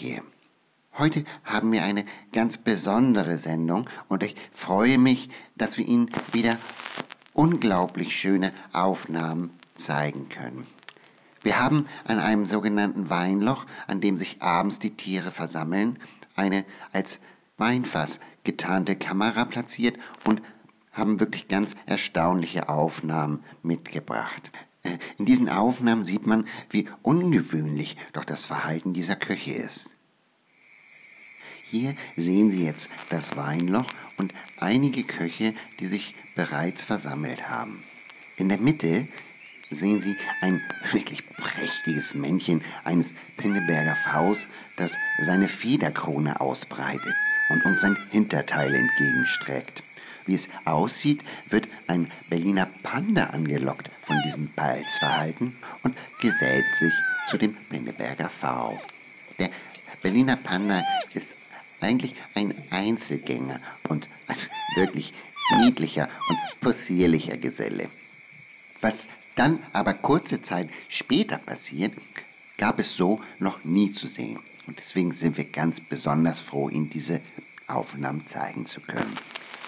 Köche. Heute haben wir eine ganz besondere Sendung und ich freue mich, dass wir Ihnen wieder unglaublich schöne Aufnahmen zeigen können. Wir haben an einem sogenannten Weinloch, an dem sich abends die Tiere versammeln, eine als Weinfass getarnte Kamera platziert und haben wirklich ganz erstaunliche Aufnahmen mitgebracht. Äh, in diesen Aufnahmen sieht man, wie ungewöhnlich doch das Verhalten dieser Köche ist. Hier sehen Sie jetzt das Weinloch und einige Köche, die sich bereits versammelt haben. In der Mitte sehen Sie ein wirklich prächtiges Männchen eines Pinneberger Vs, das seine Federkrone ausbreitet und uns sein Hinterteil entgegenstreckt. Wie es aussieht, wird ein Berliner Panda angelockt von diesem Balzverhalten und gesellt sich zu dem Pinneberger V. Der Berliner Panda ist eigentlich ein Einzelgänger und ein wirklich niedlicher und possierlicher Geselle. Was dann aber kurze Zeit später passiert, gab es so noch nie zu sehen. Und deswegen sind wir ganz besonders froh, Ihnen diese Aufnahmen zeigen zu können.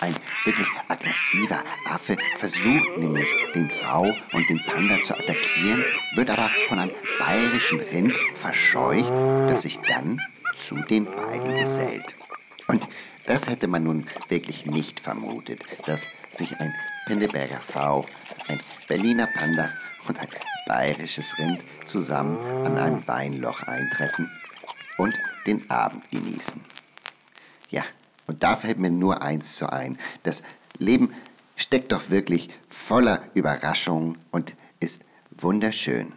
Ein wirklich aggressiver Affe versucht nämlich den V und den Panda zu attackieren, wird aber von einem bayerischen Rind verscheucht, das sich dann zu den beiden gesellt. Und das hätte man nun wirklich nicht vermutet, dass sich ein Pinneberger V, ein Berliner Panda und ein bayerisches Rind zusammen an einem Weinloch eintreffen und den Abend genießen. Ja, und da fällt mir nur eins zu ein. Das Leben steckt doch wirklich voller Überraschungen und ist wunderschön.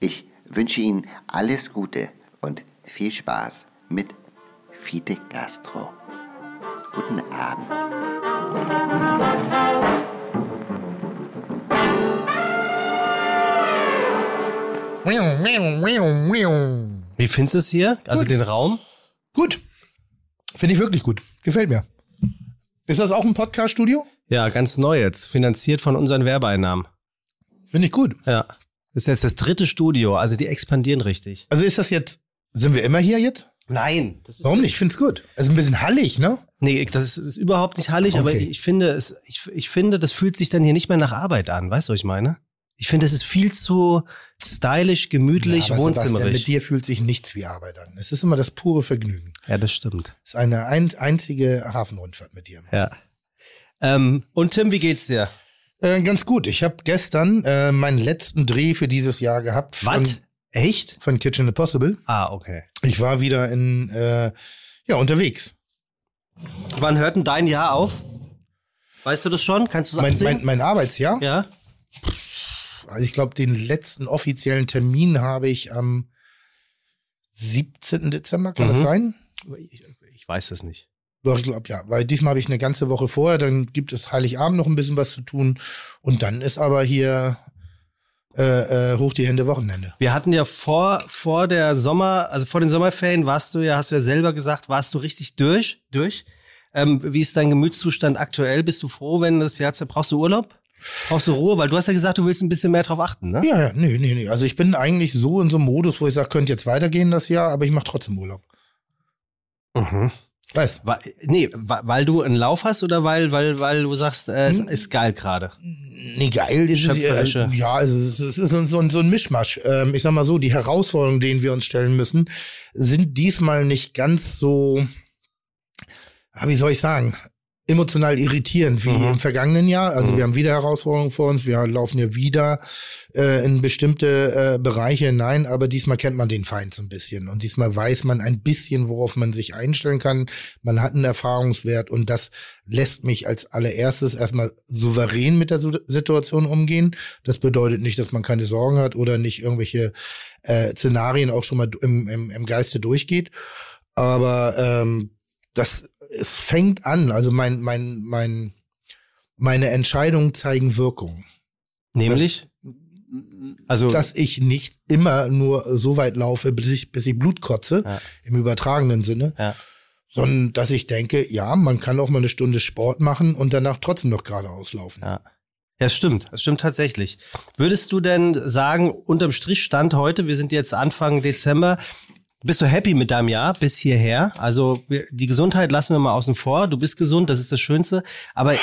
Ich wünsche Ihnen alles Gute und viel Spaß mit Fide Gastro. Guten Abend. Wie findest du es hier? Also Gut. den Raum? Gut. Finde ich wirklich gut. Gefällt mir. Ist das auch ein Podcast-Studio? Ja, ganz neu jetzt. Finanziert von unseren Werbeeinnahmen. Finde ich gut. Ja. Das ist jetzt das dritte Studio, also die expandieren richtig. Also ist das jetzt, sind wir immer hier jetzt? Nein. Warum nicht? Ich finde es gut. Es ist ein bisschen hallig, ne? Nee, das ist, ist überhaupt nicht hallig, aber Okay. ich finde, es, ich, ich finde, das fühlt sich dann hier nicht mehr nach Arbeit an. Weißt du, was ich meine? Ich finde, es ist viel zu stylisch, gemütlich, Ja, aber Sebastian, mit wohnzimmerig. dir fühlt sich nichts wie Arbeit an. Es ist immer das pure Vergnügen. Ja, das stimmt. Es ist eine ein, einzige Hafenrundfahrt mit dir. Ja. Ähm, und Tim, wie geht's dir? Äh, ganz gut. Ich habe gestern äh, meinen letzten Dreh für dieses Jahr gehabt. Was? Echt? Von Kitchen Impossible. Ah, okay. Ich war wieder in, äh, ja, unterwegs. Wann hört denn dein Jahr auf? Weißt du das schon? Kannst du es Mein, mein, mein Arbeitsjahr. ja? Also ich glaube, den letzten offiziellen Termin habe ich am 17. Dezember, kann das Mhm. sein? Ich, ich weiß es nicht. Doch, ich glaube ja, weil diesmal habe ich eine ganze Woche vorher, dann gibt es Heiligabend noch ein bisschen was zu tun und dann ist aber hier äh, äh, hoch die Hände Wochenende. Wir hatten ja vor, vor der Sommer, also vor den Sommerferien warst du ja, hast du ja selber gesagt, warst du richtig durch, durch. Ähm, wie ist dein Gemütszustand aktuell? Bist du froh, wenn das Jahr, brauchst du Urlaub? Brauchst du Ruhe? Weil du hast ja gesagt, du willst ein bisschen mehr drauf achten, ne? Ja, ja, nee, nee, nee. Also ich bin eigentlich so in so einem Modus, wo ich sage, könnte jetzt weitergehen das Jahr, aber ich mache trotzdem Urlaub. Mhm. Weißt Weil, nee, weil du einen Lauf hast oder weil, weil, weil du sagst, äh, es Hm. ist geil gerade? Nee, geil ist es. Äh, ja, es ist, es ist so, ein- so, ein- so ein Mischmasch. Ähm, ich sag mal so, die Herausforderungen, denen wir uns stellen müssen, sind diesmal nicht ganz so, ah, wie soll ich sagen, emotional irritierend wie Mhm. im vergangenen Jahr. Also Mhm. wir haben wieder Herausforderungen vor uns, wir laufen ja wieder äh, in bestimmte äh, Bereiche hinein, aber diesmal kennt man den Feind so ein bisschen und diesmal weiß man ein bisschen, worauf man sich einstellen kann. Man hat einen Erfahrungswert und das lässt mich als allererstes erstmal souverän mit der Situation umgehen. Das bedeutet nicht, dass man keine Sorgen hat oder nicht irgendwelche äh, Szenarien auch schon mal im, im, im Geiste durchgeht. Aber ähm, das es fängt an, also mein, mein, mein, meine Entscheidungen zeigen Wirkung. Nämlich? Also, Dass ich nicht immer nur so weit laufe, bis ich, bis ich Blut kotze, Ja. im übertragenen Sinne, Ja. sondern dass ich denke, ja, man kann auch mal eine Stunde Sport machen und danach trotzdem noch geradeaus laufen. Ja. Ja, es stimmt. Es stimmt tatsächlich. Würdest du denn sagen, unterm Strich stand heute, wir sind jetzt Anfang Dezember, bist du happy mit deinem Jahr bis hierher? Also die Gesundheit lassen wir mal außen vor. Du bist gesund, das ist das Schönste. Aber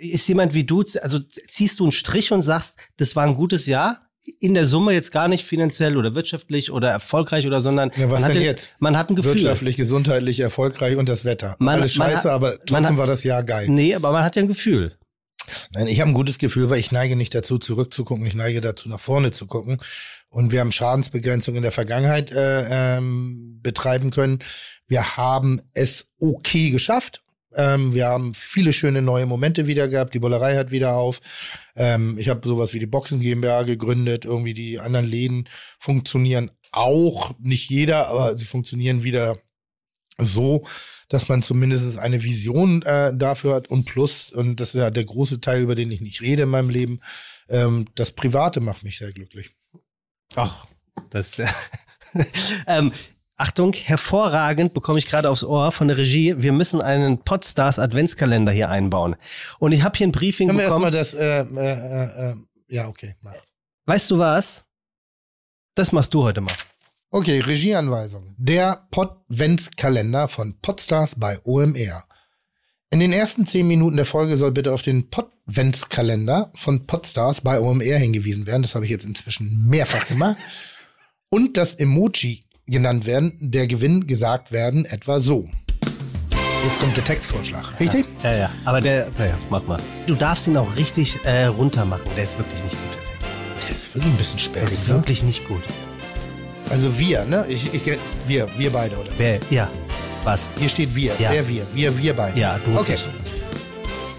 ist jemand wie du, also ziehst du einen Strich und sagst, das war ein gutes Jahr? In der Summe jetzt gar nicht finanziell oder wirtschaftlich oder erfolgreich oder, sondern Ja, was man, hat denn den- jetzt? man hat ein Gefühl. Wirtschaftlich, gesundheitlich, erfolgreich und das Wetter. Man- Alles man scheiße, hat- aber trotzdem hat- war das Jahr geil. Nee, aber man hat ja ein Gefühl. Nein, ich habe ein gutes Gefühl, weil ich neige nicht dazu, zurückzugucken. Ich neige dazu, nach vorne zu gucken. Und wir haben Schadensbegrenzung in der Vergangenheit äh, ähm, betreiben können. Wir haben es okay geschafft. Ähm, wir haben viele schöne neue Momente wieder gehabt. Die Bollerei hat wieder auf. Ähm, ich habe sowas wie die Boxen GmbH gegründet. Irgendwie die anderen Läden funktionieren auch. Nicht jeder, aber sie funktionieren wieder so, dass man zumindest eine Vision äh, dafür hat und plus, und das ist ja der große Teil, über den ich nicht rede in meinem Leben, ähm, das Private macht mich sehr glücklich. Ach, das. ähm, Achtung, hervorragend bekomme ich gerade aufs Ohr von der Regie. Wir müssen einen Podstars Adventskalender hier einbauen. Und ich habe hier ein Briefing Können wir bekommen. erstmal das, äh, äh, äh, ja, okay. mach. Weißt du was? Das machst du heute mal. Okay, Regieanweisung. Der Podventskalender von Podstars bei OMR. In den ersten zehn Minuten der Folge soll bitte auf den Podventskalender von Podstars bei OMR hingewiesen werden. Das habe ich jetzt inzwischen mehrfach gemacht. Und das Emoji genannt werden, der Gewinn gesagt werden, etwa so. Jetzt kommt der Textvorschlag. Richtig? Ja, ja. Aber der, naja, mach mal. Du darfst ihn auch richtig äh, runter machen. Der ist wirklich nicht gut, der Text. Der ist wirklich ein bisschen Der sperrig. ist Ne? wirklich nicht gut. Also wir, ne? Ich, ich, wir, wir beide, oder? Wer, ja. Was? Hier steht wir. Ja. Wer wir? Wir, wir beide. Ja, du Okay.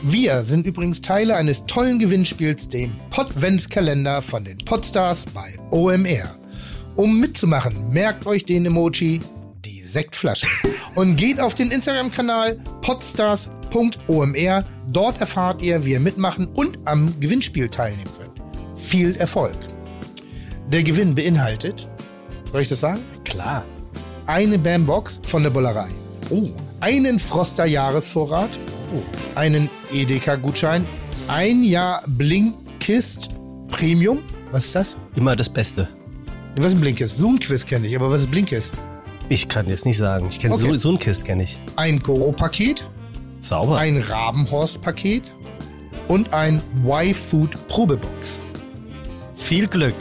Wir sind übrigens Teile eines tollen Gewinnspiels, dem Podventskalender von den Podstars bei OMR. Um mitzumachen, merkt euch den Emoji, die Sektflasche. Und geht auf den Instagram-Kanal podstars.omr. Dort erfahrt ihr, wie ihr mitmachen und am Gewinnspiel teilnehmen könnt. Viel Erfolg. Der Gewinn beinhaltet, soll ich das sagen? Klar. Eine Bambox von der Bullerei. Oh. Einen Froster Jahresvorrat. Oh. Einen Edeka-Gutschein. Ein Jahr Blinkist Premium. Was ist das? Immer das Beste. Was ist ein Blinkist? Zoom-Quiz kenne ich, aber was ist Blinkist? Ich kann jetzt nicht sagen. Ich kenne Okay. so, ein Kist, kenne ich. Ein Goro-Paket, Sauber. ein Rabenhorst-Paket und ein Y-Food Probebox. Viel Glück.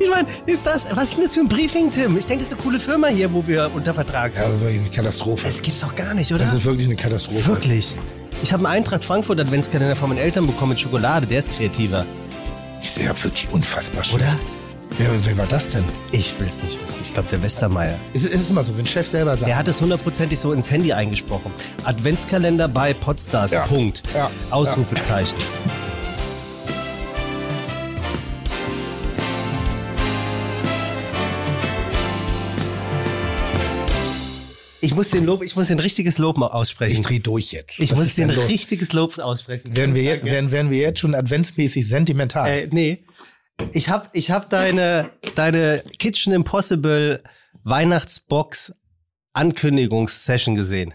Ich meine, ist das, was ist denn das für ein Briefing, Tim? Ich denke, das ist eine coole Firma hier, wo wir unter Vertrag Ja, sind. wirklich eine Katastrophe. Das gibt's doch gar nicht, oder? Das ist wirklich eine Katastrophe. Wirklich. Ich habe einen Eintracht Frankfurt Adventskalender von meinen Eltern bekommen mit Schokolade. Der ist kreativer. Ja, wirklich unfassbar schlecht. Oder? Ja, wer war das denn? Ich will's nicht wissen. Ich glaube, der Westermeier. Es ist, es ist immer so, wenn Chef selber sagt. Der hat es hundertprozentig so ins Handy eingesprochen. Adventskalender bei Podstars. Ja. Punkt. Ja. Ausrufezeichen. Ich muss den Lob, ich muss den richtiges Lob mal ich aussprechen. dreh durch jetzt. Ich Was muss den richtiges Lob aussprechen. Werden wir, jetzt, werden, werden wir jetzt schon adventsmäßig sentimental? Äh, nee. Ich hab, ich hab deine, deine Kitchen Impossible Weihnachtsbox Ankündigungssession gesehen.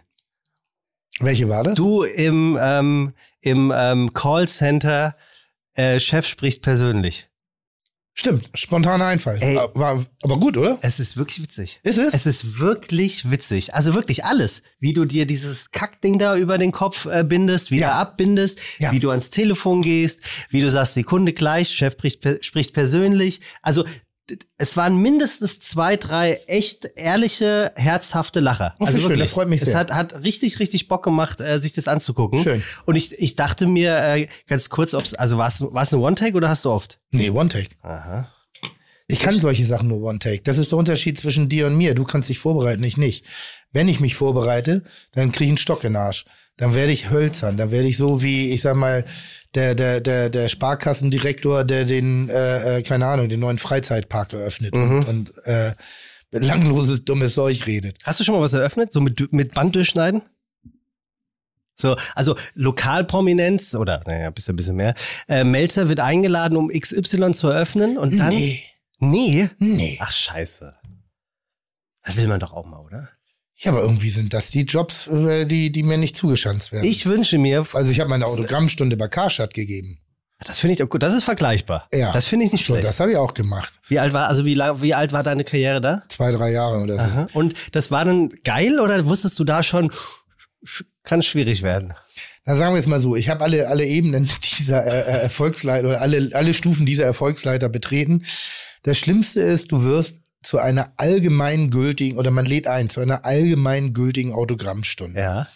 Welche war das? Du im, ähm, im ähm, Callcenter, äh, Chef spricht persönlich. Stimmt, spontaner Einfall. Ey. War, aber gut, oder? Es ist wirklich witzig. Ist es? Es ist wirklich witzig. Also wirklich alles. Wie du dir dieses Kackding da über den Kopf äh, bindest, wieder Ja. abbindest, Ja. wie du ans Telefon gehst, wie du sagst, Sekunde gleich, Chef spricht, spricht persönlich. Also es waren mindestens zwei, drei echt ehrliche, herzhafte Lacher. Oh, also schön, wirklich. das freut mich Es sehr. hat, hat richtig, richtig Bock gemacht, äh, sich das anzugucken. Schön. Und ich, ich dachte mir äh, ganz kurz, ob's, also war es eine One-Take oder hast du oft? Nee, One-Take. Aha. Ich kann solche Sachen nur One-Take. Das ist der Unterschied zwischen dir und mir. Du kannst dich vorbereiten, ich nicht. Wenn ich mich vorbereite, dann kriege ich einen Stock in den Arsch. Dann werde ich hölzern. Dann werde ich so wie, ich sag mal, der, der, der, der Sparkassendirektor, der den, äh, äh, keine Ahnung, den neuen Freizeitpark eröffnet Mhm. und, und äh, langloses, dummes Zeug redet. Hast du schon mal was eröffnet? So mit, mit Band durchschneiden? So, also Lokalprominenz oder naja, bisschen, ein bisschen mehr. Äh, Melzer wird eingeladen, um XY zu eröffnen und dann. Nee, Nee? nee. Ach, scheiße. Das will man doch auch mal, oder? Ja, aber irgendwie sind das die Jobs, äh, die, die mir nicht zugeschanzt werden. Ich wünsche mir, also ich habe meine Autogrammstunde bei Karstadt gegeben. das finde ich auch gut, das ist vergleichbar. Ja. Das finde ich nicht So, schlecht. das habe ich auch gemacht. Wie alt war, also wie, lang, wie alt war deine Karriere da? Zwei, drei Jahre oder so. Aha. Und das war dann geil oder wusstest du da schon, sch- kann schwierig werden? Na, sagen wir es mal so, ich habe alle, alle Ebenen dieser äh, äh, Erfolgsleiter oder alle, alle Stufen dieser Erfolgsleiter betreten. Das Schlimmste ist, du wirst zu einer allgemeingültigen, oder man lädt ein, zu einer allgemeingültigen Autogrammstunde. Ja.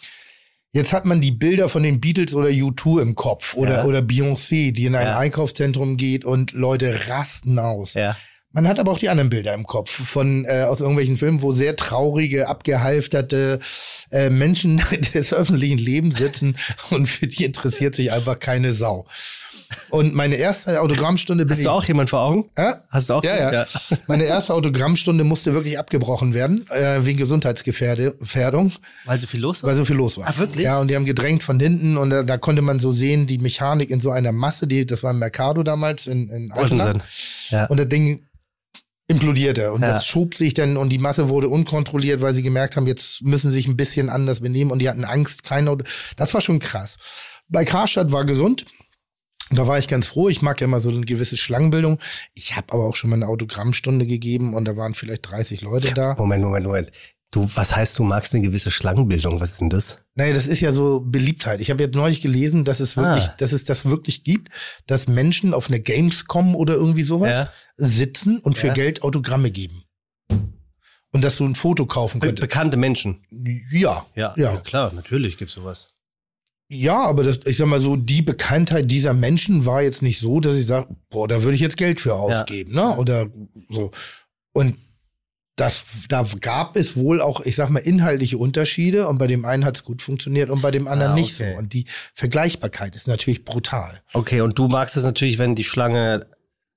Jetzt hat man die Bilder von den Beatles oder U2 im Kopf oder, Ja. oder Beyoncé, die in ein Ja. Einkaufszentrum geht und Leute rasten aus. Ja. Man hat aber auch die anderen Bilder im Kopf von äh, aus irgendwelchen Filmen, wo sehr traurige, abgehalfterte äh, Menschen des öffentlichen Lebens sitzen und für die interessiert sich einfach keine Sau. Und meine erste Autogrammstunde Hast du auch jemand vor Augen? Äh? Hast du auch? Ja, ja. Meine erste Autogrammstunde musste wirklich abgebrochen werden, äh, wegen Gesundheitsgefährdung, Weil so viel los war? weil so viel los war. Ach, wirklich? Ja, und die haben gedrängt von hinten und da, da konnte man so sehen, die Mechanik in so einer Masse, die, das war im Mercado damals in, in Altena. Ja. Und das Ding implodierte und Ja. das schob sich dann und die Masse wurde unkontrolliert, weil sie gemerkt haben, jetzt müssen sie sich ein bisschen anders benehmen und die hatten Angst, kein Auto. Das war schon krass. Bei Karstadt war gesund. Da war ich ganz froh. Ich mag ja immer so eine gewisse Schlangenbildung. Ich habe aber auch schon mal eine Autogrammstunde gegeben und da waren vielleicht 30 Leute da. Moment, Moment, Moment. Du, was heißt, du magst eine gewisse Schlangenbildung? Was ist denn das? Naja, das ist ja so Beliebtheit. Ich habe jetzt neulich gelesen, dass es wirklich, Ah. dass es das wirklich gibt, dass Menschen auf eine Gamescom oder irgendwie sowas Ja. sitzen und für Ja. Geld Autogramme geben. Und dass du ein Foto kaufen könntest. bekannte Menschen. Ja, Ja, ja. klar, natürlich gibt's sowas. Ja, aber das, ich sag mal so, die Bekanntheit dieser Menschen war jetzt nicht so, dass ich sage, boah, da würde ich jetzt Geld für ausgeben, ne? Oder so. Und das, da gab es wohl auch, ich sag mal, inhaltliche Unterschiede und bei dem einen hat es gut funktioniert und bei dem anderen Ah, nicht okay. so. Und die Vergleichbarkeit ist natürlich brutal. Okay, und du magst es natürlich, wenn die Schlange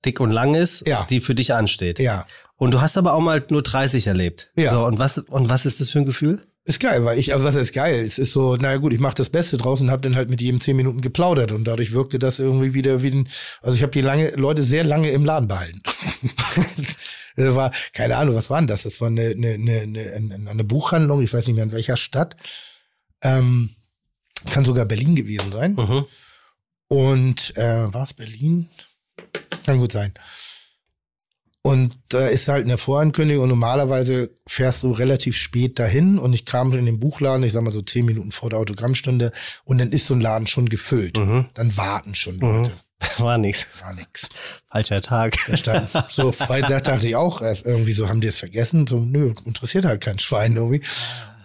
dick und lang ist, Ja. die für dich ansteht. Ja. Und du hast aber auch mal nur 30 erlebt. Ja. So, und was, und was ist das für ein Gefühl? Ist geil, weil ich, also was ist geil? Es ist so, naja gut, ich mache das Beste draus und habe dann halt mit jedem zehn Minuten geplaudert und dadurch wirkte das irgendwie wieder wie ein, also ich habe die lange Leute sehr lange im Laden behalten. das war, keine Ahnung, was war denn das? Das war eine, eine, eine, eine, eine Buchhandlung, ich weiß nicht mehr in welcher Stadt. Ähm, kann sogar Berlin gewesen sein. Mhm. Und äh, war es Berlin? Kann gut sein. Und da ist halt eine Vorankündigung und normalerweise fährst du relativ spät dahin und ich kam in den Buchladen, ich sag mal so zehn Minuten vor der Autogrammstunde und dann ist so ein Laden schon gefüllt. Mhm. Dann warten schon Mhm. Leute. War nix. War nix. Falscher Tag. Stand so Freitag dachte ich auch erst irgendwie so, haben die es vergessen? So, nö, interessiert halt kein Schwein irgendwie.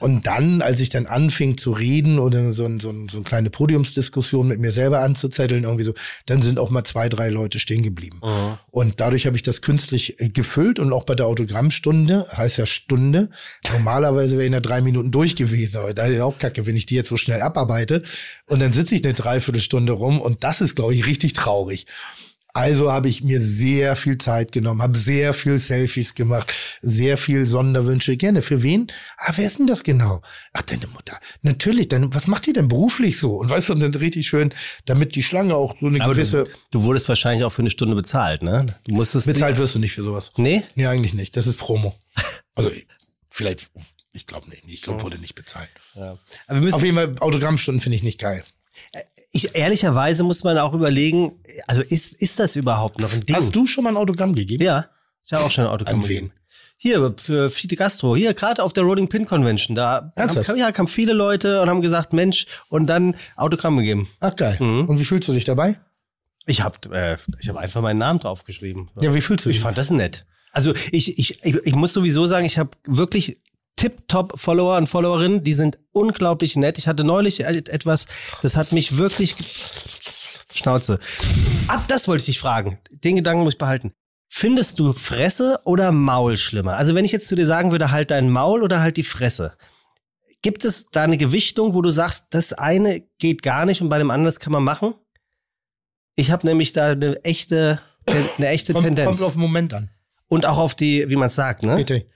Und dann, als ich dann anfing zu reden oder so, ein- so, ein- so eine kleine Podiumsdiskussion mit mir selber anzuzetteln, irgendwie so, dann sind auch mal zwei, drei Leute stehen geblieben. Mhm. Und dadurch habe ich das künstlich äh, gefüllt und auch bei der Autogrammstunde, heißt ja Stunde, normalerweise wäre ich in der drei Minuten durch gewesen, aber da ist auch kacke, wenn ich die jetzt so schnell abarbeite und dann sitze ich eine Dreiviertelstunde rum und das ist, glaube ich, richtig traurig. Also habe ich mir sehr viel Zeit genommen, habe sehr viel Selfies gemacht, sehr viel Sonderwünsche. Gerne. Für wen? Ah, wer ist denn das genau? Ach, deine Mutter. Natürlich. Dann, was macht die denn beruflich so? Und weißt du, und dann richtig schön, damit die Schlange auch so eine Aber gewisse... du, du wurdest wahrscheinlich auch für eine Stunde bezahlt, ne? Du musstest. Bezahlt wirst du nicht für sowas. Nee? Nee, eigentlich nicht. Das ist Promo. Also vielleicht, ich glaube nicht. Ich glaube, wurde nicht bezahlt. Ja. Aber wir müssen, Auf jeden Fall, Autogrammstunden finde ich nicht geil. Ich, ehrlicherweise muss man auch überlegen, also ist, ist das überhaupt noch ein Ding? Hast du schon mal ein Autogramm gegeben? Ja, ich habe auch schon ein Autogramm An wen? gegeben. Hier, für Fide Gastro, hier, gerade auf der Rolling Pin Convention, da haben, Ernsthaft? ja, kamen viele Leute und haben gesagt, Mensch, und dann Autogramm gegeben. Ach geil. Mhm. Und wie fühlst du dich dabei? Ich habe äh, ich hab einfach meinen Namen draufgeschrieben. Ja, wie fühlst du Ich dich? fand das nett. Also ich, ich, ich, ich muss sowieso sagen, ich habe wirklich Tip-Top-Follower und Followerinnen, die sind unglaublich nett. Ich hatte neulich et- etwas, das hat mich wirklich... Schnauze. Ab das wollte ich dich fragen. Den Gedanken muss ich behalten. Findest du Fresse oder Maul schlimmer? Also wenn ich jetzt zu dir sagen würde, halt dein Maul oder halt die Fresse. Gibt es da eine Gewichtung, wo du sagst, das eine geht gar nicht und bei dem anderen das kann man machen? Ich habe nämlich da eine echte, eine echte Kommt, Tendenz. kommt auf den Moment an. Und auch auf die, wie man es sagt, ne? Bitte.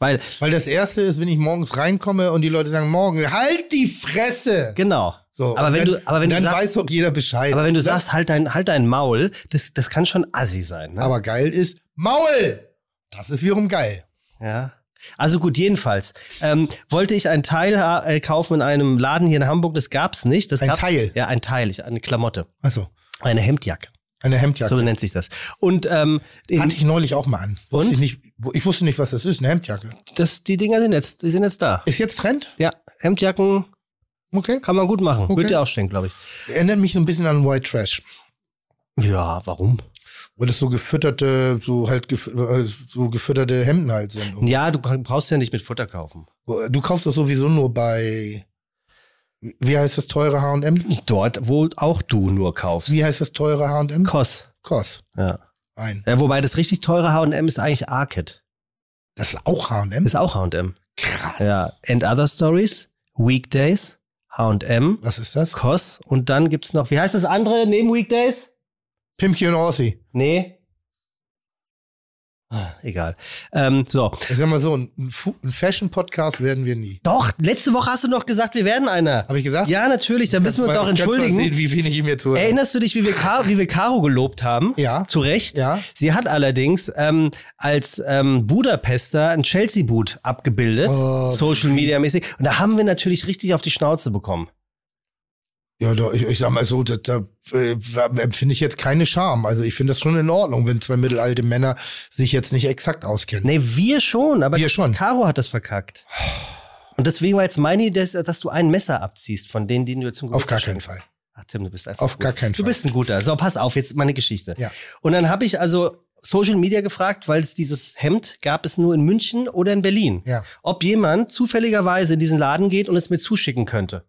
Weil, Weil das erste ist, wenn ich morgens reinkomme und die Leute sagen, morgen, halt die Fresse! genau. So, aber wenn dann, du, aber wenn dann du weiß sagst, doch jeder Bescheid. aber wenn du Ne? sagst, halt dein, halt dein Maul, das, das kann schon assi sein, ne? Aber geil ist Maul! Das ist wiederum geil. ja. Also gut, jedenfalls ähm, wollte ich ein Teil äh, kaufen in einem Laden hier in Hamburg. Das gab's nicht. Das Ein gab's, Teil? Ja, ein Teil, ich- eine Klamotte, Achso, eine Hemdjacke. eine Hemdjacke. So nennt sich das. Und ähm, Hatte ich neulich auch mal an. Wusste Und? Ich, nicht, ich wusste nicht, was das ist, eine Hemdjacke. das, die Dinger sind jetzt, die sind jetzt da. Ist jetzt Trend? Ja, Hemdjacken Okay. kann man gut machen. Okay. Würde dir auch stehen, glaube ich. Erinnert mich so ein bisschen an White Trash. Ja, warum? Wo das so gefütterte, so halt gef äh, so gefütterte Hemden halt sind. Ja, du brauchst ja nicht mit Futter kaufen. Du kaufst das sowieso nur bei, wie heißt das teure H&M? Dort, wo auch du nur kaufst. Wie heißt das teure H&M? Kos. Kos. Ja. Ein. ja. Wobei das richtig teure H&M ist eigentlich Arcade. Das ist auch H&M? Ist auch H&M. Krass. Ja. And Other Stories, Weekdays, H&M, Was ist das? Kos und dann gibt's noch, wie heißt das andere neben Weekdays? Pimki und Orsi. Nee. Egal. Ähm, so. Ich sag mal so, ein, Fashion-Podcast werden wir nie. Doch, letzte Woche hast du noch gesagt, wir werden einer. Habe ich gesagt? Ja, natürlich, da müssen wir uns auch entschuldigen. Sehen, wie wenig ich mir zuhöre. Erinnerst du dich, wie wir, Car wie wir Caro gelobt haben? Ja. Zu Recht. Ja. Sie hat allerdings ähm, als ähm, Budapester ein Chelsea-Boot abgebildet, Oh, Social Media mäßig. Und da haben wir natürlich richtig auf die Schnauze bekommen. Ja, da, ich, ich sag mal so, da, da äh, empfinde ich jetzt keine Scham. Also ich finde das schon in Ordnung, wenn zwei mittelalte Männer sich jetzt nicht exakt auskennen. Nee, wir schon, aber Wir schon. Caro hat das verkackt. Und deswegen war jetzt meine Idee, dass, du ein Messer abziehst von denen, die du zum Auf gar Geburtstag keinen schenkst. Fall. Ach Tim, du bist einfach Auf gut. gar keinen Du Fall. bist ein guter. So, pass auf, jetzt meine Geschichte. Ja. Und dann habe ich also Social Media gefragt, weil es dieses Hemd gab es nur in München oder in Berlin. Ja. Ob jemand zufälligerweise in diesen Laden geht und es mir zuschicken könnte.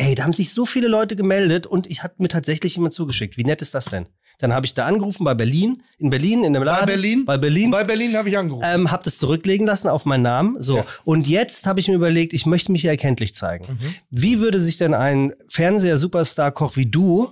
Ey, da haben sich so viele Leute gemeldet und ich hatte mir tatsächlich jemand zugeschickt. Wie nett ist das denn? Dann habe ich da angerufen bei Berlin, in Berlin, in dem Laden. Berlin? Bei Berlin. Bei Berlin habe ich angerufen. ähm, habe das zurücklegen lassen auf meinen Namen. So. Ja. Und jetzt habe ich mir überlegt, ich möchte mich hier erkenntlich zeigen. Mhm. Wie würde sich denn ein Fernseher-Superstar-Koch wie du,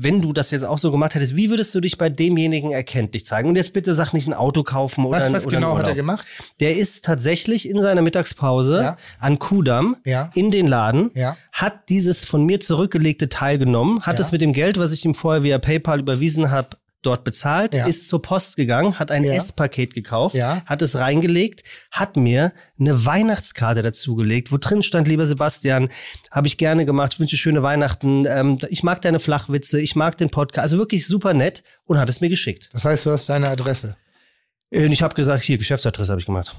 wenn du das jetzt auch so gemacht hättest, wie würdest du dich bei demjenigen erkenntlich zeigen? Und jetzt bitte sag nicht ein Auto kaufen oder was was oder genau hat er gemacht? Der ist tatsächlich in seiner Mittagspause Ja. an Kudamm Ja. in den Laden, Ja. Hat dieses von mir zurückgelegte Teil genommen, hat Ja. es mit dem Geld, was ich ihm vorher via PayPal überwiesen habe, dort bezahlt, Ja. ist zur Post gegangen, hat ein Ja. S-Paket gekauft, Ja. hat es reingelegt, hat mir eine Weihnachtskarte dazugelegt, wo drin stand, lieber Sebastian, habe ich gerne gemacht, wünsche schöne Weihnachten, ähm, ich mag deine Flachwitze, ich mag den Podcast, also wirklich super nett und hat es mir geschickt. Das heißt, du hast seine Adresse. Und ich habe gesagt, hier, Geschäftsadresse habe ich gemacht.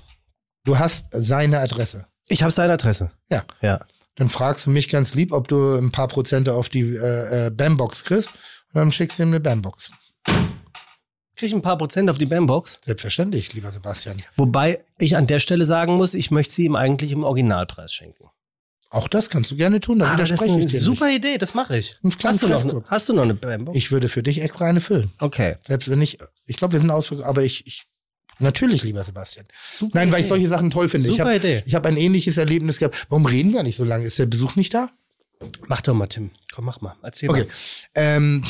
Du hast seine Adresse. Ich habe seine Adresse. Ja. Ja. Dann fragst du mich ganz lieb, ob du ein paar Prozente auf die äh, äh, Bambox kriegst. Und dann schickst du ihm eine Bambox. Krieg ich ein paar Prozent auf die Bambox. Selbstverständlich, lieber Sebastian. Wobei ich an der Stelle sagen muss, ich möchte sie ihm eigentlich im Originalpreis schenken. Auch das kannst du gerne tun. Da Ah, das ist widerspreche eine ich dir super Idee, das mache ich. Hast du, noch, hast du noch eine Bambox? nicht. Ich würde für dich extra eine füllen. okay. Selbst wenn ich, ich glaube, wir sind ausgegangen, aber ich, ich, natürlich, lieber Sebastian. Super Nein, weil ich solche Sachen toll finde. ich Super habe ich hab ein ähnliches Erlebnis gehabt. Warum reden wir nicht so lange? Ist der Besuch nicht da? Mach doch mal, Tim. Komm, mach mal. Erzähl Okay. mal. Ähm,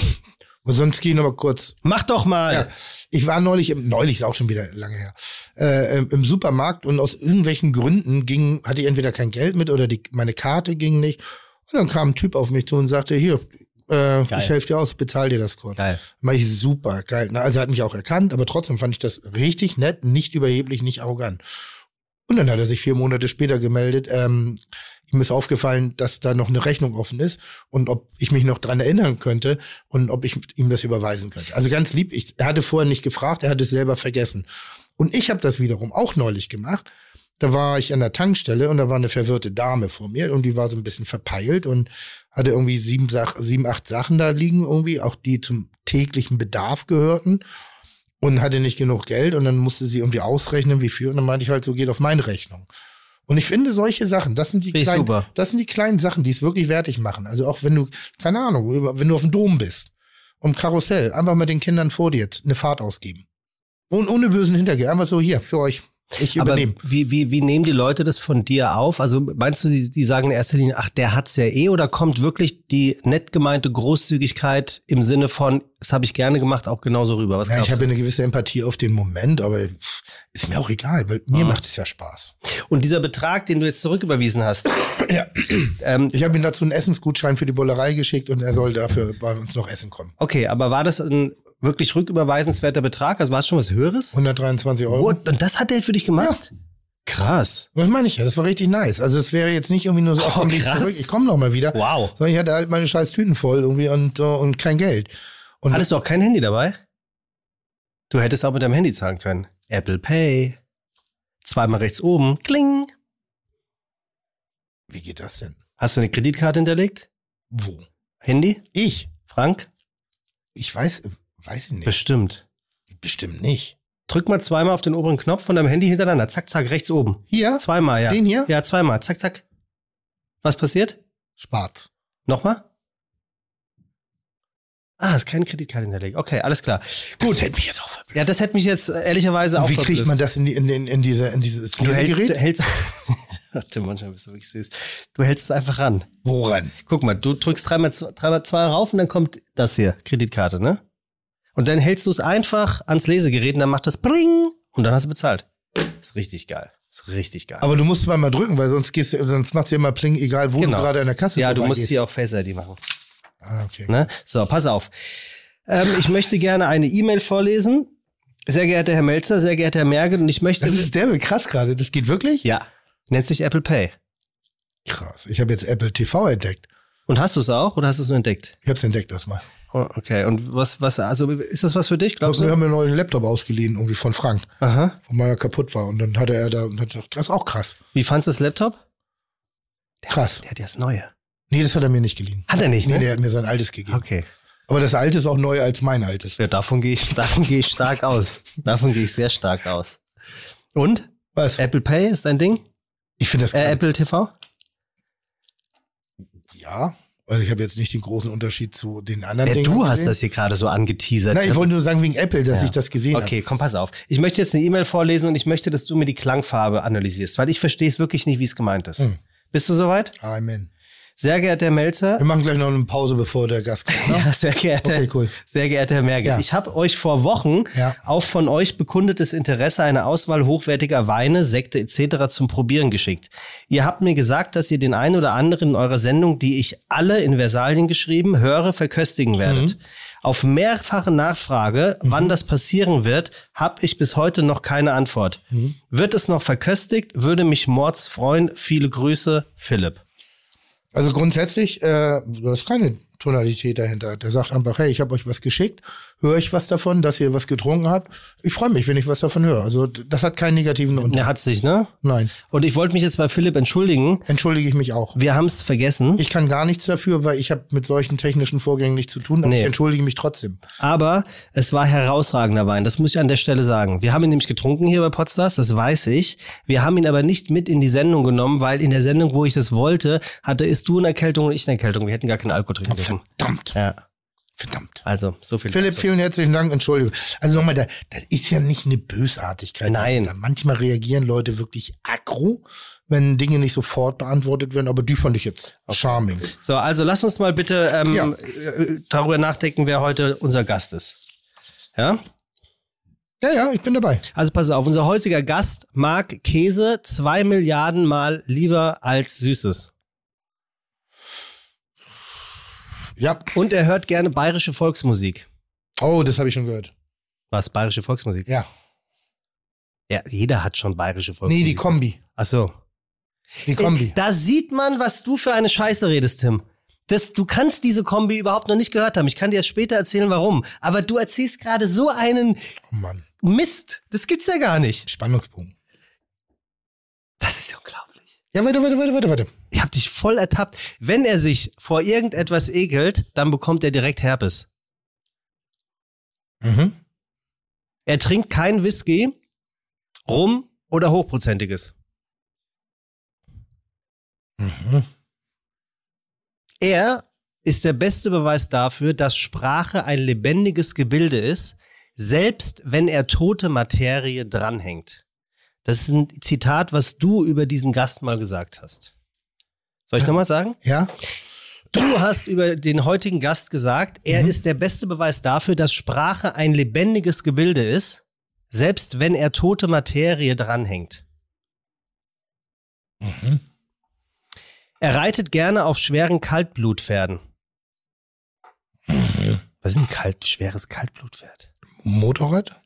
und sonst gehe ich noch mal kurz. Mach doch mal. Ja, ich war neulich, im, neulich ist auch schon wieder lange her, äh, im, im Supermarkt und aus irgendwelchen Gründen ging, hatte ich entweder kein Geld mit oder die, meine Karte ging nicht. Und dann kam ein Typ auf mich zu und sagte, hier, äh, ich helfe dir aus, bezahl dir das kurz. Geil. Mach ich super, geil. Na, also er hat mich auch erkannt, aber trotzdem fand ich das richtig nett, nicht überheblich, nicht arrogant. Und dann hat er sich vier Monate später gemeldet. Ähm, ihm ist aufgefallen, dass da noch eine Rechnung offen ist und ob ich mich noch dran erinnern könnte und ob ich ihm das überweisen könnte. Also ganz lieb, ich, er hatte vorher nicht gefragt, er hat es selber vergessen. Und ich habe das wiederum auch neulich gemacht. Da war ich an der Tankstelle und da war eine verwirrte Dame vor mir und die war so ein bisschen verpeilt und hatte irgendwie sieben, Sach sieben acht Sachen da liegen irgendwie, auch die zum täglichen Bedarf gehörten und hatte nicht genug Geld und dann musste sie irgendwie ausrechnen, wie viel und dann meinte ich halt, so geht auf meine Rechnung. Und ich finde solche Sachen, das sind die ich kleinen, super. das sind die kleinen Sachen, die es wirklich wertig machen. Also auch wenn du, keine Ahnung, wenn du auf dem Dom bist, um Karussell, einfach mal den Kindern vor dir eine Fahrt ausgeben. Und ohne bösen Hintergrund, einfach so hier, für euch. Ich Aber übernehme. wie, wie, wie nehmen die Leute das von dir auf? Also meinst du, die, die sagen in erster Linie, ach, der hat's ja eh, oder kommt wirklich die nett gemeinte Großzügigkeit im Sinne von, das habe ich gerne gemacht, auch genauso rüber? Was Ja, ich habe eine gewisse Empathie auf den Moment, aber ist mir auch egal, weil mir macht es ja Spaß. Und dieser Betrag, den du jetzt zurücküberwiesen hast, Ja. ähm, Ich habe ihm dazu einen Essensgutschein für die Bullerei geschickt und er soll dafür bei uns noch essen kommen. okay, aber war das ein wirklich rücküberweisenswerter Betrag? Also war es schon was Höheres? 123 Euro. Oh, und das hat der für dich gemacht? Krass. Was meine ich ja? Das war richtig nice. Also es wäre jetzt nicht irgendwie nur so, Oh, komm, zurück, ich komme noch mal wieder. Wow. Sondern ich hatte halt meine scheiß Tüten voll irgendwie und, äh, und kein Geld. Und Hattest du auch kein Handy dabei? Du hättest auch mit deinem Handy zahlen können. Apple Pay. Zweimal rechts oben. Kling. wie geht das denn? Hast du eine Kreditkarte hinterlegt? Wo? Handy? Ich? Frank? Ich weiß, weiß ich nicht. Bestimmt. Bestimmt nicht. Drück mal zweimal auf den oberen Knopf von deinem Handy hintereinander. Zack, zack, rechts oben. Hier? Zweimal, ja. Den hier? Ja, zweimal. Zack, zack. Was passiert? Schwarz. Nochmal? Ah, ist keine Kreditkarte hinterlegt. Okay, alles klar. Gut. Das hätte mich jetzt auch verblüfft. Ja, das hätte mich jetzt äh, ehrlicherweise auch Wie kriegt man verblüfft. das in, die, in, in, in, diese, in dieses Du, hält, Lesegerät? du hältst. Ach, Tim, manchmal bist du wirklich süß. Du hältst es einfach ran. Woran? Guck mal, du drückst dreimal, dreimal zwei rauf und dann kommt das hier, Kreditkarte, ne? Und dann hältst du es einfach ans Lesegerät und dann macht das Bring und dann hast du bezahlt. Ist richtig geil. Ist richtig geil. Aber du musst zweimal drücken, weil sonst gehst du, sonst macht's ja immer Pling, egal wo Genau. du gerade an der Kasse ja, du musst vorbeigehst. hier auch Face ID machen. Ah, okay. Ne? So, pass auf. Ähm, ich möchte gerne eine E-Mail vorlesen. Sehr geehrter Herr Melzer, sehr geehrter Herr Merget, und ich möchte. Das ist derbe krass gerade. Das geht wirklich? ja, nennt sich Apple Pay. Krass. Ich habe jetzt Apple TV entdeckt. Und hast du es auch oder hast du es nur entdeckt? Ich habe es entdeckt erstmal. Oh, okay, und was, was, also ist das was für dich, glaubst Wir du? haben mir einen neuen Laptop ausgeliehen, irgendwie von Frank, Aha. wo meiner kaputt war. Und dann hatte er da, und hat gesagt, das ist auch krass. Wie fandst du das Laptop? Krass. Der hat ja das Neue. Nee, das hat er mir nicht geliehen. Hat er nicht, Nee, ne? der hat mir sein altes gegeben. Okay. Aber das alte ist auch neuer als mein altes. Ja, davon gehe ich, davon gehe ich stark aus. Davon gehe ich sehr stark aus. Und? Was? Apple Pay ist dein Ding? Ich finde das Äh. Apple TV? Ja. Also ich habe jetzt nicht den großen Unterschied zu den anderen Ja, Dingen du hast gesehen. das hier gerade so angeteasert. Nein, ich Tim. wollte nur sagen wegen Apple, dass Ja. ich das gesehen Okay, komm, pass auf. Ich möchte jetzt eine E-Mail vorlesen und ich möchte, dass du mir die Klangfarbe analysierst, weil ich verstehe es wirklich nicht, wie es gemeint ist. Hm. Bist du soweit? habe. Amen. Sehr geehrter Herr Melzer. Wir machen gleich noch eine Pause, bevor der Gast kommt. Ne? Ja, sehr geehrter, Okay, cool. sehr geehrter Herr Merkel. Ja. Ich habe euch vor Wochen Ja. auf von euch bekundetes Interesse eine Auswahl hochwertiger Weine, Sekte etc. zum Probieren geschickt. Ihr habt mir gesagt, dass ihr den einen oder anderen in eurer Sendung, die ich alle in Versalien geschrieben höre, verköstigen werdet. Mhm. Auf mehrfache Nachfrage, wann das passieren wird, habe ich bis heute noch keine Antwort. Mhm. Wird es noch verköstigt? Würde mich mords freuen. Viele Grüße, Philipp. Also grundsätzlich, äh, da ist keine Tonalität dahinter. Der sagt einfach, hey, ich habe euch was geschickt, höre ich was davon, dass ihr was getrunken habt. Ich freue mich, wenn ich was davon höre. Also das hat keinen negativen Unter. Er hat sich, ne? Nein, Und ich wollte mich jetzt bei Philipp entschuldigen. entschuldige ich mich auch. Wir haben es vergessen. Ich kann gar nichts dafür, weil ich habe mit solchen technischen Vorgängen nichts zu tun, aber Nee. ich entschuldige mich trotzdem. Aber es war herausragender Wein. Das muss ich an der Stelle sagen. Wir haben ihn nämlich getrunken hier bei Podstars, das weiß ich. Wir haben ihn aber nicht mit in die Sendung genommen, weil in der Sendung, wo ich das wollte, hatte ist du eine Erkältung und ich eine Erkältung. Wir hätten gar keinen Alkohol trinken. Verdammt, Ja, verdammt. also so viel. Philipp, dazu. vielen herzlichen Dank, Entschuldigung. Also nochmal, da, das ist ja nicht eine Bösartigkeit. Nein. Da manchmal reagieren Leute wirklich aggro, wenn Dinge nicht sofort beantwortet werden, aber die fand ich jetzt charming. So, also lass uns mal bitte ähm, Ja. äh, darüber nachdenken, wer heute unser Gast ist. Ja? Ja, ja, ich bin dabei. Also pass auf, unser heutiger Gast mag Käse zwei Milliarden Mal lieber als Süßes. Ja. Und er hört gerne bayerische Volksmusik. Oh, das habe ich schon gehört. Was, bayerische Volksmusik? Ja. Ja, jeder hat schon bayerische Nee, Volksmusik. die Kombi. Ach so. Die Kombi. Da sieht man, was du für eine Scheiße redest, Tim. Das, du kannst diese Kombi überhaupt noch nicht gehört haben. Ich kann dir später erzählen, warum. Aber du erzählst gerade so einen Oh. Mist. Das gibt's ja gar nicht. Spannungsbogen. Das ist ja unglaublich. Ja, weiter, weiter, weiter, weiter, weiter. Ich hab dich voll ertappt. Wenn er sich vor irgendetwas ekelt, dann bekommt er direkt Herpes. Mhm. Er trinkt kein Whisky, Rum oder Hochprozentiges. Mhm. Er ist der beste Beweis dafür, dass Sprache ein lebendiges Gebilde ist, selbst wenn er tote Materie dranhängt. Das ist ein Zitat, was du über diesen Gast mal gesagt hast. Soll ich nochmal sagen? Ja. Du hast über den heutigen Gast gesagt, er Mhm. ist der beste Beweis dafür, dass Sprache ein lebendiges Gebilde ist, selbst wenn er tote Materie dranhängt. Mhm. Er reitet gerne auf schweren Kaltblutpferden. Mhm. Was ist ein kalt, schweres Kaltblutpferd? Motorrad?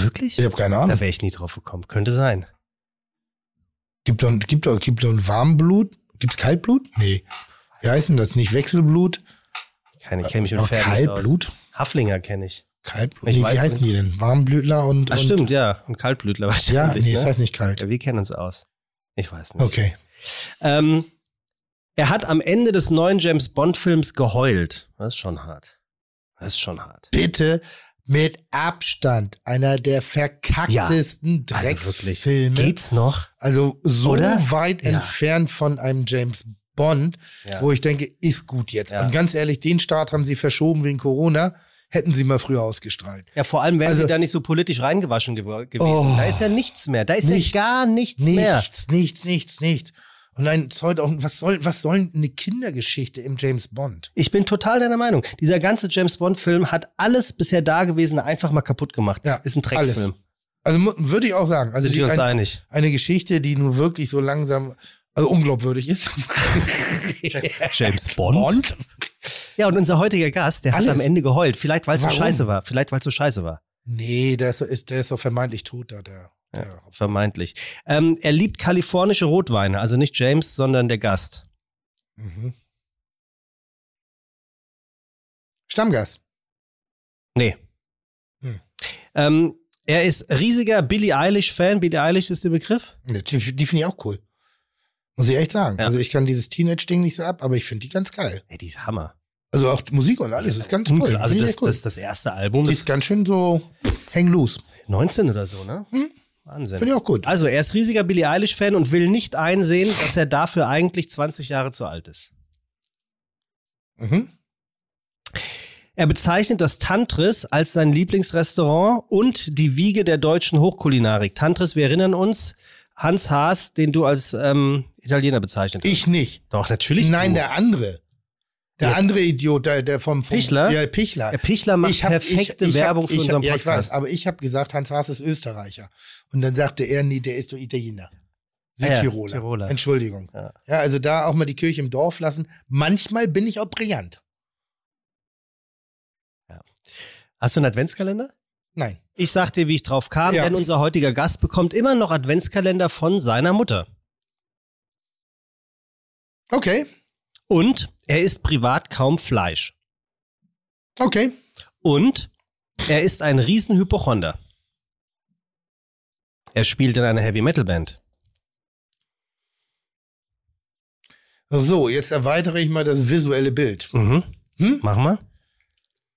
Ah, wirklich? Ich habe keine Da Ahnung. wäre ich nie drauf gekommen. Könnte sein. Gibt doch, gibt doch, gibt doch ein Warmblut? Gibt's Kaltblut? Nee. Wie heißt denn das? Nicht Wechselblut? Keine, kenne mich Aber Pferden nicht aus. Kaltblut? Haflinger kenne ich. Kaltblut? Ich Nee, wie heißen die denn? Warmblütler und. Ach und stimmt, ja. Und Kaltblütler Ja, wahrscheinlich. nee, das ne? heißt nicht kalt. ja, wir kennen uns aus. Ich weiß nicht. Okay. Ähm, er hat am Ende des neuen James Bond-Films geheult. Das ist schon hart. Das ist schon hart. Bitte mit Abstand einer der verkacktesten Also wirklich. Drecksfilme. Geht's noch? Also so Oder? weit Ja. entfernt von einem James Bond, Ja. wo ich denke, ist gut jetzt. Ja. Und ganz ehrlich, den Start haben sie verschoben wegen Corona. Hätten sie mal früher ausgestrahlt. Ja, vor allem wären Also- sie da nicht so politisch reingewaschen gew gewesen. Oh. da ist ja nichts mehr. Da ist Nichts. ja gar nichts, mehr. Nichts, nichts, nichts, nichts. Und heute auch, was soll, was soll eine Kindergeschichte im James Bond? Ich bin total deiner Meinung. Dieser ganze James Bond-Film hat alles bisher Dagewesene einfach mal kaputt gemacht. Ja, ist ein Drecksfilm. Also würde ich auch sagen. Also Sind die, uns ein, einig? eine Geschichte, die nun wirklich so langsam, also unglaubwürdig ist. James Bond? Bond? Ja, und unser heutiger Gast, der Alles. hat am Ende geheult. Vielleicht, weil es so scheiße war. Vielleicht, weil es so scheiße war. Nee, der ist, ist, der ist doch vermeintlich tot da, der. Ja, vermeintlich. Ähm, er liebt kalifornische Rotweine. Also nicht James, sondern der Gast. Mhm. Stammgast. Nee. Hm. Ähm, er ist riesiger Billie Eilish-Fan. Billie Eilish ist der Begriff? Die, die finde ich auch cool. Muss ich echt sagen. Ja. Also ich kann dieses Teenage-Ding nicht so ab, aber ich finde die ganz geil. Ey, die ist Hammer. Also auch Musik und alles ist ganz cool. Unklar. Also das, cool. das, das erste Album, die ist ganz schön so hang loose. 19 oder so, ne? Hm. Wahnsinn. Finde ich auch gut. Also er ist riesiger Billie Eilish-Fan und will nicht einsehen, dass er dafür eigentlich 20 Jahre zu alt ist. Mhm. Er bezeichnet das Tantris als sein Lieblingsrestaurant und die Wiege der deutschen Hochkulinarik. Tantris, wir erinnern uns, Hans Haas, den du als ähm, Italiener bezeichnet hast. Ich nicht. Doch, natürlich. Nein, du. der andere. Der Ja. andere Idiot, der, der vom, vom Pichler? Ja, Pichler. Der Pichler macht hab- perfekte ich- ich hab- Werbung für hab- unseren Ja, ich weiß, Podcast. aber ich habe gesagt, Hans Haas ist Österreicher. Und dann sagte er, nee, der ist doch Italiener. Ah ja, Südtiroler. Tiroler. Entschuldigung. Ja. Ja. also da auch mal die Kirche im Dorf lassen. Manchmal bin ich auch brillant. Hast du einen Adventskalender? Nein. Ich sag dir, wie ich drauf kam, Ja. denn unser heutiger Gast bekommt immer noch Adventskalender von seiner Mutter. Okay. Und er isst privat kaum Fleisch. Okay. Und er ist ein Riesenhypochonder. Er spielt in einer Heavy Metal Band. So, jetzt erweitere ich mal das visuelle Bild. Mhm. Hm? Mach mal.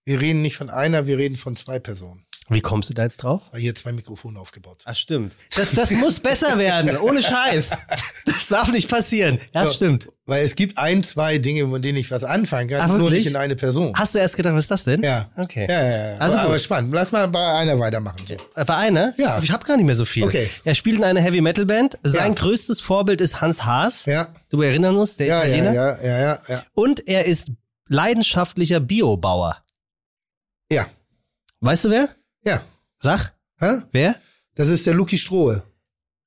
Wir reden nicht von einer, wir reden von zwei Personen. Wie kommst du da jetzt drauf? Weil hier zwei Mikrofone aufgebaut sind. Ach, stimmt. Das, das muss besser werden, ohne Scheiß. Das darf nicht passieren. Das So. stimmt. Weil es gibt ein, zwei Dinge, mit denen ich was anfangen kann, Ach, nur nicht in eine Person. Hast du erst gedacht, was ist das denn? Ja. Okay. Ja, ja, ja. Also aber, aber gut. spannend. Lass mal bei einer weitermachen. So. Äh, Bei einer? Ja. Ich habe gar nicht mehr so viel. Okay. Er spielt in einer Heavy Metal Band. Sein Ja. größtes Vorbild ist Hans Haas. Ja. Du erinnerst uns, der Ja, Italiener. ja, ja, ja, ja, ja. Und er ist leidenschaftlicher Biobauer. Ja. Weißt du wer? Ja. Sag. Hä? Wer? Das ist der Lucky Strohe.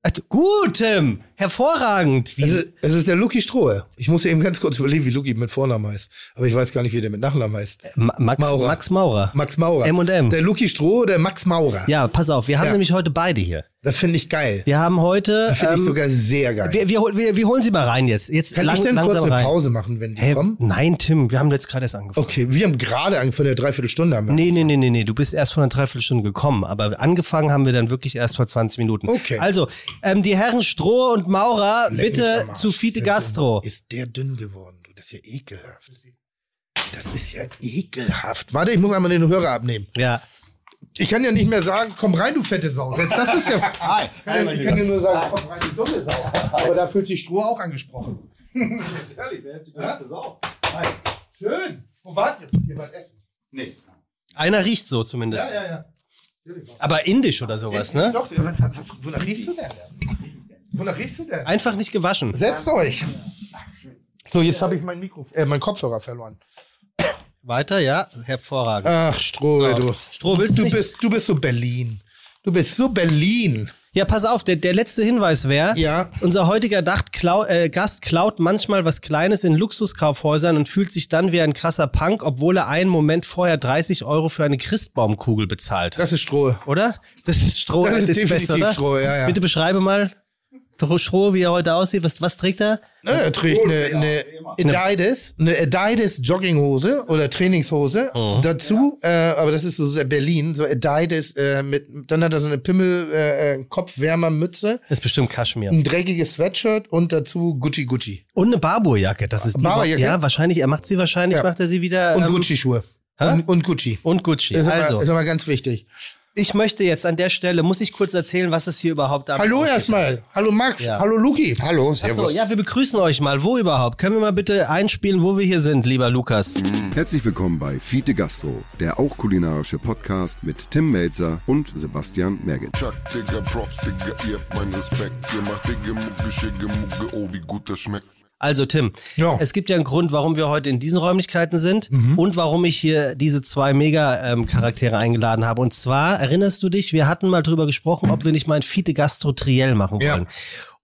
Also, gut, Tim. Hervorragend. Wie, Es ist, es ist der Lucky Strohe. Ich muss eben ganz kurz überlegen, wie Lucky mit Vornamen heißt. Aber ich weiß gar nicht, wie der mit Nachnamen heißt. Ma- Max Maurer. Max Maurer. Max Maurer. M&M. Der Lucky Strohe, der Max Maurer. Ja, pass auf. Wir haben Ja. nämlich heute beide hier. Das finde ich geil. Wir haben heute. Das finde ich ähm, sogar sehr geil. wir, wir, wir, wir holen sie mal rein jetzt. jetzt Kann lang, ich denn kurz eine. Pause machen, wenn die Hä? kommen? Nein, Tim, wir haben jetzt gerade erst angefangen. Okay, wir haben gerade angefangen, von der Dreiviertelstunde haben wir. Nee, nee, nee, nee, nee. Du bist erst vor einer Dreiviertelstunde gekommen, aber angefangen haben wir dann wirklich erst vor 20 Minuten. Okay. Also, ähm, die Herren Stroh und Maurer, Leck bitte zu Fiete Gastro. dünn- Ist der dünn geworden? Du, das ist ja ekelhaft. Das ist ja ekelhaft. Warte, ich muss einmal den Hörer abnehmen. Ja. Ich kann ja nicht mehr sagen, komm rein, du fette Sau. Jetzt, das ist ja. Ich kann, ja, ich kann ja nur sagen, komm rein, du dumme Sau. Aber da fühlt sich Stroh auch angesprochen. Ehrlich, wer ist die größte Sau? Schön. Wo wart ihr? Ihr wart essen. Nee. Einer riecht so zumindest. Ja, ja, ja. Aber indisch oder sowas, ne? Doch, was, was, wonach riechst du denn? Wonach riechst du denn? Einfach nicht gewaschen. Setzt euch. So, jetzt habe ich mein Mikro, äh, meinen Kopfhörer verloren. Weiter, ja. Hervorragend. Ach, Stroh, So. du. Stroh, willst du bist, du bist so Berlin. Du bist so Berlin. Ja, pass auf, der, der letzte Hinweis wäre, Ja. unser heutiger Dacht, klau, äh, Gast klaut manchmal was Kleines in Luxuskaufhäusern und fühlt sich dann wie ein krasser Punk, obwohl er einen Moment vorher 30 Euro für eine Christbaumkugel bezahlt. Das ist Stroh. oder? Das ist Stroh, Das ist definitiv besser, oder? Stroh, ja, ja. Bitte beschreibe mal. Schroh, wie er heute aussieht. Was, was trägt er? Ne, er trägt eine, eine Adidas, eine Adidas Jogginghose oder Trainingshose Mhm. dazu, äh, aber das ist so sehr Berlin, so Adidas äh, mit, dann hat er so eine Pimmel äh, äh, Kopfwärmermütze, Ist bestimmt Kaschmir. ein dreckiges Sweatshirt und dazu Gucci Gucci Und eine Barbourjacke. Das ist die Barbourjacke? Ja, wahrscheinlich. Er macht sie wahrscheinlich, Ja. macht er sie wieder. und ähm, Gucci Schuhe hä? und, und Gucci. Und Gucci. Das ist, Also, aber, ist aber ganz wichtig. Ich möchte jetzt an der Stelle, muss ich kurz erzählen, was es hier überhaupt damit Hallo erstmal. Hallo Max. Ja. Hallo Luki. Hallo, Achso, servus. ja, wir begrüßen euch mal. Wo überhaupt? Können wir mal bitte einspielen, wo wir hier sind, lieber Lukas? Herzlich willkommen bei Fiete Gastro, der auch kulinarische Podcast mit Tim Melzer und Sebastian Merget. Chuck, Digga, Props, Digga, ihr habt meinen Respekt. Ihr macht Digga, Mucke, Schicke, Mucke, oh, wie gut das schmeckt. Also Tim, Ja. es gibt ja einen Grund, warum wir heute in diesen Räumlichkeiten sind und warum ich hier diese zwei Mega-Charaktere eingeladen habe. Und zwar, erinnerst du dich, wir hatten mal drüber gesprochen, ob wir nicht mal ein Fiete Gastro Triell machen Ja. wollen.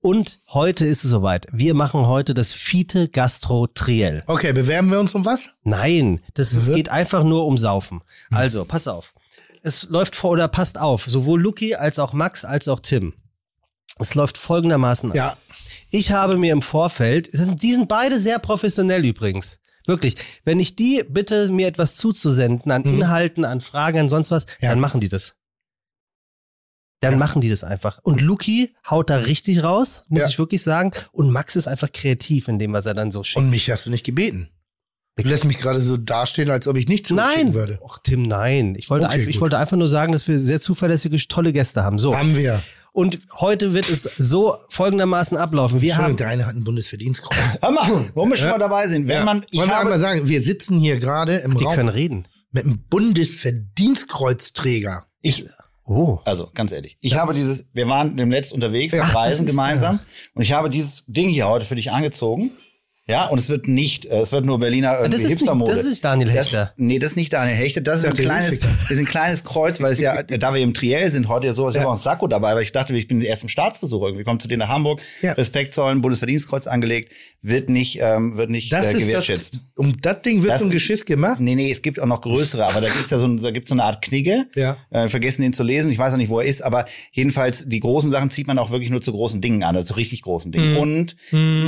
Und heute ist es soweit. Wir machen heute das Fiete Gastro Triell. Okay, bewerben wir uns um was? Nein, das es Mhm. geht einfach nur um Saufen. Also, pass auf. Es läuft vor oder passt auf, sowohl Luki als auch Max als auch Tim. Es läuft folgendermaßen ab. Ja. Ich habe mir im Vorfeld, sind, die sind beide sehr professionell übrigens. Wirklich. Wenn ich die bitte, mir etwas zuzusenden an Inhalten, an Fragen, an sonst was, Mhm. Ja. dann machen die das. Dann Ja. machen die das einfach. Und Luki haut da richtig raus, muss Ja. ich wirklich sagen. Und Max ist einfach kreativ in dem, was er dann so schickt. Und mich hast du nicht gebeten. Du lässt mich gerade so dastehen, als ob ich nicht Nein, würde. Och, Tim, nein. Ich wollte, Okay, einfach, ich wollte einfach nur sagen, dass wir sehr zuverlässige, tolle Gäste haben. So. Haben wir. Und heute wird es so folgendermaßen ablaufen. Wir haben, der eine hat ein Bundesverdienstkreuz. Hör mal, wo wir schon mal dabei sind. Wenn Ja. man, ich Wollen wir einmal sagen, wir sitzen hier gerade im die Raum können reden. mit einem Bundesverdienstkreuzträger. ich, Oh. also ganz ehrlich, ich habe dieses, wir waren demnächst unterwegs, Ja. Ach, Reisen gemeinsam, und ich habe dieses Ding hier heute für dich angezogen. Ja, und es wird nicht, äh, es wird nur Berliner Das irgendwie ist, nicht, Hipstermode. das ist nicht Daniel Das, Hechter. nee, das ist nicht Daniel Hechte. Das ist ein kleines, das ist ein kleines Kreuz, weil es ja, da wir im Triell sind, heute ja sowas, ich habe auch ein Sakko dabei, weil ich dachte, ich bin erst im Staatsbesuch irgendwie, kommt zu dir nach Hamburg, Ja. Respekt zollen, Bundesverdienstkreuz angelegt, wird nicht, ähm, wird nicht Das äh, ist gewertschätzt. das, um das Ding wird Das- so ein Geschiss gemacht. Nee, nee, es gibt auch noch größere, aber da gibt's ja so, da gibt's so eine Art Knigge. Ja. Äh, vergessen ihn zu lesen. Ich weiß auch nicht, wo er ist, aber jedenfalls, die großen Sachen zieht man auch wirklich nur zu großen Dingen an, also zu richtig großen Dingen. Mhm. Und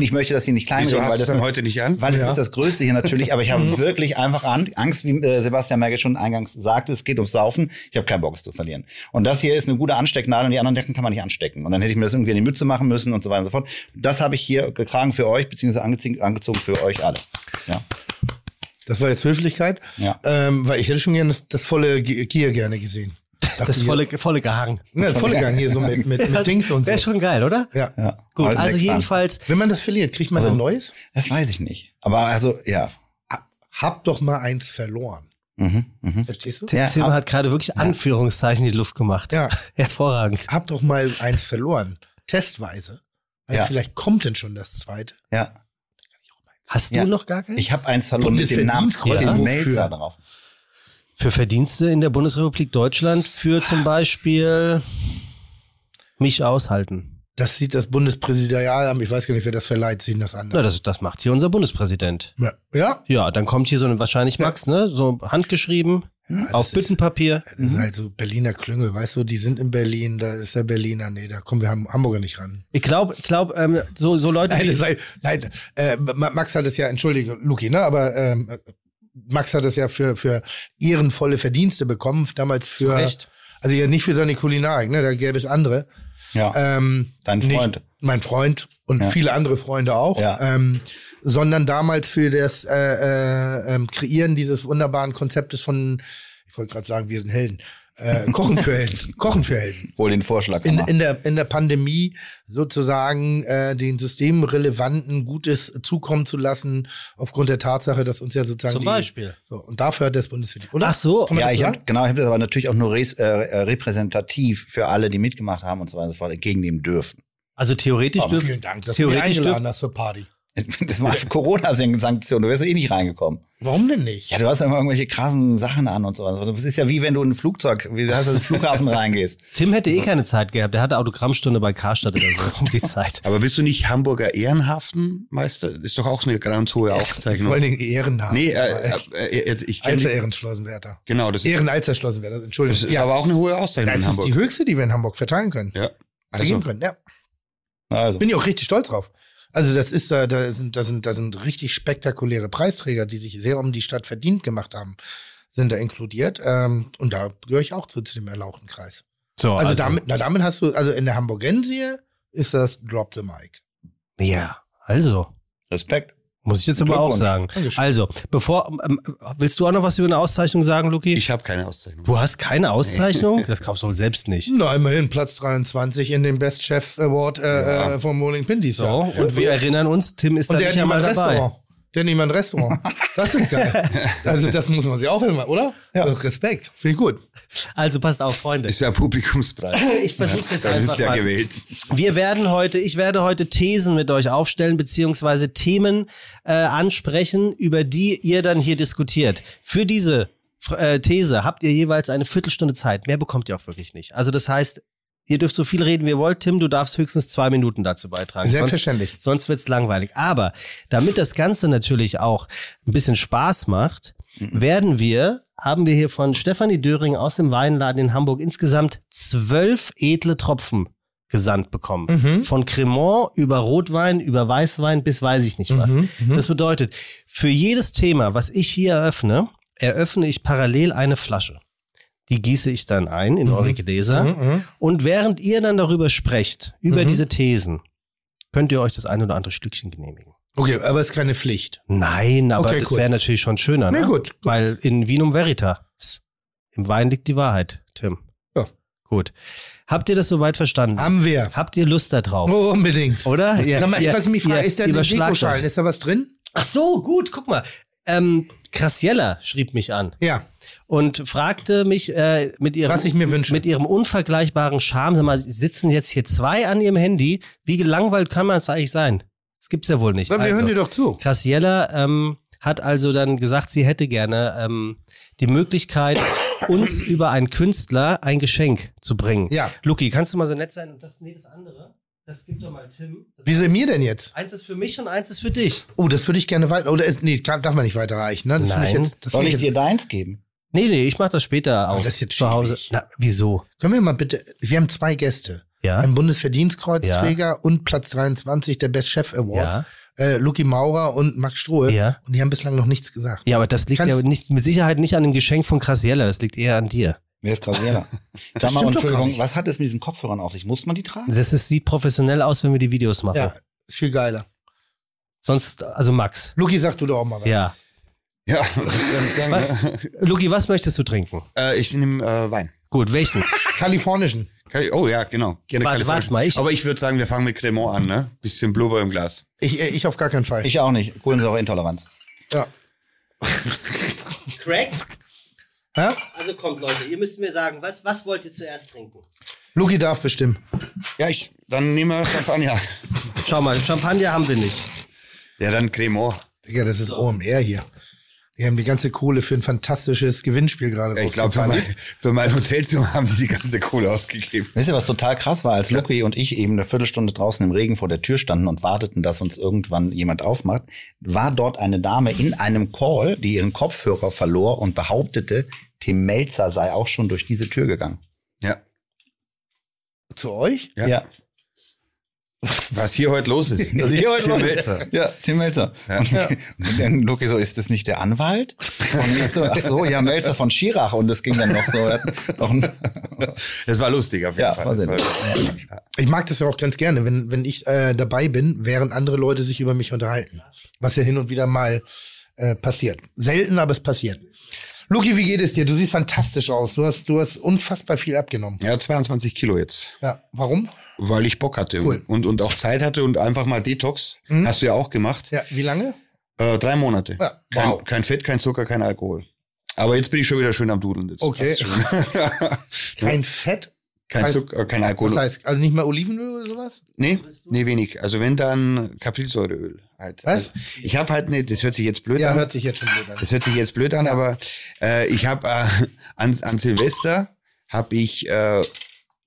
ich möchte das hier nicht kleinreden, weil du es das dann heute nicht an? weil das Ja. ist das Größte hier natürlich, aber ich habe wirklich einfach an, Angst, wie äh, Sebastian Merkel schon eingangs sagte, es geht ums Saufen. Ich habe keinen Bock, es zu verlieren. Und das hier ist eine gute Anstecknadel und die anderen Decken kann man nicht anstecken. Und dann hätte ich mir das irgendwie in die Mütze machen müssen und so weiter und so fort. Das habe ich hier getragen für euch, beziehungsweise angezogen, angezogen für euch alle. Ja. Das war jetzt Höflichkeit. Ja. Ähm, weil ich hätte schon gerne das, das volle Gi- Gier gerne gesehen. Dachte Das volle, volle Gehangen. Ne, das volle Gang hier so mit, mit, mit Dings und so. Wäre schon geil, oder? Ja. ja. Gut, Alles also jedenfalls, Wenn man das verliert, kriegt man Also- ein neues? Das weiß ich nicht. Aber also, ja. Hab doch mal eins verloren. Mhm, mhm. Verstehst du? Ja, Tim hat gerade wirklich Anführungszeichen in die Luft gemacht. Ja. Hervorragend. Hab doch mal eins verloren. Testweise. Weil Ja. vielleicht kommt denn schon das zweite. Ja. Hast Ja. du noch gar keins? Ich habe eins verloren mit dem Namen wofür? Melzer drauf. Für Verdienste in der Bundesrepublik Deutschland für zum Beispiel mich aushalten. Das sieht das Bundespräsidialamt, ich weiß gar nicht, wer das verleiht, sehen das Na, anders. das, das macht hier unser Bundespräsident. ja. ja, Ja, dann kommt hier so eine, wahrscheinlich Max, ne? So handgeschrieben, das auf ist- Büttenpapier. Das ist halt so Berliner Klüngel, weißt du, die sind in Berlin, da ist der Berliner, nee, da kommen wir Ham- Hamburger nicht ran. Ich glaube, ich glaub, ähm, so, so Leute, Nein, sei, nein äh, Ma- Max hat es ja, entschuldige, Luki, ne, aber ähm, Max hat es ja für, für ehrenvolle Verdienste bekommen, damals für, Recht. also ja nicht für seine Kulinarik, ne, da gäbe es andere. Ja. Ähm, Dein nicht- Freund. mein Freund und Ja. viele andere Freunde auch. Ja. Ähm, sondern damals für das äh, äh, ähm, Kreieren dieses wunderbaren Konzeptes von, ich wollte gerade sagen, wir sind Helden. Äh, Kochen für Helden. Kochen für Helden. Wohl den Vorschlag In, gemacht. in, der, in der Pandemie sozusagen äh, den systemrelevanten Gutes zukommen zu lassen, aufgrund der Tatsache, dass uns ja sozusagen. zum die, Beispiel. So, und dafür hat das Bundesverdienst. Oder? Ach so. Kann man Ja, das ich hab, genau, ich habe das aber natürlich auch nur res, äh, repräsentativ für alle, die mitgemacht haben und so weiter und so fort, entgegennehmen dürfen. Also theoretisch Aber dürfen, vielen Dank, dass du mich theoretisch eingeladen dürfen, hast zur Party. Das war Corona-Sanktion, du wärst ja eh nicht reingekommen. Warum denn nicht? Ja, du hast ja immer irgendwelche krassen Sachen an und so weiter. Das ist ja wie wenn du in ein Flugzeug, wie du hast, in den Flughafen reingehst. Tim hätte eh keine Zeit gehabt. Der hatte Autogrammstunde bei Karstadt oder so um die Zeit. Aber bist du nicht Hamburger Ehrenhafenmeister? Ist doch auch eine ganz hohe Vor Auszeichnung. allen Dingen Ehrenhaft. Nee, äh, äh, äh, ich kenne Alzer Ehrenschlossenwärter. Genau, das ist, Ehrenalzer Schlossenwärter, das Entschuldigung. ist aber auch eine hohe Auszeichnung das in ist die Hamburg. höchste, die wir in Hamburg verteilen können. Ja. Vergeben Also, können, ja. Also. Bin ich auch richtig stolz drauf. Also das ist da, da sind, da sind, da sind richtig spektakuläre Preisträger, die sich sehr um die Stadt verdient gemacht haben, sind da inkludiert. Ähm, und da gehöre ich auch zu, zu dem erlauchten Kreis. So, Also, damit, na, damit hast du, also in der Hamburgensie ist das Drop the Mic. Ja, also. Respekt. Muss ich jetzt aber auch sagen. Dankeschön. Also, bevor, ähm, willst du auch noch was über eine Auszeichnung sagen, Luki? Ich habe keine Auszeichnung. du hast keine Auszeichnung? Das glaubst du wohl selbst nicht. Na, immerhin Platz 23 in dem Best Chefs Award äh, äh, vom Bowling Pin So, und wir erinnern uns, Tim ist Und da der nicht einmal dabei. Restaurant. Der hat niemand Restaurant. Das ist geil. Also das muss man sich auch immer, oder? Ja. Respekt. Finde ich gut. Also passt auf, Freunde. Ist ja ein Publikumspreis. Ich versuch's jetzt Das einfach ist ja mal. gewählt. Wir werden heute, ich werde heute Thesen mit euch aufstellen, beziehungsweise Themen äh, ansprechen, über die ihr dann hier diskutiert. Für diese äh, These habt ihr jeweils eine Viertelstunde Zeit. Mehr bekommt ihr auch wirklich nicht. Also das heißt, ihr dürft so viel reden, wie ihr wollt. Tim, du darfst höchstens zwei Minuten dazu beitragen. Selbstverständlich. Sonst, sonst wird's langweilig. Aber damit das Ganze natürlich auch ein bisschen Spaß macht, werden wir, haben wir hier von Stefanie Döring aus dem Weinladen in Hamburg insgesamt zwölf edle Tropfen gesandt bekommen. Mhm. Von Cremant über Rotwein, über Weißwein bis weiß ich nicht was. Mhm, mhm. Das bedeutet, für jedes Thema, was ich hier eröffne, eröffne ich parallel eine Flasche. Die gieße ich dann ein in eure Gläser. Mhm, mhm. Und während ihr dann darüber sprecht, über Mhm. diese Thesen, könnt ihr euch das ein oder andere Stückchen genehmigen. Okay, aber es ist keine Pflicht. Nein, aber Okay, das wäre natürlich schon schöner. Na Ne? gut, gut. Weil in Vinum Veritas, im Wein liegt die Wahrheit, Tim. Ja. Gut. Habt ihr das soweit verstanden? Haben wir. Habt ihr Lust da drauf? Oh, unbedingt. Oder? Ihr, Sag mal, ihr- was ich mich frage, ihr ist da ein überschlagt Dekoschalen? Ist da was drin? Ach so, gut, guck mal. Ähm, Graciella schrieb mich an Ja. Und fragte mich äh, mit ihrem Was ich mir wünsche. mit ihrem unvergleichbaren Charme, sag mal, sitzen jetzt hier zwei an ihrem Handy. Wie gelangweilt kann man es eigentlich sein? Das gibt's ja wohl nicht. Wir hören Also, dir doch zu. Graciella ähm, hat also dann gesagt, sie hätte gerne ähm, die Möglichkeit, uns über einen Künstler ein Geschenk zu bringen. Ja. Luki, kannst du mal so nett sein? Und das, nee, das andere, das gibt doch mal Tim. Das Wieso mir denn jetzt? Eins ist für mich und eins ist für dich. Oh, das würde ich gerne weiter. Oder ist, nee, darf man nicht weiterreichen, ne? Das finde ich Nein. jetzt. Das Soll ich jetzt, dir deins geben? Nee, nee, ich mach das später Oh, auch. das ist jetzt zu Hause. Na, wieso? Können wir mal bitte. Wir haben zwei Gäste. Ja. Ein Bundesverdienstkreuzträger und Platz 23 der Best Chef Awards. Ja. Äh, Lucky Maurer und Max Strohe. Ja. Und die haben bislang noch nichts gesagt. Ja, aber das liegt Kannst- ja nicht, mit Sicherheit nicht an dem Geschenk von Graciella, das liegt eher an dir. Wer ist Graciela? Sag mal, stimmt doch gar Entschuldigung, was hat es mit diesen Kopfhörern auf sich? Muss man die tragen? Das ist, sieht professionell aus, wenn wir die Videos machen. Ja, ist viel geiler. Sonst, also Max. Lucky, sag du doch auch mal was. Ja. Ja, sagen? Was? Luki, was möchtest du trinken? Äh, ich nehme äh, Wein. Gut, welchen? Kalifornischen. Oh ja, genau. Gerne Warte, Kalifornien. warte mal, ich- Aber ich würde sagen, wir fangen mit Cremant an, ne? Bisschen Blubber im Glas. Ich, äh, ich auf gar keinen Fall. Ich auch nicht. Kohlensäureintoleranz. ja. Craig? ja? Also kommt, Leute, ihr müsst mir sagen, was, was wollt ihr zuerst trinken? Lucky darf bestimmen. Ja, ich, dann nehmen wir Champagner. Schau mal, Champagner haben wir nicht. Ja, dann Cremant. Digga, das ist OMR hier. Die haben die ganze Kohle für ein fantastisches Gewinnspiel gerade Ich glaube, für, mein, für mein Hotelzimmer haben die die ganze Kohle ausgegeben. Wisst ihr, was total krass war, als Lucky und ich eben eine Viertelstunde draußen im Regen vor der Tür standen und warteten, dass uns irgendwann jemand aufmacht, war dort eine Dame in einem Call, die ihren Kopfhörer verlor und behauptete, Tim Melzer sei auch schon durch diese Tür gegangen. Ja. Zu euch? Ja. Was hier heute los ist. Also hier heute Tim. Melzer. Ja, Tim Melzer. Ja. Und, und dann Lucky so, ist das nicht der Anwalt? Und ich so, ach so, ja, Melzer von Schirach. Und das ging dann noch so. Noch ein, Das war lustig auf jeden Ja, Fall. War, Ich mag das ja auch ganz gerne, wenn, wenn ich äh, dabei bin, während andere Leute sich über mich unterhalten. Was ja hin und wieder mal äh, passiert. Selten, aber es passiert. Luki, wie geht es dir? Du siehst fantastisch aus. Du hast, du hast unfassbar viel abgenommen. ja, 22 Kilo jetzt. Ja, warum? Weil ich Bock hatte Cool. und, und auch Zeit hatte und einfach mal Detox. Mhm. Hast du ja auch gemacht. Ja, wie lange? Äh, drei Monate. Ja, kein, wow. kein Fett, kein Zucker, kein Alkohol. Aber jetzt bin ich schon wieder schön am Dudeln. Jetzt Okay. Kein Fett? Kein heißt- Zucker, kein Alkohol. Das heißt, also nicht mal Olivenöl oder sowas? Nee, nee, wenig. Also wenn dann Kaprilsäureöl halt. Was? Also ich habe halt ne, das hört sich jetzt blöd Ja, an. hört sich jetzt schon blöd an. Das hört sich jetzt blöd an, aber äh, ich habe äh, an, an Silvester habe ich äh,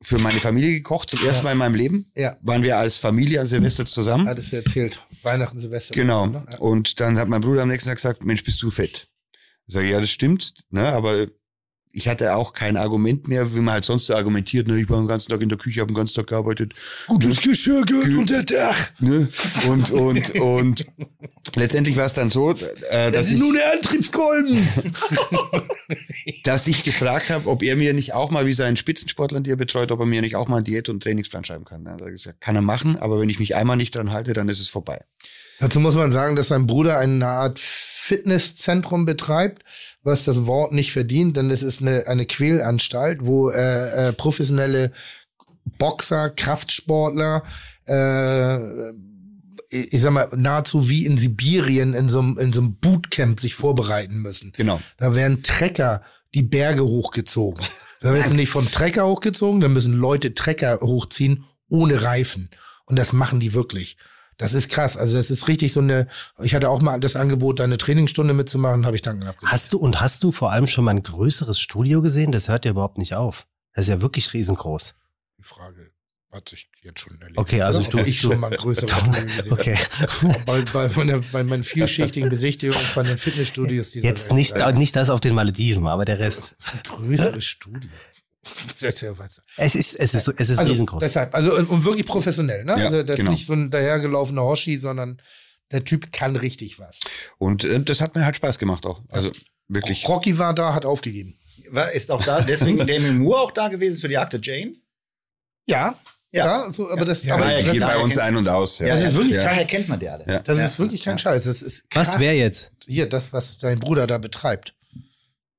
für meine Familie gekocht zum ersten Mal in meinem Leben. Ja, Waren wir als Familie an Silvester zusammen. hattest du erzählt. Weihnachten, Silvester. Genau. Ja. Und dann hat mein Bruder am nächsten Tag gesagt, Mensch, bist du fett? Ich sage, ja, das stimmt, ne, aber ich hatte auch kein Argument mehr, wie man halt sonst so argumentiert. Ne? Ich war den ganzen Tag in der Küche, habe den ganzen Tag gearbeitet. Gutes Geschirr gehört Ge- unter Dach. Ne? Und, und, und letztendlich war es dann so, äh, dass, ich, nur der Antriebskolben. dass ich gefragt habe, ob er mir nicht auch mal, wie seinen Spitzensportlern, die er betreut, ob er mir nicht auch mal einen Diät- und Trainingsplan schreiben kann. Da hat er gesagt, kann er machen, aber wenn ich mich einmal nicht dran halte, dann ist es vorbei. Dazu muss man sagen, dass sein Bruder eine Art Fitnesszentrum betreibt, was das Wort nicht verdient, denn es ist eine, eine Quälanstalt, wo äh, äh, professionelle Boxer, Kraftsportler, äh, ich sag mal, nahezu wie in Sibirien in so, einem- in so einem Bootcamp sich vorbereiten müssen. Genau. Da werden Trecker die Berge hochgezogen. Da werden sie nicht vom Trecker hochgezogen, da müssen Leute Trecker hochziehen ohne Reifen. Und das machen die wirklich. Das ist krass. Also das ist richtig so eine, ich hatte auch mal das Angebot, da eine Trainingsstunde mitzumachen, habe ich dann abgelehnt. Hast du und hast du vor allem schon mal ein größeres Studio gesehen? Das hört ja überhaupt nicht auf. Das ist ja wirklich riesengroß. Die Frage hat sich jetzt schon erledigt. Okay, also du- ich schon mal ein größeres Studio gesehen. Okay. Bei, bei, meiner, bei meinen vielschichtigen Besichtigungen von den Fitnessstudios dieser Jetzt Welt. nicht, Ein nicht das auf den Malediven, aber der Rest. größeres Studio. Es ist, es ist, es ist also, riesengroß. Deshalb, also und, wirklich professionell, ne? Ja, also das genau. ist nicht so ein dahergelaufener Hoshi, sondern der Typ kann richtig was. Und äh, das hat mir halt Spaß gemacht auch. Also wirklich. Rocky war da, hat aufgegeben. War, ist auch da, deswegen Damien Moore auch da gewesen für die Akte Jane? Ja, ja, Ja. so, aber das, Ja, aber das, geht ist, bei ja, uns ein und aus. Ja. Das ist wirklich ja. Daher kennt man die alle. Ja. das Ja. ist wirklich kein Scheiß. Das ist krass. Was wäre jetzt? Hier, das, was dein Bruder da betreibt.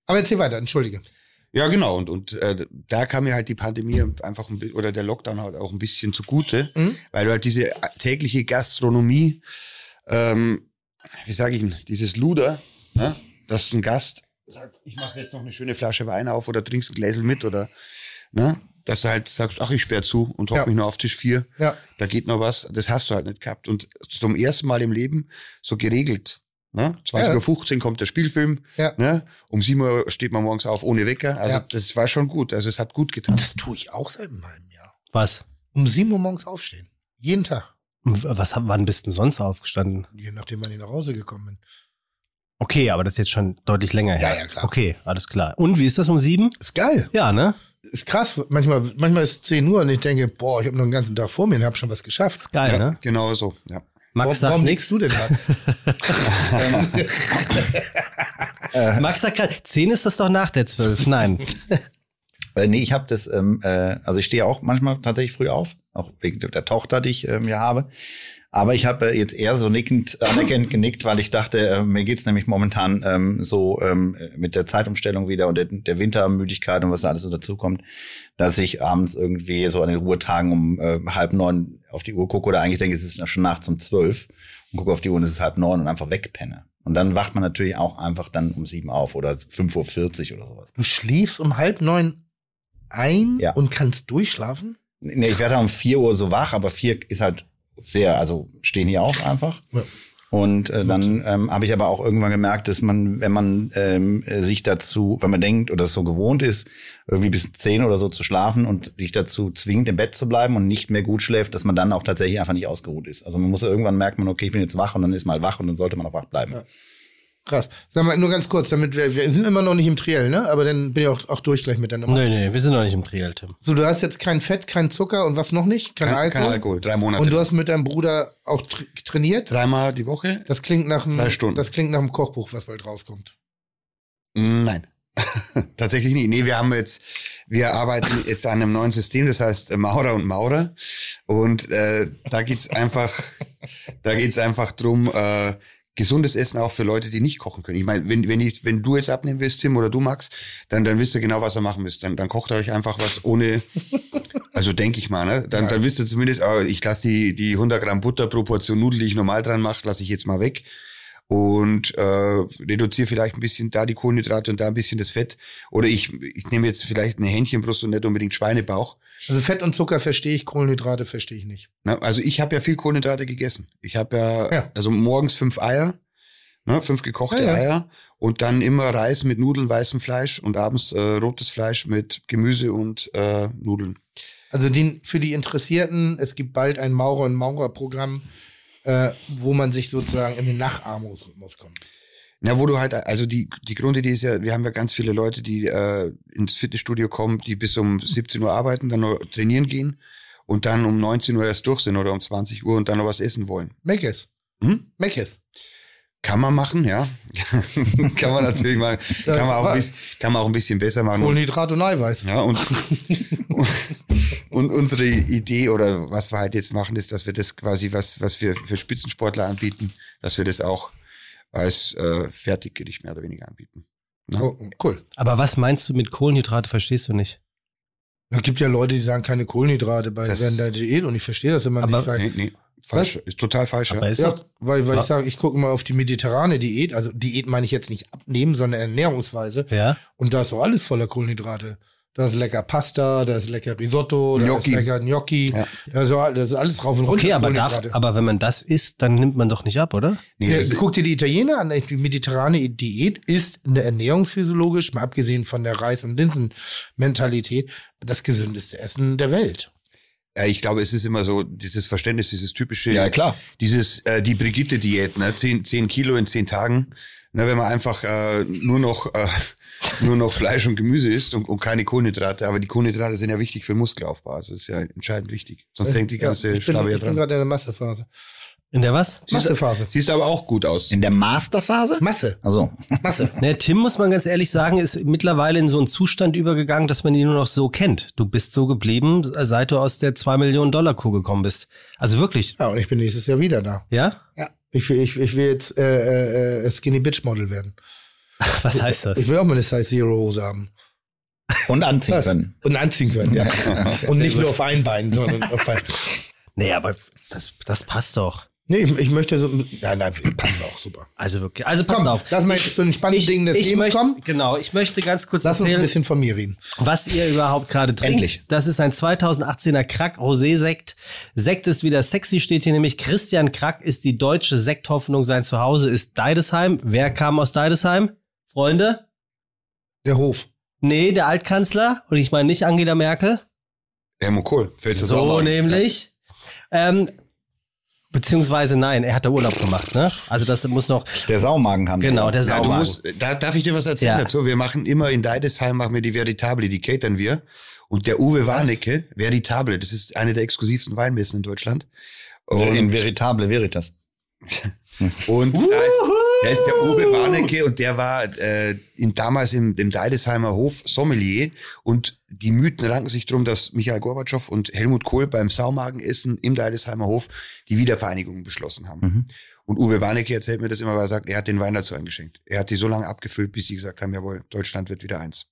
Aber erzähl weiter, entschuldige. Ja, genau. Und, und äh, da kam mir halt die Pandemie einfach ein bi- oder der Lockdown halt auch ein bisschen zugute, Mhm. weil du halt diese tägliche Gastronomie, ähm, wie sage ich denn, dieses Luder, ne? dass ein Gast sagt, ich mache jetzt noch eine schöne Flasche Wein auf oder trinkst ein Gläsel mit oder ne? dass du halt sagst, ach, ich sperr zu und hock Ja. mich nur auf Tisch vier, Ja. da geht noch was. Das hast du halt nicht gehabt. Und zum ersten Mal im Leben so geregelt. Ne? 20.15 Uhr kommt der Spielfilm. Ja. Ne? Um 7 Uhr steht man morgens auf ohne Wecker. Also Ja. das war schon gut. Also es hat gut getan. Das tue ich auch seit einem halben Jahr. Was? Um 7 Uhr morgens aufstehen. Jeden Tag. Was, wann bist du denn sonst aufgestanden? Je nachdem, wann ich nach Hause gekommen bin. Okay, aber das ist jetzt schon deutlich länger her. Ja, ja, klar. Okay, alles klar. Und wie ist das um sieben? Ist geil. Ja, ne? Ist krass. Manchmal, manchmal ist es 10 Uhr und ich denke, boah, ich habe noch den ganzen Tag vor mir und habe schon was geschafft. Ist geil, ja, ne? Genau so. Ja. Max warum sagt warum nickst du denn, Max? Max sagt gerade, zehn ist das doch nach der zwölf. Nein. Äh, nee, ich habe das, ähm, äh, also ich stehe auch manchmal tatsächlich früh auf, auch wegen der Tochter, die ich ähm, ja habe. Aber ich habe äh, jetzt eher so nickend, anerkennend genickt, weil ich dachte, äh, mir geht's nämlich momentan ähm, so ähm, mit der Zeitumstellung wieder und der, der Wintermüdigkeit und was da alles so dazukommt, dass ich abends irgendwie so an den Ruhetagen um äh, halb neun auf die Uhr gucke oder eigentlich denke, es ist schon nachts um zwölf und gucke auf die Uhr und es ist halb neun und einfach wegpenne. Und dann wacht man natürlich auch einfach dann um sieben auf oder 5.40 Uhr oder sowas. Du schläfst um halb neun ein Ja. und kannst durchschlafen? Nee, ich werde um 4 Uhr so wach, aber 4 ist halt sehr, also stehen hier auf einfach. Ja. Und äh, dann ähm, habe ich aber auch irgendwann gemerkt, dass man, wenn man ähm, äh, sich dazu, wenn man denkt oder es so gewohnt ist, irgendwie bis 10 oder so zu schlafen und sich dazu zwingt, im Bett zu bleiben und nicht mehr gut schläft, dass man dann auch tatsächlich einfach nicht ausgeruht ist. Also man muss irgendwann merkt man, okay, ich bin jetzt wach und dann ist mal wach und dann sollte man auch wach bleiben. Ja. Krass. Sag mal, nur ganz kurz, damit wir, wir sind immer noch nicht im Triell, ne? Aber dann bin ich auch, auch durch gleich mit der Nummer. Nee, nee, wir sind noch nicht im Triel, Tim. So, du hast jetzt kein Fett, kein Zucker und was noch nicht? Kein, Kein, Alkohol? kein Alkohol. Drei Monate. Und du hast mit deinem Bruder auch tra trainiert? Dreimal die Woche? Das klingt nach einem, Drei Stunden. das klingt nach einem Kochbuch, was bald rauskommt. Nein. Tatsächlich nicht. Nee, wir haben jetzt, wir arbeiten jetzt an einem neuen System, das heißt äh, Maurer und Maurer. Und äh, da geht's einfach, da geht's einfach drum, äh, gesundes Essen auch für Leute, die nicht kochen können. Ich meine, wenn, wenn, ich, wenn du jetzt abnehmen willst, Tim, oder du Max, dann, dann wisst ihr genau, was ihr machen müsst. Dann, dann kocht ihr euch einfach was ohne, also denke ich mal, ne? Dann, dann wisst ihr zumindest, äh, ich lasse die, die 100 Gramm Butter pro Portion Nudel, die ich normal dran mache, lasse ich jetzt mal weg und äh, reduziere vielleicht ein bisschen da die Kohlenhydrate und da ein bisschen das Fett. Oder ich, ich nehme jetzt vielleicht eine Hähnchenbrust und nicht unbedingt Schweinebauch. Also Fett und Zucker verstehe ich, Kohlenhydrate verstehe ich nicht. Ne? Also ich habe ja viel Kohlenhydrate gegessen. Ich habe ja, Ja. also morgens fünf Eier, ne? fünf gekochte Ja, ja. Eier und dann immer Reis mit Nudeln, weißem Fleisch und abends äh, rotes Fleisch mit Gemüse und äh, Nudeln. Also die, für die Interessierten, es gibt bald ein Maurer- und Maurer-Programm, äh, wo man sich sozusagen in den Nachahmungsrhythmus kommt. Na, wo du halt, also die, die Grundidee ist ja, wir haben ja ganz viele Leute, die äh, ins Fitnessstudio kommen, die bis um 17 Uhr arbeiten, dann noch trainieren gehen und dann um 19 Uhr erst durch sind oder um 20 Uhr und dann noch was essen wollen. Meckes. Hm? Meckes. Kann man machen, ja. kann man natürlich mal, kann man, auch ein bisschen, kann man auch ein bisschen besser machen. Kohlenhydrat und Eiweiß. ja, und, und, und unsere Idee oder was wir halt jetzt machen, ist, dass wir das quasi, was, was wir für Spitzensportler anbieten, dass wir das auch als äh, Fertiggericht mehr oder weniger anbieten. Ja. Oh, cool. Aber was meinst du mit Kohlenhydrate, verstehst du nicht? Es gibt ja Leute, die sagen keine Kohlenhydrate bei Das- während der Diät und ich verstehe das immer Aber- nicht. Weil, Nee, nee, falsch. Ist total falsch, Aber ja. ist ja, doch, weil, weil Ja. ich sage, ich gucke mal auf die mediterrane Diät. Also Diät meine ich jetzt nicht abnehmen, sondern Ernährungsweise. ja. Und da ist doch alles voller Kohlenhydrate. Da ist lecker Pasta, da ist lecker Risotto, da Gnocchi. ist lecker Gnocchi. Ja. Da ist, das ist alles rauf und runter. Okay, aber, darf, aber wenn man das isst, dann nimmt man doch nicht ab, oder? Nee, Ja, guck dir die Italiener an, die mediterrane Diät ist in der ernährungsphysiologisch, mal abgesehen von der Reis- und Linsen-Mentalität, das gesündeste Essen der Welt. Ja, ich glaube, es ist immer so, dieses Verständnis, dieses typische, Ja, klar. dieses, äh, die Brigitte-Diät, ne? Zehn, zehn Kilo in zehn Tagen. Ne, wenn man einfach äh, nur noch äh, nur noch Fleisch und Gemüse isst und, und keine Kohlenhydrate. Aber die Kohlenhydrate sind ja wichtig für Muskelaufbau. Also das ist ja entscheidend wichtig. Sonst hängt die ganze ja, ich bin, Schlappe ja ich bin dran. gerade in der Massephase. In der was? Massephase. Siehst aber auch gut aus. In der Masterphase? Masse. Also, Masse. Ne, Tim, muss man ganz ehrlich sagen, ist mittlerweile in so einen Zustand übergegangen, dass man ihn nur noch so kennt. Du bist so geblieben, seit du aus der 2 Millionen Dollar Kuh gekommen bist. Also wirklich, Ja, und ich bin nächstes Jahr wieder da. ja? Ja. Ich will, ich, ich will jetzt äh, äh, Skinny Bitch Model werden. Was heißt das? Ich will auch mal eine Size Zero Hose haben. und anziehen Das. können. Und anziehen können, ja. und nicht nur auf ein Bein, sondern auf ein. Nee, aber das, das passt doch. Nee, ich, ich möchte so. Ja, nein, passt auch super. Also wirklich. Also pass Komm, auf. lass mal jetzt zu den spannenden Dingen des Lebens möchte, kommen. Genau, ich möchte ganz kurz Lass uns ein erzählen, bisschen von mir reden. was ihr überhaupt gerade trinkt. Endlich. Das ist ein 2018er Krack Rosé Sekt. Sekt ist wieder sexy, steht hier nämlich. Christian Krack ist die deutsche Sekthoffnung. Sein Zuhause ist Deidesheim. Wer kam aus Deidesheim? Freunde? Der Hof. Nee, der Altkanzler. Und ich meine nicht Angela Merkel. Helmut Kohl. Fällt das auch So ein. nämlich. Ähm, beziehungsweise nein, er hat da Urlaub gemacht, ne? Also das muss noch. Der Saumagen haben Genau, wir. der Ja, du Saumagen. musst, da darf ich dir was erzählen Ja. dazu. Wir machen immer in Deidesheim machen wir die Veritable, die catern wir. Und der Uwe Warnecke, Veritable, das ist eine der exklusivsten Weinmessen in Deutschland. In Und, Veritable Veritas. und da, ist, da ist der Uwe Warnecke und der war äh, in, damals im, im Deidesheimer Hof Sommelier. Und die Mythen ranken sich drum, dass Michael Gorbatschow und Helmut Kohl beim Saumagenessen im Deidesheimer Hof die Wiedervereinigung beschlossen haben. Mhm. Und Uwe Warnecke erzählt mir das immer, weil er sagt, er hat den Wein dazu eingeschenkt. Er hat die so lange abgefüllt, bis sie gesagt haben, jawohl, Deutschland wird wieder eins.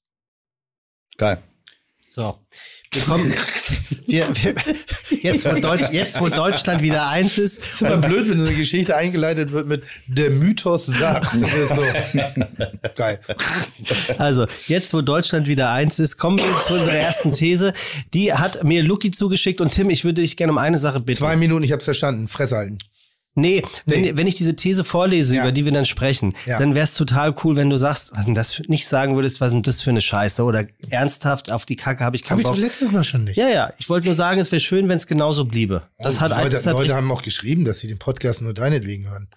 Geil. So. Wir kommen. Wir, wir, jetzt, wo Deutsch, jetzt, wo Deutschland wieder eins ist. ist immer blöd, wenn so eine Geschichte eingeleitet wird mit der Mythos sagt. Das ist so. Geil. Also, jetzt, wo Deutschland wieder eins ist, kommen wir zu unserer ersten These. Die hat mir Lucky zugeschickt und Tim, ich würde dich gerne um eine Sache bitten. Zwei Minuten, ich hab's verstanden. Fresse halten. Nee, Nee. Wenn, wenn ich diese These vorlese, Ja. über die wir dann sprechen, Ja. dann wäre es total cool, wenn du sagst, was denn das für, nicht sagen würdest, was denn das für eine Scheiße oder ernsthaft auf die Kacke habe ich Hab keinen ich doch Bock. letztes Mal schon nicht. Ja, ja, ich wollte nur sagen, es wäre schön, wenn es genauso bliebe. Das Oh, hat, Leute, das hat Leute haben auch geschrieben, dass sie den Podcast nur deinetwegen hören.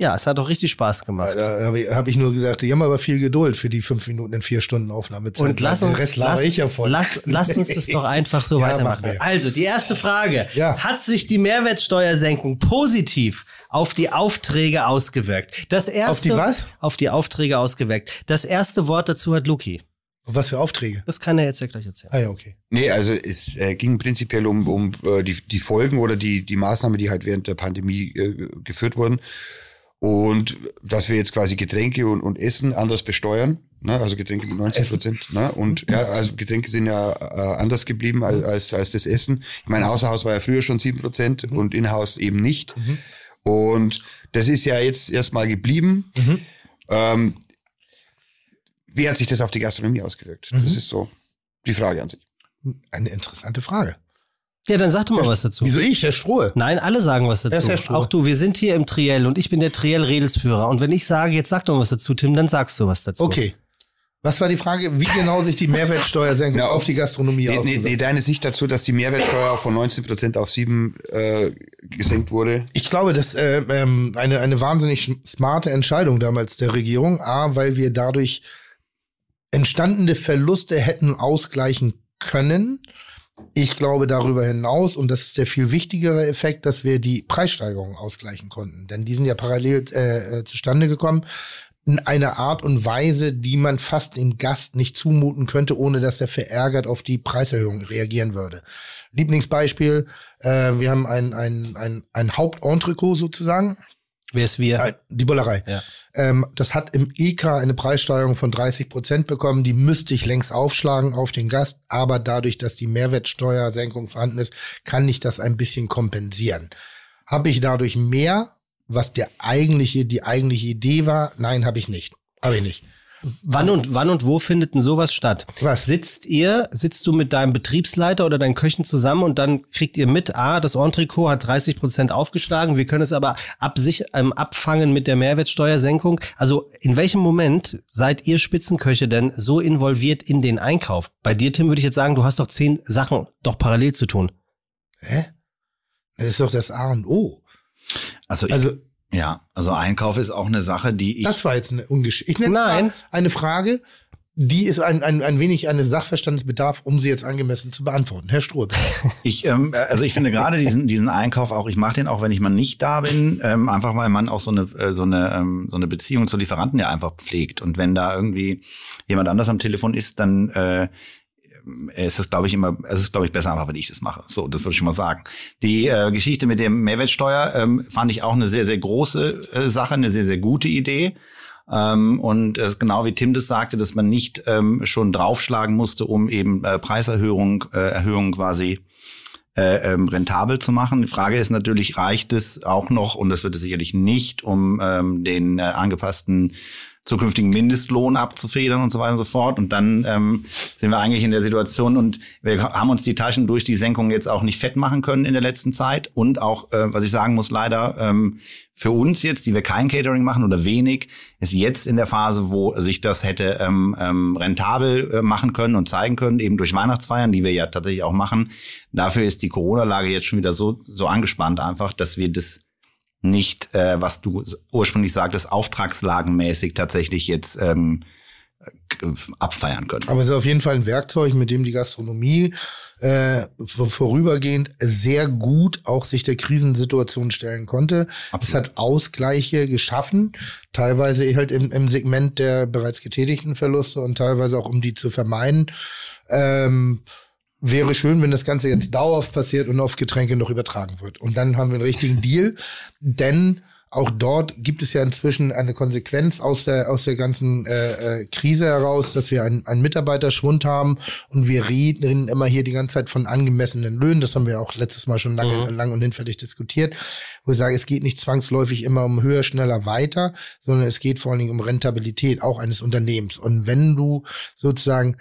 Ja, es hat auch richtig Spaß gemacht. Da habe ich, hab ich nur gesagt, die haben aber viel Geduld für die fünf Minuten in vier Stunden Aufnahmezeit. Und lass uns, Rest lass, ich ja voll. lass, lass uns das doch einfach so Ja, weitermachen. Also, die erste Frage. Ja. Hat sich die Mehrwertsteuersenkung positiv auf die Aufträge ausgewirkt? Das erste, Auf die was? Auf die Aufträge ausgewirkt. Das erste Wort dazu hat Luki. Und was für Aufträge? Das kann er jetzt ja gleich erzählen. Ah ja, okay. Nee, also es äh, ging prinzipiell um, um äh, die, die Folgen oder die, die Maßnahmen, die halt während der Pandemie äh, geführt wurden. Und dass wir jetzt quasi Getränke und, und Essen anders besteuern. Ne? Also Getränke mit 90 Prozent. Ne? Und ja, also Getränke sind ja äh, anders geblieben als, als, als das Essen. Ich meine, Außerhaus war ja früher schon 7 Prozent und Inhouse eben nicht. Und das ist ja jetzt erstmal geblieben. Ähm, wie hat sich das auf die Gastronomie ausgewirkt? Das ist so die Frage an sich. Eine interessante Frage. Ja, dann sag doch mal was dazu. Wieso ich, Herr Strohe? Nein, alle sagen was dazu. Herr Stroh? Auch du, wir sind hier im Triell und ich bin der Triell-Redelsführer. Und wenn ich sage, jetzt sag doch mal was dazu, Tim, dann sagst du was dazu. Okay. Was war die Frage, wie genau sich die Mehrwertsteuersenkung Ja, auf die Gastronomie Nee, nee, auswirkt? nee, deine Sicht dazu, dass die Mehrwertsteuer von 19 Prozent auf 7 äh, gesenkt wurde? Ich glaube, das äh, ähm, eine eine wahnsinnig smarte Entscheidung damals der Regierung. A, weil wir dadurch entstandene Verluste hätten ausgleichen können. Ich glaube darüber hinaus, und das ist der viel wichtigere Effekt, dass wir die Preissteigerungen ausgleichen konnten. Denn die sind ja parallel äh, äh, zustande gekommen. In einer Art und Weise, die man fast dem Gast nicht zumuten könnte, ohne dass er verärgert auf die Preiserhöhung reagieren würde. Lieblingsbeispiel, äh, wir haben ein, ein, ein, ein Hauptentrecot sozusagen, Wer ist wir? äh, die Bullerei. Ja. Ähm, das hat im EK eine Preissteigerung von 30 Prozent bekommen. Die müsste ich längst aufschlagen auf den Gast. Aber dadurch, dass die Mehrwertsteuersenkung vorhanden ist, kann ich das ein bisschen kompensieren. Habe ich dadurch mehr, was der eigentliche, die eigentliche Idee war? Nein, habe ich nicht. Habe ich nicht. Wann und wann und wo findet denn sowas statt? Was? Sitzt ihr, sitzt du mit deinem Betriebsleiter oder deinen Köchen zusammen und dann kriegt ihr mit, ah, das Entrecot hat 30 Prozent aufgeschlagen, wir können es aber absich, ähm, abfangen mit der Mehrwertsteuersenkung. Also in welchem Moment seid ihr Spitzenköche denn so involviert in den Einkauf? Bei dir, Tim, würde ich jetzt sagen, du hast doch zehn Sachen doch parallel zu tun. Hä? Das ist doch das A und O. Also, ich, Also, ja, also Einkauf ist auch eine Sache, die ich. das war jetzt eine Ungeschichte. Ich nenne Nein. mal eine Frage, die ist ein, ein, ein wenig eines Sachverstandsbedarf, um sie jetzt angemessen zu beantworten. Herr Stroh. bitte. Ich, ähm, also ich finde gerade diesen, diesen Einkauf auch, ich mache den auch, wenn ich mal nicht da bin, ähm, einfach weil man auch so eine, äh, so, eine, ähm, so eine Beziehung zu Lieferanten ja einfach pflegt. Und wenn da irgendwie jemand anders am Telefon ist, dann äh, ist es, glaube ich, immer, es ist, glaube ich, besser einfach, wenn ich das mache. So, das würde ich schon mal sagen. Die äh, Geschichte mit dem Mehrwertsteuer ähm, fand ich auch eine sehr, sehr große äh, Sache, eine sehr, sehr gute Idee. Ähm, und ist genau wie Tim das sagte, dass man nicht ähm, schon draufschlagen musste, um eben äh, Preiserhöhung, äh, Erhöhung quasi äh, ähm, rentabel zu machen. Die Frage ist natürlich, reicht es auch noch, und das wird es sicherlich nicht, um ähm, den äh, angepassten zukünftigen Mindestlohn abzufedern und so weiter und so fort. Und dann ähm, sind wir eigentlich in der Situation und wir haben uns die Taschen durch die Senkung jetzt auch nicht fett machen können in der letzten Zeit. Und auch, äh, was ich sagen muss, leider ähm, für uns jetzt, die wir kein Catering machen oder wenig, ist jetzt in der Phase, wo sich das hätte ähm, ähm, rentabel äh, machen können und zeigen können, eben durch Weihnachtsfeiern, die wir ja tatsächlich auch machen. Dafür ist die Corona-Lage jetzt schon wieder so, so angespannt einfach, dass wir das nicht, äh, was du ursprünglich sagtest, auftragslagenmäßig tatsächlich jetzt ähm, abfeiern können. Aber es ist auf jeden Fall ein Werkzeug, mit dem die Gastronomie äh, vor- vorübergehend sehr gut auch sich der Krisensituation stellen konnte. Es Absolut. hat Ausgleiche geschaffen, teilweise halt im, im Segment der bereits getätigten Verluste und teilweise auch um die zu vermeiden. Ähm, wäre schön, wenn das Ganze jetzt dauerhaft passiert und auf Getränke noch übertragen wird. Und dann haben wir einen richtigen Deal, denn auch dort gibt es ja inzwischen eine Konsequenz aus der aus der ganzen äh, äh, Krise heraus, dass wir einen, einen Mitarbeiterschwund haben und wir reden immer hier die ganze Zeit von angemessenen Löhnen. Das haben wir auch letztes Mal schon lange, Mhm. lang und hinfällig diskutiert, wo ich sage, es geht nicht zwangsläufig immer um höher, schneller, weiter, sondern es geht vor allen Dingen um Rentabilität auch eines Unternehmens. Und wenn du sozusagen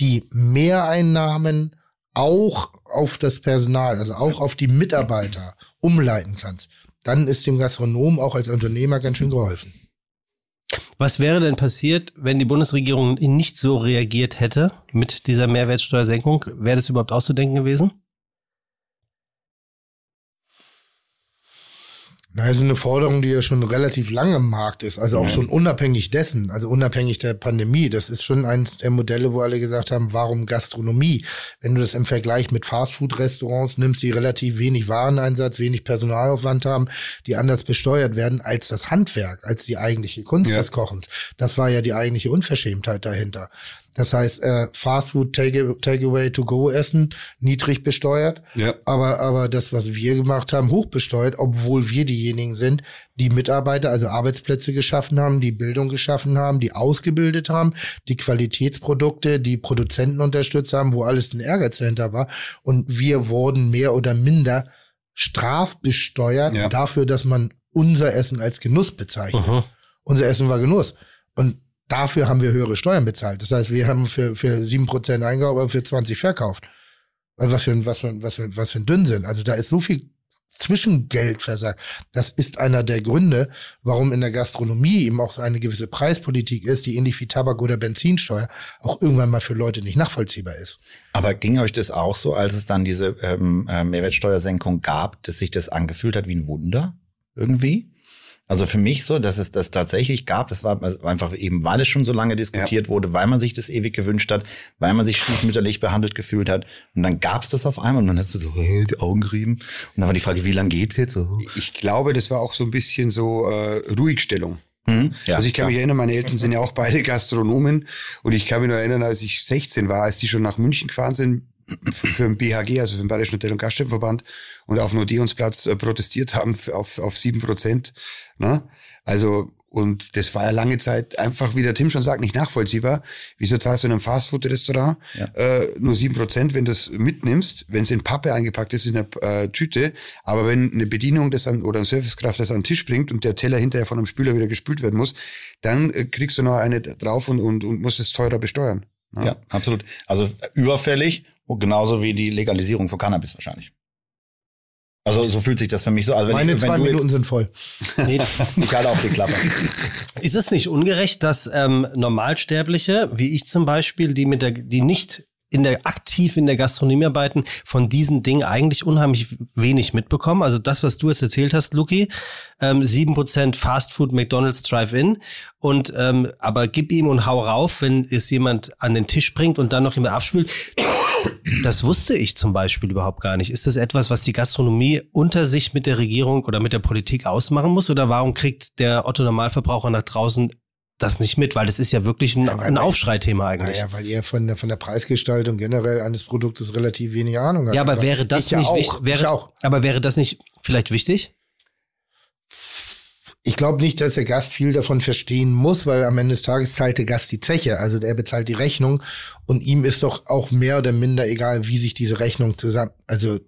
die Mehreinnahmen auch auf das Personal, also auch auf die Mitarbeiter umleiten kannst, dann ist dem Gastronom auch als Unternehmer ganz schön geholfen. Was wäre denn passiert, wenn die Bundesregierung nicht so reagiert hätte mit dieser Mehrwertsteuersenkung? Wäre das überhaupt auszudenken gewesen? Na, das ist eine Forderung, die ja schon relativ lange im Markt ist, also auch Ja. schon unabhängig dessen, also unabhängig der Pandemie. Das ist schon eins der Modelle, wo alle gesagt haben, warum Gastronomie? Wenn du das im Vergleich mit Fastfood-Restaurants nimmst, die relativ wenig Wareneinsatz, wenig Personalaufwand haben, die anders besteuert werden als das Handwerk, als die eigentliche Kunst Ja. des Kochens. Das war ja die eigentliche Unverschämtheit dahinter. Das heißt, äh, Fastfood, Take- Takeaway, To-Go essen, niedrig besteuert. Ja. Aber, aber das, was wir gemacht haben, hochbesteuert, obwohl wir diejenigen sind, die Mitarbeiter, also Arbeitsplätze geschaffen haben, die Bildung geschaffen haben, die ausgebildet haben, die Qualitätsprodukte, die Produzenten unterstützt haben, wo alles ein Ehrgeiz dahinter war. Und wir wurden mehr oder minder strafbesteuert Ja. dafür, dass man unser Essen als Genuss bezeichnet. Mhm. Unser Essen war Genuss. Und dafür haben wir höhere Steuern bezahlt. Das heißt, wir haben für, für 7% eingekauft, aber für 20 verkauft. Was für, ein- was für, ein- was für, ein- was für ein Dünnsinn. Also da ist so viel Zwischengeld versagt. Das ist einer der Gründe, warum in der Gastronomie eben auch eine gewisse Preispolitik ist, die ähnlich wie Tabak- oder Benzinsteuer auch irgendwann mal für Leute nicht nachvollziehbar ist. Aber ging euch das auch so, als es dann diese ähm, äh, Mehrwertsteuersenkung gab, dass sich das angefühlt hat wie ein Wunder irgendwie? Also für mich so, dass es das tatsächlich gab, das war einfach eben, weil es schon so lange diskutiert wurde, weil man sich das ewig gewünscht hat, weil man sich stiefmütterlich behandelt gefühlt hat. Und dann gab es das auf einmal und dann hast du so hey, die Augen gerieben. Und dann war die Frage, wie lange geht's jetzt? So. Ich glaube, das war auch so ein bisschen so äh, Ruhigstellung. Mhm. Ja, also ich kann mich erinnern, meine Eltern sind ja auch beide Gastronomen und ich kann mich nur erinnern, als ich 16 war, als die schon nach München gefahren sind für, den BHG, also für den Bayerischen Hotel- und Gaststättenverband und auf dem Odeonsplatz äh, protestiert haben auf, auf sieben Prozent. Ne? Also und das war ja lange Zeit einfach, wie der Tim schon sagt, nicht nachvollziehbar. Wieso zahlst du in einem Fastfood-Restaurant Ja. äh, nur sieben Prozent, wenn du es mitnimmst, wenn es in Pappe eingepackt ist in einer äh, Tüte, aber wenn eine Bedienung das an, oder ein Servicekraft das an den Tisch bringt und der Teller hinterher von einem Spüler wieder gespült werden muss, dann äh, kriegst du noch eine drauf und, und, und musst es teurer besteuern. Ne? Ja, absolut. Also überfällig, und genauso wie die Legalisierung von Cannabis wahrscheinlich. Also so fühlt sich das für mich so. Also wenn Meine ich, wenn zwei du Minuten jetzt, sind voll. Nee, ich halte auf die Klappe. Ist es nicht ungerecht, dass ähm, Normalsterbliche, wie ich zum Beispiel, die mit der, die nicht in der aktiv in der Gastronomie arbeiten, von diesen Dingen eigentlich unheimlich wenig mitbekommen. Also das, was du jetzt erzählt hast, Luki, ähm, 7% Fastfood, McDonalds, Drive-In. Und ähm, aber gib ihm und hau rauf, wenn es jemand an den Tisch bringt und dann noch jemand abspült. Das wusste ich zum Beispiel überhaupt gar nicht. Ist das etwas, was die Gastronomie unter sich mit der Regierung oder mit der Politik ausmachen muss? Oder warum kriegt der Otto Normalverbraucher nach draußen das nicht mit? Weil das ist ja wirklich ein, Ja, ein Aufschreithema eigentlich. Naja, weil ihr von der, von der Preisgestaltung generell eines Produktes relativ wenig Ahnung habt. ja, aber wäre das ich ja nicht auch, wichtig? ich Wäre, auch. Aber wäre das nicht vielleicht wichtig? Ich glaube nicht, dass der Gast viel davon verstehen muss, weil am Ende des Tages zahlt der Gast die Zeche, also der bezahlt die Rechnung und ihm ist doch auch mehr oder minder egal, wie sich diese Rechnung zusammen, also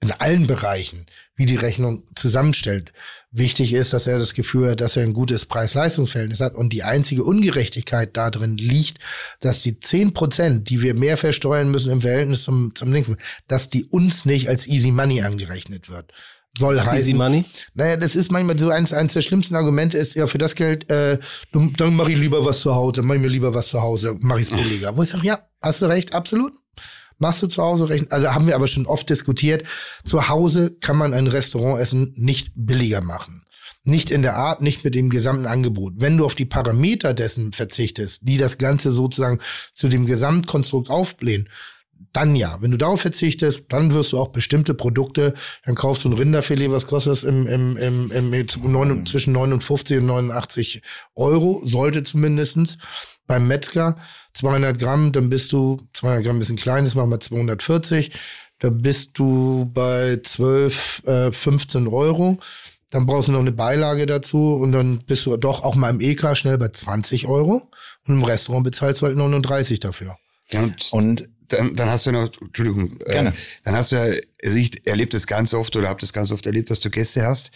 in allen Bereichen, wie die Rechnung zusammenstellt. Wichtig ist, dass er das Gefühl hat, dass er ein gutes Preis-Leistungs-Verhältnis hat und die einzige Ungerechtigkeit darin liegt, dass die 10 Prozent, die wir mehr versteuern müssen im Verhältnis zum, zum Linken, dass die uns nicht als Easy Money angerechnet wird. Soll heißen, Easy Money? naja, das ist manchmal so eins, eins der schlimmsten Argumente ist, ja, für das Geld, äh, dann, dann mache ich lieber was zu Hause, dann mache ich mir lieber was zu Hause, mache ich es billiger. Wo ich sage, ja, hast du recht, absolut. Machst du zu Hause recht? Also haben wir aber schon oft diskutiert. Zu Hause kann man ein Restaurantessen nicht billiger machen. Nicht in der Art, nicht mit dem gesamten Angebot. Wenn du auf die Parameter dessen verzichtest, die das Ganze sozusagen zu dem Gesamtkonstrukt aufblähen, dann ja. Wenn du darauf verzichtest, dann wirst du auch bestimmte Produkte, dann kaufst du ein Rinderfilet, was kostet das im, im, im, im, zwischen 59 und 89 Euro, sollte zumindestens Beim Metzger 200 Gramm, dann bist du, 200 Gramm ein bisschen klein, das machen wir 240, da bist du bei 12, äh, 15 Euro. Dann brauchst du noch eine Beilage dazu und dann bist du doch auch mal im EK schnell bei 20 Euro und im Restaurant bezahlst du halt 39 dafür. Ja, und, Und dann, dann hast du noch, Entschuldigung. Äh, dann hast du ja, also ich erlebe das ganz oft oder habe das ganz oft erlebt, dass du Gäste hast,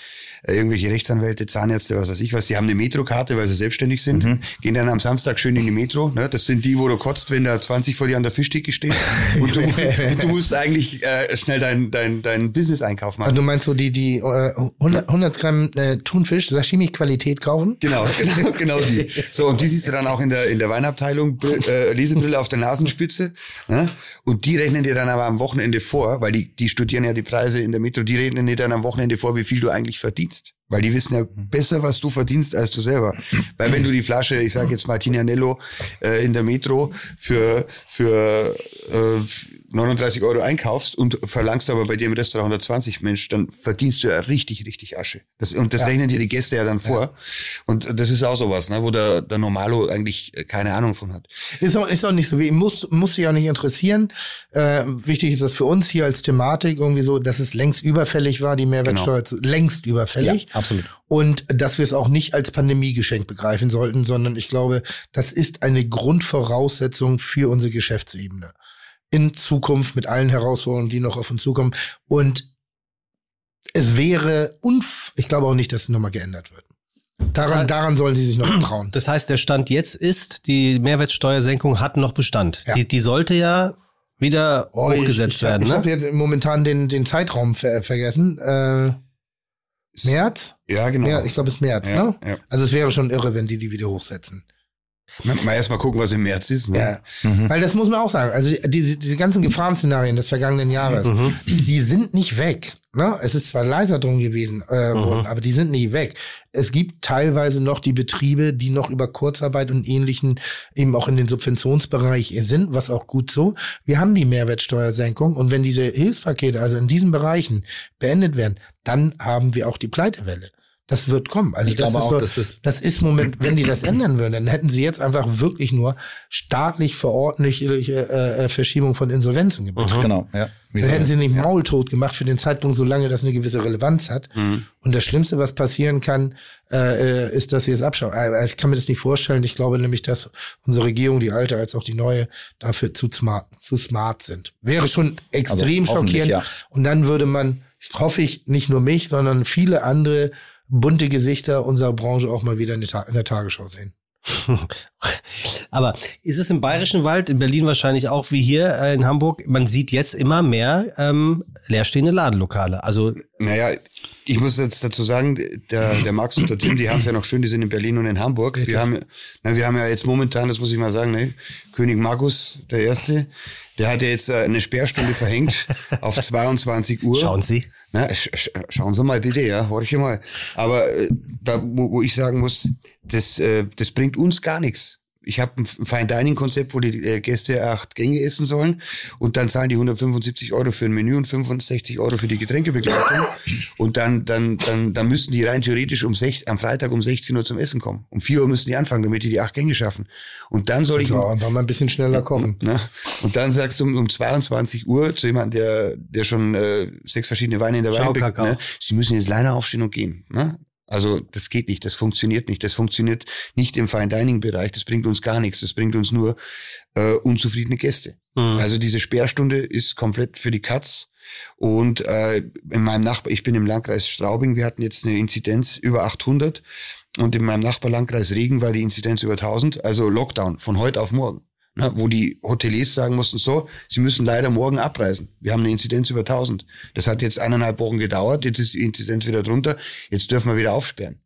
äh, irgendwelche Rechtsanwälte, Zahnärzte, was weiß ich was, die haben eine Metrokarte, weil sie selbstständig sind, Mhm. gehen dann am Samstag schön in die Metro. Ne? Das sind die, wo du kotzt, wenn da 20 vor dir an der Fischtheke stehen. Und du, und du musst eigentlich äh, schnell deinen dein, dein Business-Einkauf machen. Also du meinst so die, die äh, 100, 100 Gramm äh, Thunfisch, Sashimi-Qualität kaufen? Genau, genau, genau die. So, und die siehst du dann auch in der, in der Weinabteilung, Br- äh, Lesebrille auf der Nasenspitze. Ne? Und die rechnen dir dann aber am Wochenende vor, weil die, die studieren ja die Preise in der Metro, die rechnen dir dann am Wochenende vor, wie viel du eigentlich verdienst. Weil die wissen ja besser, was du verdienst, als du selber. Weil wenn du die Flasche, ich sage jetzt Martinianello, äh, in der Metro für, für äh, 39 Euro einkaufst und verlangst aber bei dir im Restaurant 120, Mensch, dann verdienst du ja richtig, richtig Asche. Das, und das rechnen dir die Gäste ja dann vor. Und das ist auch sowas, ne, wo der, der Normalo eigentlich äh, keine Ahnung von hat. Ist auch, ist auch nicht so wie, muss, muss sich auch nicht interessieren. Äh, wichtig ist das für uns hier als Thematik irgendwie so, dass es längst überfällig war, die Mehrwertsteuer, zu, längst überfällig. Ja, absolut. Und dass wir es auch nicht als Pandemiegeschenk begreifen sollten, sondern ich glaube, das ist eine Grundvoraussetzung für unsere Geschäftsebene. In Zukunft mit allen Herausforderungen, die noch auf uns zukommen. Und es wäre, unf ich glaube auch nicht, dass es nochmal geändert wird. Daran, daran sollen sie sich noch trauen. Das heißt, der Stand jetzt ist, die Mehrwertsteuersenkung hat noch Bestand. Ja. Die, die sollte ja wieder Oh, ich- hochgesetzt ich, hab- werden, Ich ne? habe jetzt momentan den, den Zeitraum ver vergessen. Äh, März? Ja, genau. Ja, ich glaube, es ist März, ja, ne? ja. Also es wäre schon irre, wenn die die wieder hochsetzen. Mal erst mal gucken, was im März ist. Ne? Ja. Mhm. Weil das muss man auch sagen. Also diese, diese ganzen Gefahrenszenarien des vergangenen Jahres, Mhm. die sind nicht weg. Ne? Es ist zwar leiser drum gewesen, äh, Mhm. worden, aber die sind nicht weg. Es gibt teilweise noch die Betriebe, die noch über Kurzarbeit und ähnlichen eben auch in den Subventionsbereich sind, was auch gut so. Wir haben die Mehrwertsteuersenkung und wenn diese Hilfspakete also in diesen Bereichen beendet werden, dann haben wir auch die Pleitewelle. Das wird kommen. Also Ich das glaube ist auch, so, dass das das ist Moment, wenn die das ändern würden, dann hätten sie jetzt einfach wirklich nur staatlich verordentliche äh, äh, Verschiebung von Insolvenzen gemacht. Mhm. genau, ja. Wie Dann hätten sie nicht maultot gemacht für den Zeitpunkt, solange das eine gewisse Relevanz hat. Mhm. Und das Schlimmste, was passieren kann, äh, äh, ist, dass wir es abschauen. Äh, Ich kann mir das nicht vorstellen. Ich glaube nämlich, dass unsere Regierung, die alte als auch die neue, dafür zu smart, zu smart sind. Wäre schon extrem Also schockierend. ja. Und dann würde man, hoffe ich, nicht nur mich, sondern viele andere bunte Gesichter unserer Branche auch mal wieder in der, Ta in der Tagesschau sehen. Aber ist es im Bayerischen Wald, in Berlin wahrscheinlich auch wie hier äh, in Hamburg, man sieht jetzt immer mehr ähm, leerstehende Ladenlokale. Also Naja, ich muss jetzt dazu sagen, der, der Max und der Tim, die haben es ja noch schön, die sind in Berlin und in Hamburg. Wir haben, na, wir haben ja jetzt momentan, das muss ich mal sagen, ne, König Markus, der Erste, der hat ja jetzt äh, eine Sperrstunde verhängt auf 22 Uhr. schauen Sie. Na, sch sch schauen Sie mal bitte, ja, horche mal. Aber äh, da, wo, wo ich sagen muss, das, äh, das bringt uns gar nichts. Ich habe ein Fine Dining Konzept, wo die äh, Gäste acht Gänge essen sollen und dann zahlen die 175 Euro für ein Menü und 65 Euro für die Getränkebegleitung und dann dann dann dann müssten die rein theoretisch um sech, am Freitag um 16 Uhr zum Essen kommen. Um 4 Uhr müssen die anfangen, damit die die acht Gänge schaffen. Und dann soll ich So, einfach mal ein bisschen schneller kochen. Ne? Und dann sagst du um, um 22 Uhr zu jemandem, der, der schon äh, sechs verschiedene Weine in der Kakao. ne? Sie müssen jetzt leider aufstehen und gehen. Ne? Also das geht nicht, das funktioniert nicht. Das funktioniert nicht im Fine Dining Bereich. Das bringt uns gar nichts. Das bringt uns nur äh, unzufriedene Gäste. Mhm. Also diese Sperrstunde ist komplett für die Katz. Und äh, in meinem Nachbar, ich bin im Landkreis Straubing, wir hatten jetzt eine Inzidenz über 800 und in meinem Nachbarlandkreis Regen war die Inzidenz über 1000, also Lockdown von heute auf morgen. Ne, wo die Hoteliers sagen mussten, so, sie müssen leider morgen abreisen. Wir haben eine Inzidenz über 1000. Das hat jetzt eineinhalb Wochen gedauert, jetzt ist die Inzidenz wieder drunter, jetzt dürfen wir wieder aufsperren.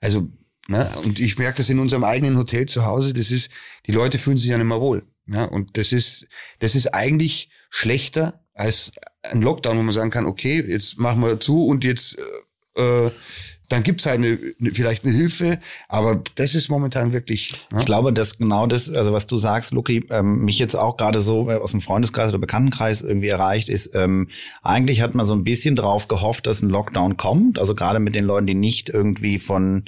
Also, ne, und ich merke das in unserem eigenen Hotel zu Hause, das ist, die Leute fühlen sich ja nicht mehr wohl. Ja, und das ist, das ist eigentlich schlechter als ein Lockdown, wo man sagen kann, okay, jetzt machen wir zu und jetzt, äh, äh, dann gibt's halt eine, vielleicht eine Hilfe, aber das ist momentan wirklich. Ne? Ich glaube, dass genau das, also was du sagst, Luki, ähm, mich jetzt auch gerade so äh, aus dem Freundeskreis oder Bekanntenkreis irgendwie erreicht, ist, ähm, eigentlich hat man so ein bisschen drauf gehofft, dass ein Lockdown kommt. Also gerade mit den Leuten, die nicht irgendwie von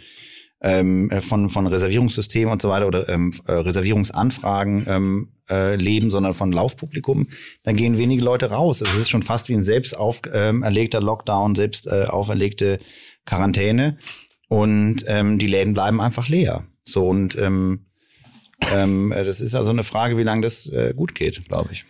ähm, äh, von, von Reservierungssystemen und so weiter oder ähm, äh, Reservierungsanfragen ähm, äh, leben, sondern von Laufpublikum, dann gehen wenige Leute raus. Es ist schon fast wie ein selbst auferlegter Lockdown, selbst äh, auferlegte Quarantäne. Und ähm, die Läden bleiben einfach leer. So und ähm, ähm, äh, das ist also eine Frage, wie lange das äh, gut geht, glaube ich.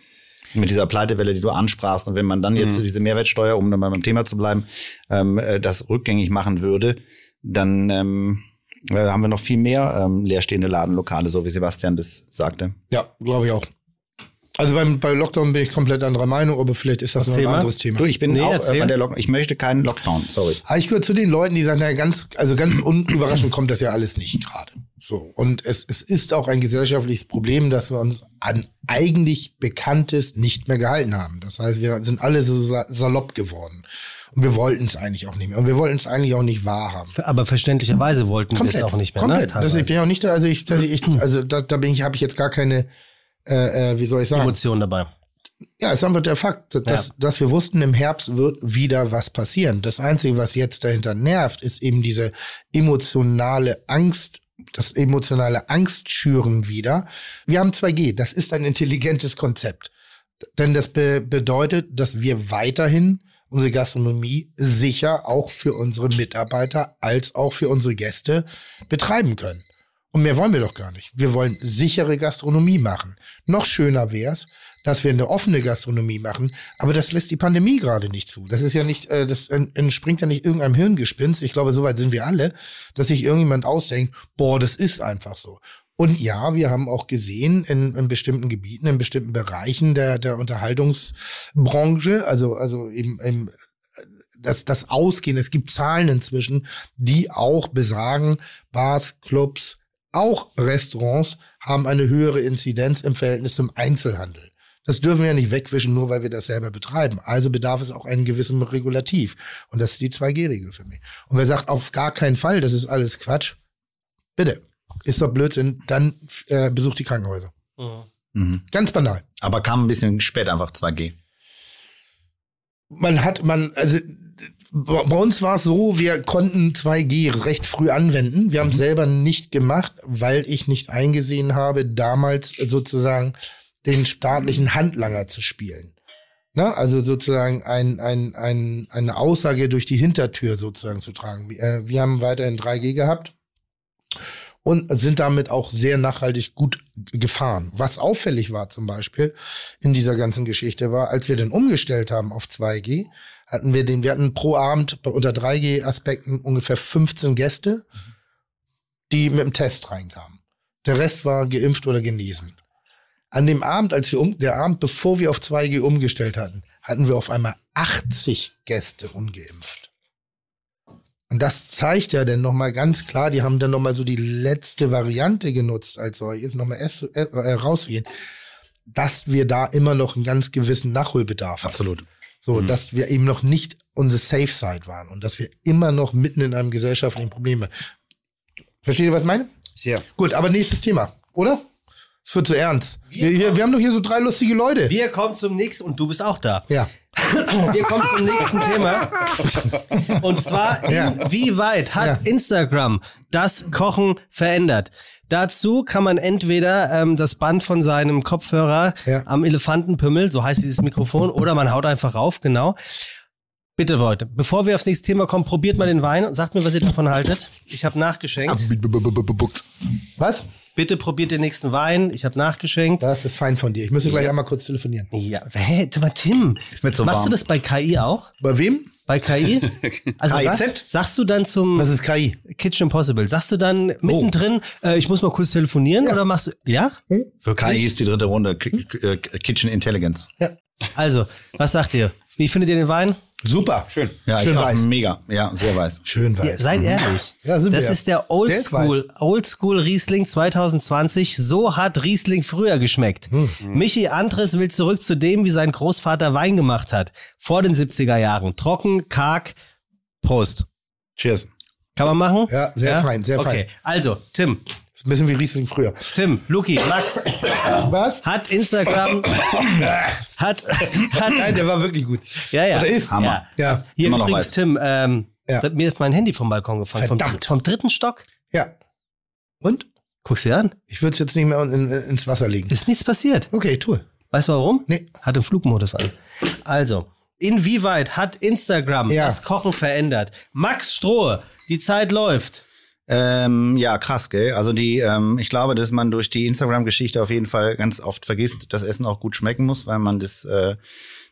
Mit dieser Pleitewelle, die du ansprachst. Und wenn man dann jetzt Mhm. diese Mehrwertsteuer, um dann mal beim Thema zu bleiben, ähm, äh, das rückgängig machen würde, dann ähm, äh, haben wir noch viel mehr ähm, leerstehende Ladenlokale, so wie Sebastian das sagte. Ja, glaube ich auch. Also beim, bei Lockdown bin ich komplett anderer Meinung, aber vielleicht ist das noch ein mal. anderes Thema. Du, ich bin Nee, auch äh, bei der Lock Ich möchte keinen Lockdown, sorry. Aber ich gehöre zu den Leuten, die sagen, na, ganz, also ganz unüberraschend kommt das ja alles nicht gerade. So. Und es, es ist auch ein gesellschaftliches Problem, dass wir uns an eigentlich Bekanntes nicht mehr gehalten haben. Das heißt, wir sind alle so sa- salopp geworden. Und wir wollten es eigentlich auch nicht mehr. Und wir wollten es eigentlich auch nicht wahrhaben. Aber verständlicherweise wollten wir es auch nicht mehr. Komplett. Ne? das, ich bin ja auch nicht da, also ich, Hm. ich also da, da bin ich, habe ich jetzt gar keine, äh, äh, wie soll ich sagen? Emotionen dabei. Ja, es ist einfach der Fakt, dass, Ja. dass wir wussten, im Herbst wird wieder was passieren. Das Einzige, was jetzt dahinter nervt, ist eben diese emotionale Angst, das emotionale Angstschüren wieder. Wir haben 2G, das ist ein intelligentes Konzept. Denn das be bedeutet, dass wir weiterhin unsere Gastronomie sicher auch für unsere Mitarbeiter als auch für unsere Gäste betreiben können. Und mehr wollen wir doch gar nicht. Wir wollen sichere Gastronomie machen. Noch schöner wär's, dass wir eine offene Gastronomie machen, aber das lässt die Pandemie gerade nicht zu. Das ist ja nicht, äh, das en- entspringt ja nicht irgendeinem Hirngespinst. Ich glaube, soweit sind wir alle, dass sich irgendjemand ausdenkt, boah, das ist einfach so. Und ja, wir haben auch gesehen in, in bestimmten Gebieten, in bestimmten Bereichen der, der Unterhaltungsbranche, also, also eben, eben das, das Ausgehen, es gibt Zahlen inzwischen, die auch besagen, Bars, Clubs, auch Restaurants haben eine höhere Inzidenz im Verhältnis zum Einzelhandel. Das dürfen wir ja nicht wegwischen, nur weil wir das selber betreiben. Also bedarf es auch einen gewissen Regulativ. Und das ist die 2G-Regel für mich. Und wer sagt, auf gar keinen Fall, das ist alles Quatsch, bitte, ist doch Blödsinn, dann äh, besucht die Krankenhäuser. Mhm. Ganz banal. Aber kam ein bisschen spät einfach 2G. man hat, man, also bei uns war es so, wir konnten 2G recht früh anwenden. Wir haben es selber nicht gemacht, weil ich nicht eingesehen habe, damals sozusagen den staatlichen Handlanger zu spielen. Ne? Also sozusagen ein, ein, ein, eine Aussage durch die Hintertür sozusagen zu tragen. Wir, äh, wir haben weiterhin 3G gehabt und sind damit auch sehr nachhaltig gut gefahren. Was auffällig war zum Beispiel in dieser ganzen Geschichte war, als wir den umgestellt haben auf 2G, hatten wir den, wir hatten pro Abend unter 3G-Aspekten ungefähr 15 Gäste, die mit dem Test reinkamen. Der Rest war geimpft oder genesen. An dem Abend, als wir um, der Abend, bevor wir auf 2G umgestellt hatten, hatten wir auf einmal 80 Gäste ungeimpft. Und das zeigt ja dann nochmal ganz klar, die haben dann nochmal so die letzte Variante genutzt, als solches, nochmal äh, äh, rauszugehen, dass wir da immer noch einen ganz gewissen Nachholbedarf haben. Absolut. So, dass wir eben noch nicht unsere Safe Side waren und dass wir immer noch mitten in einem gesellschaftlichen Problem sind. Versteht ihr, was ich meine? Sehr. Gut, aber nächstes Thema, oder? Es wird zu ernst. Wir, wir, wir haben doch hier so drei lustige Leute. Wir kommen zum nächsten, und du bist auch da. Ja. Wir kommen zum nächsten Thema. Und zwar, Ja. inwieweit hat Ja. Instagram das Kochen verändert? Dazu kann man entweder ähm, das Band von seinem Kopfhörer Ja. am Elefantenpimmel, so heißt dieses Mikrofon, oder man haut einfach rauf, genau. Bitte Leute, bevor wir aufs nächste Thema kommen, probiert mal den Wein und sagt mir, was ihr davon haltet. Ich habe nachgeschenkt. Was? Bitte probiert den nächsten Wein. Ich habe nachgeschenkt. Das ist fein von dir. Ich müsste gleich einmal kurz telefonieren. Ja, hä, Tim. Ist mir zu Machst warm. du das bei KI auch? Bei wem? Bei KI? Also sagst, sagst du dann zum Was ist KI? Kitchen Impossible, sagst du dann mittendrin, äh, ich muss mal kurz telefonieren Ja. oder machst du, ja? Für KI ist die dritte Runde Ki- Ki- äh, Kitchen Intelligence. Also, was sagt ihr? Wie findet ihr den Wein? Super. Schön. Ja, Schön weiß. mega. Ja, sehr weiß. Schön Ja, weiß. seid ehrlich. Ja, sind das wir. ist der Oldschool, Oldschool Riesling 2020. So hat Riesling früher geschmeckt. Hm. Michi Andres will zurück zu dem, wie sein Großvater Wein gemacht hat. Vor den 70er Jahren. Trocken, karg. Prost. Cheers. Kann man machen? Ja, sehr fein, sehr okay. fein. Also, Tim, Ist ein bisschen wie Riesling früher. Tim, Luki, Max, Was? hat Instagram, hat, hat, Nein, der war wirklich gut. ja, ja. Oder ist? Hammer. Ja. Ja. Hier Immer noch übrigens. Tim, ähm, Ja. mir ist mein Handy vom Balkon gefallen. Vom, Verdammt. vom dritten Stock. Ja. Und? Guck's dir an. Ich würde es jetzt nicht mehr in, in, ins Wasser legen. Ist nichts passiert. Okay, tue. Weißt du warum? Nee. Hat den Flugmodus an. Also, inwieweit hat Instagram Ja. das Kochen verändert? Max Strohe, die Zeit läuft. Ähm, ja, krass, gell? Also die, ähm, ich glaube, dass man durch die Instagram-Geschichte auf jeden Fall ganz oft vergisst, dass Essen auch gut schmecken muss, weil man das äh,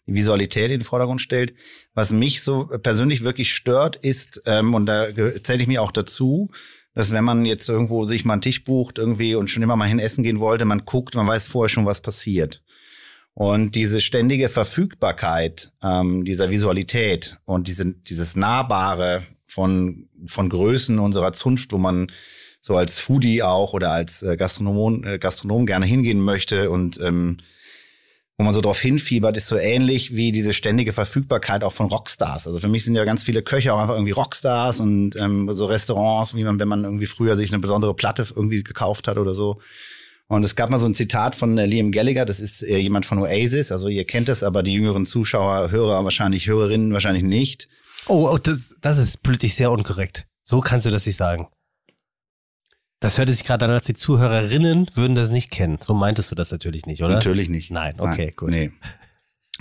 die Visualität in den Vordergrund stellt. Was mich so persönlich wirklich stört, ist, ähm, und da zähle ich mir auch dazu, dass wenn man jetzt irgendwo sich mal einen Tisch bucht irgendwie und schon immer mal hin essen gehen wollte, man guckt, man weiß vorher schon, was passiert. Und diese ständige Verfügbarkeit ähm, dieser Visualität und diese, dieses Nahbare von, von Größen unserer Zunft, wo man so als Foodie auch oder als äh, Gastronom, äh, Gastronom gerne hingehen möchte und ähm, wo man so drauf hinfiebert, ist so ähnlich wie diese ständige Verfügbarkeit auch von Rockstars. Also für mich sind ja ganz viele Köche auch einfach irgendwie Rockstars und ähm, so Restaurants, wie man, wenn man irgendwie früher sich eine besondere Platte irgendwie gekauft hat oder so. Und es gab mal so ein Zitat von äh, Liam Gallagher, das ist jemand von Oasis, also ihr kennt es, aber die jüngeren Zuschauer, Hörer wahrscheinlich, Hörerinnen wahrscheinlich nicht. Oh, oh das, das ist politisch sehr unkorrekt. So kannst du das nicht sagen. Das hörte sich gerade an, als die Zuhörerinnen würden das nicht kennen. So meintest du das natürlich nicht, oder? Natürlich nicht. Nein, okay, gut. Nee.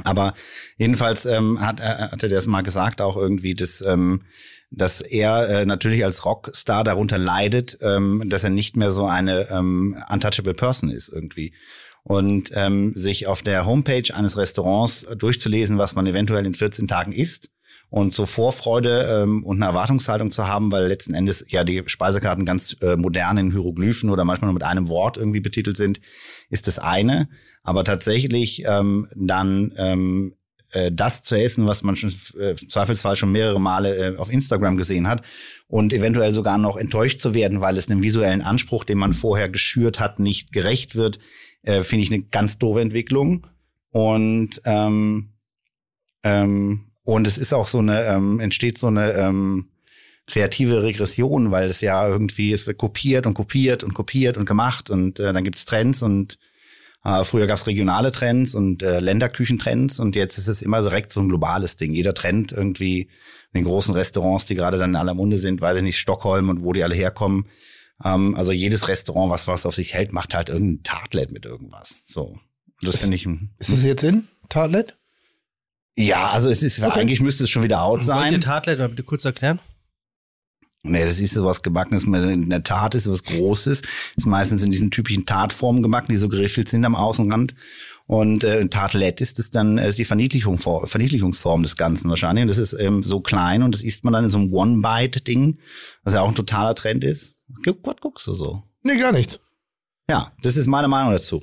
Aber jedenfalls ähm, hat, äh, hatte der es mal gesagt, auch irgendwie, dass, ähm, dass er äh, natürlich als Rockstar darunter leidet, ähm, dass er nicht mehr so eine ähm, untouchable Person ist irgendwie. und ähm, sich auf der Homepage eines Restaurants durchzulesen, was man eventuell in 14 Tagen isst und so Vorfreude ähm, und eine Erwartungshaltung zu haben, weil letzten Endes ja die Speisekarten ganz äh, modern in Hieroglyphen oder manchmal nur mit einem Wort irgendwie betitelt sind, ist das eine. Aber tatsächlich ähm, dann ähm, äh, das zu essen, was man schon äh, im Zweifelsfall schon mehrere Male äh, auf Instagram gesehen hat und eventuell sogar noch enttäuscht zu werden, weil es einem visuellen Anspruch, den man vorher geschürt hat, nicht gerecht wird, äh, finde ich eine ganz doofe Entwicklung. Und ähm, ähm, und es ist auch so eine, ähm, entsteht so eine ähm, kreative Regression, weil es ja irgendwie, es wird kopiert und kopiert und kopiert und gemacht und äh, dann gibt's Trends und äh, früher gab's regionale Trends und äh, Länderküchentrends und jetzt ist es immer direkt so ein globales Ding. Jeder Trend irgendwie in den großen Restaurants, die gerade dann in aller Munde sind, weiß ich nicht, Stockholm und wo die alle herkommen. Ähm, also jedes Restaurant, was was auf sich hält, macht halt irgendein Tartlet mit irgendwas. So. Und das finde ich. Ist das jetzt in? Tartlet? Ja, also es ist, Okay. eigentlich müsste es schon wieder out Wollt ihr sein. Tartlet mal bitte kurz erklären? Nee, das ist so was Gebackenes, in der Tat ist was Großes. Ist meistens in diesen typischen Tartformen gebacken, die so geriffelt sind am Außenrand. Und äh, Tartlet ist es dann äh, ist die Verniedlichung, Verniedlichungsform des Ganzen wahrscheinlich. Und das ist ähm, so klein und das isst man dann in so einem One-Bite-Ding, was ja auch ein totaler Trend ist. Guck, was guckst du so? Nee, gar nichts. Ja, das ist meine Meinung dazu.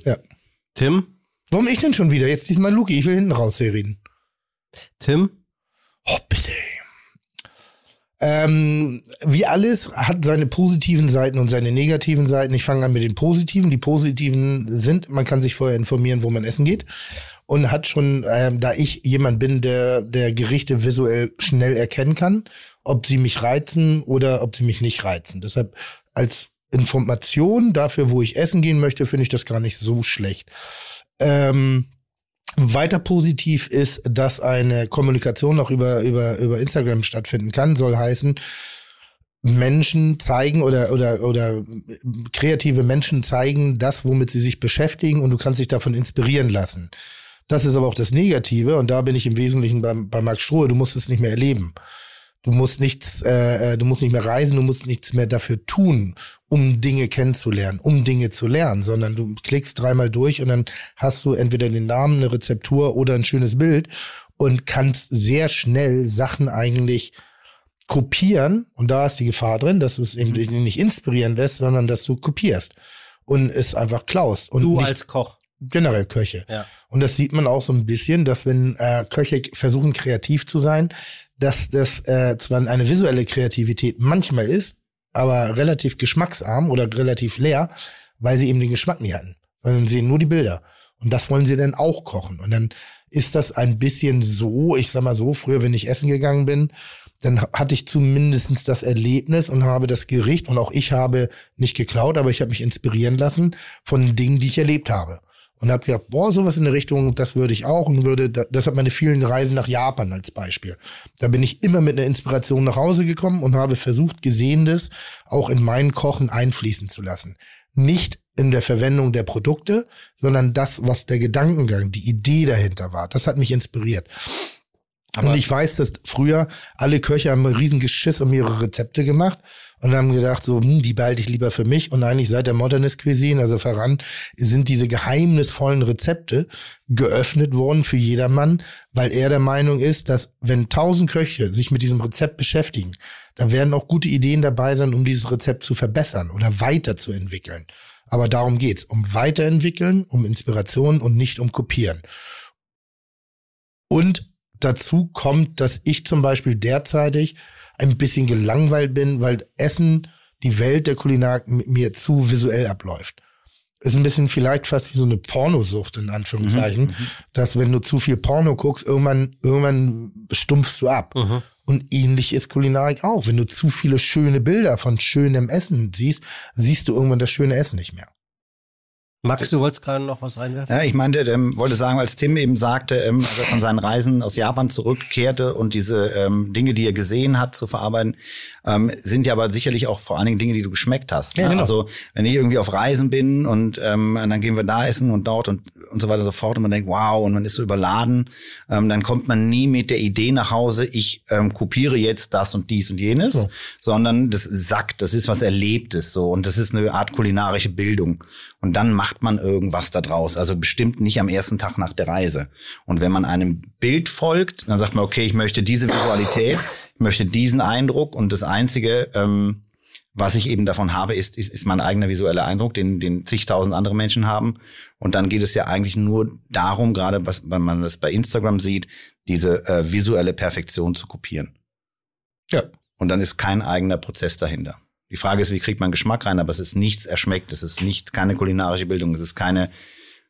Tim? Warum ich denn schon wieder? Jetzt diesmal Luki, ich will hinten raus hier reden. Tim? Oh, bitte. Ähm, wie alles hat seine positiven Seiten und seine negativen Seiten. Ich fange an mit den positiven. Die positiven sind, man kann sich vorher informieren, wo man essen geht. Und hat schon, ähm, da ich jemand bin, der, der Gerichte visuell schnell erkennen kann, ob sie mich reizen oder ob sie mich nicht reizen. Deshalb als Information dafür, wo ich essen gehen möchte, finde ich das gar nicht so schlecht. Ähm, weiter positiv ist, dass eine Kommunikation noch über, über, über Instagram stattfinden kann, soll heißen, Menschen zeigen oder, oder, oder kreative Menschen zeigen das, womit sie sich beschäftigen und du kannst dich davon inspirieren lassen. Das ist aber auch das Negative und da bin ich im Wesentlichen beim, bei Max Strohe, du musst es nicht mehr erleben. Du musst nichts, äh, äh, du musst nicht mehr reisen, du musst nichts mehr dafür tun, um Dinge kennenzulernen, um Dinge zu lernen, sondern du klickst dreimal durch und dann hast du entweder den Namen, eine Rezeptur oder ein schönes Bild und kannst sehr schnell Sachen eigentlich kopieren und da ist die Gefahr drin, dass du es eben dich nicht inspirieren lässt, sondern dass du kopierst und es einfach klaust und Du nicht als Koch. generell Köche. Ja. Und das sieht man auch so ein bisschen, dass wenn äh, Köche versuchen kreativ zu sein, dass das äh, zwar eine visuelle Kreativität manchmal ist, aber relativ geschmacksarm oder relativ leer, weil sie eben den Geschmack nicht hatten, sondern sehen nur die Bilder. Und das wollen sie dann auch kochen. Und dann ist das ein bisschen so, ich sag mal so, früher, wenn ich essen gegangen bin, dann ha- hatte ich zumindestens das Erlebnis und habe das Gericht und auch ich habe nicht geklaut, aber ich habe mich inspirieren lassen von Dingen, die ich erlebt habe. Und habe gedacht, boah, sowas in der Richtung, das würde ich auch und würde, da- das hat meine vielen Reisen nach Japan als Beispiel. Da bin ich immer mit einer Inspiration nach Hause gekommen und habe versucht, Gesehenes auch in mein Kochen einfließen zu lassen. Nicht in der Verwendung der Produkte, sondern das, was der Gedankengang, die Idee dahinter war. Das hat mich inspiriert. Und ich weiß, dass früher alle Köche haben ein riesen Geschiss um ihre Rezepte gemacht und haben gedacht, so, hm, die behalte ich lieber für mich. Und eigentlich seit der Modernist Cuisine, also voran, sind diese geheimnisvollen Rezepte geöffnet worden für jedermann, weil er der Meinung ist, dass wenn tausend Köche sich mit diesem Rezept beschäftigen, da werden auch gute Ideen dabei sein, um dieses Rezept zu verbessern oder weiterzuentwickeln. Aber darum geht's, um Weiterentwickeln, um Inspiration und nicht um Kopieren. Und dazu kommt, dass ich zum Beispiel derzeitig ein bisschen gelangweilt bin, weil Essen, die Welt der Kulinarik mir zu visuell abläuft. Ist ein bisschen vielleicht fast wie so eine Pornosucht in Anführungszeichen, dass wenn du zu viel Porno guckst, irgendwann, irgendwann stumpfst du ab. Mhm. Und ähnlich ist Kulinarik auch. Wenn du zu viele schöne Bilder von schönem Essen siehst, siehst du irgendwann das schöne Essen nicht mehr. Max, du wolltest gerade noch was reinwerfen? Ja, ich meinte, ähm, wollte sagen, als Tim eben sagte, ähm, als er von seinen Reisen aus Japan zurückkehrte und diese ähm, Dinge, die er gesehen hat, zu verarbeiten, ähm, sind ja aber sicherlich auch vor allen Dingen Dinge, die du geschmeckt hast. Ja, ne? genau. Also wenn ich irgendwie auf Reisen bin und, ähm, und dann gehen wir da essen und dort und, und so weiter und so fort und man denkt, wow, und man ist so überladen, ähm, dann kommt man nie mit der Idee nach Hause, ich ähm, kopiere jetzt das und dies und jenes, So. sondern das sagt, das ist was Erlebtes so und das ist eine Art kulinarische Bildung. Und dann macht man irgendwas da draus. Also bestimmt nicht am ersten Tag nach der Reise. Und wenn man einem Bild folgt, dann sagt man, okay, ich möchte diese Visualität, ich möchte diesen Eindruck und das Einzige, ähm, was ich eben davon habe, ist, ist, ist mein eigener visueller Eindruck, den, den zigtausend andere Menschen haben. Und dann geht es ja eigentlich nur darum, gerade was, wenn man das bei Instagram sieht, diese äh, visuelle Perfektion zu kopieren. Ja. Und dann ist kein eigener Prozess dahinter. Die Frage ist, wie kriegt man Geschmack rein, aber es ist nichts erschmeckt, es ist nicht keine kulinarische Bildung, es ist keine,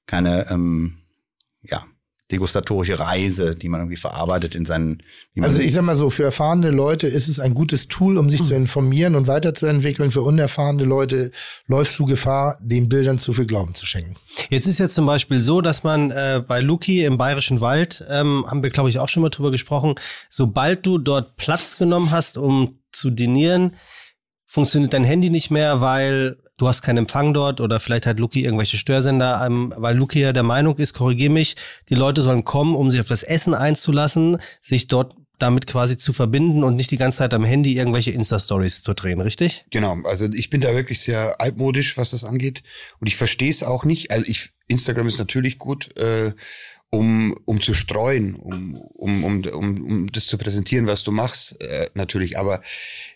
keine ähm, ja, degustatorische Reise, die man irgendwie verarbeitet in seinen. wie man- Also ich sag mal so, für erfahrene Leute ist es ein gutes Tool, um sich zu informieren und weiterzuentwickeln. Für unerfahrene Leute läufst du Gefahr, den Bildern zu viel Glauben zu schenken. Jetzt ist ja zum Beispiel so, dass man äh, bei Luki im Bayerischen Wald, ähm, haben wir glaube ich auch schon mal drüber gesprochen, sobald du dort Platz genommen hast, um zu dinieren, funktioniert dein Handy nicht mehr, weil du hast keinen Empfang dort oder vielleicht hat Luki irgendwelche Störsender, weil Luki ja der Meinung ist, korrigier mich, die Leute sollen kommen, um sich auf das Essen einzulassen, sich dort damit quasi zu verbinden und nicht die ganze Zeit am Handy irgendwelche Insta-Stories zu drehen, richtig? Genau, also ich bin da wirklich sehr altmodisch, was das angeht. Und ich verstehe es auch nicht. Also ich, Instagram ist natürlich gut, äh, um, um zu streuen, um, um, um, um, um das zu präsentieren, was du machst, äh, natürlich. Aber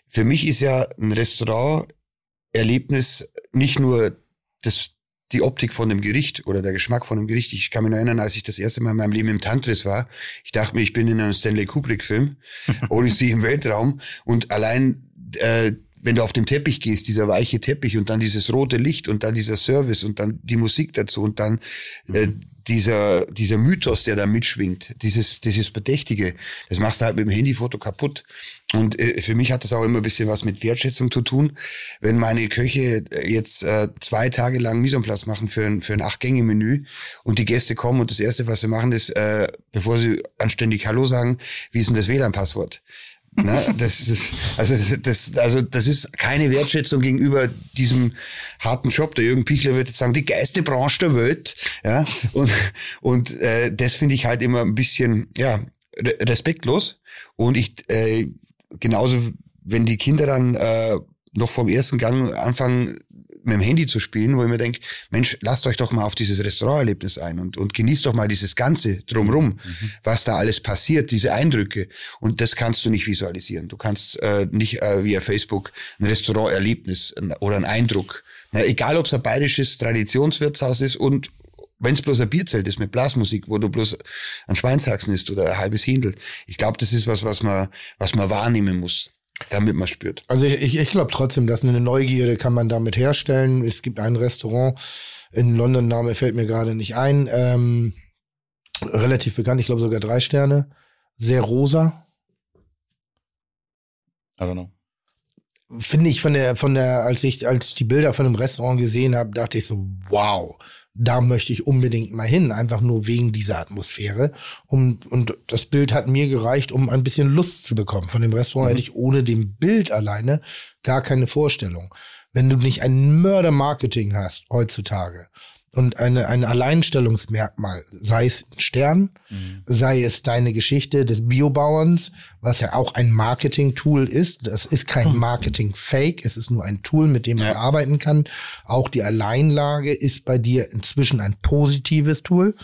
für mich ist ja ein Restaurant-Erlebnis nicht nur das, die Optik von dem Gericht oder der Geschmack von dem Gericht. Ich kann mich noch erinnern, als ich das erste Mal in meinem Leben im Tantris war. Ich dachte mir, ich bin in einem Stanley Kubrick-Film, Odyssey im Weltraum. Und allein, äh, wenn du auf dem Teppich gehst, dieser weiche Teppich und dann dieses rote Licht und dann dieser Service und dann die Musik dazu und dann äh, dieser, dieser Mythos, der da mitschwingt, dieses, dieses Bedächtige, das machst du halt mit dem Handyfoto kaputt. Und äh, für mich hat das auch immer ein bisschen was mit Wertschätzung zu tun. Wenn meine Köche jetzt äh, zwei Tage lang place machen für ein, für ein Acht-Gänge-Menü und die Gäste kommen und das Erste, was sie machen, ist, äh, bevor sie anständig Hallo sagen, wie ist denn das WLAN-Passwort? Na, das ist, also, das, also das ist keine Wertschätzung gegenüber diesem harten Job. Der Jürgen Pichler würde sagen, die geilste Branche der Welt. Ja, und, und äh, das finde ich halt immer ein bisschen ja, re- respektlos. Und ich äh, genauso, wenn die Kinder dann äh, noch vom ersten Gang anfangen, mit dem Handy zu spielen, wo ich mir denke, Mensch, lasst euch doch mal auf dieses Restauranterlebnis ein und, und genießt doch mal dieses Ganze drumrum, was da alles passiert, diese Eindrücke. Und das kannst du nicht visualisieren. Du kannst äh, nicht äh, via Facebook ein Restauranterlebnis oder einen Eindruck, na, egal ob es ein bayerisches Traditionswirtshaus ist und wenn es bloß ein Bierzelt ist mit Blasmusik, wo du bloß ein Schweinshaxen isst oder ein halbes Händel. Ich glaube, das ist was, was man, was man wahrnehmen muss, damit man spürt. Also ich, ich, ich glaube trotzdem, dass eine Neugierde kann man damit herstellen. Es gibt ein Restaurant in London, Name fällt mir gerade nicht ein, ähm, relativ bekannt, ich glaube sogar drei Sterne, sehr rosa. I don't know. Finde ich von der, von der, als ich, als ich die Bilder von dem Restaurant gesehen habe, dachte ich so, wow, da möchte ich unbedingt mal hin, einfach nur wegen dieser Atmosphäre. Und, und das Bild hat mir gereicht, um ein bisschen Lust zu bekommen. Von dem Restaurant hätte ich ohne dem Bild alleine gar keine Vorstellung. Wenn du nicht ein Mörder-Marketing hast heutzutage und eine, ein Alleinstellungsmerkmal, sei es ein Stern, sei es deine Geschichte des Biobauerns, was ja auch ein Marketing-Tool ist. Das ist kein Marketing-Fake, es ist nur ein Tool, mit dem man arbeiten kann. Auch die Alleinlage ist bei dir inzwischen ein positives Tool.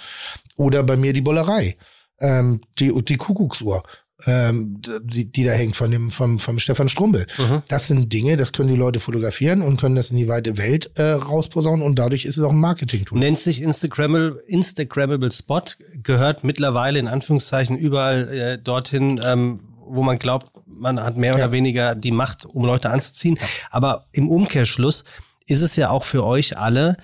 Oder bei mir die Bullerei, ähm, die, die Kuckucksuhr. Ähm, die, die da hängt von dem vom, vom Stefan Strumbel. Das sind Dinge, das können die Leute fotografieren und können das in die weite Welt äh, rausposaunen und dadurch ist es auch ein Marketing-Tool. Nennt sich Instagrammable, Instagrammable Spot, gehört mittlerweile in Anführungszeichen überall äh, dorthin, ähm, wo man glaubt, man hat mehr Ja. oder weniger die Macht, um Leute anzuziehen. Aber im Umkehrschluss ist es ja auch für euch alle,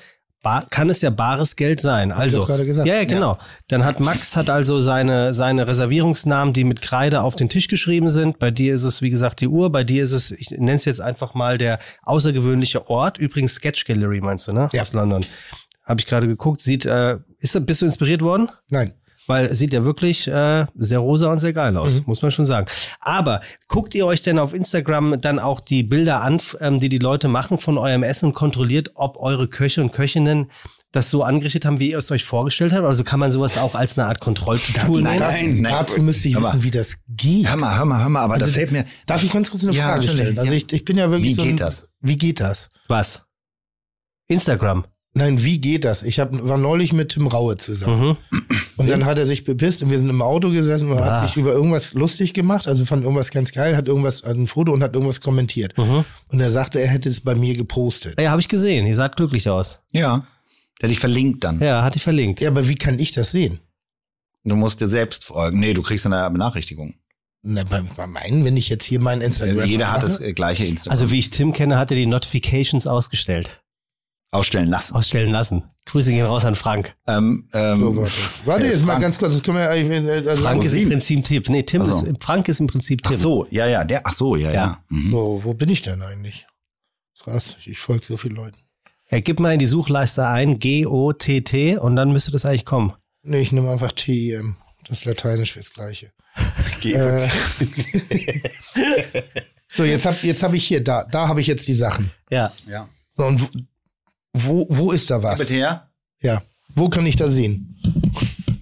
bar, kann es ja bares Geld sein. Also, gerade gesagt. ja, ja, genau. Dann hat Max hat also seine, seine Reservierungsnamen, die mit Kreide auf den Tisch geschrieben sind. Bei dir ist es, wie gesagt, die Uhr. Bei dir ist es, ich nenne es jetzt einfach mal der außergewöhnliche Ort. Übrigens Sketch Gallery meinst du, ne? Ja. Aus London. Habe ich gerade geguckt. Sieht, äh, ist, bist du inspiriert worden? Nein. Weil sieht ja wirklich äh, sehr rosa und sehr geil aus, Mhm. muss man schon sagen. Aber guckt ihr euch denn auf Instagram dann auch die Bilder an, ähm, die die Leute machen von eurem Essen und kontrolliert, ob eure Köche und Köchinnen das so angerichtet haben, wie ihr es euch vorgestellt habt? Also kann man sowas auch als eine Art Kontrolltool nehmen? Nein, nein. Dazu müsste ich wissen, wie das geht. Hör mal, hör mal, hör mal, aber Also, da fällt mir. Darf ich ganz kurz eine Ja, Frage stellen? Also ja. ich, ich bin ja wirklich Wie so ein, geht das? Wie geht das? Was? Instagram. Nein, wie geht das? Ich hab, war neulich mit Tim Raue zusammen. Mhm. Und dann hat er sich bepisst und wir sind im Auto gesessen und Ah. hat sich über irgendwas lustig gemacht, also fand irgendwas ganz geil, hat irgendwas, hat ein Foto und hat irgendwas kommentiert. Mhm. Und er sagte, er hätte es bei mir gepostet. Ja, habe ich gesehen. Ihr seid glücklich aus. Ja. Der dich verlinkt dann. Ja, hat die verlinkt. Ja, aber wie kann ich das sehen? Du musst dir selbst folgen. Nee, du kriegst eine Benachrichtigung. Na, bei, bei meinen, wenn ich jetzt hier mein Instagram Jeder hat mache, das äh, gleiche Instagram. Also wie ich Tim kenne, hat er die Notifications ausgestellt. Ausstellen lassen. Ausstellen lassen. Grüße gehen raus an Frank. Ähm, ähm, So, warte. Warte äh, jetzt mal Frank- ganz kurz, das können wir eigentlich. Äh, äh, Frank ist im. Prinzip Tipp. Nee, Tim Ach so. ist, Frank ist im Prinzip Tim. Ach so, ja, ja, der, ach so, ja, ja. Ja. Mhm. so, wo bin ich denn eigentlich? Krass, ich folge so vielen Leuten. Ja, gib mal in die Suchleiste ein G-O-T-T und dann müsste das eigentlich kommen. Nee, ich nehme einfach TIM. Das ist Lateinisch fürs Gleiche. Geh Äh, so, jetzt habe jetzt hab ich hier, da, da habe ich jetzt die Sachen. Ja. ja. So, und wo, wo, ist da was? Bitte her. Ja. Wo kann ich da sehen?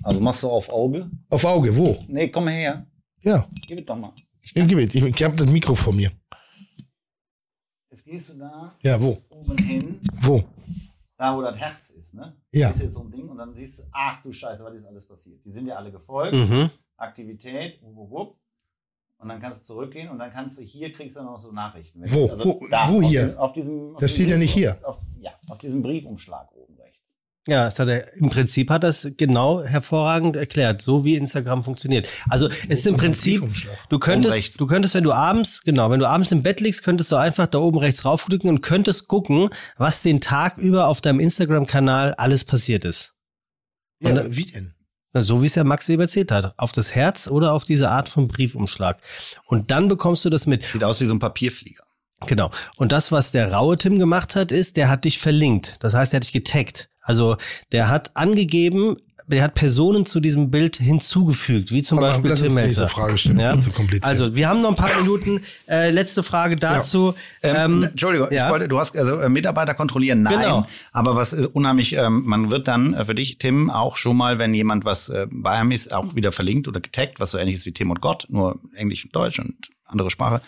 Also machst du auf Auge? Auf Auge, wo? Nee, komm her. Ja, Gib es doch mal. ich, gib it. ich, ich habe das Mikro vor mir. Jetzt gehst du da Ja, wo? oben hin, Wo? da wo das Herz ist, ne? Ja. Ist jetzt so ein Ding und dann siehst du, ach du Scheiße, was ist alles passiert? Die sind ja alle gefolgt. Mhm. Aktivität, wupp, wupp. Und dann kannst du zurückgehen und dann kannst du hier kriegst du noch so Nachrichten. Wenn Wo? also Wo- da, wo auf hier? Diesem, auf diesem, auf Das steht ja nicht hier. Auf, ja, auf diesem Briefumschlag oben rechts. Ja, das hat er, im Prinzip hat das genau hervorragend erklärt, so wie Instagram funktioniert. Also es ist im Prinzip, du könntest, du könntest, wenn du abends, genau, wenn du abends im Bett liegst, könntest du einfach da oben rechts raufdrücken und könntest gucken, was den Tag über auf deinem Instagram-Kanal alles passiert ist. Ja, Und- wie denn? So wie es der Max eben erzählt hat. Auf das Herz oder auf diese Art von Briefumschlag. Und dann bekommst du das mit. Sieht aus wie so ein Papierflieger. Genau. Und das, was der raue Tim gemacht hat, ist, der hat dich verlinkt. Das heißt, er hat dich getaggt. Also der hat angegeben, der hat Personen zu diesem Bild hinzugefügt, wie zum Komm, Beispiel Tim Melzer. Frage stellen, Ja? zu kompliziert. Also wir haben noch ein paar Minuten. Äh, letzte Frage dazu. Ähm, Ähm, Entschuldigung, ja. ich wollte, du hast also äh, Mitarbeiter kontrollieren, nein. Genau. Aber was äh, unheimlich, ähm, man wird dann äh, für dich, Tim, auch schon mal, wenn jemand was äh, bei einem ist, auch wieder verlinkt oder getaggt, was so ähnlich ist wie Tim und Gott, nur Englisch und Deutsch und andere Sprache.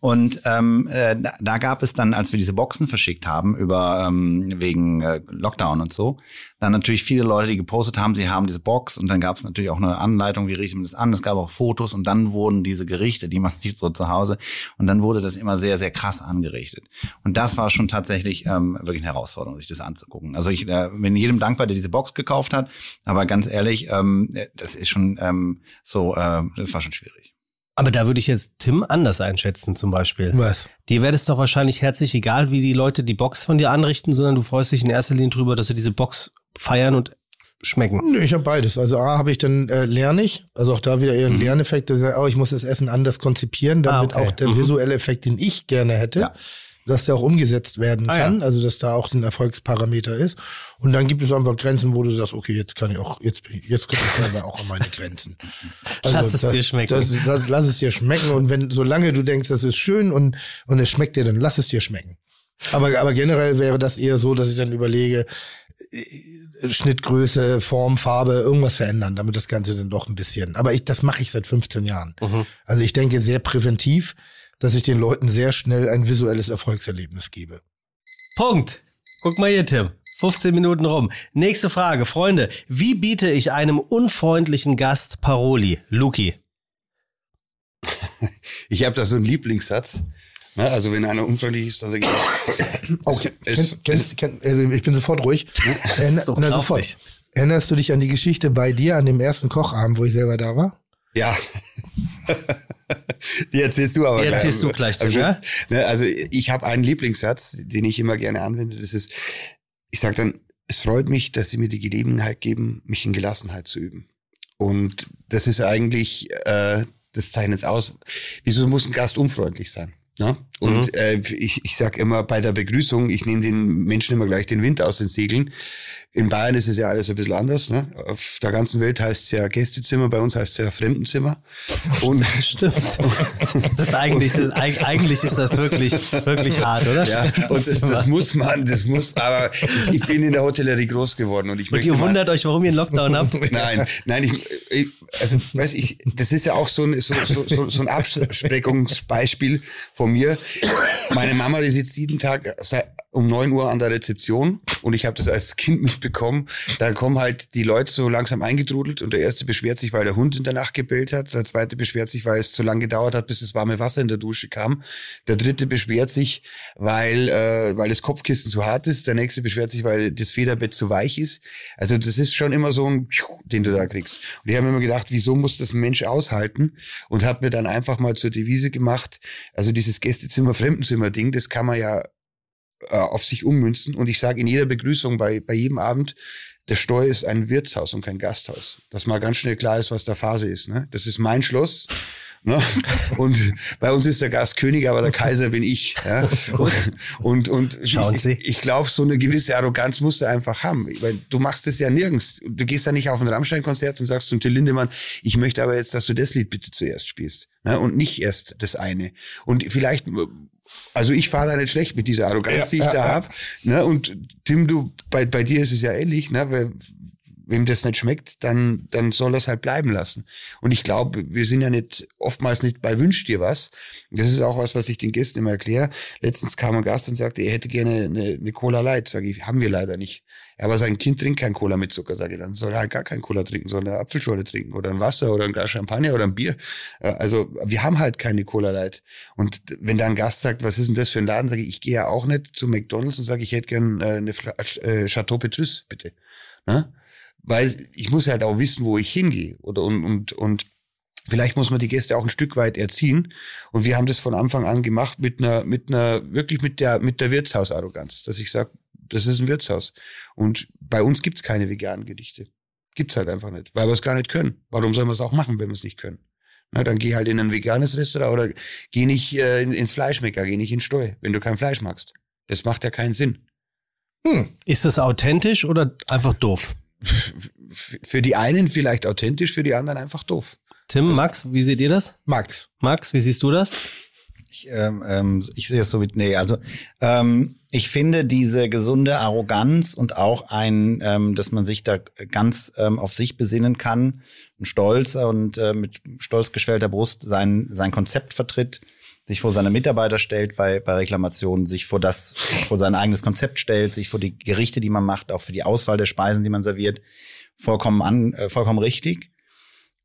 Und ähm, äh, da, gab es dann, als wir diese Boxen verschickt haben, über ähm, wegen äh, Lockdown und so, dann natürlich viele Leute, die gepostet haben, sie haben diese Box und dann gab es natürlich auch eine Anleitung, wie richtet man das an. Es gab auch Fotos und dann wurden diese Gerichte, die man sieht so zu Hause, und dann wurde das immer sehr, sehr krass angerichtet. Und das war schon tatsächlich ähm, wirklich eine Herausforderung, sich das anzugucken. Also ich äh, bin jedem dankbar, der diese Box gekauft hat, aber ganz ehrlich, ähm, das ist schon ähm, so, äh, das war schon schwierig. Aber da würde ich jetzt Tim anders einschätzen, zum Beispiel. Was? Dir wäre es doch wahrscheinlich herzlich egal, wie die Leute die Box von dir anrichten, sondern du freust dich in erster Linie drüber, dass sie diese Box feiern und schmecken. Nö, ich habe beides. Also A habe ich dann äh, lerne ich, also auch da wieder eher ein Mhm. Lerneffekt, dass ich, oh, ich muss das Essen anders konzipieren, damit Ah, okay. auch der Mhm. visuelle Effekt, den ich gerne hätte, Ja. Dass der auch umgesetzt werden Ah, kann, ja. also dass da auch ein Erfolgsparameter ist. Und dann gibt es einfach Grenzen, wo du sagst, okay, jetzt kann ich auch, jetzt jetzt komme ich selber auch an meine Grenzen. Also Lass es da- dir schmecken. Das, das, lass es dir schmecken und wenn, solange du denkst, das ist schön und, und es schmeckt dir, dann lass es dir schmecken. Aber, aber generell wäre das eher so, dass ich dann überlege, äh, Schnittgröße, Form, Farbe, irgendwas verändern, damit das Ganze dann doch ein bisschen. Aber ich, das mache ich seit 15 Jahren. Mhm. Also ich denke sehr präventiv, dass ich den Leuten sehr schnell ein visuelles Erfolgserlebnis gebe. Punkt. Guck mal hier, Tim. 15 Minuten rum. Nächste Frage. Freunde, wie biete ich einem unfreundlichen Gast Paroli? Luki. Ich habe da so einen Lieblingssatz. Ne? Also wenn einer unfreundlich ist, dann sage ich, Okay. es, Kennst, kennst, kennst, also ich bin sofort ruhig. Erinner, so na, sofort. Erinnerst du dich an die Geschichte bei dir an dem ersten Kochabend, wo ich selber da war? Ja. Die erzählst du aber Die gleich. erzählst du gleich, Tim, ja? Schluss. Ne, Also ich habe einen Lieblingssatz, den ich immer gerne anwende. Das ist, ich sage dann, es freut mich, dass Sie mir die Gelegenheit geben, mich in Gelassenheit zu üben. Und das ist eigentlich, äh, das zeichnet es aus. Wieso muss ein Gast unfreundlich sein? Ne? Und Mhm. äh, ich, ich sage immer bei der Begrüßung, ich nehme den Menschen immer gleich den Wind aus den Segeln. In Bayern ist es ja alles ein bisschen anders. Ne? Auf der ganzen Welt heißt es ja Gästezimmer, bei uns heißt es ja Fremdenzimmer. Und Stimmt. Das ist eigentlich, das, eig- eigentlich ist das wirklich, wirklich hart, oder? Ja, und das, das muss man, das muss, aber ich, ich bin in der Hotellerie groß geworden und ich Und ihr mal- wundert euch, warum ihr einen Lockdown habt? Nein, nein, ich, ich also weiß ich, das ist ja auch so ein, so, so, so, so ein Abschreckungsbeispiel von mir. Meine Mama, die sitzt jeden Tag um neun Uhr an der Rezeption und ich habe das als Kind mitbekommen. Da kommen halt die Leute so langsam eingetrudelt und der erste beschwert sich, weil der Hund in der Nacht gebellt hat. Der zweite beschwert sich, weil es zu lange gedauert hat, bis das warme Wasser in der Dusche kam. Der dritte beschwert sich, weil, äh, weil das Kopfkissen zu hart ist. Der nächste beschwert sich, weil das Federbett zu weich ist. Also das ist schon immer so ein, den du da kriegst. Und ich habe immer gedacht, wieso muss das ein Mensch aushalten? Und habe mir dann einfach mal zur Devise gemacht, also dieses Gästezimmer, Fremdenzimmer-Ding, das kann man ja äh, auf sich ummünzen. Und ich sage in jeder Begrüßung bei, bei jedem Abend, der Steuer ist ein Wirtshaus und kein Gasthaus. Dass mal ganz schnell klar ist, was der Phase ist. Ne? Das ist mein Schloss. Ne? Und bei uns ist der Gast König, aber der Kaiser bin ich. Ja? Und, und, und Schauen Sie. ich, ich glaube, so eine gewisse Arroganz musst du einfach haben. Weil du machst es ja nirgends. Du gehst ja nicht auf ein Rammstein-Konzert und sagst zum Till Lindemann, ich möchte aber jetzt, dass du das Lied bitte zuerst spielst. Ne? Und nicht erst das eine. Und vielleicht also ich fahre da nicht schlecht mit dieser Arroganz, Ja, die ich ja, da ja. hab. Ne? Und Tim, du, bei, bei dir ist es ja ähnlich, ne? Weil, wem das nicht schmeckt, dann, dann soll das halt bleiben lassen. Und ich glaube, wir sind ja nicht, oftmals nicht bei Wünsch dir was. Das ist auch was, was ich den Gästen immer erkläre. Letztens kam ein Gast und sagte, er hätte gerne eine, eine Cola Light. Sag ich, haben wir leider nicht. Aber sein Kind trinkt kein Cola mit Zucker. Sage ich, dann soll er halt gar kein Cola trinken, soll er Apfelschorle trinken oder ein Wasser oder ein Glas Champagner oder ein Bier. Äh, Also wir haben halt keine Cola Light. Und wenn da ein Gast sagt, was ist denn das für ein Laden, sage ich, ich gehe ja auch nicht zu McDonalds und sage, ich hätte gern äh, eine äh, Chateau Petrus, bitte. Ne? Weil ich muss halt auch wissen, wo ich hingehe. Oder und, und, und vielleicht muss man die Gäste auch ein Stück weit erziehen. Und wir haben das von Anfang an gemacht mit einer, mit einer, wirklich mit der, mit der Wirtshausarroganz, dass ich sage, das ist ein Wirtshaus. Und bei uns gibt's keine veganen Gedichte. Gibt's halt einfach nicht, weil wir es gar nicht können. Warum sollen wir es auch machen, wenn wir es nicht können? Na, dann geh halt in ein veganes Restaurant oder geh nicht äh, in- ins Fleischmecker, geh nicht in Steu, wenn du kein Fleisch magst. Das macht ja keinen Sinn. Ist das authentisch oder einfach doof? Für die einen vielleicht authentisch, für die anderen einfach doof. Tim, Max, wie seht ihr das? Max. Max, wie siehst du das? Ich, ähm, ähm, ich sehe es so wie, nee, also ähm, ich finde diese gesunde Arroganz und auch ein, ähm, dass man sich da ganz ähm, auf sich besinnen kann und stolz und äh, mit stolz geschwellter Brust sein, sein Konzept vertritt, sich vor seine Mitarbeiter stellt bei, bei Reklamationen, sich vor das, vor sein eigenes Konzept stellt, sich vor die Gerichte, die man macht, auch für die Auswahl der Speisen, die man serviert, vollkommen an, äh, vollkommen richtig.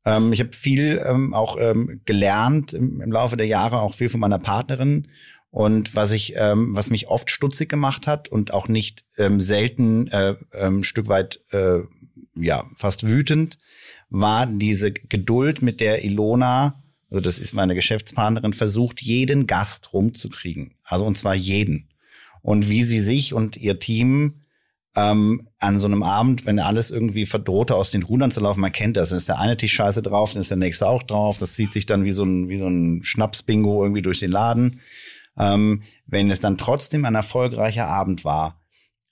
Ähm, ich habe viel ähm, auch ähm, gelernt im, im Laufe der Jahre, auch viel von meiner Partnerin. Und was ich, ähm, was mich oft stutzig gemacht hat und auch nicht ähm, selten äh, ähm, Stück weit, äh, ja, fast wütend, war diese Geduld, mit der Ilona, also das ist meine Geschäftspartnerin, versucht, jeden Gast rumzukriegen. Also und zwar jeden. Und wie sie sich und ihr Team ähm, an so einem Abend, wenn alles irgendwie verdrohte aus den Rudern zu laufen, man kennt das, dann ist der eine Tisch scheiße drauf, dann ist der nächste auch drauf, das zieht sich dann wie so ein, wie so ein Schnapsbingo irgendwie durch den Laden. Ähm, wenn es dann trotzdem ein erfolgreicher Abend war,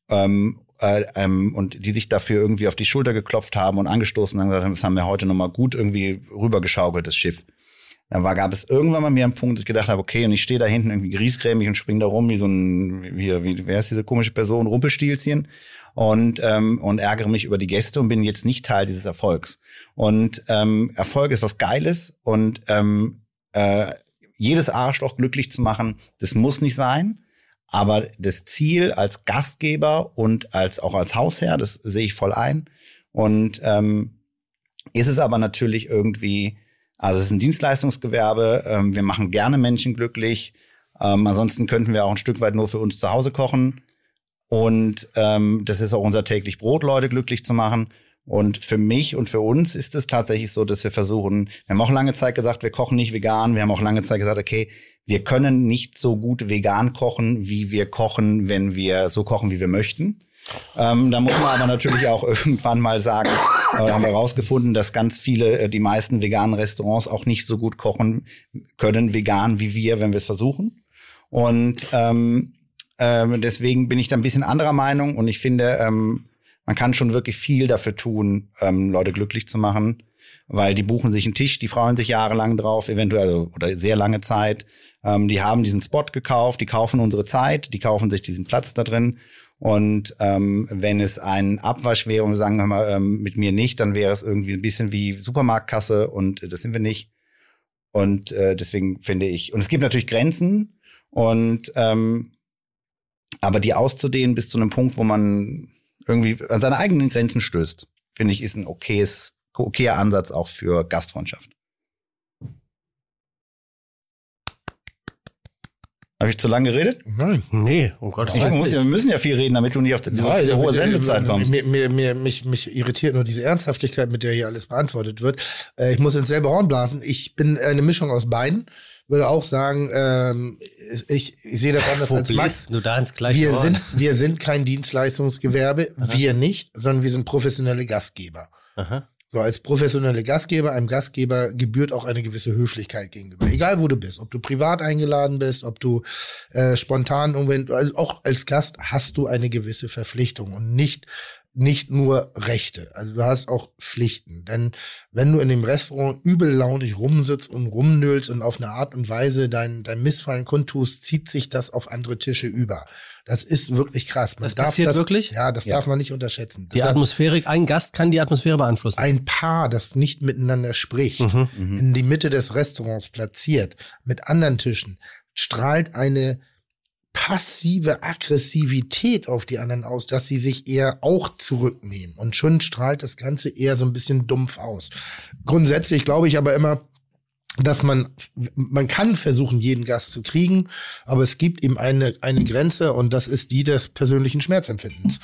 ähm, äh, ähm, und die sich dafür irgendwie auf die Schulter geklopft haben und angestoßen haben gesagt haben, das haben wir heute nochmal gut irgendwie rübergeschaukelt, das Schiff. Dann war, gab es irgendwann mal mir einen Punkt, dass ich gedacht habe, okay, und ich stehe da hinten irgendwie griesgrämig und spring da rum wie so ein, wie, wie, wer ist diese komische Person, Rumpelstilzchen und, ähm, und ärgere mich über die Gäste und bin jetzt nicht Teil dieses Erfolgs. Und ähm, Erfolg ist was Geiles und ähm, äh, jedes Arschloch glücklich zu machen, das muss nicht sein. Aber das Ziel als Gastgeber und als auch als Hausherr, das sehe ich voll ein. Und ähm, ist es aber natürlich irgendwie, also es ist ein Dienstleistungsgewerbe, ähm, wir machen gerne Menschen glücklich. Ähm, ansonsten könnten wir auch ein Stück weit nur für uns zu Hause kochen. Und ähm, das ist auch unser täglich Brot, Leute glücklich zu machen. Und für mich und für uns ist es tatsächlich so, dass wir versuchen, wir haben auch lange Zeit gesagt, wir kochen nicht vegan. Wir haben auch lange Zeit gesagt, okay, wir können nicht so gut vegan kochen, wie wir kochen, wenn wir so kochen, wie wir möchten. Ähm, da muss man aber natürlich auch irgendwann mal sagen, äh, haben wir herausgefunden, dass ganz viele, äh, die meisten veganen Restaurants auch nicht so gut kochen können, vegan wie wir, wenn wir es versuchen. Und ähm, ähm, deswegen bin ich da ein bisschen anderer Meinung und ich finde, ähm, man kann schon wirklich viel dafür tun, ähm, Leute glücklich zu machen, weil die buchen sich einen Tisch, die freuen sich jahrelang drauf, eventuell also, oder sehr lange Zeit. Ähm, die haben diesen Spot gekauft, die kaufen unsere Zeit, die kaufen sich diesen Platz da drin. Und ähm, wenn es ein Abwasch wäre und sagen wir mal, ähm, mit mir nicht, dann wäre es irgendwie ein bisschen wie Supermarktkasse und äh, das sind wir nicht. Und äh, deswegen finde ich, und es gibt natürlich Grenzen und ähm, Aber die auszudehnen bis zu einem Punkt, wo man irgendwie an seine eigenen Grenzen stößt, finde ich, ist ein okayes, okayer Ansatz auch für Gastfreundschaft. Habe ich zu lange geredet? Nein. Nee, um Gottes Willen. ja, wir müssen ja viel reden, damit du nicht auf diese Nein, hohe mich- Sendezeit kommst. Mir, mir, mir, mich, mich irritiert nur diese Ernsthaftigkeit, mit der hier alles beantwortet wird. Äh, ich muss ins selbe Horn blasen. Ich bin eine Mischung aus beiden. Würde auch sagen, ähm, ich, ich sehe das anders Wo als Max. du da ins gleiche Wir sind, wir sind kein Dienstleistungsgewerbe, wir nicht, sondern wir sind professionelle Gastgeber. Aha. So, als professionelle Gastgeber, einem Gastgeber gebührt auch eine gewisse Höflichkeit gegenüber. Egal wo du bist, ob du privat eingeladen bist, ob du äh, spontan also auch als Gast hast du eine gewisse Verpflichtung und nicht nicht nur Rechte, also du hast auch Pflichten. Denn wenn du in dem Restaurant übellaunig rumsitzt und rumnöhlst und auf eine Art und Weise dein, dein Missfallen kundtust, zieht sich das auf andere Tische über. Das ist wirklich krass. Man Das passiert wirklich? Ja, das Ja. darf man nicht unterschätzen. Die Deshalb- Atmosphäre, ein Gast kann die Atmosphäre beeinflussen. ein Paar, das nicht miteinander spricht, Mhm. in die Mitte des Restaurants platziert, mit anderen Tischen, strahlt eine passive Aggressivität auf die anderen aus, dass sie sich eher auch zurücknehmen. Und schon strahlt das Ganze eher so ein bisschen dumpf aus. Grundsätzlich glaube ich aber immer, dass man, man kann versuchen, jeden Gast zu kriegen, aber es gibt ihm eine, eine Grenze und das ist die des persönlichen Schmerzempfindens.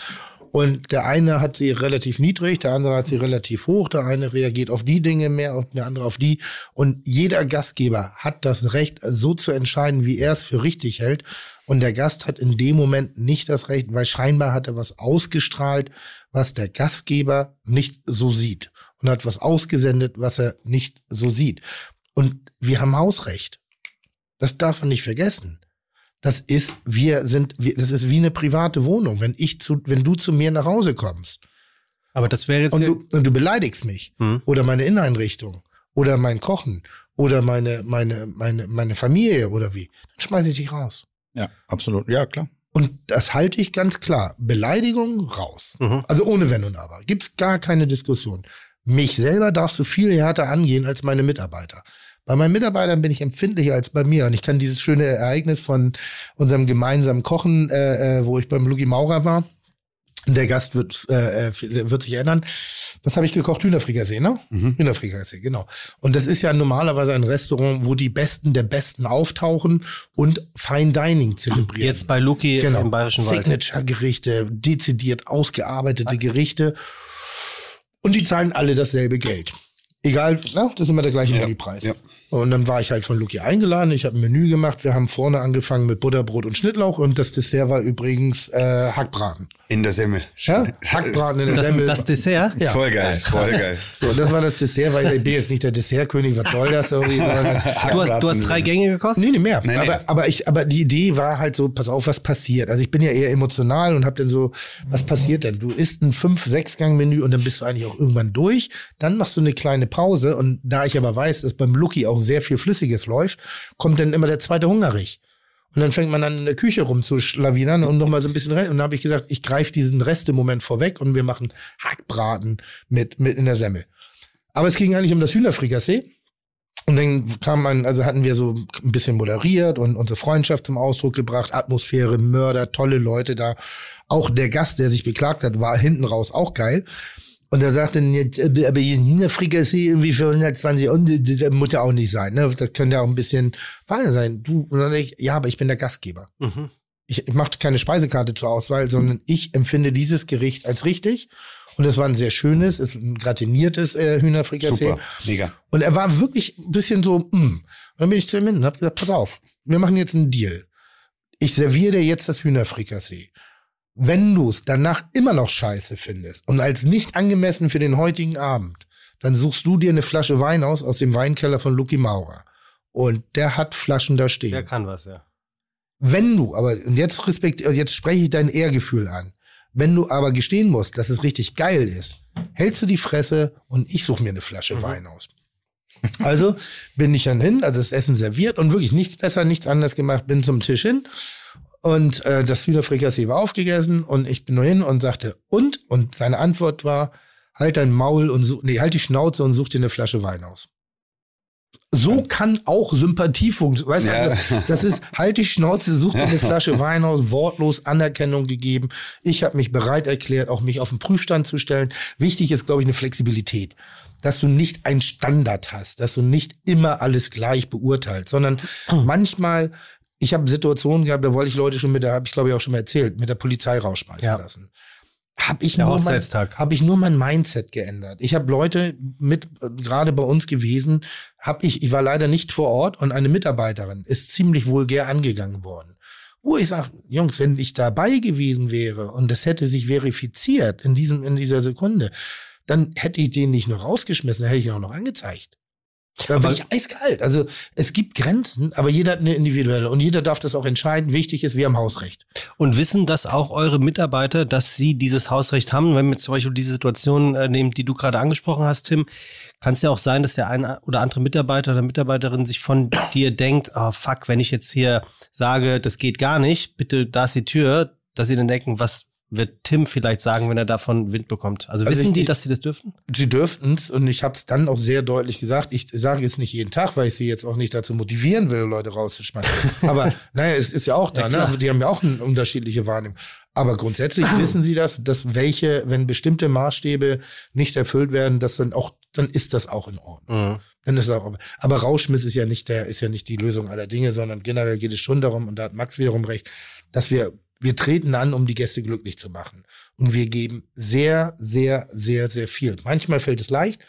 Und der eine hat sie relativ niedrig, der andere hat sie relativ hoch, der eine reagiert auf die Dinge mehr, der andere auf die. Und jeder Gastgeber hat das Recht, so zu entscheiden, wie er es für richtig hält. Und der Gast hat in dem Moment nicht das Recht, weil scheinbar hat er was ausgestrahlt, was der Gastgeber nicht so sieht. Und hat was ausgesendet, was er nicht so sieht. Und wir haben Hausrecht. Das darf man nicht vergessen. Das ist, wir sind, wir, das ist wie eine private Wohnung. Wenn ich zu, wenn du zu mir nach Hause kommst Aber das wäre jetzt und du, und du beleidigst mich Hm. oder meine Inneneinrichtung oder mein Kochen oder meine, meine, meine, meine Familie oder wie, dann schmeiße ich dich raus. Ja, absolut. Ja, klar. Und das halte ich ganz klar. Beleidigung raus. Mhm. Also ohne Wenn und Aber. Gibt's gar keine Diskussion. Mich selber darfst du viel härter angehen als meine Mitarbeiter. Bei meinen Mitarbeitern bin ich empfindlicher als bei mir. Und ich kann dieses schöne Ereignis von unserem gemeinsamen Kochen, äh, äh, wo ich beim Lugi Maurer war, der Gast wird, äh, äh, wird sich erinnern. Was habe ich gekocht? Hühnerfrikassee, ne? Mhm. Hühnerfrikassee, genau. Und das ist ja normalerweise ein Restaurant, wo die Besten der Besten auftauchen und Fine Dining zelebrieren. jetzt bei Luki Genau. im Bayerischen Wald. Signature-Gerichte, dezidiert ausgearbeitete Gerichte. Und die zahlen alle dasselbe Geld. Egal, na, das ist immer der gleiche Ja, Menüpreis. ja. Und dann war ich halt von Luki eingeladen. Ich habe ein Menü gemacht. Wir haben vorne angefangen mit Butterbrot und Schnittlauch und das Dessert war übrigens äh, Hackbraten. In der Semmel. Ja? Hackbraten in der Das, Semmel. das Dessert? ja. Voll geil, voll geil. So, das war das Dessert, weil ich bin jetzt nicht der Dessertkönig. Was soll das? Irgendwie? Du hast, du hast drei Gänge gekocht? Nee, nee, mehr. Nee, nee. Aber, aber, ich, aber die Idee war halt so, pass auf, was passiert. Also ich bin ja eher emotional und hab dann so, was passiert denn? Du isst ein fünf sechs gang menü und dann bist du eigentlich auch irgendwann durch. Dann machst du eine kleine Pause und da ich aber weiß, dass beim Lucky auch sehr viel Flüssiges läuft, kommt dann immer der zweite Hungerig. Und dann fängt man an, in der Küche rumzuschlawinern und nochmal so ein bisschen rein. Und dann habe ich gesagt, ich greife diesen Restemoment vorweg und wir machen Hackbraten mit, mit in der Semmel. Aber es ging eigentlich um das Hühnerfrikassee. Und dann kam man, also hatten wir so ein bisschen moderiert und unsere Freundschaft zum Ausdruck gebracht, Atmosphäre, Mörder, tolle Leute da. Auch der Gast, der sich beklagt hat, war hinten raus auch geil. Und er sagte, jetzt, äh, aber hier Hühnerfrikassee irgendwie für 120 Euro, das muss ja auch nicht sein, ne? Das könnte ja auch ein bisschen feiner sein. Du, und ich, ja, aber ich bin der Gastgeber. Mhm. Ich, ich mache keine Speisekarte zur Auswahl, sondern ich empfinde dieses Gericht als richtig. Und es war ein sehr schönes, ist ein gratiniertes äh, Hühnerfrikassee. Super, mega. Und er war wirklich ein bisschen so, mm. Und dann bin ich zu ihm hin und hab gesagt, pass auf, wir machen jetzt einen Deal. Ich serviere dir jetzt das Hühnerfrikassee. Wenn du es danach immer noch scheiße findest und als nicht angemessen für den heutigen Abend, dann suchst du dir eine Flasche Wein aus aus dem Weinkeller von Lucky Maurer. Und der hat Flaschen da stehen. Der kann was, ja. Wenn du, aber und jetzt respekt, jetzt spreche ich dein Ehrgefühl an. Wenn du aber gestehen musst, dass es richtig geil ist, hältst du die Fresse und ich suche mir eine Flasche Wein aus. Also bin ich dann hin, also das Essen serviert und wirklich nichts besser, nichts anders gemacht, bin zum Tisch hin und äh, das Hühnerfrikassee war aufgegessen und ich bin nur hin und sagte und und seine Antwort war halt dein Maul und such, nee halt die Schnauze und such dir eine Flasche Wein aus. So kann auch Sympathie funktionieren. Weißt du, Ja. also, das ist, halt die Schnauze, such dir eine Flasche Wein aus, wortlos Anerkennung gegeben. Ich habe mich bereit erklärt, auch mich auf den Prüfstand zu stellen. Wichtig ist, glaube ich, eine Flexibilität. Dass du nicht einen Standard hast, dass du nicht immer alles gleich beurteilst, sondern manchmal, ich habe Situationen gehabt, da wollte ich Leute schon mit der, habe ich glaube ich auch schon mal erzählt, mit der Polizei rausschmeißen Ja. lassen. Hab ich Der nur mein, habe ich nur mein Mindset geändert. Ich habe Leute mit äh, gerade bei uns gewesen, habe ich ich war leider nicht vor Ort und eine Mitarbeiterin ist ziemlich vulgär angegangen worden. Wo ich sage, Jungs, wenn ich dabei gewesen wäre und das hätte sich verifiziert in diesem in dieser Sekunde, dann hätte ich den nicht nur rausgeschmissen, dann hätte ich ihn auch noch angezeigt. Da bin ich eiskalt. Also es gibt Grenzen, aber jeder hat eine individuelle und jeder darf das auch entscheiden. Wichtig ist, wir haben Hausrecht. Und wissen das auch eure Mitarbeiter, dass sie dieses Hausrecht haben? Wenn wir zum Beispiel diese Situation äh, nehmen, die du gerade angesprochen hast, Tim, kann es ja auch sein, dass der ein oder andere Mitarbeiter oder Mitarbeiterin sich von dir denkt, oh fuck, wenn ich jetzt hier sage, das geht gar nicht, bitte, da ist die Tür, dass sie dann denken, was wird Tim vielleicht sagen, wenn er davon Wind bekommt? Also, Also wissen ich- die, dass sie das dürfen? Sie dürften es und ich habe es dann auch sehr deutlich gesagt. Ich sage es nicht jeden Tag, weil ich sie jetzt auch nicht dazu motivieren will, Leute rauszuschmeißen. Aber naja, es ist ja auch da, Ja, ne? Die haben ja auch eine unterschiedliche Wahrnehmung. Aber grundsätzlich wissen sie das, dass welche, wenn bestimmte Maßstäbe nicht erfüllt werden, dass dann auch, dann ist das auch in Ordnung. Dann ist auch, aber Rauschmiss ist ja nicht der, ist ja nicht die Lösung aller Dinge, sondern generell geht es schon darum, und da hat Max wiederum recht, dass wir, wir treten an, um die Gäste glücklich zu machen. Und wir geben sehr, sehr, sehr, sehr viel. Manchmal fällt es leicht,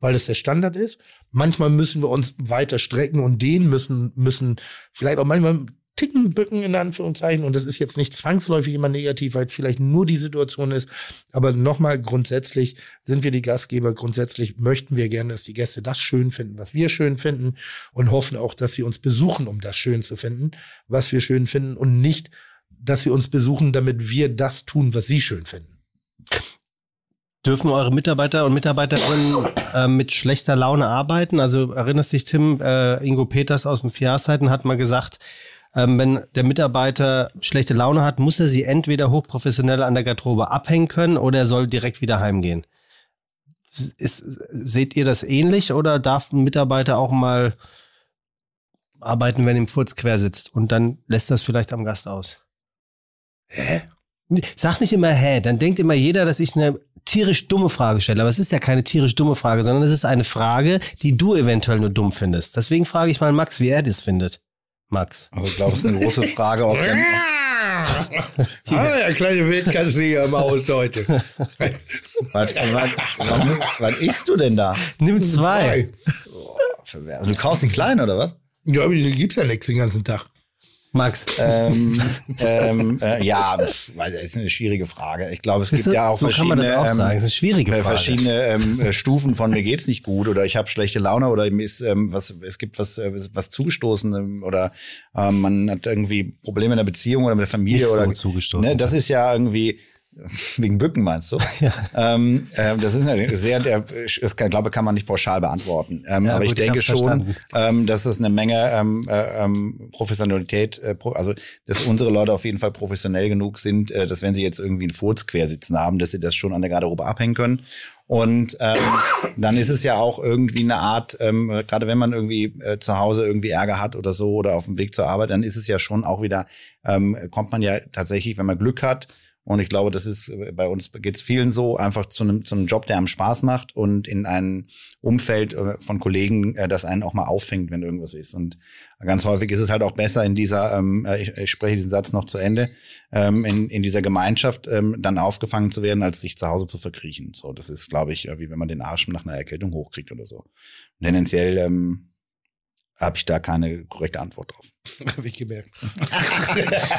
weil es der Standard ist. Manchmal müssen wir uns weiter strecken und den müssen, müssen vielleicht auch manchmal Ticken bücken, in Anführungszeichen. Und das ist jetzt nicht zwangsläufig immer negativ, weil es vielleicht nur die Situation ist. Aber nochmal grundsätzlich sind wir die Gastgeber. Grundsätzlich möchten wir gerne, dass die Gäste das schön finden, was wir schön finden und hoffen auch, dass sie uns besuchen, um das schön zu finden, was wir schön finden und nicht, dass sie uns besuchen, damit wir das tun, was sie schön finden. Dürfen eure Mitarbeiter und Mitarbeiterinnen äh, mit schlechter Laune arbeiten? Also erinnerst dich, Tim, äh, Ingo Peters aus dem Vierjahrszeiten hat mal gesagt, ähm, wenn der Mitarbeiter schlechte Laune hat, muss er sie entweder hochprofessionell an der Garderobe abhängen können oder er soll direkt wieder heimgehen. Ist, seht ihr das ähnlich oder darf ein Mitarbeiter auch mal arbeiten, wenn ihm Furz quer sitzt und dann lässt das vielleicht am Gast aus? Hä? Sag nicht immer hä, dann denkt immer jeder, dass ich eine tierisch dumme Frage stelle. Aber es ist ja keine tierisch dumme Frage, sondern es ist eine Frage, die du eventuell nur dumm findest. Deswegen frage ich mal Max, wie er das findet. Max. Also ich glaube, es ist eine große Frage, ob denn, ah, der kleine Wildkansler im Haus heute. was, was, was, was isst du denn da? Nimm zwei. Also du kaufst den kleinen oder was? Ja, aber die gibt's ja nichts den ganzen Tag. Max. ähm, ähm, äh, ja, das ist eine schwierige Frage. Ich glaube, es Siehst gibt du, ja auch so kann man das verschiedene, auch ähm, sagen. Es ist eine schwierige äh, Frage. verschiedene ähm, äh, Stufen von mir geht's nicht gut oder ich habe schlechte Laune oder mir ist ähm, was es gibt was äh, was zugestoßen ähm, oder ähm, man hat irgendwie Probleme in der Beziehung oder mit der Familie Nicht so oder zugestoßen. Ne, das ist ja irgendwie wegen Bücken meinst du? Ja. Ähm, ähm, das ist eine sehr, der, das kann, glaube kann man nicht pauschal beantworten. Ähm, Ja, aber gut, ich ich denke hab's schon, ähm, dass es eine Menge ähm, äh, ähm, Professionalität, äh, also dass unsere Leute auf jeden Fall professionell genug sind, äh, dass wenn sie jetzt irgendwie einen Furz quersitzen haben, dass sie das schon an der Garderobe abhängen können. Und ähm, dann ist es ja auch irgendwie eine Art, ähm, äh, gerade wenn man irgendwie äh, zu Hause irgendwie Ärger hat oder so oder auf dem Weg zur Arbeit, dann ist es ja schon auch wieder, ähm, kommt man ja tatsächlich, wenn man Glück hat, und ich glaube, das ist äh, bei uns geht es vielen so, einfach zu einem, zu einem Job, der einem Spaß macht und in ein Umfeld äh, von Kollegen, äh, das einen auch mal auffängt, wenn irgendwas ist. Und ganz häufig ist es halt auch besser in dieser, ähm, äh, ich, ich spreche diesen Satz noch zu Ende, ähm, in, in dieser Gemeinschaft ähm, dann aufgefangen zu werden, als sich zu Hause zu verkriechen. So, das ist, glaube ich, wie wenn man den Arsch nach einer Erkältung hochkriegt oder so. Tendenziell ähm, habe ich da keine korrekte Antwort drauf. Habe ich gemerkt.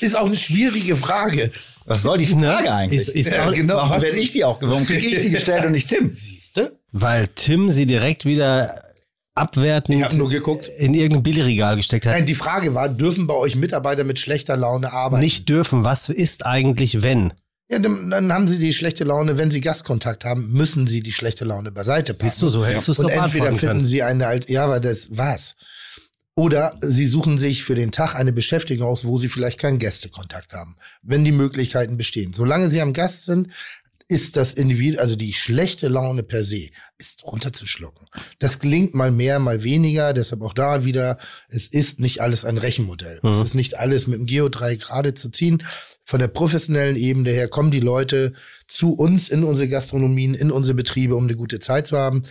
ist auch eine schwierige Frage. Was soll die Frage eigentlich? Ist, ist Ja, auch, genau. Warum Was- werde ich die auch, warum kriege ich die gestellt und nicht Tim? Siehste? Weil Tim sie direkt wieder abwertend Ich habe nur geguckt. in irgendein Billigregal gesteckt hat. Nein, die Frage war, dürfen bei euch Mitarbeiter mit schlechter Laune arbeiten? Nicht dürfen. Was ist eigentlich, wenn? Ja, dann, haben sie die schlechte Laune, wenn sie Gastkontakt haben, müssen sie die schlechte Laune beiseite packen. Siehst du, so hättest du es Und entweder finden können. sie eine, Alt- ja, aber das war's. Oder sie suchen sich für den Tag eine Beschäftigung aus, wo sie vielleicht keinen Gästekontakt haben, wenn die Möglichkeiten bestehen. Solange sie am Gast sind, ist das Individuum, also die schlechte Laune per se, ist runterzuschlucken. Das gelingt mal mehr, mal weniger, deshalb auch da wieder, es ist nicht alles ein Rechenmodell. Mhm. Es ist nicht alles mit dem Geodreieck gerade zu ziehen. Von der professionellen Ebene her kommen die Leute zu uns in unsere Gastronomien, in unsere Betriebe, um eine gute Zeit zu haben.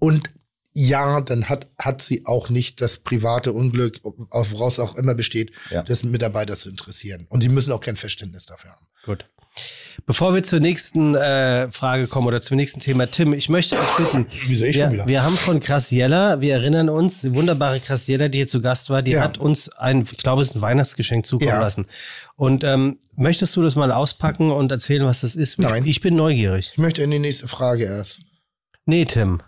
Und ja, dann hat, hat sie auch nicht das private Unglück, auf woraus auch immer besteht, Ja. des Mitarbeiters zu interessieren. Und sie müssen auch kein Verständnis dafür haben. Gut. Bevor wir zur nächsten äh, Frage kommen oder zum nächsten Thema, Tim, ich möchte euch bitten. Wieso ich schon wir, wieder? wir haben von Graciella, wir erinnern uns, die wunderbare Graciella, die hier zu Gast war, die Ja. hat uns ein, ich glaube, es ist ein Weihnachtsgeschenk zukommen Ja. lassen. Und ähm, möchtest du das mal auspacken und erzählen, was das ist? Nein. Ich bin neugierig. Ich möchte in die nächste Frage erst. Nee, Tim.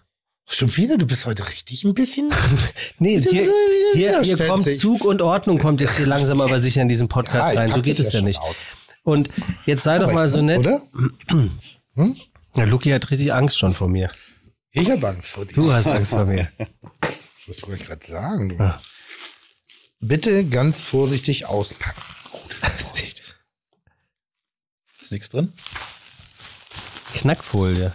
Schon wieder? Du bist heute richtig ein bisschen. Nee, hier, hier, hier kommt Zug und Ordnung, kommt jetzt hier langsam aber sicher in diesen Podcast ich rein. So geht es ja schon nicht. aus. Und jetzt sei doch Aber mal so nett. Oder? Ja, Luki hat richtig Angst schon vor mir. Ich habe Angst vor dir. Du hast Angst vor mir. Was wollte ich gerade sagen? Du. Bitte ganz vorsichtig auspacken. Oh, das ist vorsichtig. Ist nichts drin? Knackfolie.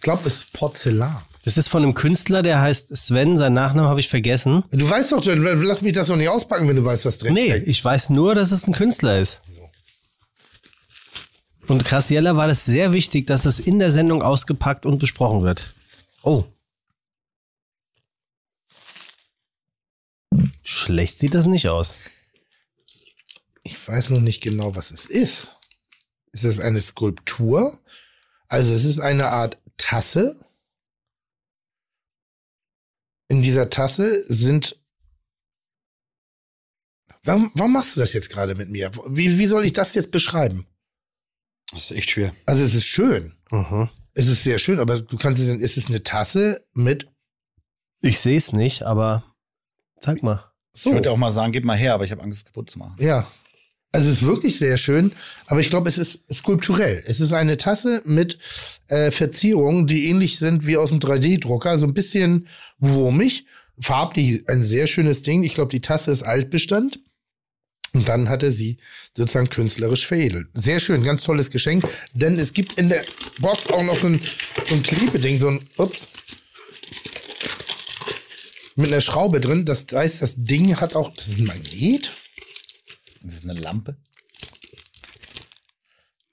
Ich glaube, es ist Porzellan. Das ist von einem Künstler, der heißt Sven. Seinen Nachnamen habe ich vergessen. Du weißt doch, Jen, lass mich das doch nicht auspacken, wenn du weißt, was drin Nee, steckt. ich weiß nur, dass es ein Künstler ist. Und Graciella war das sehr wichtig, dass es in der Sendung ausgepackt und besprochen wird. Oh. Schlecht sieht das nicht aus. Ich weiß noch nicht genau, was es ist. Ist es eine Skulptur? Also es ist eine Art Tasse. In dieser Tasse sind. Warum, warum machst du das jetzt gerade mit mir? Wie, wie soll ich das jetzt beschreiben? Das ist echt schwer. Also es ist schön. Mhm. Es ist sehr schön, aber du kannst es, es ist eine Tasse mit Ich sehe es nicht, aber zeig mal. Ich so. würde auch mal sagen, gib mal her, aber ich habe Angst, es kaputt zu machen. Ja. Also es ist wirklich sehr schön, aber ich glaube, es ist skulpturell. Es ist eine Tasse mit äh, Verzierungen, die ähnlich sind wie aus dem 3D-Drucker, so ein bisschen wurmig, farblich ein sehr schönes Ding. Ich glaube, die Tasse ist Altbestand. Und dann hatte sie sozusagen künstlerisch veredelt. Sehr schön, ganz tolles Geschenk. Denn es gibt in der Box auch noch so ein, so ein Klebeding, so ein, ups, mit einer Schraube drin. Das heißt, das Ding hat auch, das ist ein Magnet. Das ist eine Lampe.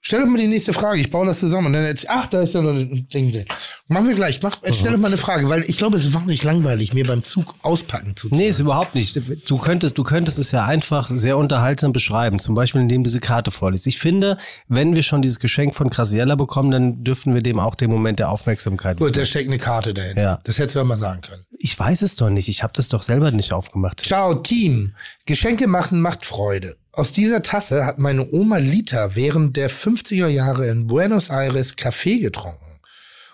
Stell doch mal die nächste Frage. Ich baue das zusammen. Und dann jetzt, ach, da ist ja noch ein Ding drin. Machen wir gleich. Mach, jetzt stell doch mal eine Frage, weil ich glaube, es ist wahnsinnig langweilig, mir beim Zug auspacken zu Nee, ist überhaupt nicht. Du könntest, du könntest es ja einfach sehr unterhaltsam beschreiben, zum Beispiel indem du diese Karte vorliest. Ich finde, wenn wir schon dieses Geschenk von Graciella bekommen, dann dürfen wir dem auch den Moment der Aufmerksamkeit. Gut, da steckt eine Karte dahinter. Ja. Das hättest du ja mal sagen können. Ich weiß es doch nicht. Ich habe das doch selber nicht aufgemacht. Ciao, Team. Geschenke machen macht Freude. Aus dieser Tasse hat meine Oma Lita während der 50er Jahre in Buenos Aires Kaffee getrunken.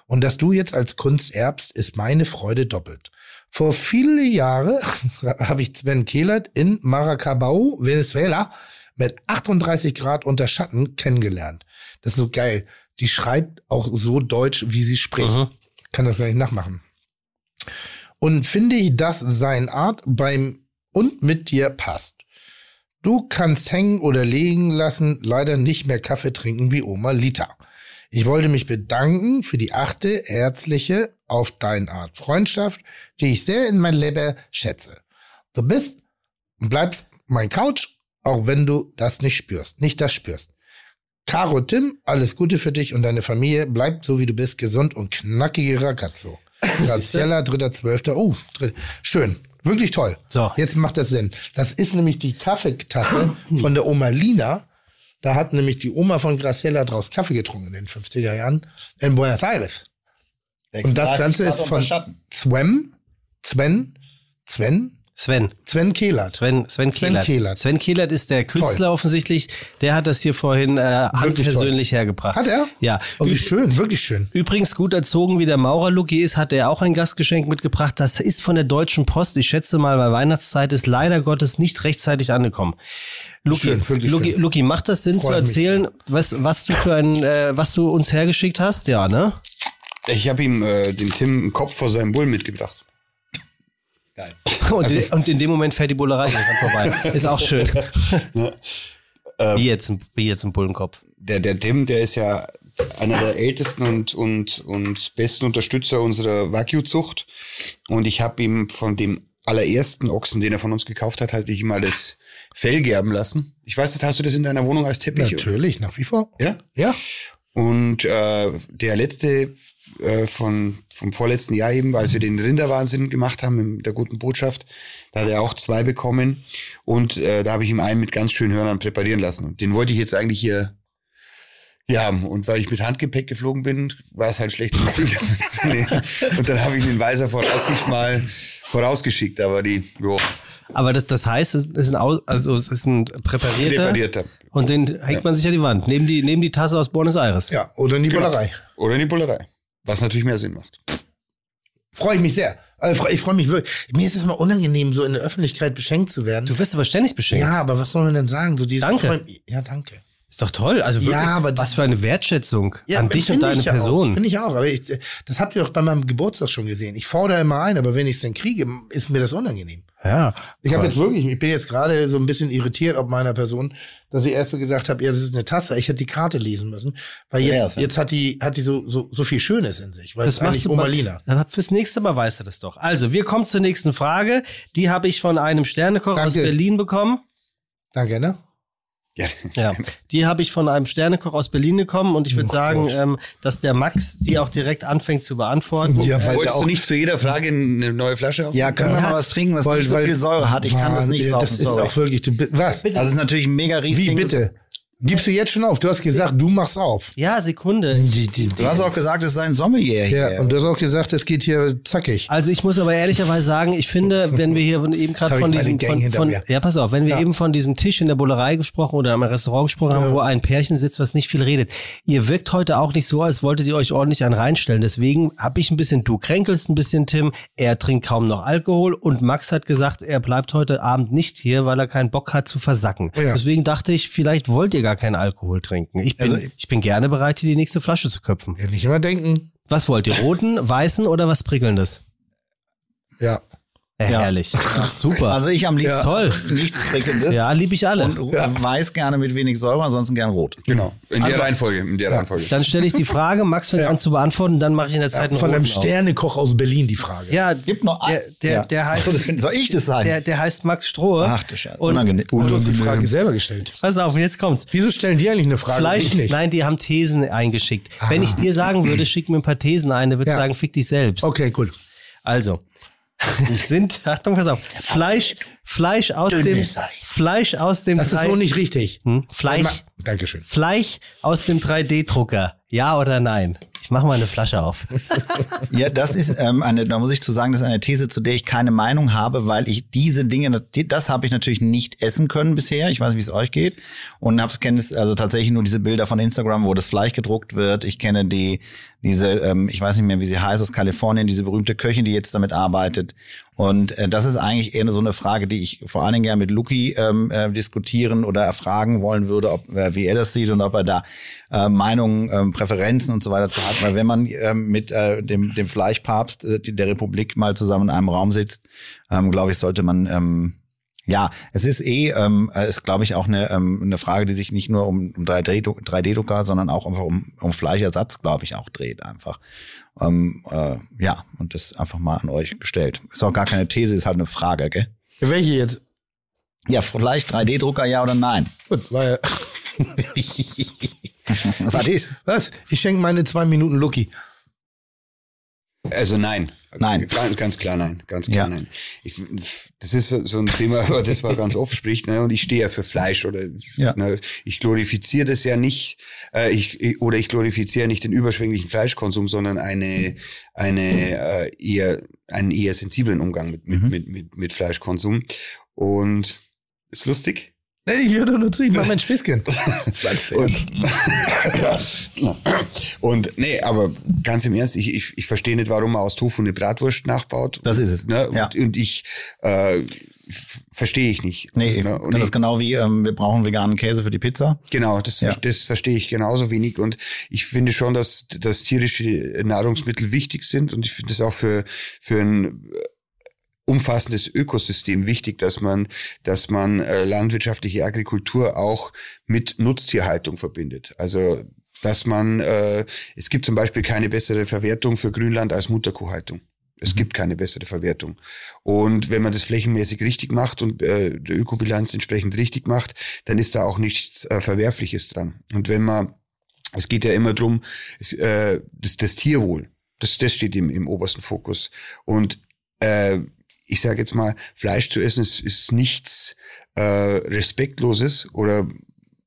Und dass du jetzt als Kunst erbst, ist meine Freude doppelt. Vor viele Jahre habe ich Sven Kehlert in Maracabao, Venezuela, mit 38 Grad unter Schatten kennengelernt. Das ist so geil. Die schreibt auch so deutsch, wie sie spricht. Mhm. Kann das nicht nachmachen. Und finde ich, dass sein Art beim und mit dir passt. Du kannst hängen oder liegen lassen, leider nicht mehr Kaffee trinken wie Oma Lita. Ich wollte mich bedanken für die achte, herzliche, auf deine Art Freundschaft, die ich sehr in mein Leben schätze. Du bist und bleibst mein Couch, auch wenn du das nicht spürst, nicht das spürst. Caro Tim, alles Gute für dich und deine Familie. Bleibt so, wie du bist, gesund und knackige Ragazzo. Graziella, 3.12. Oh, dritt- schön. Wirklich toll. So. Jetzt macht das Sinn. Das ist nämlich die Kaffeetasse von der Oma Lina. Da hat nämlich die Oma von Graciela draus Kaffee getrunken in den 50er Jahren in Buenos Aires. Und das 36 Ganze ist von. Sven, Sven, Sven, Sven. Sven Kehlert. Sven, Sven, Sven Kehlert. Kehlert. Sven Kehlert ist der Künstler offensichtlich. Der hat das hier vorhin äh, handpersönlich hergebracht. Hat er? Ja. Oh, wie Ü- schön, wirklich schön. Übrigens gut erzogen, wie der Maurer Luki ist, hat er auch ein Gastgeschenk mitgebracht. Das ist von der Deutschen Post. Ich schätze mal, bei Weihnachtszeit ist leider Gottes nicht rechtzeitig angekommen. Luki, Schön, Luki, schön. Luki, macht das Sinn Freut zu mich erzählen, was, was du für ein, äh, was du uns hergeschickt hast? Ja, ne? Ich habe ihm äh, dem Tim einen Kopf vor seinem Bullen mitgebracht. Geil. Und, Also- und in dem Moment fährt die Bullerei vorbei. Ist auch schön. Ähm, Wie jetzt, ein- wie jetzt ein Bullenkopf. der, der Tim, der ist ja einer der ältesten und, und, und besten Unterstützer unserer Wagyu-Zucht. Und ich habe ihm von dem allerersten Ochsen, den er von uns gekauft hat, halt ich ihm mal das Fell gerben lassen. Ich weiß nicht, hast du das in deiner Wohnung als Teppich? Natürlich, nach wie vor. Ja? Ja. Und äh, der letzte äh, von, vom vorletzten Jahr eben, als wir den Rinderwahnsinn gemacht haben mit der guten Botschaft, da hat er auch zwei bekommen. Und äh, da habe ich ihm einen mit ganz schönen Hörnern präparieren lassen. Und den wollte ich jetzt eigentlich hier, hier haben. Und weil ich mit Handgepäck geflogen bin, war es halt schlecht, den Flügel mitzunehmen. Und dann habe ich in weiser Voraussicht mal vorausgeschickt. Aber die, jo, Aber das, das heißt, es ist ein, also es ist ein präparierter. präparierter. Und den hängt man sich an die Wand. Neben die, neben die Tasse aus Buenos Aires. Ja, oder in die Genau. Bullerei. Oder in die Bullerei. Was natürlich mehr Sinn macht. Freue ich mich sehr. Also, Ich freue mich wirklich. Mir ist es mal unangenehm, so in der Öffentlichkeit beschenkt zu werden. Du wirst aber ständig beschenkt. ja, aber was soll man denn sagen? So dieses Danke. Freund- Ja, danke. Ist doch toll. Also Ja, wirklich, aber das- was für eine Wertschätzung Ja, an dich und deine ich ja Person. Finde ich auch. Aber ich, das habt ihr doch bei meinem Geburtstag schon gesehen. Ich fordere immer ein, aber wenn ich es dann kriege, ist mir das unangenehm. Ja. Ich habe jetzt wirklich, ich bin jetzt gerade so ein bisschen irritiert ob meiner Person, dass ich erst so gesagt habe, ja, das ist eine Tasse. Ich hätte die Karte lesen müssen, weil jetzt, ja. jetzt hat die, hat die so, so, so viel Schönes in sich, weil Das es eigentlich machst du mal, Omalina. dann fürs nächste Mal weißt du das doch. Also, wir kommen zur nächsten Frage. Die habe ich von einem Sternekoch aus Danke. Berlin bekommen. Danke, ne? Ja. Ja, die habe ich von einem Sternekoch aus Berlin bekommen und ich würde Oh sagen, ähm, dass der Max die auch direkt anfängt zu beantworten. Ja, weil Wolltest auch- du nicht zu jeder Frage eine neue Flasche auf? Ja, können wir Ja. mal was trinken, was Weil- nicht so weil- viel Säure hat? Ich kann das nicht saufen, Das ist sorry. auch wirklich, was? Also es ist natürlich ein mega Wie Riesling. bitte? Gibst du jetzt schon auf? Du hast gesagt, du machst auf. Ja, Sekunde. Die, die, Du hast auch gesagt, es sei ein Sommelier ja, hier. und du hast auch gesagt, es geht hier zackig. Also ich muss aber ehrlicherweise sagen, ich finde, wenn wir hier eben gerade von diesem von, von ja pass auf, wenn wir Ja. eben von diesem Tisch in der Bullerei gesprochen oder im Restaurant gesprochen haben, wo ein Pärchen sitzt, was nicht viel redet. Ihr wirkt heute auch nicht so, als wolltet ihr euch ordentlich einen reinstellen. Deswegen habe ich ein bisschen, du kränkelst ein bisschen, Tim. Er trinkt kaum noch Alkohol und Max hat gesagt, er bleibt heute Abend nicht hier, weil er keinen Bock hat zu versacken. Ja. Deswegen dachte ich, vielleicht wollt ihr gar keinen Alkohol trinken. Ich bin, Also- ich bin gerne bereit, hier die nächste Flasche zu köpfen. Ja, nicht immer denken. Was wollt ihr? Roten, weißen oder was prickelndes? Ja. Ja, Ja. herrlich. Super. Also ich am liebsten Toll. nichts Prickelndes. Ja, liebe ich alle. Und weiß gerne mit wenig Säure, ansonsten gern rot. Genau. In der Also- Reihenfolge. In der Reihenfolge. Dann stelle ich die Frage, Max fängt Ja. an zu beantworten, dann mache ich in der Zeit einen Von einem. Sternekoch aus Berlin die Frage. Ja, Gibt noch der, ein- der, Ja. der heißt, Achso, das bin, soll ich das sein? der, der heißt Max Strohe. Ach du Scheiße. Und- Unangenehm. Und du hast die Frage selber gestellt. Pass auf, jetzt kommt's. Wieso stellen die eigentlich eine Frage? und Fleisch, ich nicht. nein, die haben Thesen eingeschickt. Wenn ich dir sagen würde, schick mir ein paar Thesen ein, dann würde ich Ja. sagen, fick dich selbst. Okay, cool. Also, sind, Achtung, pass auf, Fleisch, Fleisch aus dem. Fleisch aus dem Das ist so nicht richtig. Hm? Fleisch, Dankeschön. Fleisch aus dem 3D-Drucker. Ja oder nein? Ich mache mal eine Flasche auf. Ja, das ist ähm, eine, da muss ich zu sagen, das ist eine These, zu der ich keine Meinung habe, weil ich diese Dinge, das habe ich natürlich nicht essen können bisher. Ich weiß nicht, wie es euch geht. Und hab's kenne also tatsächlich nur diese Bilder von Instagram, wo das Fleisch gedruckt wird. Ich kenne die, diese, ähm, ich weiß nicht mehr, wie sie heißt, aus Kalifornien, diese berühmte Köchin, die jetzt damit arbeitet. Und äh, das ist eigentlich eher so eine Frage, die ich vor allen Dingen gerne mit Luki ähm, äh, diskutieren oder erfragen wollen würde, ob, äh, wie er das sieht und ob er da äh, Meinungen, ähm, Präferenzen und so weiter zu hat. Weil wenn man ähm, mit äh, dem, dem Fleischpapst äh, der Republik mal zusammen in einem Raum sitzt, ähm, glaube ich, sollte man ähm, ja, es ist eh, ähm, äh, ist glaube ich auch eine, ähm, eine Frage, die sich nicht nur um, um 3D-Drucker, 3D sondern auch einfach um, um Fleischersatz, glaube ich, auch dreht einfach. Ähm, äh, ja, und das einfach mal an euch gestellt. Ist auch gar keine These, ist halt eine Frage, gell? Welche jetzt? Ja, Fleisch, 3D-Drucker, ja oder nein? Gut, weil, Was ist? was? Ich schenke meine zwei Minuten Lucky. Also nein. Nein. Ganz, ganz klar nein. Ganz klar Ja. nein. Ich, das ist so ein Thema, über das man ganz oft spricht. Ne? Und ich stehe ja für Fleisch oder Ja. ne? ich glorifiziere das ja nicht. Äh, ich, oder ich glorifiziere nicht den überschwänglichen Fleischkonsum, sondern eine, eine äh, eher einen eher sensiblen Umgang mit mit, Mhm. mit, mit, mit Fleischkonsum. Und ist lustig. Ich höre nur zu, ich mach mein Späßchen. Und, und nee, aber ganz im Ernst, ich, ich, ich verstehe nicht, warum man aus Tofu eine Bratwurst nachbaut. Das ist es, Ne? Und, ja. und ich äh, verstehe ich nicht. Nee, ne? und das ich, ist genau wie, ähm, wir brauchen veganen Käse für die Pizza. genau, das, Ja. das verstehe ich genauso wenig. Und ich finde schon, dass, dass tierische Nahrungsmittel wichtig sind. Und ich finde das auch für, für ein umfassendes Ökosystem wichtig, dass man, dass man äh, landwirtschaftliche Agrikultur auch mit Nutztierhaltung verbindet. Also dass man, äh, es gibt zum Beispiel keine bessere Verwertung für Grünland als Mutterkuhhaltung. Es gibt keine bessere Verwertung. Und wenn man das flächenmäßig richtig macht und äh, die Ökobilanz entsprechend richtig macht, dann ist da auch nichts äh, Verwerfliches dran. Und wenn man, es geht ja immer drum, es, äh, das, das Tierwohl, das, das steht im, im obersten Fokus. Und äh, ich sage jetzt mal, Fleisch zu essen ist, ist nichts äh, Respektloses oder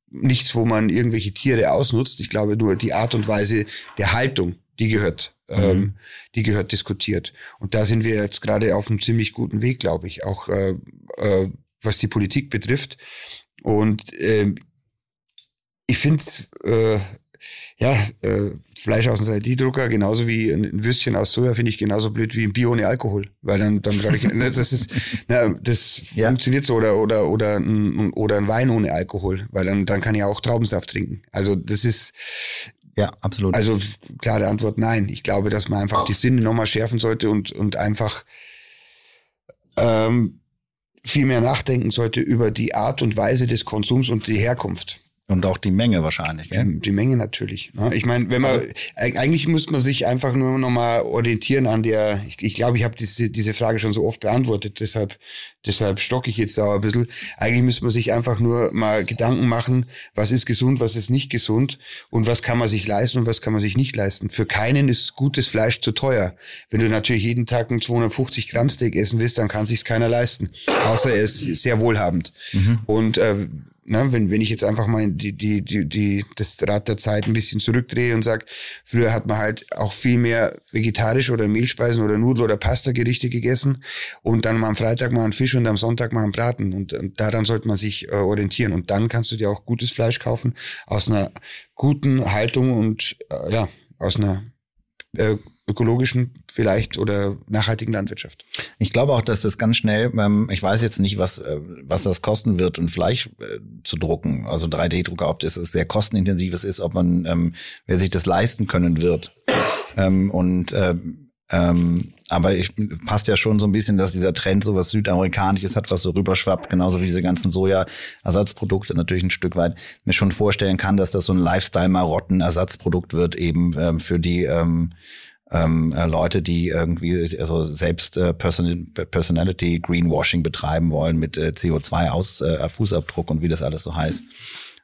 nichts, wo man irgendwelche Tiere ausnutzt. Ich glaube nur die Art und Weise der Haltung, die gehört, ähm, die gehört diskutiert. Und da sind wir jetzt gerade auf einem ziemlich guten Weg, glaube ich, auch äh, äh, was die Politik betrifft. Und äh, ich finde äh, ja, äh, Fleisch aus dem 3D-Drucker, genauso wie ein ein Würstchen aus Soja, finde ich genauso blöd wie ein Bier ohne Alkohol. Weil dann, dann brauche ich, ne, das ist, na, das Ja. funktioniert so oder, oder, oder ein, oder ein Wein ohne Alkohol, weil dann, dann kann ich auch Traubensaft trinken. Also, das ist, Ja, absolut. also, klare Antwort nein. Ich glaube, dass man einfach die Sinne nochmal schärfen sollte und, und einfach, ähm, viel mehr nachdenken sollte über die Art und Weise des Konsums und die Herkunft. Und auch die Menge wahrscheinlich. Gell? Die, die Menge natürlich. Ne? Ich meine, wenn man eig- eigentlich muss man sich einfach nur noch mal orientieren an der. Ich, ich glaube, ich habe diese diese Frage schon so oft beantwortet. Deshalb deshalb stocke ich jetzt da ein bisschen. Eigentlich müsste man sich einfach nur mal Gedanken machen, was ist gesund, was ist nicht gesund und was kann man sich leisten und was kann man sich nicht leisten. Für keinen ist gutes Fleisch zu teuer. Wenn du natürlich jeden Tag ein 250 Gramm Steak essen willst, dann kann sich's keiner leisten, außer er ist sehr wohlhabend. Und äh, na, wenn, wenn ich jetzt einfach mal die, die, die, die, das Rad der Zeit ein bisschen zurückdrehe und sag, früher hat man halt auch viel mehr vegetarische oder Mehlspeisen oder Nudel- oder Pasta-Gerichte gegessen und dann mal am Freitag mal einen Fisch und am Sonntag mal einen Braten und, und daran sollte man sich äh, orientieren und dann kannst du dir auch gutes Fleisch kaufen aus einer guten Haltung und äh, ja, aus einer äh, ökologischen vielleicht oder nachhaltigen Landwirtschaft. Ich glaube auch, dass das ganz schnell, ähm, ich weiß jetzt nicht, was, äh, was das kosten wird, ein Fleisch äh, zu drucken, also 3D-Drucker, ob das sehr kostenintensives ist, ob man, ähm, wer sich das leisten können wird. Ähm, und ähm, ähm, aber ich passt ja schon so ein bisschen, dass dieser Trend so was Südamerikanisches hat, was so rüberschwappt, genauso wie diese ganzen Soja-Ersatzprodukte natürlich ein Stück weit mir schon vorstellen kann, dass das so ein Lifestyle-Marotten-Ersatzprodukt wird eben ähm, für die ähm, ähm, äh, Leute, die irgendwie also selbst äh, Person Personality Greenwashing betreiben wollen mit äh, CO2 aus äh, Fußabdruck und wie das alles so heißt.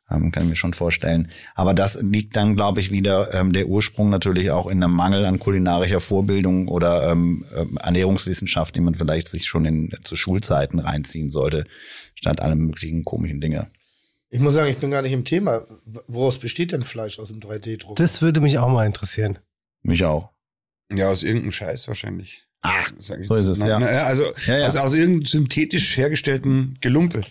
Ähm, kann ich mir schon vorstellen. Aber das liegt dann, glaube ich, wieder ähm, der Ursprung natürlich auch in einem Mangel an kulinarischer Vorbildung oder ähm, ähm, Ernährungswissenschaft, die man vielleicht sich schon in, zu Schulzeiten reinziehen sollte, statt alle möglichen komischen Dinge. Ich muss sagen, ich bin gar nicht im Thema. Woraus besteht denn Fleisch aus dem 3D-Druck? Das würde mich auch mal interessieren. Mich auch. Ja, aus irgendeinem Scheiß wahrscheinlich. Ah, Sag ich so ist es, ja. Na, Also, Ja, ja. also aus irgendeinem synthetisch hergestellten Gelumpe.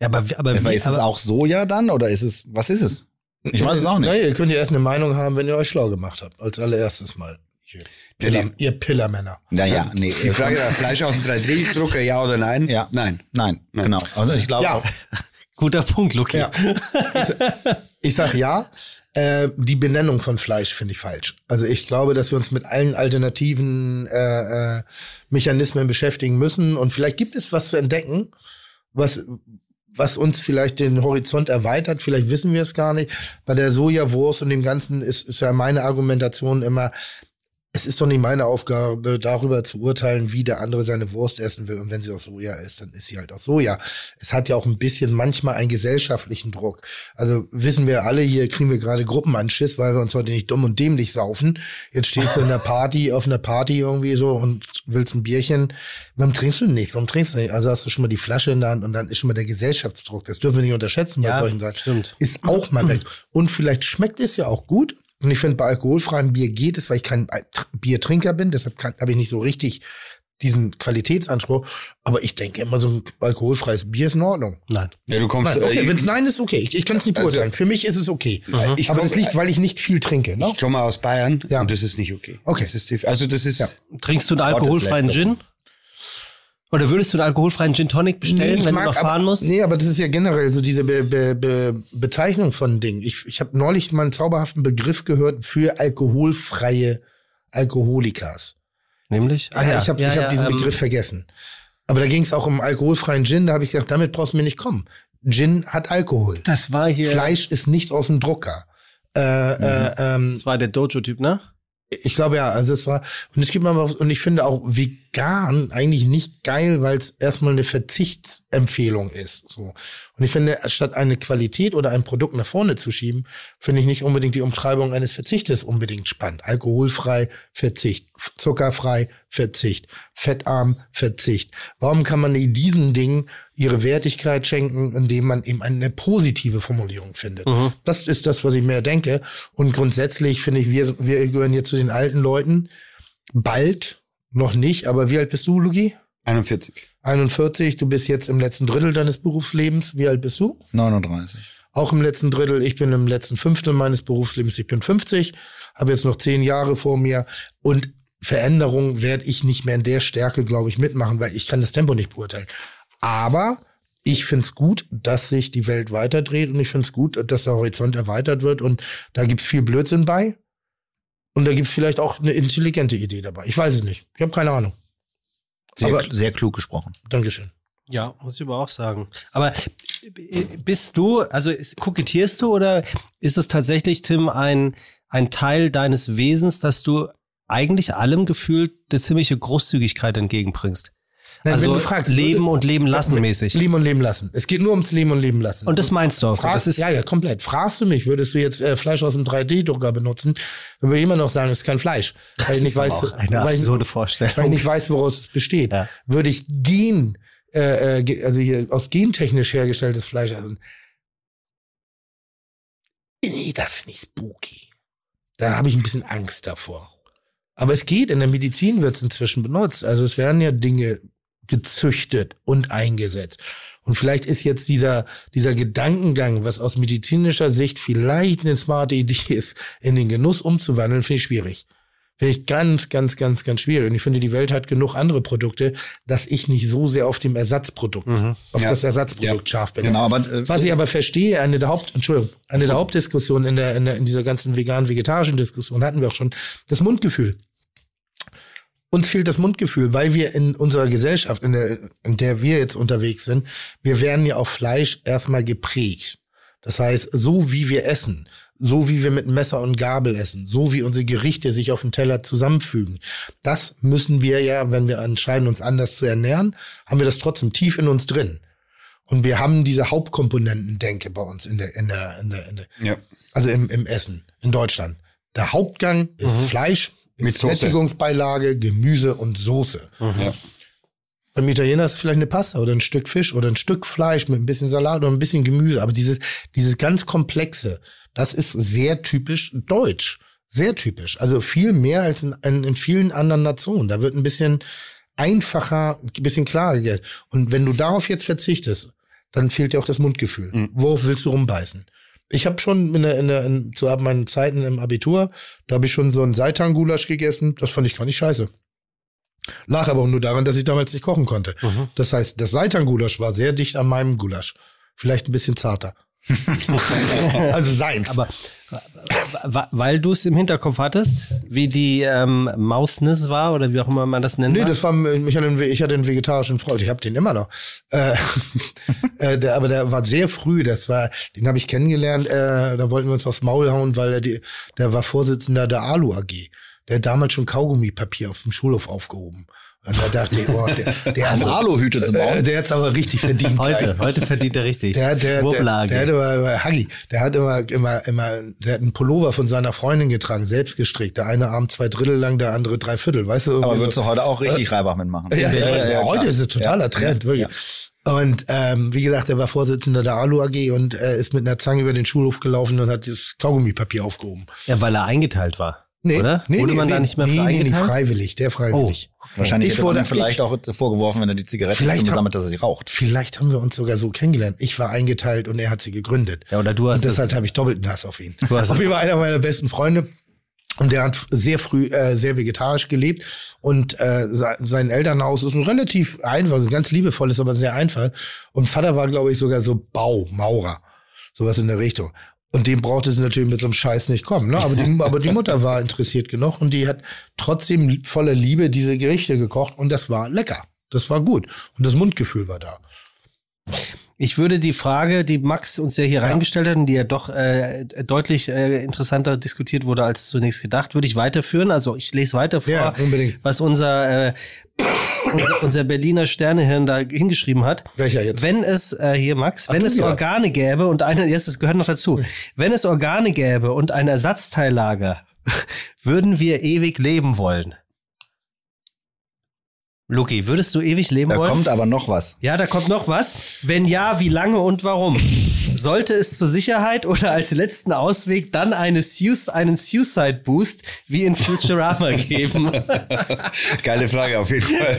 Ja, aber, aber, Aber wie, ist es aber auch Soja dann oder ist es, was ist es? Ich weiß es auch nicht. Naja, ihr könnt ja erst eine Meinung haben, wenn ihr euch schlau gemacht habt. Als allererstes mal. Ihr, Piller, Ja, ihr Pillermänner. Naja, nee. Die Frage war, Fleisch aus dem 3D-Drucker, ja oder nein? Ja. Nein. Nein, Nein. genau. Also ich glaube Ja. guter Punkt, Luki. Ja. Ich sag ja. Äh, die Benennung von Fleisch finde ich falsch. Also ich glaube, dass wir uns mit allen alternativen äh, äh, Mechanismen beschäftigen müssen. Und vielleicht gibt es was zu entdecken, was, was uns vielleicht den Horizont erweitert. Vielleicht wissen wir es gar nicht. Bei der Sojawurst und dem Ganzen ist, ist ja meine Argumentation immer, es ist doch nicht meine Aufgabe, darüber zu urteilen, wie der andere seine Wurst essen will. Und wenn sie aus Soja ist, dann ist sie halt aus Soja. Es hat ja auch ein bisschen manchmal einen gesellschaftlichen Druck. Also wissen wir alle, hier kriegen wir gerade Gruppenanschiss, weil wir uns heute nicht dumm und dämlich saufen. Jetzt stehst du in einer Party, auf einer Party irgendwie so und willst ein Bierchen. Warum trinkst du nicht? Warum trinkst du nicht? Also hast du schon mal die Flasche in der Hand und dann ist schon mal der Gesellschaftsdruck. Das dürfen wir nicht unterschätzen bei Ja, solchen Sachen. stimmt. Ist auch mal weg. Und vielleicht schmeckt es ja auch gut. Und ich finde, bei alkoholfreiem Bier geht es, weil ich kein Tr- Biertrinker bin, deshalb habe ich nicht so richtig diesen Qualitätsanspruch. Aber ich denke immer, so ein alkoholfreies Bier ist in Ordnung. Nein. Ja, du kommst. Nein, okay, äh, wenn es nein ist, okay. Ich, ich kann es nicht Also- beurteilen. Für mich ist es okay. ich Aber komm- das liegt, weil ich nicht viel trinke. Ne? ich komme aus Bayern Ja. und das ist nicht okay. Okay. Das ist also das ist. Ja. Trinkst du einen alkoholfreien Gin? Oder würdest du einen alkoholfreien Gin Tonic bestellen, ich wenn mag du noch fahren aber, musst? Nee, aber das ist ja generell so diese Be Be Be Bezeichnung von Dingen. Ich, ich habe neulich mal einen zauberhaften Begriff gehört für alkoholfreie Alkoholikas. Nämlich? Ah, ja, ich habe ja, hab ja, diesen ähm, Begriff vergessen. Aber da ging es auch um alkoholfreien Gin. Da habe ich gedacht, damit brauchst du mir nicht kommen. Gin hat Alkohol. Das war hier. Fleisch ist nicht aus dem Drucker. Äh, äh, ähm, Das war der Dojo-Typ, ne? ich glaube ja, also es war und es gibt aber und ich finde auch vegan eigentlich nicht geil, weil es erstmal eine Verzichtsempfehlung ist. So und ich finde, statt eine Qualität oder ein Produkt nach vorne zu schieben, finde ich nicht unbedingt die Umschreibung eines Verzichtes unbedingt spannend. Alkoholfrei Verzicht, zuckerfrei Verzicht, fettarm Verzicht. Warum kann man nicht diesen Dingen ihre Wertigkeit schenken, indem man eben eine positive Formulierung findet? Mhm. Das ist das, was ich mir denke. Und grundsätzlich finde ich, wir, wir gehören jetzt zu den alten Leuten. Bald, noch nicht, aber wie alt bist du, Lugi? 41. 41, du bist jetzt im letzten Drittel deines Berufslebens. Wie alt bist du? 39. Auch im letzten Drittel. Ich bin im letzten Fünftel meines Berufslebens. Ich bin 50, habe jetzt noch zehn Jahre vor mir und Veränderung werde ich nicht mehr in der Stärke, glaube ich, mitmachen, weil ich kann das Tempo nicht beurteilen. Aber ich finde es gut, dass sich die Welt weiterdreht und ich finde es gut, dass der Horizont erweitert wird und da gibt es viel Blödsinn bei und da gibt es vielleicht auch eine intelligente Idee dabei. Ich weiß es nicht. Ich habe keine Ahnung. Sehr, Aber- sehr klug gesprochen. Dankeschön. Ja, muss ich aber auch sagen. Aber äh, bist du, also ist- kokettierst du oder ist es tatsächlich, Tim, ein, ein Teil deines Wesens, dass du eigentlich allem gefühlt eine ziemliche Großzügigkeit entgegenbringst? Nein, also fragst, Leben und Leben lassen mäßig. Leben und Leben lassen. Es geht nur ums Leben und Leben lassen. Und das meinst du auch so. Fragst, Das ist, ja, ja, komplett. Fragst du mich, würdest du jetzt äh, Fleisch aus dem 3D-Drucker benutzen, dann würde ich immer noch sagen, es ist kein Fleisch. Weil ich nicht weiß, eine weil ich, absurde weil ich Vorstellung. nicht weiß, woraus es besteht. Ja. Würde ich Gen, äh, äh, also hier aus gentechnisch hergestelltes Fleisch essen. Nee, das finde ich spooky. Da habe ich ein bisschen Angst davor. Aber es geht, in der Medizin wird es inzwischen benutzt. Also es werden ja Dinge gezüchtet und eingesetzt. Und vielleicht ist jetzt dieser, dieser Gedankengang, was aus medizinischer Sicht vielleicht eine smarte Idee ist, in den Genuss umzuwandeln, finde ich schwierig. Finde ich ganz, ganz, ganz, ganz schwierig. Und ich finde, die Welt hat genug andere Produkte, dass ich nicht so sehr auf dem Ersatzprodukt, auf Ja. das Ersatzprodukt scharf bin. Genau, aber äh, Was ich aber verstehe, eine der Haupt, Entschuldigung, eine der Hauptdiskussionen in der, in der, in dieser ganzen vegan-vegetarischen Diskussion hatten wir auch schon, das Mundgefühl. Uns fehlt das Mundgefühl, weil wir in unserer Gesellschaft, in der, in der wir jetzt unterwegs sind, wir werden ja auf Fleisch erstmal geprägt. Das heißt, so wie wir essen, so wie wir mit Messer und Gabel essen, so wie unsere Gerichte sich auf dem Teller zusammenfügen, das müssen wir ja, wenn wir entscheiden, uns anders zu ernähren, haben wir das trotzdem tief in uns drin. Und wir haben diese Hauptkomponenten, denke bei uns in der, in der, in der, in der Ja. also im, im Essen in Deutschland. Der Hauptgang ist Fleisch, Mit Soße. Sättigungsbeilage, Gemüse und Soße. Ja. Beim Italiener ist es vielleicht eine Pasta oder ein Stück Fisch oder ein Stück Fleisch mit ein bisschen Salat oder ein bisschen Gemüse. Aber dieses, dieses ganz Komplexe, das ist sehr typisch deutsch. Sehr typisch. Also viel mehr als in, in, in vielen anderen Nationen. Da wird ein bisschen einfacher, ein bisschen klarer. gegessen. Und wenn du darauf jetzt verzichtest, dann fehlt dir auch das Mundgefühl. Mhm. Worauf willst du rumbeißen? Ich habe schon in der, in der, in, zu meinen Zeiten im Abitur, da habe ich schon so einen Seitan-Gulasch gegessen. Das fand ich gar nicht scheiße. Lag aber auch nur daran, dass ich damals nicht kochen konnte. Mhm. Das heißt, das Seitan-Gulasch war sehr dicht an meinem Gulasch. Vielleicht ein bisschen zarter. also seins. aber weil du es im Hinterkopf hattest, wie die ähm, Mouthness war oder wie auch immer man das nennt. Nee, das war, ich hatte einen, ich hatte einen vegetarischen Freund, ich habe den immer noch. Äh, äh, der, aber der war sehr früh, das war, den habe ich kennengelernt, äh, da wollten wir uns aufs Maul hauen, weil er die, der war Vorsitzender der Alu AG. Der hat damals schon Kaugummipapier auf dem Schulhof aufgehoben. Und da dachte ich, oh, der, der, hat's- Aluhüte zu äh, bauen. der hat's aber richtig verdient. heute, heute verdient er richtig. Der, der, der, der hat immer, Hagi, der hat immer, immer, immer, der hat einen Pullover von seiner Freundin getragen, selbst gestrickt. Der eine Arm zwei Drittel lang, der andere drei Viertel, weißt du? Aber würdest so. du heute auch richtig Reibach mitmachen? Ja, ja, ja, klar. heute ist es totaler Ja. Trend, wirklich. Und ähm, wie gesagt, er war Vorsitzender der Alu AG und äh, ist mit einer Zange über den Schulhof gelaufen und hat dieses Kaugummipapier aufgehoben. ja, weil er eingeteilt war. Nee, oder? Nee, Wurde nee, man nee, da nicht mehr nee, nee, nee, freiwillig, der freiwillig. Wahrscheinlich Ich wurde- vielleicht auch vorgeworfen, wenn er die Zigarette Vielleicht vielleicht hab- gesammelt, dass er sie raucht. Vielleicht haben wir uns sogar so kennengelernt. Ich war eingeteilt und er hat sie gegründet. Ja, oder du hast Und es. deshalb habe ich doppelten Hass auf ihn. Du hast auf jeden Fall einer meiner besten Freunde. Und der hat sehr früh äh, sehr vegetarisch gelebt. Und äh, se- sein Elternhaus ist ein relativ einfach, ein ganz liebevolles, aber sehr einfach. Und Vater war, glaube ich, sogar so Bau, Maurer. Sowas in der Richtung. Und dem brauchte sie natürlich mit so einem Scheiß nicht kommen. Ne? Aber, die, aber die Mutter war interessiert genug und die hat trotzdem voller Liebe diese Gerichte gekocht und das war lecker. Das war gut. Und das Mundgefühl war da. Ich würde die Frage, die Max uns ja hier reingestellt hat und die ja doch äh, deutlich äh, interessanter diskutiert wurde als zunächst gedacht, würde ich weiterführen. Also ich lese weiter vor, Ja, was unser, äh, unser, unser Berliner Sternehirn da hingeschrieben hat. Welcher jetzt? Wenn es, äh, hier Max, wenn du es. Organe gäbe und eine, jetzt, das gehört noch dazu, wenn es Organe gäbe und ein Ersatzteillager, würden wir ewig leben wollen. Luki, würdest du ewig leben Da wollen? kommt aber noch was. Ja, da kommt noch was. Wenn ja, wie lange und warum? Sollte es zur Sicherheit oder als letzten Ausweg dann eine Sus einen Suicide Boost wie in Futurama geben? Geile Frage auf jeden Fall.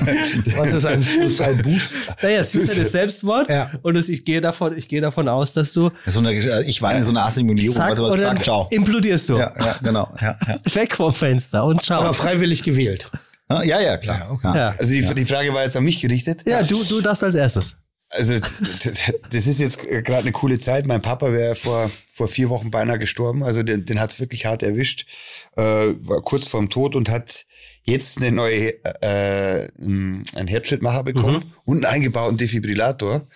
Was ist ein Suicide Boost? naja, Suicide ist Selbstmord. Ja. Und es, ich gehe davon, ich gehe davon aus, dass du So eine, ich war in so einer Assimilierung, zack, also oder zack, ciao. implodierst du. Ja, ja, genau. Ja, ja. Weg vom Fenster und ciao. Aber freiwillig gewählt. Ja, ja, ja, klar. Ja, ja. Also die, die Frage war jetzt an mich gerichtet. ja, du, du darfst als erstes. Also das ist jetzt gerade eine coole Zeit. Mein Papa wäre vor vor vier Wochen beinahe gestorben. Also den, den hat's wirklich hart erwischt. Äh, war kurz vorm Tod und hat jetzt eine neue äh, einen Herzschrittmacher bekommen und einen eingebauten Defibrillator.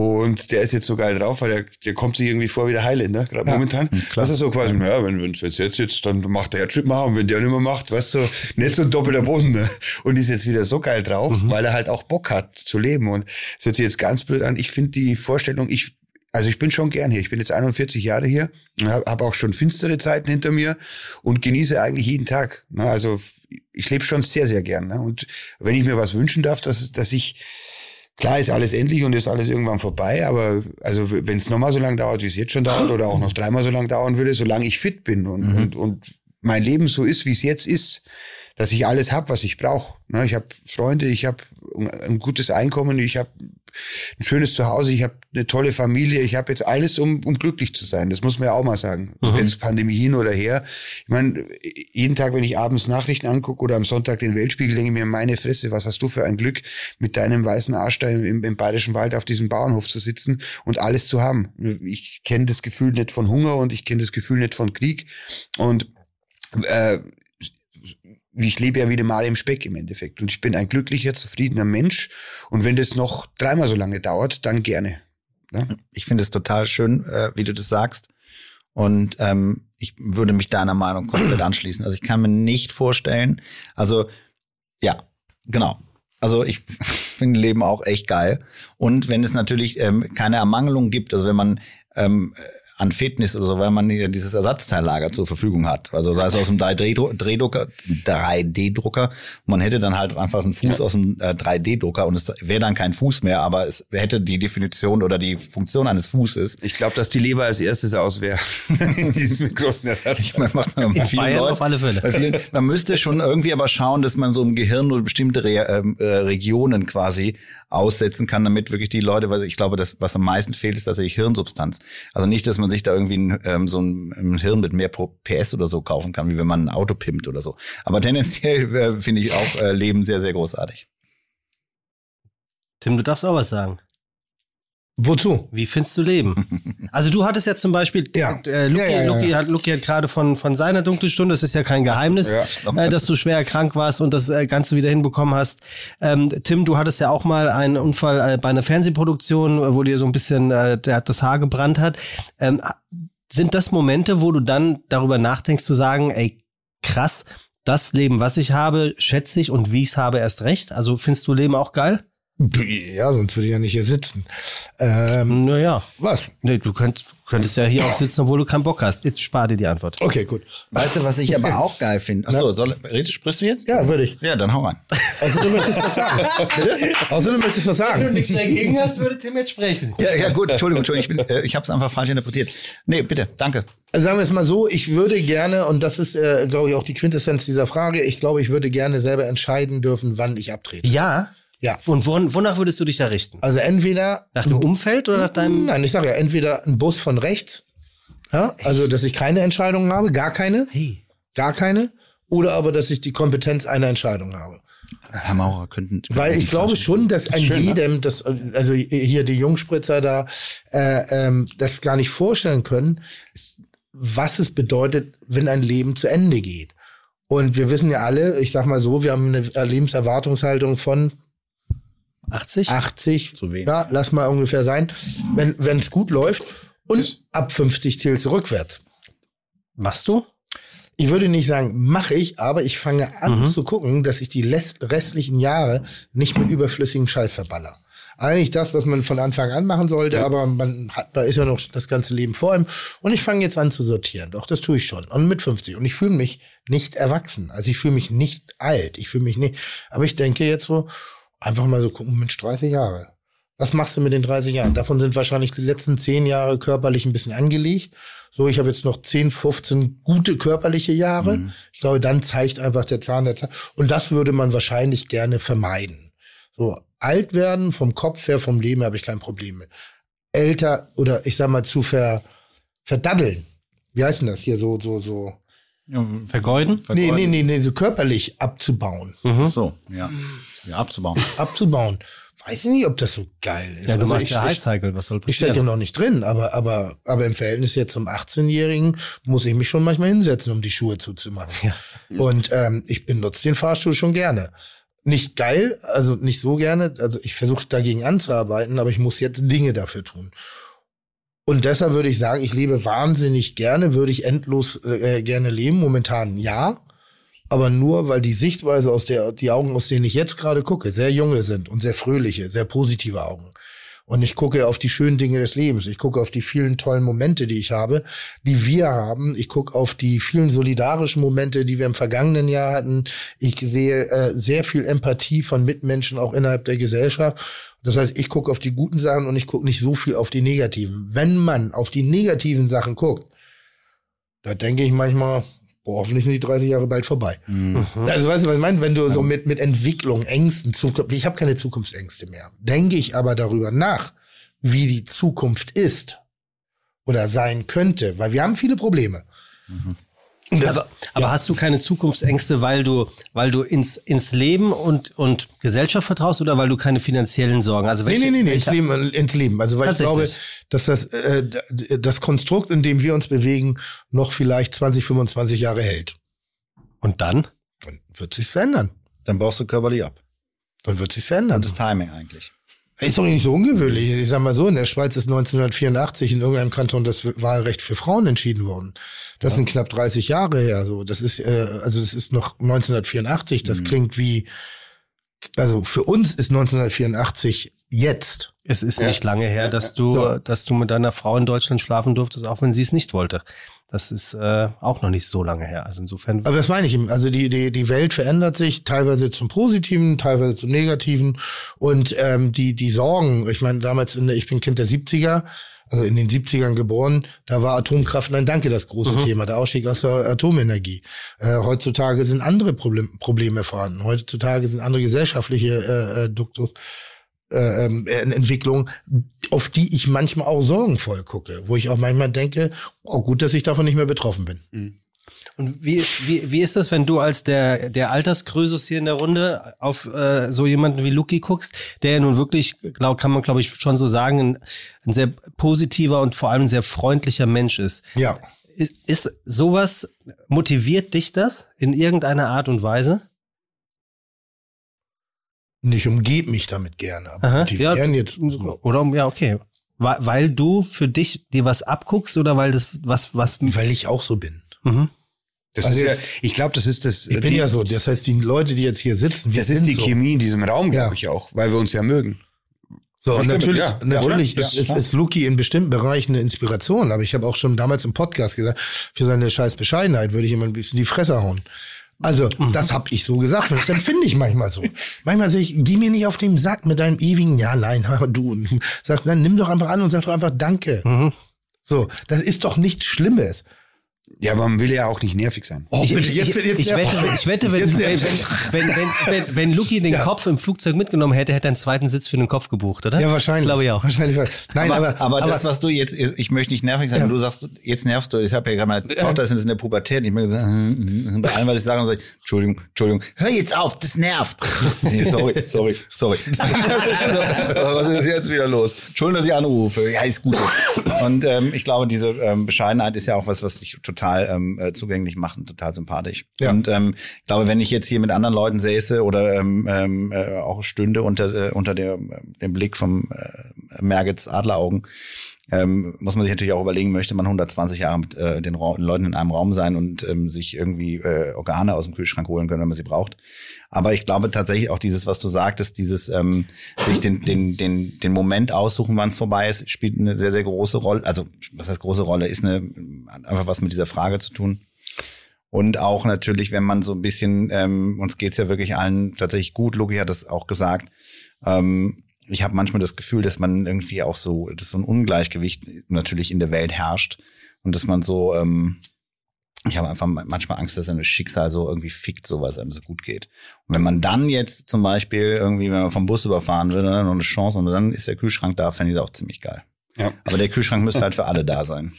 Und der ist jetzt so geil drauf, weil der, der kommt sich irgendwie vor wie der Heiländer, gerade momentan. Das ist so quasi, ja, wenn es jetzt jetzt jetzt, dann macht der Herzschrittmacher und wenn der nicht mehr macht, weißt du, nicht so ein doppelter Boden. Ne? Und ist jetzt wieder so geil drauf, weil er halt auch Bock hat zu leben. Und es hört sich jetzt ganz blöd an. Ich finde die Vorstellung, ich, also ich bin schon gern hier. Ich bin jetzt 41 Jahre hier und habe hab auch schon finstere Zeiten hinter mir und genieße eigentlich jeden Tag. Ne? Also ich lebe schon sehr, sehr gern. Ne? Und wenn ich mir was wünschen darf, dass, dass ich, klar ist alles endlich und ist alles irgendwann vorbei, aber also wenn es nochmal so lange dauert, wie es jetzt schon dauert, oder auch noch dreimal so lange dauern würde, solange ich fit bin und, und, und mein Leben so ist, wie es jetzt ist, dass ich alles habe, was ich brauche. Ne? Ich habe Freunde, ich habe ein gutes Einkommen, ich habe ein schönes Zuhause, ich habe eine tolle Familie, ich habe jetzt alles, um, um glücklich zu sein. Das muss man ja auch mal sagen. Wenn es Pandemie hin oder her. Ich meine, jeden Tag, wenn ich abends Nachrichten angucke oder am Sonntag den Weltspiegel, denke ich mir, meine Fresse, was hast du für ein Glück, mit deinem weißen Arsch da im, im Bayerischen Wald auf diesem Bauernhof zu sitzen und alles zu haben. Ich kenne das Gefühl nicht von Hunger und ich kenne das Gefühl nicht von Krieg. Und äh, ich lebe ja wieder mal im Speck im Endeffekt. Und ich bin ein glücklicher, zufriedener Mensch. Und wenn das noch dreimal so lange dauert, dann gerne. Ne? Ich finde es total schön, äh, wie du das sagst. Und ähm, ich würde mich deiner Meinung komplett anschließen. Also ich kann mir nicht vorstellen, also ja, genau. Also ich finde Leben auch echt geil. Und wenn es natürlich ähm, keine Ermangelung gibt, also wenn man ähm, an Fitness oder so, weil man ja dieses Ersatzteillager zur Verfügung hat. Also sei es aus dem 3D-Drucker, 3D-Drucker. Man hätte dann halt einfach einen Fuß aus dem äh, 3D-Drucker und es wäre dann kein Fuß mehr, aber es hätte die Definition oder die Funktion eines Fußes. Ich glaube, dass die Leber als erstes aus wäre. in diesem großen Ersatz. Man macht man bei vielen Leuten- auf alle Fälle. vielen, man müsste schon irgendwie aber schauen, dass man so im Gehirn oder bestimmte Re ähm, äh, Regionen quasi aussetzen kann, damit wirklich die Leute, weil ich glaube, das, was am meisten fehlt, ist tatsächlich Hirnsubstanz. Also nicht, dass man sich da irgendwie ein, ähm, so ein, ein Hirn mit mehr PS oder so kaufen kann, wie wenn man ein Auto pimpt oder so. Aber tendenziell äh, finde ich auch äh, Leben sehr, sehr großartig. Tim, du darfst auch was sagen. Wozu? Wie findest du Leben? Also du hattest ja zum Beispiel, Ja. äh, Luki, Ja, ja, ja, Luki. Hat, Luki hat gerade von, von seiner dunklen Stunde, das ist ja kein Geheimnis, Ja. äh, dass du schwer krank warst und das äh, Ganze wieder hinbekommen hast. Ähm, Tim, du hattest ja auch mal einen Unfall äh, bei einer Fernsehproduktion, äh, wo dir so ein bisschen äh, der, das Haar gebrannt hat. Ähm, sind das Momente, wo du dann darüber nachdenkst zu sagen, ey, krass, das Leben, was ich habe, schätze ich und wie ich es habe, erst recht? Also findest du Leben auch geil? Ja, sonst würde ich ja nicht hier sitzen. Ähm, Naja, was? nee, du könnt, könntest ja hier auch sitzen, obwohl du keinen Bock hast. Jetzt spar dir die Antwort. Okay, gut. Weißt du, was ich aber auch geil finde? Achso, soll, redest, sprichst du jetzt? Ja, würde ich. Ja, dann hau rein. Also du möchtest was sagen. Bitte? Also du möchtest was sagen. dagegen hast, würde Tim jetzt sprechen. Ja, ja, gut, Entschuldigung, Entschuldigung, ich, bin, äh, ich habe es einfach falsch interpretiert. Nee, bitte, danke. Also sagen wir es mal so, ich würde gerne, und das ist, äh, glaube ich, auch die Quintessenz dieser Frage, ich glaube, ich würde gerne selber entscheiden dürfen, wann ich abtrete. Ja? Ja. Und won, wonach würdest du dich da richten? Also entweder Nach dem Umfeld oder nach deinem... Nein, ich sage ja, entweder ein Bus von rechts, ja, also dass ich keine Entscheidungen habe, gar keine, Hey. gar keine, oder aber, dass ich die Kompetenz einer Entscheidung habe. Herr Maurer, könnten. Weil ich glaube schon, dass an Schön, ne? jedem, das, also hier die Jungspritzer da, äh, ähm, das gar nicht vorstellen können, was es bedeutet, wenn ein Leben zu Ende geht. Und wir wissen ja alle, ich sag mal so, wir haben eine Lebenserwartungshaltung von 80? 80, Zu wenig. ja, lass mal ungefähr sein, wenn wenn es gut läuft. Und ab 50 zählt rückwärts. Machst du? Ich würde nicht sagen, mache ich, aber ich fange an Mhm. zu gucken, dass ich die restlichen Jahre nicht mit überflüssigen Scheiß verballer. Eigentlich das, was man von Anfang an machen sollte, aber man hat, da ist ja noch das ganze Leben vor ihm. Und ich fange jetzt an zu sortieren. Doch, das tue ich schon. Und mit 50. Und ich fühle mich nicht erwachsen. Also ich fühle mich nicht alt. Ich fühle mich nicht. Aber ich denke jetzt so, einfach mal so gucken, Mensch, 30 Jahre. Was machst du mit den 30 Jahren? Davon sind wahrscheinlich die letzten 10 Jahre körperlich ein bisschen angelegt. So, ich habe jetzt noch 10, 15 gute körperliche Jahre. Mhm. Ich glaube, dann zeigt einfach der Zahn der Zeit. Und das würde man wahrscheinlich gerne vermeiden. So, alt werden vom Kopf her, vom Leben habe ich kein Problem mit. Älter oder ich sag mal zu ver, verdaddeln. Wie heißt denn das hier so, so, so? Vergeuden? Nee, nee, nee, nee, so körperlich abzubauen. Mhm. So, ja. Ja, abzubauen. Abzubauen. Weiß ich nicht, ob das so geil ist. Ja, du Also machst ich, ja ich, High Cycle, was soll ich stecke passieren? noch nicht drin, aber, aber, aber im Verhältnis jetzt zum 18-Jährigen muss ich mich schon manchmal hinsetzen, um die Schuhe zuzumachen. Ja. Und ähm, ich benutze den Fahrstuhl schon gerne. Nicht geil, also nicht so gerne. Also ich versuche dagegen anzuarbeiten, aber ich muss jetzt Dinge dafür tun. Und deshalb würde ich sagen, ich lebe wahnsinnig gerne, würde ich endlos äh, gerne leben. Momentan ja. Aber nur, weil die Sichtweise aus der, die Augen, aus denen ich jetzt gerade gucke, sehr junge sind und sehr fröhliche, sehr positive Augen. Und ich gucke auf die schönen Dinge des Lebens. Ich gucke auf die vielen tollen Momente, die ich habe, die wir haben. Ich gucke auf die vielen solidarischen Momente, die wir im vergangenen Jahr hatten. Ich sehe äh, sehr viel Empathie von Mitmenschen auch innerhalb der Gesellschaft. Das heißt, ich gucke auf die guten Sachen und ich gucke nicht so viel auf die negativen. Wenn man auf die negativen Sachen guckt, da denke ich manchmal, boah, hoffentlich sind die 30 Jahre bald vorbei. Mhm. Also weißt du, was ich meine? Wenn du so mit, mit Entwicklung, Ängsten, Zukunft, ich habe keine Zukunftsängste mehr. Denke ich aber darüber nach, wie die Zukunft ist oder sein könnte, weil wir haben viele Probleme. Und das- Aber, aber hast du keine Zukunftsängste, weil du, weil du ins, ins Leben und, und Gesellschaft vertraust oder weil du keine finanziellen Sorgen? Also Nee, welche, nee, nee, nee, ins welche- Leben, ins Leben. Also weil ich glaube, dass das, äh, das Konstrukt, in dem wir uns bewegen, noch vielleicht 20, 25 Jahre hält. Und dann? Dann wird sich's verändern. Dann baust du körperlich ab. Dann wird sich's verändern. Das Timing eigentlich. Ist doch nicht so ungewöhnlich. Ich sag mal so, in der Schweiz ist 1984 in irgendeinem Kanton das Wahlrecht für Frauen entschieden worden. Das sind knapp 30 Jahre her. So, das ist äh, also das ist noch 1984. Das klingt wie also für uns ist 1984 jetzt. Es ist Ja. nicht lange her, dass du, So. dass du mit deiner Frau in Deutschland schlafen durftest, auch wenn sie es nicht wollte. Das ist äh, auch noch nicht so lange her. Also insofern. Aber das meine ich eben. Also die, die, die Welt verändert sich teilweise zum Positiven, teilweise zum Negativen. Und ähm, die, die Sorgen, ich meine, damals, in der, ich bin Kind der 70er, also in den 70ern geboren, da war Atomkraft, nein, danke, das große Thema, der Ausstieg aus der Atomenergie. Äh, heutzutage sind andere Problem, Probleme vorhanden. Heutzutage sind andere gesellschaftliche äh, äh, Duktus. Äh, ähm, äh, Entwicklung, auf die ich manchmal auch sorgenvoll gucke, wo ich auch manchmal denke, oh gut, dass ich davon nicht mehr betroffen bin. Und wie, wie, wie ist das, wenn du als der, der Alterskrösus hier in der Runde auf äh, so jemanden wie Luki guckst, der ja nun wirklich, glaub, kann man glaube ich schon so sagen, ein, ein sehr positiver und vor allem ein sehr freundlicher Mensch ist. Ja. Ist, ist sowas, motiviert dich das in irgendeiner Art und Weise? Ich umgebe mich damit gerne. Aber Aha, motivieren ja, jetzt so. Oder ja, okay. Weil, weil du für dich dir was abguckst oder weil das was, was. weil ich auch so bin. Mhm. Das Also ist ja, jetzt- ich glaube, das ist das. Ich bin die, ja so. Das heißt, die Leute, die jetzt hier sitzen, wir Das ist die so. Chemie in diesem Raum, glaube Ja. ich auch, weil wir uns ja mögen. So, und natürlich, ja. Ja, natürlich oder? ist, Ja. ist, ist Luki in bestimmten Bereichen eine Inspiration. Aber ich habe auch schon damals im Podcast gesagt, für seine scheiß Bescheidenheit würde ich ihm ein bisschen die Fresse hauen. Also, Mhm. das habe ich so gesagt und das empfinde ich manchmal so. Manchmal sage ich, geh mir nicht auf den Sack mit deinem ewigen, ja, nein, aber du. Und Sag, dann nimm doch einfach an und sag doch einfach Danke. Mhm. So, das ist doch nichts Schlimmes. Ja, aber man will ja auch nicht nervig sein. Oh, Ich, bitte, jetzt, ich, jetzt ich, nervt wette, ich wette, wenn, Jetzt wenn, wenn, wenn, wenn, wenn, wenn Luki den Ja. Kopf im Flugzeug mitgenommen hätte, hätte er einen zweiten Sitz für den Kopf gebucht, oder? Ja, wahrscheinlich. Glaube ich auch. Wahrscheinlich. Nein, aber, aber, aber, das, was du jetzt, ich möchte nicht nervig sein, Ja. du sagst, jetzt nervst du, ich habe ja gerade meine Tochter ist in der Pubertät, ich möchte sagen, bei allem, was ich sage, sage ich, Entschuldigung, Entschuldigung, hör jetzt auf, das nervt. Nee, sorry, sorry, sorry. was ist jetzt wieder los? Entschuldigung, dass ich anrufe. Ja, ist gut. Und ähm, ich glaube, diese ähm, Bescheidenheit ist ja auch was, was dich total ähm, äh, zugänglich macht und total sympathisch. Ja. Und ähm, ich glaube, wenn ich jetzt hier mit anderen Leuten säße oder ähm, ähm, äh, auch stünde unter, äh, unter der, dem Blick vom äh, Mergits Adleraugen, ähm, muss man sich natürlich auch überlegen, möchte man 120 Jahre mit äh, den Ra Leuten in einem Raum sein und ähm, sich irgendwie äh, Organe aus dem Kühlschrank holen können, wenn man sie braucht. Aber ich glaube tatsächlich auch dieses, was du sagtest, dieses ähm, sich den, den, den, den Moment aussuchen, wann es vorbei ist, spielt eine sehr, sehr große Rolle. Also was heißt große Rolle? Ist eine hat einfach was mit dieser Frage zu tun. Und auch natürlich, wenn man so ein bisschen, ähm, uns geht's ja wirklich allen tatsächlich gut, Logi hat das auch gesagt, ähm, ich habe manchmal das Gefühl, dass man irgendwie auch so, dass so ein Ungleichgewicht natürlich in der Welt herrscht und dass man so, ähm, ich habe einfach manchmal Angst, dass ein Schicksal so irgendwie fickt, so was einem so gut geht. Und wenn man dann jetzt zum Beispiel irgendwie, wenn man vom Bus überfahren wird, dann noch eine Chance und dann ist der Kühlschrank da, fände ich das auch ziemlich geil. Ja. Aber der Kühlschrank müsste halt für alle da sein.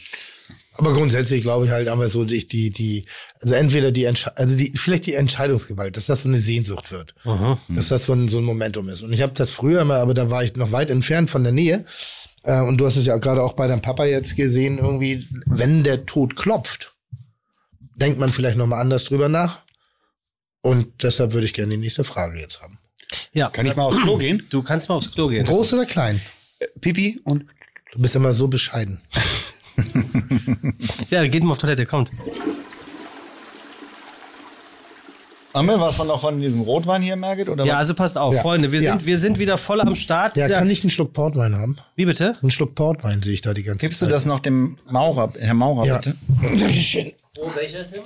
Aber grundsätzlich glaube ich halt einfach so, die, die, die, also entweder die, Entsche also die, vielleicht die Entscheidungsgewalt, dass das so eine Sehnsucht wird. Mhm. dass das so ein, so ein Momentum ist. Und ich habe das früher immer, aber da war ich noch weit entfernt von der Nähe. Äh, und du hast es ja gerade auch bei deinem Papa jetzt gesehen, irgendwie, wenn der Tod klopft, denkt man vielleicht nochmal anders drüber nach. Und deshalb würde ich gerne die nächste Frage jetzt haben. Ja. Kann ich mal aufs Klo gehen? Du kannst mal aufs Klo gehen. Groß oder klein? Pipi und Du bist immer so bescheiden. Ja, geht mal auf Toilette, kommt. Haben wir was von noch von diesem Rotwein hier, Merget? Oder Ja, was? also passt auf, Ja. Freunde, wir Ja. sind, wir sind wieder voll am Start. Ja, kann ich einen Schluck Portwein haben? Wie bitte? Einen Schluck Portwein sehe ich da die ganze Gibst du Zeit. das noch dem Maurer, Herr Maurer, Ja. bitte? Dankeschön. Oh, welcher, Tim?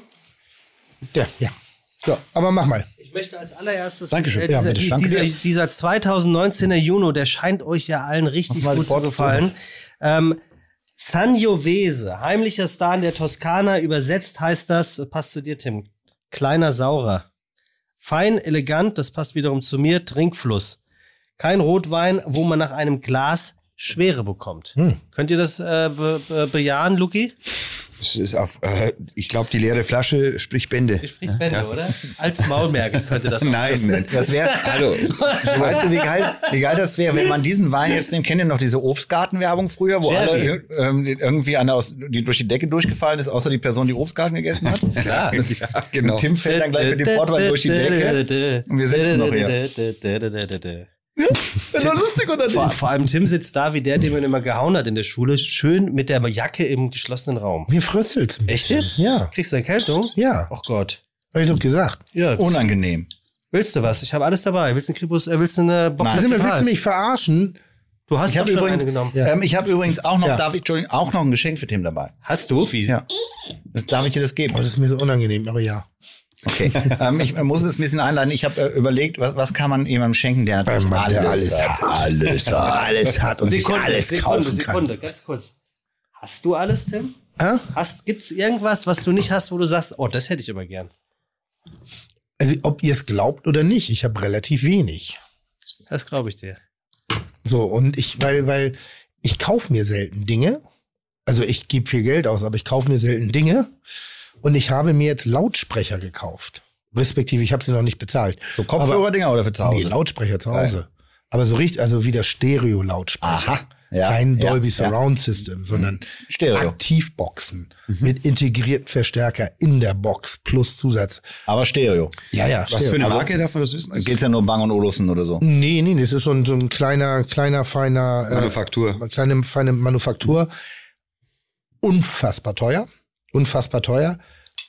Ja, ja. So, aber mach mal. Ich möchte als allererstes. Dankeschön. Äh, Ja, dieser, bitte, die- danke dieser, dieser 2019er Juno, der scheint euch ja allen richtig gut zu gefallen. Ähm, Sangiovese, heimlicher Star in der Toskana, übersetzt heißt das, passt zu dir, Tim, kleiner Saurer. Fein, elegant, das passt wiederum zu mir, Trinkfluss. Kein Rotwein, wo man nach einem Glas Schwere bekommt. Hm. Könnt ihr das äh, be be bejahen, Luki? Auf, äh, ich glaube, die leere Flasche spricht Bände. Ich sprich Bände, oder? Als Maulmerke könnte das Nein, nein. Das wäre, hallo, weißt du, wie geil, wie geil das wäre, wenn man diesen Wein jetzt nimmt, kennt ihr noch diese Obstgartenwerbung früher, wo Jerry. alle ähm, irgendwie einer aus, die durch die Decke durchgefallen ist, außer die Person, die Obstgarten gegessen hat? Klar. Das, Ja, genau. Und Tim fällt dann gleich mit dem Portwein durch die Decke. Und wir sitzen noch hier. Ist doch lustig, oder Vor, vor allem Tim sitzt da wie der, den man immer gehauen hat in der Schule, schön mit der Jacke im geschlossenen Raum. Mir fröstelt's ein Echt jetzt? Ja. Kriegst du Erkältung? Ja. Ach Gott. Hab ich doch gesagt. Ja. Unangenehm. Willst du was? Ich habe alles dabei. Willst du einen Kribus, äh, willst du eine Box? Nein. Willst du mich verarschen? Du hast Ich habe doch schon übrigens, eine genommen. Ja. ähm, ich habe übrigens auch noch, Ja. darf ich, Entschuldigung, auch noch ein Geschenk für Tim dabei. Hast du? Wie? Ja. Das, darf ich dir das geben? Oh, das ist mir so unangenehm, aber ja. Okay. ähm, ich muss es ein bisschen einleiten. Ich habe äh, überlegt, was, was kann man jemandem schenken, der natürlich Mann, der alles, alles hat, alles, alles hat und sich Sekunde, alles Sekunde, kaufen kann. Sekunde, ganz kurz. Hast du alles, Tim? Hä? Hast, gibt's irgendwas, was du nicht hast, wo du sagst, oh, das hätte ich aber gern? Also, ob ihr es glaubt oder nicht, ich habe relativ wenig. Das glaube ich dir. So, und ich, weil, weil ich kaufe mir selten Dinge. Also ich gebe viel Geld aus, aber ich kaufe mir selten Dinge. Und ich habe mir jetzt Lautsprecher gekauft. Respektive, ich habe sie noch nicht bezahlt. So Kopfhörer-Dinger oder für zu Hause? Nee, Lautsprecher zu Hause. Aber so richtig, also wieder Stereo-Lautsprecher. Aha. Ja, Kein ja, Dolby ja. Surround System, sondern Stereo. Aktivboxen mit integrierten Verstärker in der Box plus Zusatz. Aber Stereo. Ja, ja, Was für eine Marke darf man das? Dann geht's ja nur Bang und Olufsen oder so. Nee, nee, das ist so ein, so ein kleiner, kleiner, feiner Manufaktur. Äh, kleine, feine Manufaktur. Unfassbar teuer. Unfassbar teuer.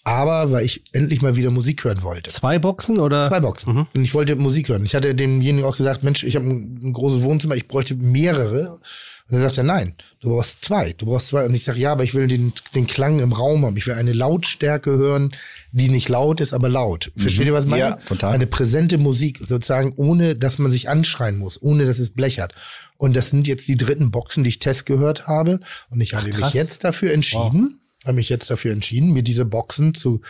Aber weil ich endlich mal wieder Musik hören wollte. Zwei Boxen oder? Zwei Boxen. Mhm. Und ich wollte Musik hören. Ich hatte demjenigen auch gesagt, Mensch, ich habe ein, ein großes Wohnzimmer, ich bräuchte mehrere. Und er sagte, nein, du brauchst zwei. Du brauchst zwei. Und ich sage, ja, aber ich will den, den Klang im Raum haben. Ich will eine Lautstärke hören, die nicht laut ist, aber laut. Versteht ihr, was ich meine? Ja, total. Eine präsente Musik, sozusagen, ohne dass man sich anschreien muss, ohne dass es blechert. Und das sind jetzt die dritten Boxen, die ich Test gehört habe. Und ich habe mich krass. jetzt dafür entschieden, habe mich jetzt dafür entschieden, mir diese Boxen zu,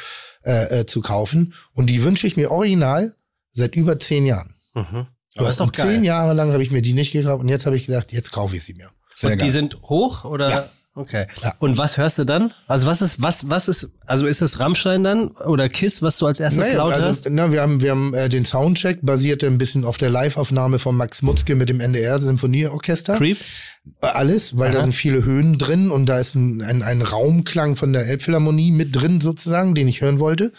äh, äh, zu kaufen. Und die wünsche ich mir original seit über zehn Jahren. Mhm. So, Aber ist doch geil. zehn Jahre lang habe ich mir die nicht gekauft und jetzt habe ich gedacht, jetzt kaufe ich sie mir. Sehr und die geil. sind hoch oder? Ja. Okay. Ja. Und was hörst du dann? Also was ist, was, was ist, also ist es Rammstein dann oder Kiss, was du als erstes Naja, laut also, hörst? na, wir haben, wir haben äh, den Soundcheck, basierte ein bisschen auf der Live-Aufnahme von Max Mutzke mit dem NDR Symphonieorchester. Creep? Äh, Alles, weil da Aha. sind viele Höhen drin und da ist ein, ein, ein Raumklang von der Elbphilharmonie mit drin sozusagen, den ich hören wollte.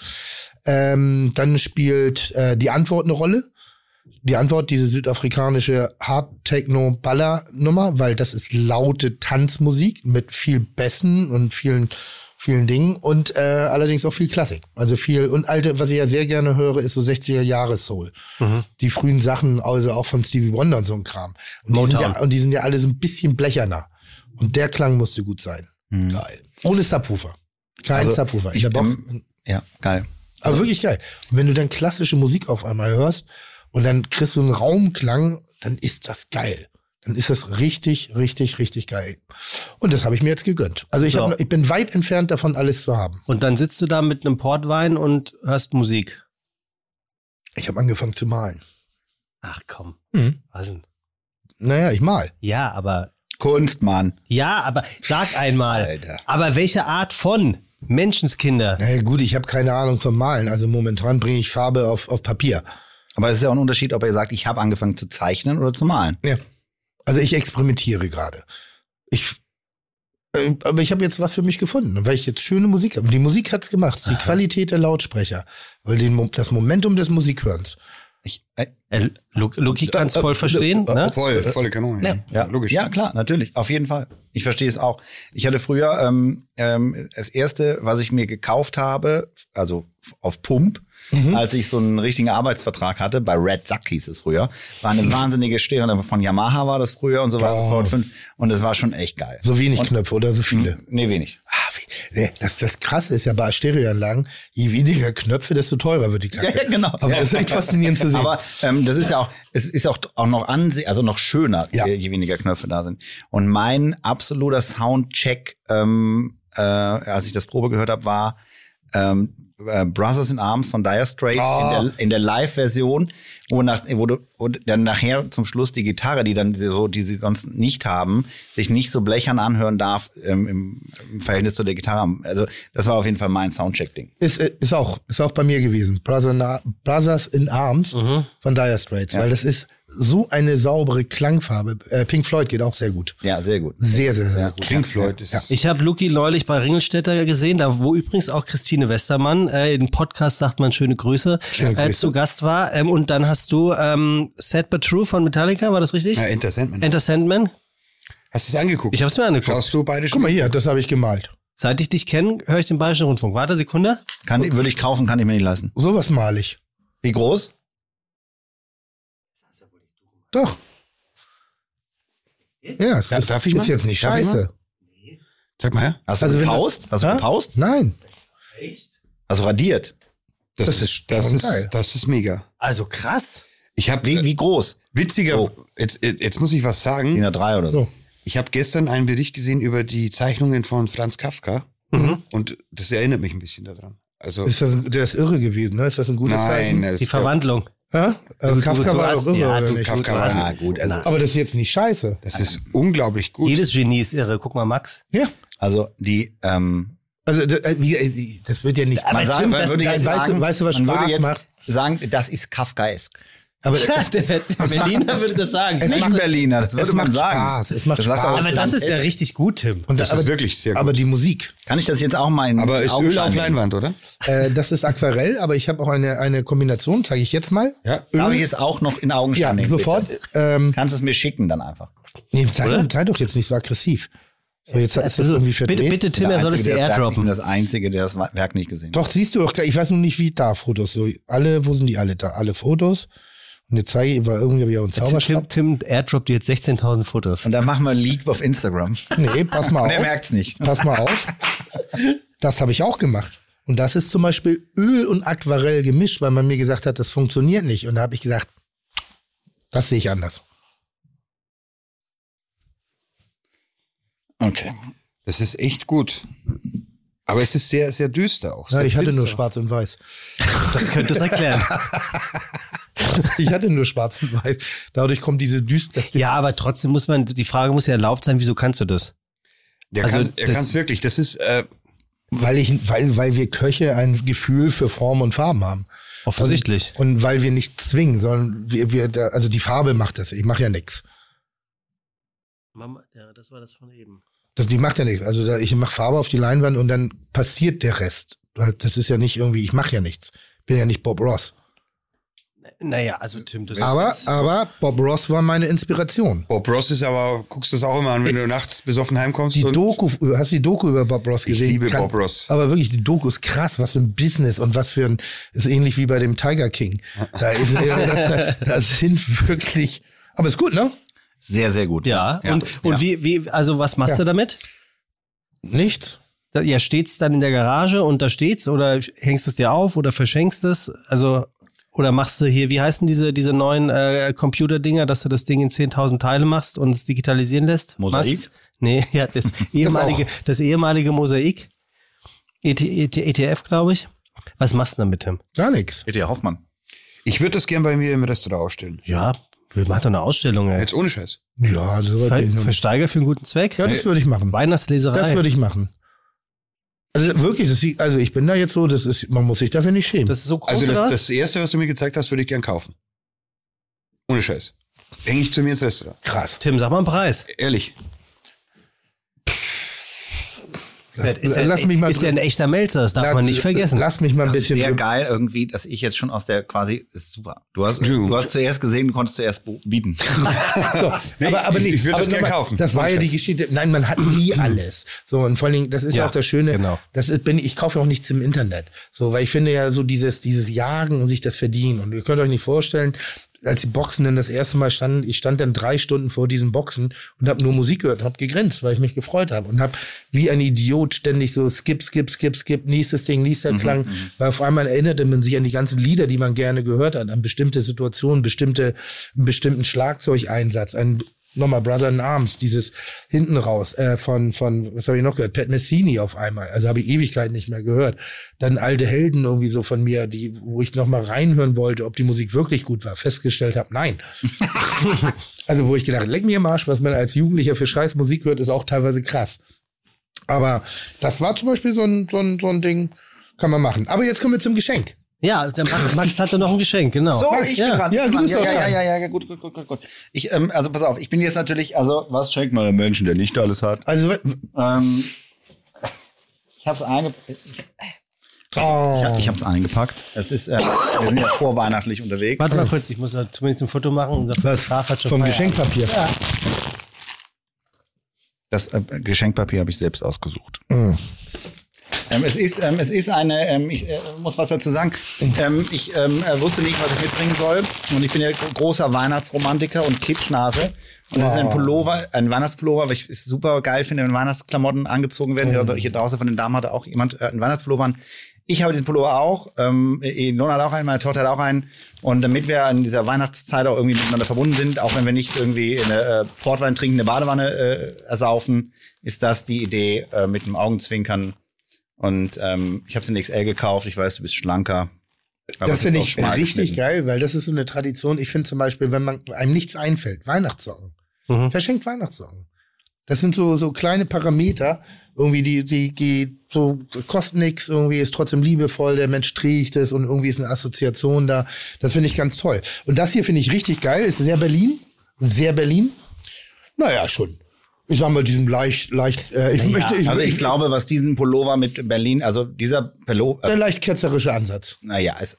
Ähm, dann spielt äh, die Antwort eine Rolle. Die Antwort, diese südafrikanische Hard-Techno-Baller-Nummer, weil das ist laute Tanzmusik mit viel Bässen und vielen, vielen Dingen und äh, allerdings auch viel Klassik. Also viel und alte, was ich ja sehr gerne höre, ist so 60er Jahre Soul. Mhm. Die frühen Sachen, also auch von Stevie Wonder und so ein Kram. Und die, sind ja, und die sind ja alle so ein bisschen blecherner. Und der Klang musste gut sein. Geil. Ohne Subwoofer. Kein Also, Subwoofer. Ich, Box. ähm, Ja, geil. Aber wirklich geil. Und wenn du dann klassische Musik auf einmal hörst und dann kriegst du einen Raumklang, dann ist das geil. Dann ist das richtig, richtig, richtig geil. Und das habe ich mir jetzt gegönnt. Also ich, So. hab, ich bin weit entfernt davon, alles zu haben. Und dann sitzt du da mit einem Portwein und hörst Musik. Ich habe angefangen zu malen. Ach komm. Mhm. Was denn? Naja, ich mal. Ja, aber, Kunst, Mann. ja, aber sag einmal. Alter. Aber welche Art von Menschenskinder? Naja, gut, ich habe keine Ahnung vom Malen. Also momentan bringe ich Farbe auf, auf Papier. Aber es ist ja auch ein Unterschied, ob er sagt, ich habe angefangen zu zeichnen oder zu malen. Ja. Also ich experimentiere gerade. Ich, äh, aber ich habe jetzt was für mich gefunden, weil ich jetzt schöne Musik habe. Und die Musik hat's gemacht. Die Qualität der Lautsprecher, weil den, das Momentum des Musikhörens. Ich, äh, Äh, Luki kann es voll verstehen, ne? Voll, volle Kanone. Ja, ja, logisch. Ja, klar, natürlich, auf jeden Fall. Ich verstehe es auch. Ich hatte früher ähm, ähm, das erste, was ich mir gekauft habe, also auf Pump, als ich so einen richtigen Arbeitsvertrag hatte, bei Red Duck hieß es früher, war eine wahnsinnige Stereo. Von Yamaha war das früher und so weiter und so fort. Und es war schon echt geil. So wenig und, Knöpfe oder so viele. Nee, wenig. Ah, wie, nee, das, das Krasse ist ja bei Stereoanlagen, je weniger Knöpfe, desto teurer wird die Kacke. Ja, genau. Aber das ist echt faszinierend zu sehen. Aber ähm, das ist ja auch, es ist auch, auch noch anseh, also noch schöner, Ja. je, je weniger Knöpfe da sind. Und mein absoluter Soundcheck, ähm, äh, als ich das Probe gehört habe, war ähm, äh, Brothers in Arms von Dire Straits Ah. in der, in der Live-Version, wo, nach, wo du und dann nachher zum Schluss die Gitarre, die dann sie so, die sie sonst nicht haben, sich nicht so blechern anhören darf ähm, im, im Verhältnis zu der Gitarre. Also das war auf jeden Fall mein Soundcheck-Ding. Ist, ist auch, ist auch bei mir gewesen. Brother Na Brothers in Arms Mhm. von Dire Straits, weil das ist so eine saubere Klangfarbe. Äh, Pink Floyd geht auch sehr gut. Ja, sehr gut. Sehr, sehr, sehr gut. Pink Floyd ist. Ich habe Luki neulich bei Ringelstädter gesehen, da wo übrigens auch Christine Westermann, äh, in Podcast sagt man schöne Grüße, Schöne Äh, Grüße. zu Gast war. Ähm, und dann hast du ähm, Sad But True von Metallica, war das richtig? Ja, Enter Sandman. Enter Sandman? Hast du es angeguckt? Ich habe es mir angeguckt. Schaust du beide schon? Guck mal hier, das habe ich gemalt. Seit ich dich kenne, höre ich den Bayerischen Rundfunk. Warte, Sekunde. Kann, würde ich kaufen, kann ich mir nicht leisten. Sowas mal ich. Wie groß? Doch. Ja, es Ja, ist, darf ich ist jetzt nicht Darf ich scheiße. Sag mal her. Hast du Also gepaust? das- Hast du gepaust? Nein. Hast du radiert? Das, Das ist, das ist, geil. das ist mega. Also krass. Ich habe Wie, wie groß? witziger. Oh. Jetzt, jetzt muss ich was sagen. DIN A3 oder so. So. Ich habe gestern einen Bericht gesehen über die Zeichnungen von Franz Kafka Mhm. und das erinnert mich ein bisschen daran. Also Ist das, der ist irre gewesen, ne? Ist das ein gutes nein, Zeichen? Die Verwandlung. Ja? Also Kafka war doch irre, ja, oder nicht? Kafka du war ah, gut. Also Aber das ist jetzt nicht scheiße. das ist unglaublich gut. Jedes Genie ist irre. Guck mal, Max. Ja. Also die, ähm, Also äh, äh, das wird ja nicht. Man Tim, man das- würde das- jetzt weißt du- sagen, weißt du, was man würde Spaß jetzt macht? sagen, das ist Kafkaesk. Aber der Berliner würde das sagen. Es Nicht macht- Berliner, das es würde man macht sagen. Spaß, es macht das Spaß. Aber das ist ja richtig gut, Tim. Und Das aber, ist wirklich sehr gut. Aber die Musik, Kann ich das jetzt auch mal in Aber ist Öl auf? Leinwand, oder? äh, das ist Aquarell, aber ich habe auch eine, eine Kombination, zeige ich jetzt mal. Ja. Darf ich es auch noch in Augenschein Ja, nehmen? sofort. Ähm, Kannst es mir schicken dann einfach. nee, sei, sei doch jetzt nicht so aggressiv. So, jetzt ist das irgendwie verdreht. Bitte, bitte, Tim, Der er soll es dir der das airdroppen. das Einzige, der das Werk nicht gesehen hat. Doch, siehst du doch, gar- ich weiß nur nicht, wie da Fotos. So, alle, wo sind die alle da? Alle Fotos. Und jetzt zeige ich, weil irgendwie habe ich auch einen Tim, Zauberstab. Tim, Tim airdroppt dir jetzt 16.000 Fotos. Und dann machen wir ein Leak auf Instagram. Nee, pass mal Und er auf. merkt's nicht. Pass mal auf. Das habe ich auch gemacht. Und das ist zum Beispiel Öl und Aquarell gemischt, weil man mir gesagt hat, das funktioniert nicht. Und da habe ich gesagt, das sehe ich anders. Okay. Das ist echt gut. Aber es ist sehr, sehr düster auch. Ja, sehr ich hatte nur schwarz und weiß. Das könnte es erklären. Ich hatte nur schwarz und weiß. Dadurch kommt diese düster. ja, aber trotzdem muss man, die Frage muss ja erlaubt sein, wieso kannst du das? Der Also kann, er es wirklich. Das ist, äh, Weil ich, weil, weil wir Köche ein Gefühl für Form und Farben haben. Offensichtlich. Und, und weil wir nicht zwingen, sondern wir, wir da, also die Farbe macht das. Ich mache ja nichts. Mama, ja, das war das von eben. Das, die macht ja nichts. Also da, ich mache Farbe auf die Leinwand und dann passiert der Rest. Das ist ja nicht irgendwie, ich mache ja nichts. Bin ja nicht Bob Ross. Naja, also Tim, das Aber, ist aber Bob Ross war meine Inspiration. Bob Ross ist aber, guckst du das auch immer an, wenn du nachts besoffen heimkommst? Die und Doku, hast du die Doku über Bob Ross ich gesehen? liebe Kann- Bob Ross. Aber wirklich, die Doku ist krass, was für ein Business und was für ein, ist ähnlich wie bei dem Tiger King. Da, ist, das, das sind wirklich, aber ist gut, ne? Sehr, sehr gut. ja. Und, und ja. wie, wie, also was machst Ja. du damit? Nichts. Da, ja, steht's dann in der Garage und da steht's oder hängst es dir auf oder verschenkst es? Also, oder machst du hier, wie heißen diese, diese neuen äh, Computerdinger, dass du das Ding in 10.000 Teile machst und es digitalisieren lässt? Mosaik? Max? Nee, ja, das ehemalige, das, ehemalige Mosaik. ET, ET, ETF, glaube ich. Was machst du damit, Tim? Gar nichts. Peter Hoffmann. Ich würde das gern bei mir im Restaurant ausstellen. Ja, wir machen doch eine Ausstellung, ey. Jetzt ohne Scheiß. Ja, so weit Ver. Versteiger für einen guten Zweck? ja das würde ich machen. Weihnachtsleserei. Das würde ich machen. Also wirklich, das, also ich bin da jetzt so, das ist, man muss sich dafür nicht schämen. das ist so groß, Also das, das erste, was du mir gezeigt hast, würde ich gern kaufen. Ohne Scheiß. Häng ich zu mir ins Restaurant. krass. Tim, sag mal einen Preis. Ehrlich. Lass, ist ja, lass mich mal ist ja ein echter Melzer, das darf la- man nicht vergessen. Lass mich mal ein bisschen Sehr geil irgendwie, dass ich jetzt schon aus der quasi, ist super. Du hast, Du. du hast zuerst gesehen, konntest zuerst bieten. So, aber, aber ich- nee, ich würde aber das gern nochmal, kaufen. Das war ja die. Geschichte. Nein, man hat nie alles. So und vor allen Dingen, das ist ja, Ja, auch das Schöne. genau. Das ist, bin, ich kaufe auch nichts im Internet. So, weil ich finde ja so dieses dieses Jagen und sich das verdienen. Und ihr könnt euch nicht vorstellen, als die Boxen dann das erste Mal standen, ich stand dann drei Stunden vor diesen Boxen und habe nur Musik gehört, habe gegrinst, weil ich mich gefreut habe und habe wie ein Idiot ständig so skip, skip, skip, skip, nächstes Ding, nächster Klang, weil auf einmal erinnerte man sich an die ganzen Lieder, die man gerne gehört hat, an bestimmte Situationen, bestimmte, einen bestimmten Schlagzeugeinsatz, ein Nochmal Brother in Arms, dieses hinten raus äh, von, von, was habe ich noch gehört? Pat Messini auf einmal. Also habe ich Ewigkeiten nicht mehr gehört. Dann alte Helden irgendwie so von mir, die, wo ich noch mal reinhören wollte, ob die Musik wirklich gut war. Festgestellt habe, nein. also wo ich gedacht, leck mir im Arsch, was man als Jugendlicher für scheiß Musik hört, ist auch teilweise krass. Aber das war zum Beispiel so ein, so ein, so ein Ding, kann man machen. Aber jetzt kommen wir zum Geschenk. Ja, der Max, Max hatte noch ein Geschenk, genau. So, Max, ich ja. bin dran. Ja, du bist ja, dran. ja, ja, ja, gut, gut, gut, gut, gut. Ich, ähm, also pass auf, ich bin jetzt natürlich, also was schenkt man einem Menschen, der nicht alles hat? Also, Ähm, ich habe es einge ich, oh, ich, ich hab's eingepackt. Es ist, äh, wir sind ja vorweihnachtlich unterwegs. Warte mal kurz, ich muss da zumindest ein Foto machen. Unser was? Fotograf hat schon Vom. Geschenkpapier. Das äh, Geschenkpapier habe ich selbst ausgesucht. Mm. Ähm, es, ist, ähm, es ist eine, ähm, ich äh, muss was dazu sagen. Ähm, ich ähm, äh, wusste nicht, was ich mitbringen soll. Und ich bin ja großer Weihnachtsromantiker und Kitschnase. Und das ist ein. Pullover, ein Weihnachtspullover, weil ich es super geil finde, wenn Weihnachtsklamotten angezogen werden. Mhm. Hier draußen von den Damen hatte auch jemand äh, einen Weihnachtspullover an. Ich habe diesen Pullover auch. Ähm, Ilona hat auch einen, meine Tochter hat auch einen. Und damit wir in dieser Weihnachtszeit auch irgendwie miteinander verbunden sind, auch wenn wir nicht irgendwie in eine äh, Portwein trinkende Badewanne äh, ersaufen, ist das die Idee äh, mit dem Augenzwinkern. Und ähm, ich habe es in XL gekauft. Ich weiß, du bist schlanker. aber Das finde ich richtig geschnitten. geil, weil das ist so eine Tradition. Ich finde zum Beispiel, wenn man einem nichts einfällt, Weihnachtssocken. Mhm. Verschenkt Weihnachtssocken. Das sind so, so kleine Parameter, irgendwie, die, die, die so kosten nichts, irgendwie ist trotzdem liebevoll, der Mensch trägt es und irgendwie ist eine Assoziation da. Das finde ich ganz toll. Und das hier finde ich richtig geil, ist sehr Berlin. Sehr Berlin. Naja, schon. Ich sag mal, diesen leicht, leicht, äh, ich möchte, ich, Also ich glaube, was diesen Pullover mit Berlin, also dieser Pullover, der leicht ketzerische Ansatz. naja, es,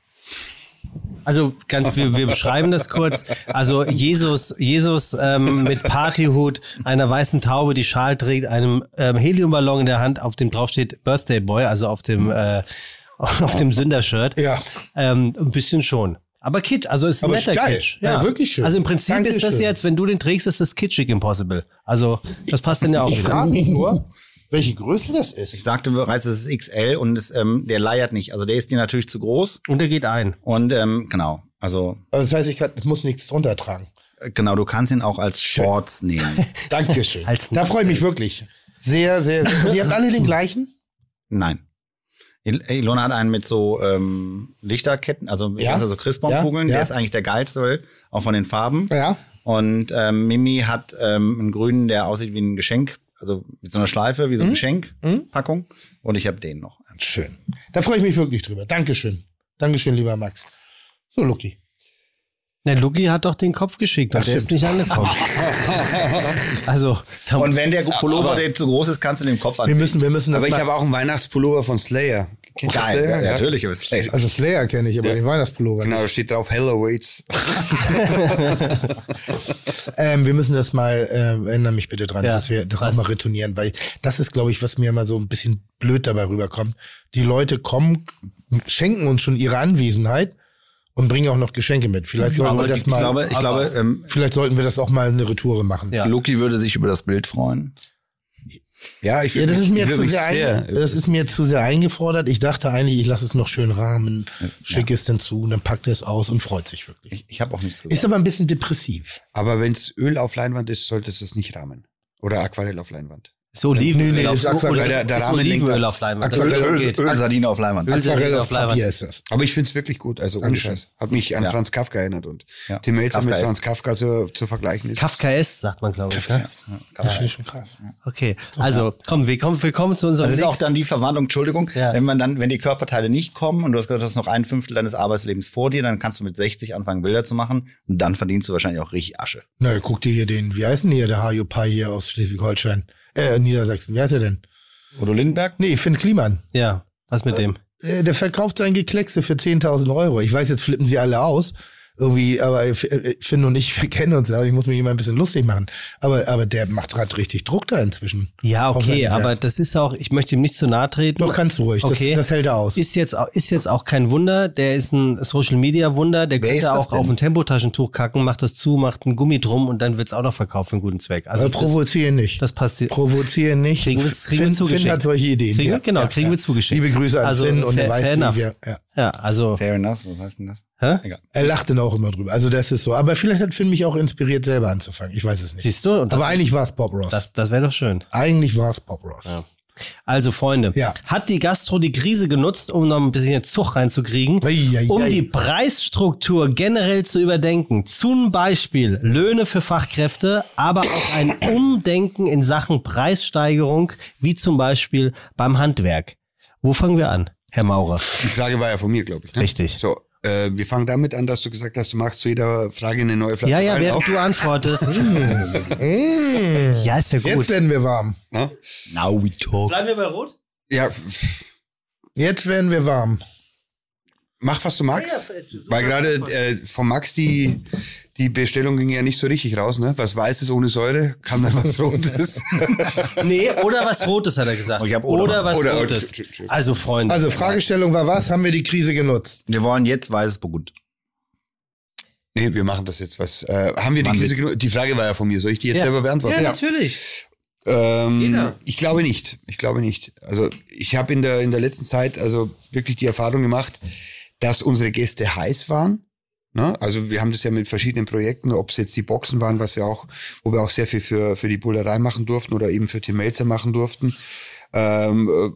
Also ganz, wir, wir beschreiben das kurz. Also Jesus, Jesus ähm, mit Partyhut, einer weißen Taube, die Schal trägt, einem ähm, Heliumballon in der Hand, auf dem draufsteht Birthday Boy, also auf dem äh, auf dem Sündershirt. Ja. Ähm, ein bisschen schon. Aber Kitsch, also ist ein Aber netter geil. Kitsch. Ja, wirklich schön. Also im Prinzip ist das Dankeschön. jetzt, wenn du den trägst, ist das kitschig impossible. Also das passt dann ja auch Ich frage mich nur, welche Größe das ist. ich sagte bereits, es ist XL und es, ähm, der leiert nicht. Also der ist dir natürlich zu groß. Und der geht ein. Und ähm, genau, also Also das heißt, ich, kann, ich muss nichts drunter tragen. äh, genau, du kannst ihn auch als Shorts nehmen. Dankeschön. Als da freue ich mich wirklich. Sehr, sehr, sehr. Und ihr habt alle den gleichen? Nein. Il- Ilona hat einen mit so ähm, Lichterketten, also Ja. ja. so Christbaumkugeln. Ja, ja. Der ist eigentlich der geilste, auch von den Farben. Ja. Und ähm, Mimi hat ähm, einen grünen, der aussieht wie ein Geschenk, also mit so einer Schleife, wie so eine Mhm. Geschenkpackung. Und ich habe den noch. Schön. Da freue ich mich wirklich drüber. Dankeschön. Dankeschön, lieber Max. So, Lucky. Der Luki hat doch den Kopf geschickt und der ist nicht angekommen. also, Und wenn der Pullover dir zu groß ist, kannst du den Kopf Wir anziehen. müssen, wir müssen das Aber ich habe auch einen Weihnachtspullover von Slayer. Geil, Slayer? ja, natürlich. aber es- Also Slayer kenne ich, aber Ja. den Weihnachtspullover. Genau, da steht drauf Hell awaits. Ähm, wir müssen das mal, äh, erinnere mich bitte dran, Ja, dass wir das mal retournieren, weil das ist, glaube ich, was mir immer so ein bisschen blöd dabei rüberkommt. Die Leute kommen, schenken uns schon ihre Anwesenheit und bringen auch noch Geschenke mit. Vielleicht sollten Aber wir das ich mal, glaube, ich glaube ähm, vielleicht sollten wir das auch mal eine Retoure machen. Ja. Luki würde sich über das Bild freuen. Ja, ich Ja, das ist mir zu sehr, sehr. ein, das ist mir zu sehr eingefordert. Ich dachte eigentlich, ich lasse es noch schön rahmen, schicke es dann zu und dann packt er es aus und freut sich wirklich. Ich, ich habe auch nichts gesagt. Ist aber ein bisschen depressiv. aber wenn es Öl auf Leinwand ist, solltest du es nicht rahmen. Oder Aquarell auf Leinwand. Ist Olivenöl Nee, nee, auf, das ist Aquarell. oder Der- der ist Rahmen lenkt Olivenöl auf Leinwand. Das Aquarell Öl Öl. Öl, Sardine auf Leinwand. Öl- Aquarell auf. Papier ist das. Aber ich finde es wirklich gut, also ohne. Scheiß. Hat mich an Ja. Franz Kafka erinnert und Ja. Tim Melzer mit Kafka Franz Kafka zu, zu vergleichen ist. Kafkaes, sagt man, glaube ich. Ne? Das finde ich schon krass. Okay, also komm, wir kommen, wir kommen zu unserem Das ist auch dann die Verwandlung, Entschuldigung, Ja. wenn man dann, wenn die Körperteile nicht kommen und du hast gesagt, du hast noch ein Fünftel deines Arbeitslebens vor dir, dann kannst du mit 60 anfangen, Bilder zu machen und dann verdienst du wahrscheinlich auch richtig Asche. Na, guck dir hier den, wie heißt denn hier der Hajo Pai hier aus Schleswig-Holstein? Äh, Niedersachsen. Wie heißt er denn? Udo Lindenberg? Nee, Finn Kliman. Ja, was mit dem? Äh, der verkauft sein Gekleckse für 10.000 Euro. Ich weiß, jetzt flippen sie alle aus. Irgendwie, aber Finn und ich, wir kennen uns ja. Ich muss mich immer ein bisschen lustig machen. Aber, aber der macht gerade richtig Druck da inzwischen. Ja, okay, aber das ist auch, ich möchte ihm nicht zu nahe treten. Doch, kannst du ruhig. Okay. Das, das hält er aus. Ist jetzt, auch- ist jetzt auch kein Wunder. Der ist ein Social Media Wunder. Der Wer könnte auch denn? auf ein Tempotaschentuch kacken, macht das zu, macht ein Gummi drum und dann wird's auch noch verkauft für einen guten Zweck. Also Also provozieren nicht. das, passiert. Provozieren nicht. Kriegen wir- kriegen wir Finn, zugeschickt. Finn hat solche Ideen. Kriegen wir- ja. genau, ja, kriegen ja. wir zugeschickt. Liebe Grüße an Also, Finn und fair- weiß, fair wie wir, ja. Ja, also, Fair enough, was heißt denn das? hä? Egal. Er lacht dann auch immer drüber. Also das ist so. Aber vielleicht hat Finn mich auch inspiriert, selber anzufangen. Ich weiß es nicht. Siehst du? Aber eigentlich war es Bob Ross. das, das wäre doch schön. eigentlich war es Bob Ross. Ja. Also, Freunde, Ja. hat die Gastro die Krise genutzt, um noch ein bisschen Zug reinzukriegen, Ei, ei, um ei. die Preisstruktur generell zu überdenken. Zum Beispiel Löhne für Fachkräfte, aber auch ein Umdenken in Sachen Preissteigerung, wie zum Beispiel beim Handwerk. Wo fangen wir an, Herr Maurer? Die Frage war ja von mir, glaube ich. Ne? Richtig. So, äh, wir fangen damit an, dass du gesagt hast, du machst zu jeder Frage eine neue Flasche Ja, ja, während auf. du antwortest. Mmh. ja, ist ja Jetzt gut. werden wir warm. Ne? Now we talk. Bleiben wir bei Rot? Ja, Jetzt werden wir warm. mach, was du magst. Weil gerade äh, von Max die, die Bestellung ging ja nicht so richtig raus. Ne? Was Weißes ohne Säure, kam dann was Rotes. Nee, oder was Rotes, hat er gesagt. Ich hab oder- was oder- Rotes. Tsch, tsch, tsch. Also, Freunde. Also Fragestellung war was? Haben wir die Krise genutzt? Wir wollen jetzt weißes Burgund. nee, wir machen das jetzt. Was äh, haben wir die Mann, Krise genug? Die Frage war ja von mir. Soll ich die jetzt Ja. selber beantworten? ja, natürlich. Ähm, ich glaube nicht. Ich glaube nicht. Also ich habe in der in der letzten Zeit also wirklich die Erfahrung gemacht, dass unsere Gäste heiß waren. Ne? Also wir haben das ja mit verschiedenen Projekten, ob es jetzt die Boxen waren, was wir auch, wo wir auch sehr viel für für die Bullerei machen durften oder eben für Tim Melzer machen durften. Ähm, äh,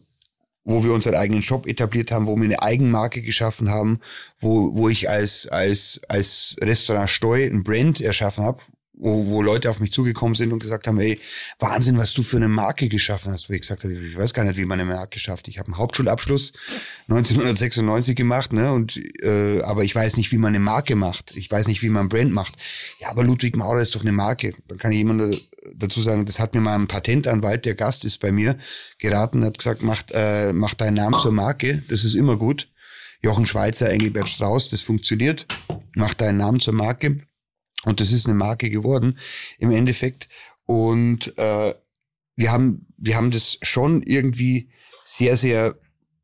wo wir unseren eigenen Shop etabliert haben, wo wir eine Eigenmarke geschaffen haben, wo, wo ich als, als, als Restaurant Steu ein Brand erschaffen habe, wo, wo Leute auf mich zugekommen sind und gesagt haben, ey, Wahnsinn, was du für eine Marke geschaffen hast. Wo ich gesagt habe, ich weiß gar nicht, wie man eine Marke schafft. Ich habe einen Hauptschulabschluss 1996 gemacht, ne? Und äh, aber ich weiß nicht, wie man eine Marke macht. Ich weiß nicht, wie man Brand macht. Ja, aber Ludwig Maurer ist doch eine Marke. Dann kann ich jemand dazu sagen, das hat mir mal ein Patentanwalt, der Gast ist bei mir, geraten, hat gesagt, macht, äh, macht deinen Namen zur Marke. Das ist immer gut. Jochen Schweizer, Engelbert Strauß, das funktioniert. Macht deinen Namen zur Marke. Und das ist eine Marke geworden im Endeffekt. Und äh, wir haben, wir haben das schon irgendwie sehr, sehr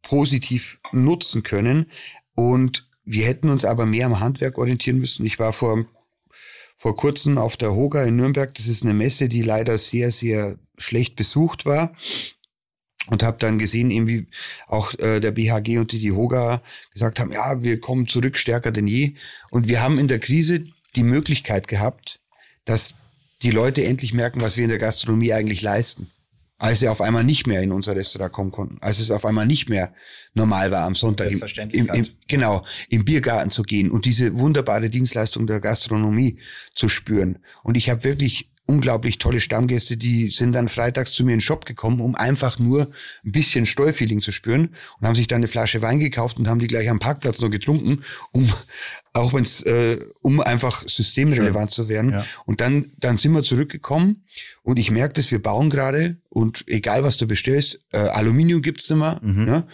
positiv nutzen können. Und wir hätten uns aber mehr am Handwerk orientieren müssen. Ich war vor, vor kurzem auf der Hoga in Nürnberg. Das ist eine Messe, die leider sehr, sehr schlecht besucht war. Und habe dann gesehen, wie auch äh, der BHG und die, die Hoga gesagt haben, ja, wir kommen zurück stärker denn je. Und wir haben in der Krise die Möglichkeit gehabt, dass die Leute endlich merken, was wir in der Gastronomie eigentlich leisten. als sie auf einmal nicht mehr in unser Restaurant kommen konnten, als es auf einmal nicht mehr normal war am Sonntag im, im, im, genau im Biergarten zu gehen und diese wunderbare Dienstleistung der Gastronomie zu spüren. Und ich habe wirklich unglaublich tolle Stammgäste, die sind dann freitags zu mir in den Shop gekommen, um einfach nur ein bisschen Steuerfeeling zu spüren und haben sich dann eine Flasche Wein gekauft und haben die gleich am Parkplatz noch getrunken, um auch wenn's, äh, um einfach systemrelevant zu werden. Ja. Und dann, dann sind wir zurückgekommen und ich merke dass wir bauen gerade und egal was du bestellst, äh, Aluminium gibt's nicht mehr. Mhm. Ne?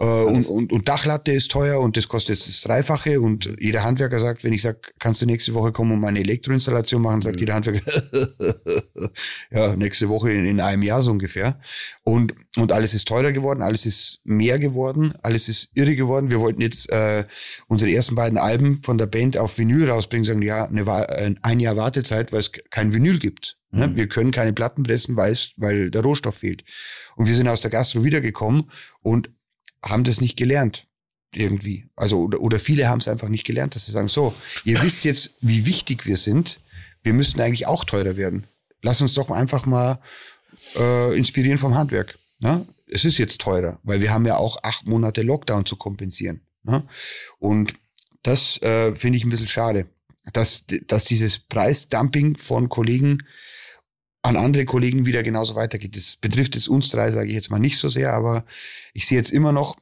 Äh, und, und, und Dachlatte ist teuer und das kostet jetzt das Dreifache. Und jeder Handwerker sagt, wenn ich sage, kannst du nächste Woche kommen und meine Elektroinstallation machen, sagt jeder Handwerker, ja, nächste Woche in, in einem Jahr so ungefähr. Und, und alles ist teurer geworden, alles ist mehr geworden, alles ist irre geworden. Wir wollten jetzt äh, unsere ersten beiden Alben von der Band auf Vinyl rausbringen, sagen, ja, eine, äh, ein Jahr Wartezeit, weil es kein Vinyl gibt. Ne? Wir können keine Platten pressen, weil, weil der Rohstoff fehlt. Und wir sind aus der Gastro wiedergekommen und haben das nicht gelernt irgendwie. Also oder, oder viele haben es einfach nicht gelernt, dass sie sagen, so, ihr wisst jetzt, wie wichtig wir sind. Wir müssten eigentlich auch teurer werden. Lass uns doch einfach mal äh, inspirieren vom Handwerk. Ne? Es ist jetzt teurer, weil wir haben ja auch acht Monate Lockdown zu kompensieren. Ne? Und das äh, finde ich ein bisschen schade, dass, dass dieses Preisdumping von Kollegen an andere Kollegen wieder genauso weitergeht. Das betrifft jetzt uns drei, sage ich jetzt mal nicht so sehr, aber ich sehe jetzt immer noch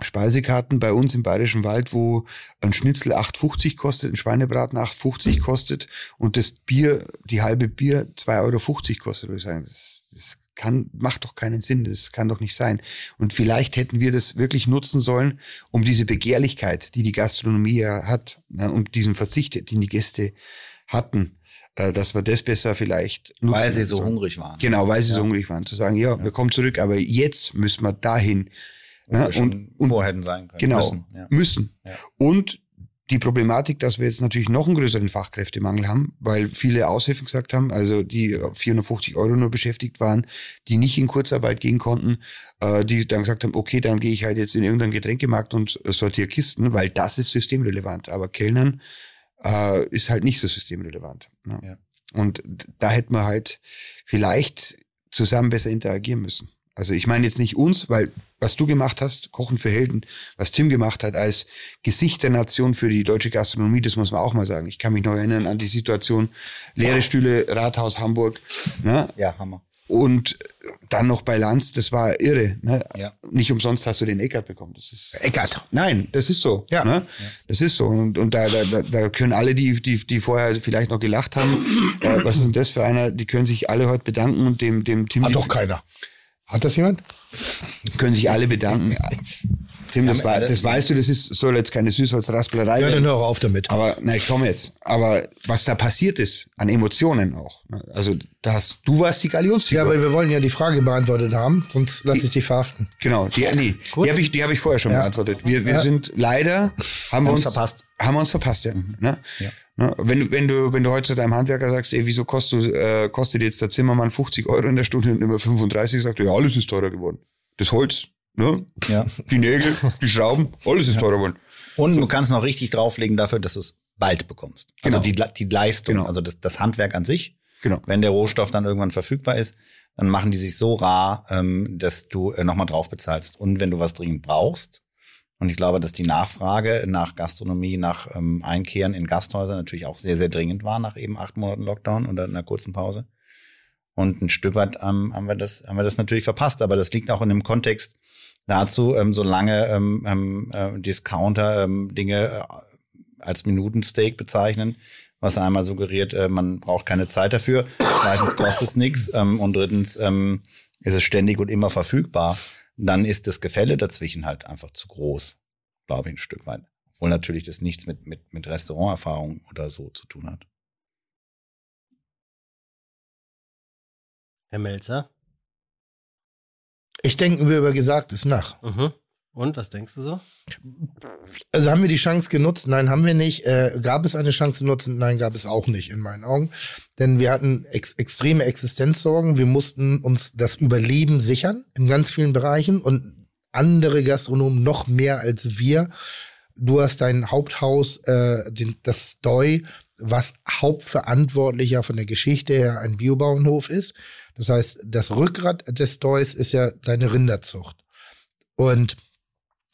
Speisekarten bei uns im Bayerischen Wald, wo ein Schnitzel 8,50 kostet, ein Schweinebraten 8,50 kostet und das Bier, die halbe Bier 2,50 Euro kostet. Würde ich sagen, das, das kann, macht doch keinen Sinn, das kann doch nicht sein. Und vielleicht hätten wir das wirklich nutzen sollen, um diese Begehrlichkeit, die die Gastronomie ja hat, ne, um diesen Verzicht, den die Gäste hatten, äh, dass wir das besser vielleicht nutzen. Weil sie so sollen. hungrig waren. Genau, weil sie Ja. so hungrig waren. Zu sagen, ja, wir kommen zurück, aber jetzt müssen wir dahin. Ne? wir Und, und vor hätten sein können. genau, Müssen, ja. müssen. Ja. Und die Problematik, dass wir jetzt natürlich noch einen größeren Fachkräftemangel haben, weil viele Aushilfen gesagt haben, also die 450 Euro nur beschäftigt waren, die nicht in Kurzarbeit gehen konnten, äh, die dann gesagt haben, okay, dann gehe ich halt jetzt in irgendeinen Getränkemarkt und sortiere Kisten, weil das ist systemrelevant. Aber Kellnern äh, ist halt nicht so systemrelevant. Ne? Ja. Und da hätten wir halt vielleicht zusammen besser interagieren müssen. Also ich meine jetzt nicht uns, weil was du gemacht hast, Kochen für Helden, was Tim gemacht hat als Gesicht der Nation für die deutsche Gastronomie, das muss man auch mal sagen. Ich kann mich noch erinnern an die Situation, leere Stühle, Rathaus Hamburg, ne? ja, Hammer. Und dann noch bei Lanz, das war irre. Ne? Ja. Nicht umsonst hast du den Eckart bekommen. Das ist Eckart. Nein, das ist so. Ja. Ne? Das ist so. Und, und da, da, da- können alle, die, die, die vorher vielleicht noch gelacht haben, äh, was ist denn das für einer, die können sich alle heute bedanken und dem, dem Tim Hat doch keiner. Hat das jemand? können sich alle bedanken. Tim, das, wei- das weißt du, das ist, soll jetzt keine Süßholzrasplerei Ja, dann hör auf damit. Aber, na, ich komme jetzt. Aber was da passiert ist, an Emotionen auch. ne? Also, das, du warst die Galionsfigur. Ja, aber wir wollen ja die Frage beantwortet haben, sonst lasse ich dich verhaften. Genau, die, nee, die habe ich, die hab ich vorher schon Ja. beantwortet. Wir, wir Ja. sind leider, haben wir uns uns verpasst. Haben wir uns verpasst, ja. Ne? Ja. Ne? Wenn, du- wenn, du, wenn du heute zu deinem Handwerker sagst, ey, wieso kostet, äh, kostet jetzt der Zimmermann 50 Euro in der Stunde und immer 35, sagt er, ja, alles ist teurer geworden. Das Holz, ne? Ja. die Nägel, die Schrauben, alles ist teurer geworden. Und du kannst noch richtig drauflegen dafür, dass du es bald bekommst. Also Genau. die, die Leistung, Genau. also das, das Handwerk an sich. Genau. Wenn der Rohstoff dann irgendwann verfügbar ist, dann machen die sich so rar, ähm, dass du äh, nochmal drauf bezahlst. Und wenn du was dringend brauchst, und ich glaube, dass die Nachfrage nach Gastronomie, nach ähm, Einkehren in Gasthäuser natürlich auch sehr, sehr dringend war nach eben acht Monaten Lockdown oder einer kurzen Pause. Und ein Stück weit ähm, haben wir das, haben wir das natürlich verpasst. Aber das liegt auch in dem Kontext dazu, ähm, solange ähm, ähm, äh, Discounter ähm, Dinge äh, als Minutensteak bezeichnen, was einmal suggeriert, äh, man braucht keine Zeit dafür. Zweitens kostet es nichts ähm, und drittens ähm, ist es ständig und immer verfügbar. Dann ist das Gefälle dazwischen halt einfach zu groß, glaube ich, ein Stück weit. Obwohl natürlich das nichts mit, mit, mit Restauranterfahrung oder so zu tun hat. Herr Melzer. Ich denke mir über Gesagtes nach. Mhm. Und was denkst du so? Also haben wir die Chance genutzt? Nein, haben wir nicht. Äh, gab es eine Chance zu nutzen? Nein, gab es auch nicht in meinen Augen. Denn wir hatten ex extreme Existenzsorgen. Wir mussten uns das Überleben sichern in ganz vielen Bereichen und andere Gastronomen noch mehr als wir. Du hast dein Haupthaus, äh, den, das Stoi, was Hauptverantwortlicher von der Geschichte her ein Biobauernhof ist. Das heißt, das Rückgrat des Deus ist ja deine Rinderzucht. Und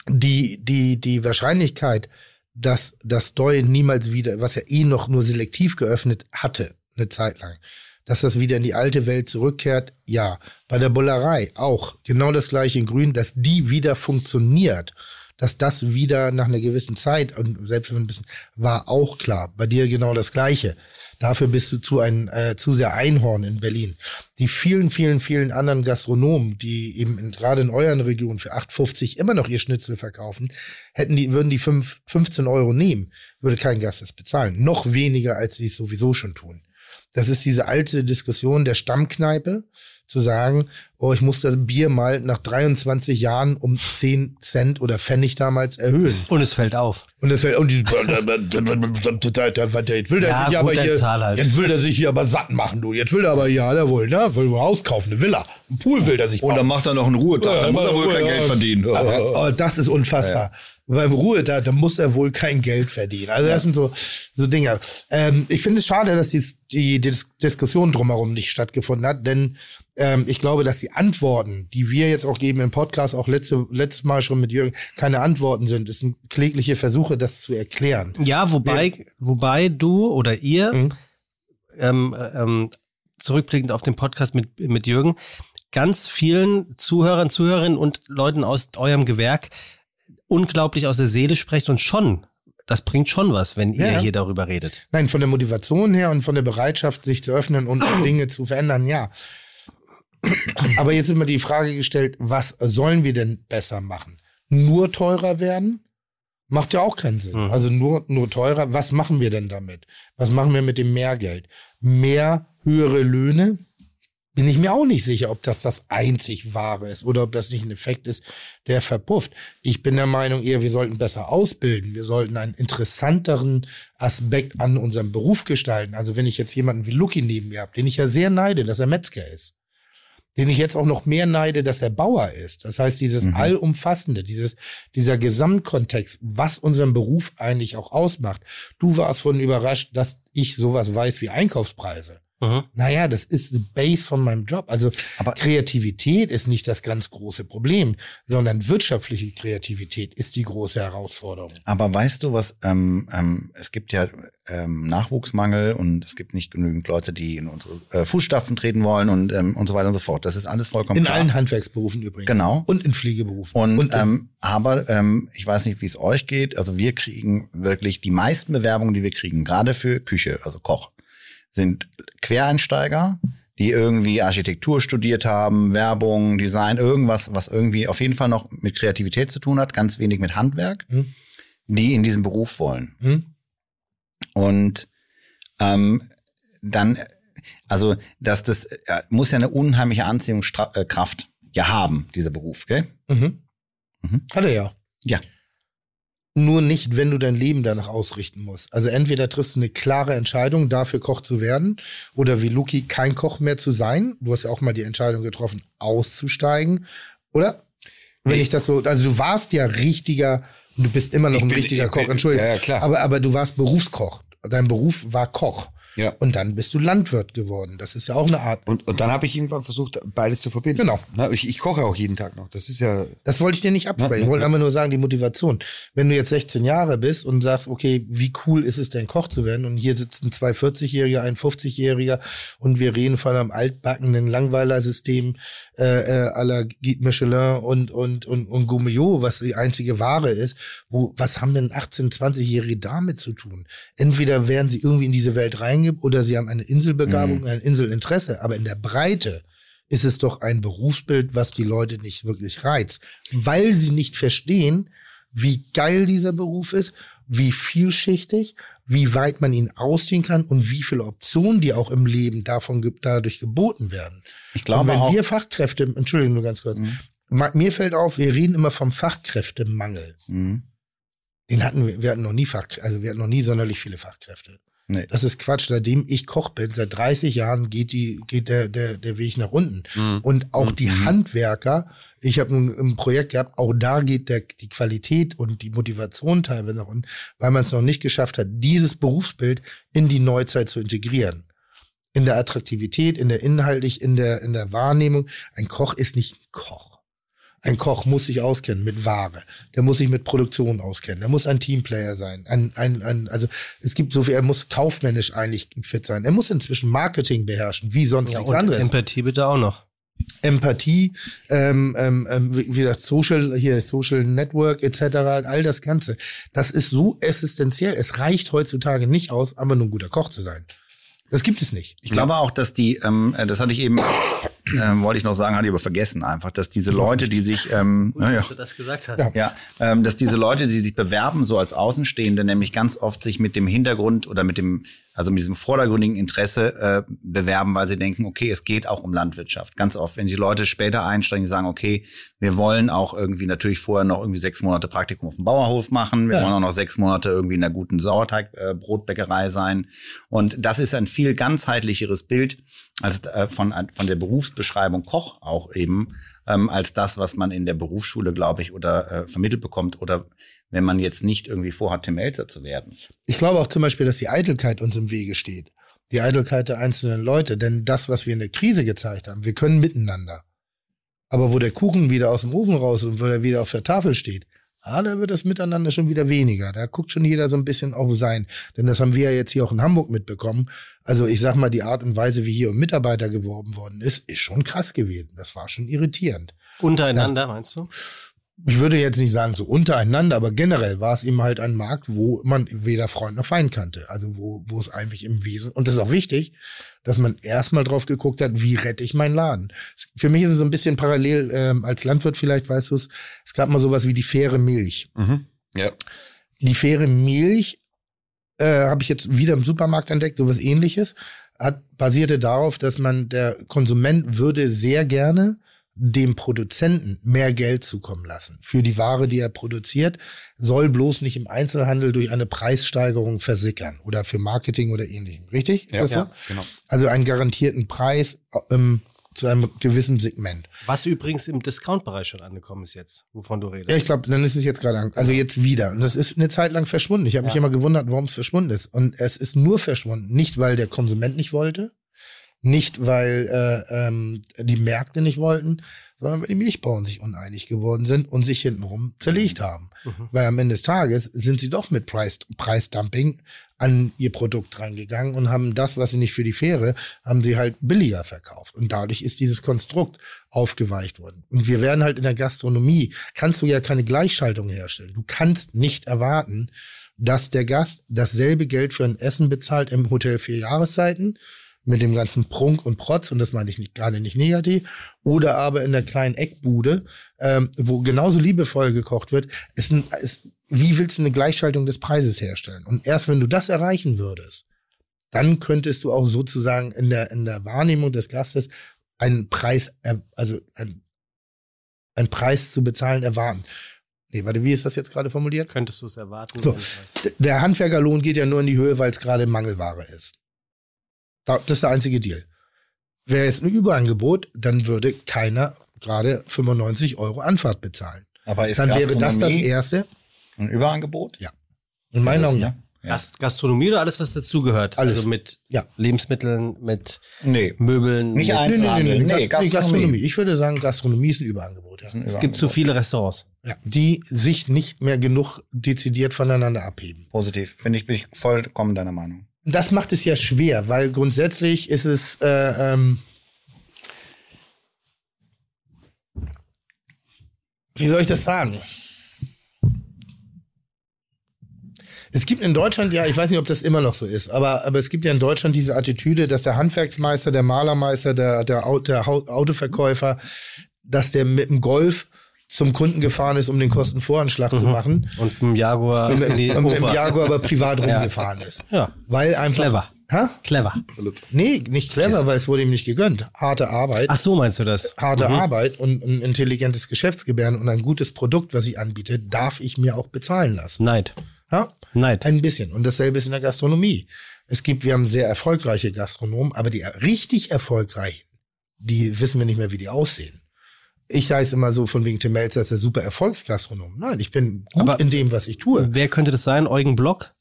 die, die, die Wahrscheinlichkeit, dass das Doi niemals wieder, was ja eh noch nur selektiv geöffnet hatte, eine Zeit lang, dass das wieder in die alte Welt zurückkehrt, ja. Bei der Bullerei auch genau das gleiche in Grün, dass die wieder funktioniert dass das wieder nach einer gewissen Zeit, und selbst wenn ein bisschen, war auch klar. Bei dir genau das Gleiche. Dafür bist du zu ein äh, zu sehr Einhorn in Berlin. Die vielen, vielen, vielen anderen Gastronomen, die eben in, gerade in euren Regionen für 8,50 immer noch ihr Schnitzel verkaufen, hätten die, würden die 5, 15 Euro nehmen, würde kein Gast es bezahlen. Noch weniger, als sie es sowieso schon tun. Das ist diese alte Diskussion der Stammkneipe zu sagen, oh, ich muss das Bier mal nach 23 Jahren um 10 Cent oder Pfennig damals erhöhen. Und es fällt auf. Und es fällt, und die, jetzt will der Ja, sich aber der hier, Zahl halt. jetzt will der sich hier aber satt machen, du. Jetzt will er aber hier, hat er wohl, ne, will wohl Haus kaufen, eine Villa, einen Pool will der sich Und dann macht er noch einen Ruhetag. dann muss er wohl kein Geld verdienen. Oh, das ist unfassbar. Beim Ruhetag, da muss er wohl kein Geld verdienen. Also das sind so, so Dinge. Ähm, ich finde es schade, dass die, die Dis- Diskussion drumherum nicht stattgefunden hat, denn ähm, ich glaube, dass die Antworten, die wir jetzt auch geben im Podcast, auch letzte, letztes Mal schon mit Jürgen, keine Antworten sind. Es sind klägliche Versuche, das zu erklären. Ja, wobei, wobei du oder ihr, Mhm. ähm, ähm, zurückblickend auf den Podcast mit, mit Jürgen, ganz vielen Zuhörern, Zuhörerinnen und Leuten aus eurem Gewerk unglaublich aus der Seele sprecht und schon, das bringt schon was, wenn ihr ja. hier darüber redet. Nein, von der Motivation her und von der Bereitschaft, sich zu öffnen und Dinge zu verändern, ja. Aber jetzt ist immer die Frage gestellt, was sollen wir denn besser machen? Nur teurer werden? Macht ja auch keinen Sinn. Mhm. Also nur, nur teurer. Was machen wir denn damit? Was machen wir mit dem Mehrgeld? Mehr höhere Löhne? Bin ich mir auch nicht sicher, ob das das einzig wahre ist oder ob das nicht ein Effekt ist, der verpufft. Ich bin der Meinung eher, wir sollten besser ausbilden. Wir sollten einen interessanteren Aspekt an unserem Beruf gestalten. Also wenn ich jetzt jemanden wie Lucky neben mir habe, den ich ja sehr neide, dass er Metzger ist, den ich jetzt auch noch mehr neide, dass er Bauer ist. Das heißt, dieses Mhm. allumfassende, dieses, dieser Gesamtkontext, was unseren Beruf eigentlich auch ausmacht. Du warst von überrascht, dass ich sowas weiß wie Einkaufspreise. Mhm. Naja, das ist the base von meinem Job. Also Aber- Kreativität ist nicht das ganz große Problem, sondern wirtschaftliche Kreativität ist die große Herausforderung. Aber weißt du was, ähm, ähm, es gibt ja ähm, Nachwuchsmangel und es gibt nicht genügend Leute, die in unsere äh, Fußstapfen treten wollen und, ähm, und so weiter und so fort. Das ist alles vollkommen In klar. allen Handwerksberufen übrigens. Genau. Und in Pflegeberufen. Und, in- ähm, aber ähm, ich weiß nicht, wie es euch geht. Also wir kriegen wirklich die meisten Bewerbungen, die wir kriegen, gerade für Küche, also Koch, sind Quereinsteiger, die irgendwie Architektur studiert haben, Werbung, Design, irgendwas, was irgendwie auf jeden Fall noch mit Kreativität zu tun hat, ganz wenig mit Handwerk, Hm. die in diesen Beruf wollen. Hm? Und ähm, dann, also dass das äh, muss ja eine unheimliche Anziehungskraft ja haben, dieser Beruf, gell? Mhm. Mhm. Hat er ja. Ja. Nur nicht, wenn du dein Leben danach ausrichten musst. Also entweder triffst du eine klare Entscheidung, dafür Koch zu werden, oder wie Luki kein Koch mehr zu sein. Du hast ja auch mal die Entscheidung getroffen, auszusteigen. Oder? Wenn ich das so, also du warst ja richtiger, du bist immer noch Ich ein bin- richtiger ich Koch, bin- Entschuldigung. ja, ja, klar. Aber, aber du warst Berufskoch. Dein Beruf war Koch. Ja. Und dann bist du Landwirt geworden. Das ist ja auch eine Art. Und, und dann habe ich irgendwann versucht, beides zu verbinden. Genau. Na, ich, ich koche auch jeden Tag noch. Das ist ja. Das wollte ich dir nicht absprechen. Ich wollte einfach nur sagen, die Motivation. Wenn du jetzt 16 Jahre bist und sagst, okay, wie cool ist es denn, Koch zu werden? Und hier sitzen zwei 40-Jährige, ein 50-Jähriger und wir reden von einem altbackenen Langweiler-System äh, äh, la Guide Michelin und, und, und, und Gourmillot, was die einzige Ware ist. Wo, was haben denn 18-, 20-Jährige damit zu tun? Entweder werden sie irgendwie in diese Welt reingeben oder sie haben eine Inselbegabung, ein Inselinteresse. Aber in der Breite ist es doch ein Berufsbild, was die Leute nicht wirklich reizt, weil sie nicht verstehen, wie geil dieser Beruf ist, wie vielschichtig, wie weit man ihn ausdehnen kann und wie viele Optionen, die auch im Leben davon ge- dadurch geboten werden. Ich Und glaube wenn auch. wir Fachkräfte, Entschuldigung nur ganz kurz, Mhm. mir fällt auf, wir reden immer vom Fachkräftemangel. Mhm. Den hatten wir, wir hatten noch nie Fach, also wir hatten noch nie sonderlich viele Fachkräfte. Nee. Das ist Quatsch. Seitdem ich Koch bin, seit 30 Jahren geht die, geht der, der, der Weg nach unten. Mhm. Und auch die Mhm. Handwerker, ich habe ein, ein Projekt gehabt, auch da geht der, die Qualität und die Motivation teilweise nach unten, weil man es noch nicht geschafft hat, dieses Berufsbild in die Neuzeit zu integrieren. In der Attraktivität, in der inhaltlich, in der, in der Wahrnehmung. Ein Koch ist nicht ein Koch. Ein Koch muss sich auskennen mit Ware. Der muss sich mit Produktion auskennen. Der muss ein Teamplayer sein. Ein, ein, ein, also es gibt so viel, er muss kaufmännisch eigentlich fit sein. Er muss inzwischen Marketing beherrschen, wie sonst Ja, nichts und anderes. Empathie bitte auch noch. Empathie, ähm, ähm, ähm, wie gesagt, Social, hier Social Network etc., all das Ganze. Das ist so essentiell. Es reicht heutzutage nicht aus, einfach nur ein guter Koch zu sein. Das gibt es nicht. Ich glaube auch, dass die, ähm, äh, das hatte ich eben, ähm, wollte ich noch sagen, hatte ich aber vergessen einfach, dass diese Leute, die sich, ähm, Gut, naja, dass du das gesagt hast. Ja. Ja, ähm, dass diese Leute, die sich bewerben, so als Außenstehende, nämlich ganz oft sich mit dem Hintergrund oder mit dem, also mit diesem vordergründigen Interesse äh, bewerben, weil sie denken, okay, es geht auch um Landwirtschaft. Ganz oft, wenn die Leute später einsteigen, die sagen, okay, wir wollen auch irgendwie natürlich vorher noch irgendwie sechs Monate Praktikum auf dem Bauerhof machen, wir Ja. wollen auch noch sechs Monate irgendwie in einer guten Sauerteigbrotbäckerei sein. Und das ist ein viel ganzheitlicheres Bild als äh, von, von der Berufsbeschreibung Koch auch eben, ähm, als das, was man in der Berufsschule, glaube ich, oder äh, vermittelt bekommt oder wenn man jetzt nicht irgendwie vorhat, Tim Elster zu werden. Ich glaube auch zum Beispiel, dass die Eitelkeit uns im Wege steht. Die Eitelkeit der einzelnen Leute. Denn das, was wir in der Krise gezeigt haben, wir können miteinander. Aber wo der Kuchen wieder aus dem Ofen raus und wo er wieder auf der Tafel steht, ah, da wird das Miteinander schon wieder weniger. Da guckt schon jeder so ein bisschen auf sein. Denn das haben wir ja jetzt hier auch in Hamburg mitbekommen. Also ich sag mal, die Art und Weise, wie hier um Mitarbeiter geworben worden ist, ist schon krass gewesen. Das war schon irritierend. Untereinander, meinst du? Ich würde jetzt nicht sagen so untereinander, aber generell war es eben halt ein Markt, wo man weder Freund noch Feind kannte. Also wo, wo es eigentlich im Wesen, und das ist auch wichtig, dass man erstmal drauf geguckt hat, wie rette ich meinen Laden. Für mich ist es so ein bisschen parallel, ähm, als Landwirt vielleicht, weißt du es, es gab mal sowas wie die faire Milch. Mhm. Ja. Die faire Milch äh, habe ich jetzt wieder im Supermarkt entdeckt, sowas ähnliches, hat, basierte darauf, dass man, der Konsument würde sehr gerne dem Produzenten mehr Geld zukommen lassen. Für die Ware, die er produziert, soll bloß nicht im Einzelhandel durch eine Preissteigerung versickern oder für Marketing oder ähnlichem. Richtig? Ist Ja, das so? ja, genau. Also einen garantierten Preis ähm, zu einem gewissen Segment. Was übrigens im Discount-Bereich schon angekommen ist jetzt, wovon du redest. Ja, ich glaube, dann ist es jetzt gerade, an- also jetzt wieder. Und das ist eine Zeit lang verschwunden. Ich habe mich Ja. immer gewundert, warum es verschwunden ist. Und es ist nur verschwunden, nicht weil der Konsument nicht wollte, nicht weil äh, ähm, die Märkte nicht wollten, sondern weil die Milchbauern sich uneinig geworden sind und sich hintenrum zerlegt haben. Mhm. Weil am Ende des Tages sind sie doch mit Preis, Preisdumping an ihr Produkt rangegangen und haben das, was sie nicht für die Fähre, haben sie halt billiger verkauft. Und dadurch ist dieses Konstrukt aufgeweicht worden. Und wir werden halt in der Gastronomie, kannst du ja keine Gleichschaltung herstellen. Du kannst nicht erwarten, dass der Gast dasselbe Geld für ein Essen bezahlt im Hotel vier Jahreszeiten mit dem ganzen Prunk und Protz, und das meine ich nicht, gerade nicht negativ, oder aber in der kleinen Eckbude, ähm, wo genauso liebevoll gekocht wird, ist ein, ist, wie willst du eine Gleichschaltung des Preises herstellen? Und erst wenn du das erreichen würdest, dann könntest du auch sozusagen in der, in der Wahrnehmung des Gastes einen Preis, also ein, einen Preis zu bezahlen erwarten. Nee, warte, wie ist das jetzt gerade formuliert? Könntest du es erwarten? So, Der Handwerkerlohn geht ja nur in die Höhe, weil es gerade Mangelware ist. Da- Das ist der einzige Deal. Wäre jetzt ein Überangebot, dann würde keiner gerade 95 Euro Anfahrt bezahlen. Aber ist Dann wäre das das erste. ein Überangebot? In meinen Das Augen ja. Ja. Gast Gastronomie oder alles, was dazugehört? Alles. Also mit Ja. Lebensmitteln, mit Nee. Möbeln. Nicht mit, ein- Einzelhandel. Gas- Nee, Gastronomie. Gastronomie. Ich würde sagen, Gastronomie ist ein Überangebot. Ja. Es gibt zu viele Restaurants. Ja. Die sich nicht mehr genug dezidiert voneinander abheben. Positiv. Finde ich, bin ich vollkommen deiner Meinung. Das macht es ja schwer, weil grundsätzlich ist es, äh, ähm, wie soll ich das sagen? Es gibt in Deutschland ja, ich weiß nicht, ob das immer noch so ist, aber, aber es gibt ja in Deutschland diese Attitüde, dass der Handwerksmeister, der Malermeister, der, der, der Autoverkäufer, dass der mit dem Golf zum Kunden gefahren ist, um den Kostenvoranschlag zu machen. Und im Jaguar Und die im. Jaguar aber privat Ja. rumgefahren ist. Ja, Weil einfach. clever. Hä? Clever. Nee, nicht clever, weil es wurde ihm nicht gegönnt. Harte Arbeit. Ach so, meinst du das? Harte Mhm. Arbeit und ein intelligentes Geschäftsgebären und ein gutes Produkt, was ich anbiete, darf ich mir auch bezahlen lassen. Neid. Ja? Neid. Ein bisschen. Und dasselbe ist in der Gastronomie. Es gibt, wir haben sehr erfolgreiche Gastronomen, aber die richtig erfolgreichen, die wissen wir nicht mehr, wie die aussehen. Ich sage es immer so von wegen Tim Melzer ist der super Erfolgsgastronom. Nein, ich bin gut Aber- in dem, was ich tue. Wer könnte das sein? Eugen Block?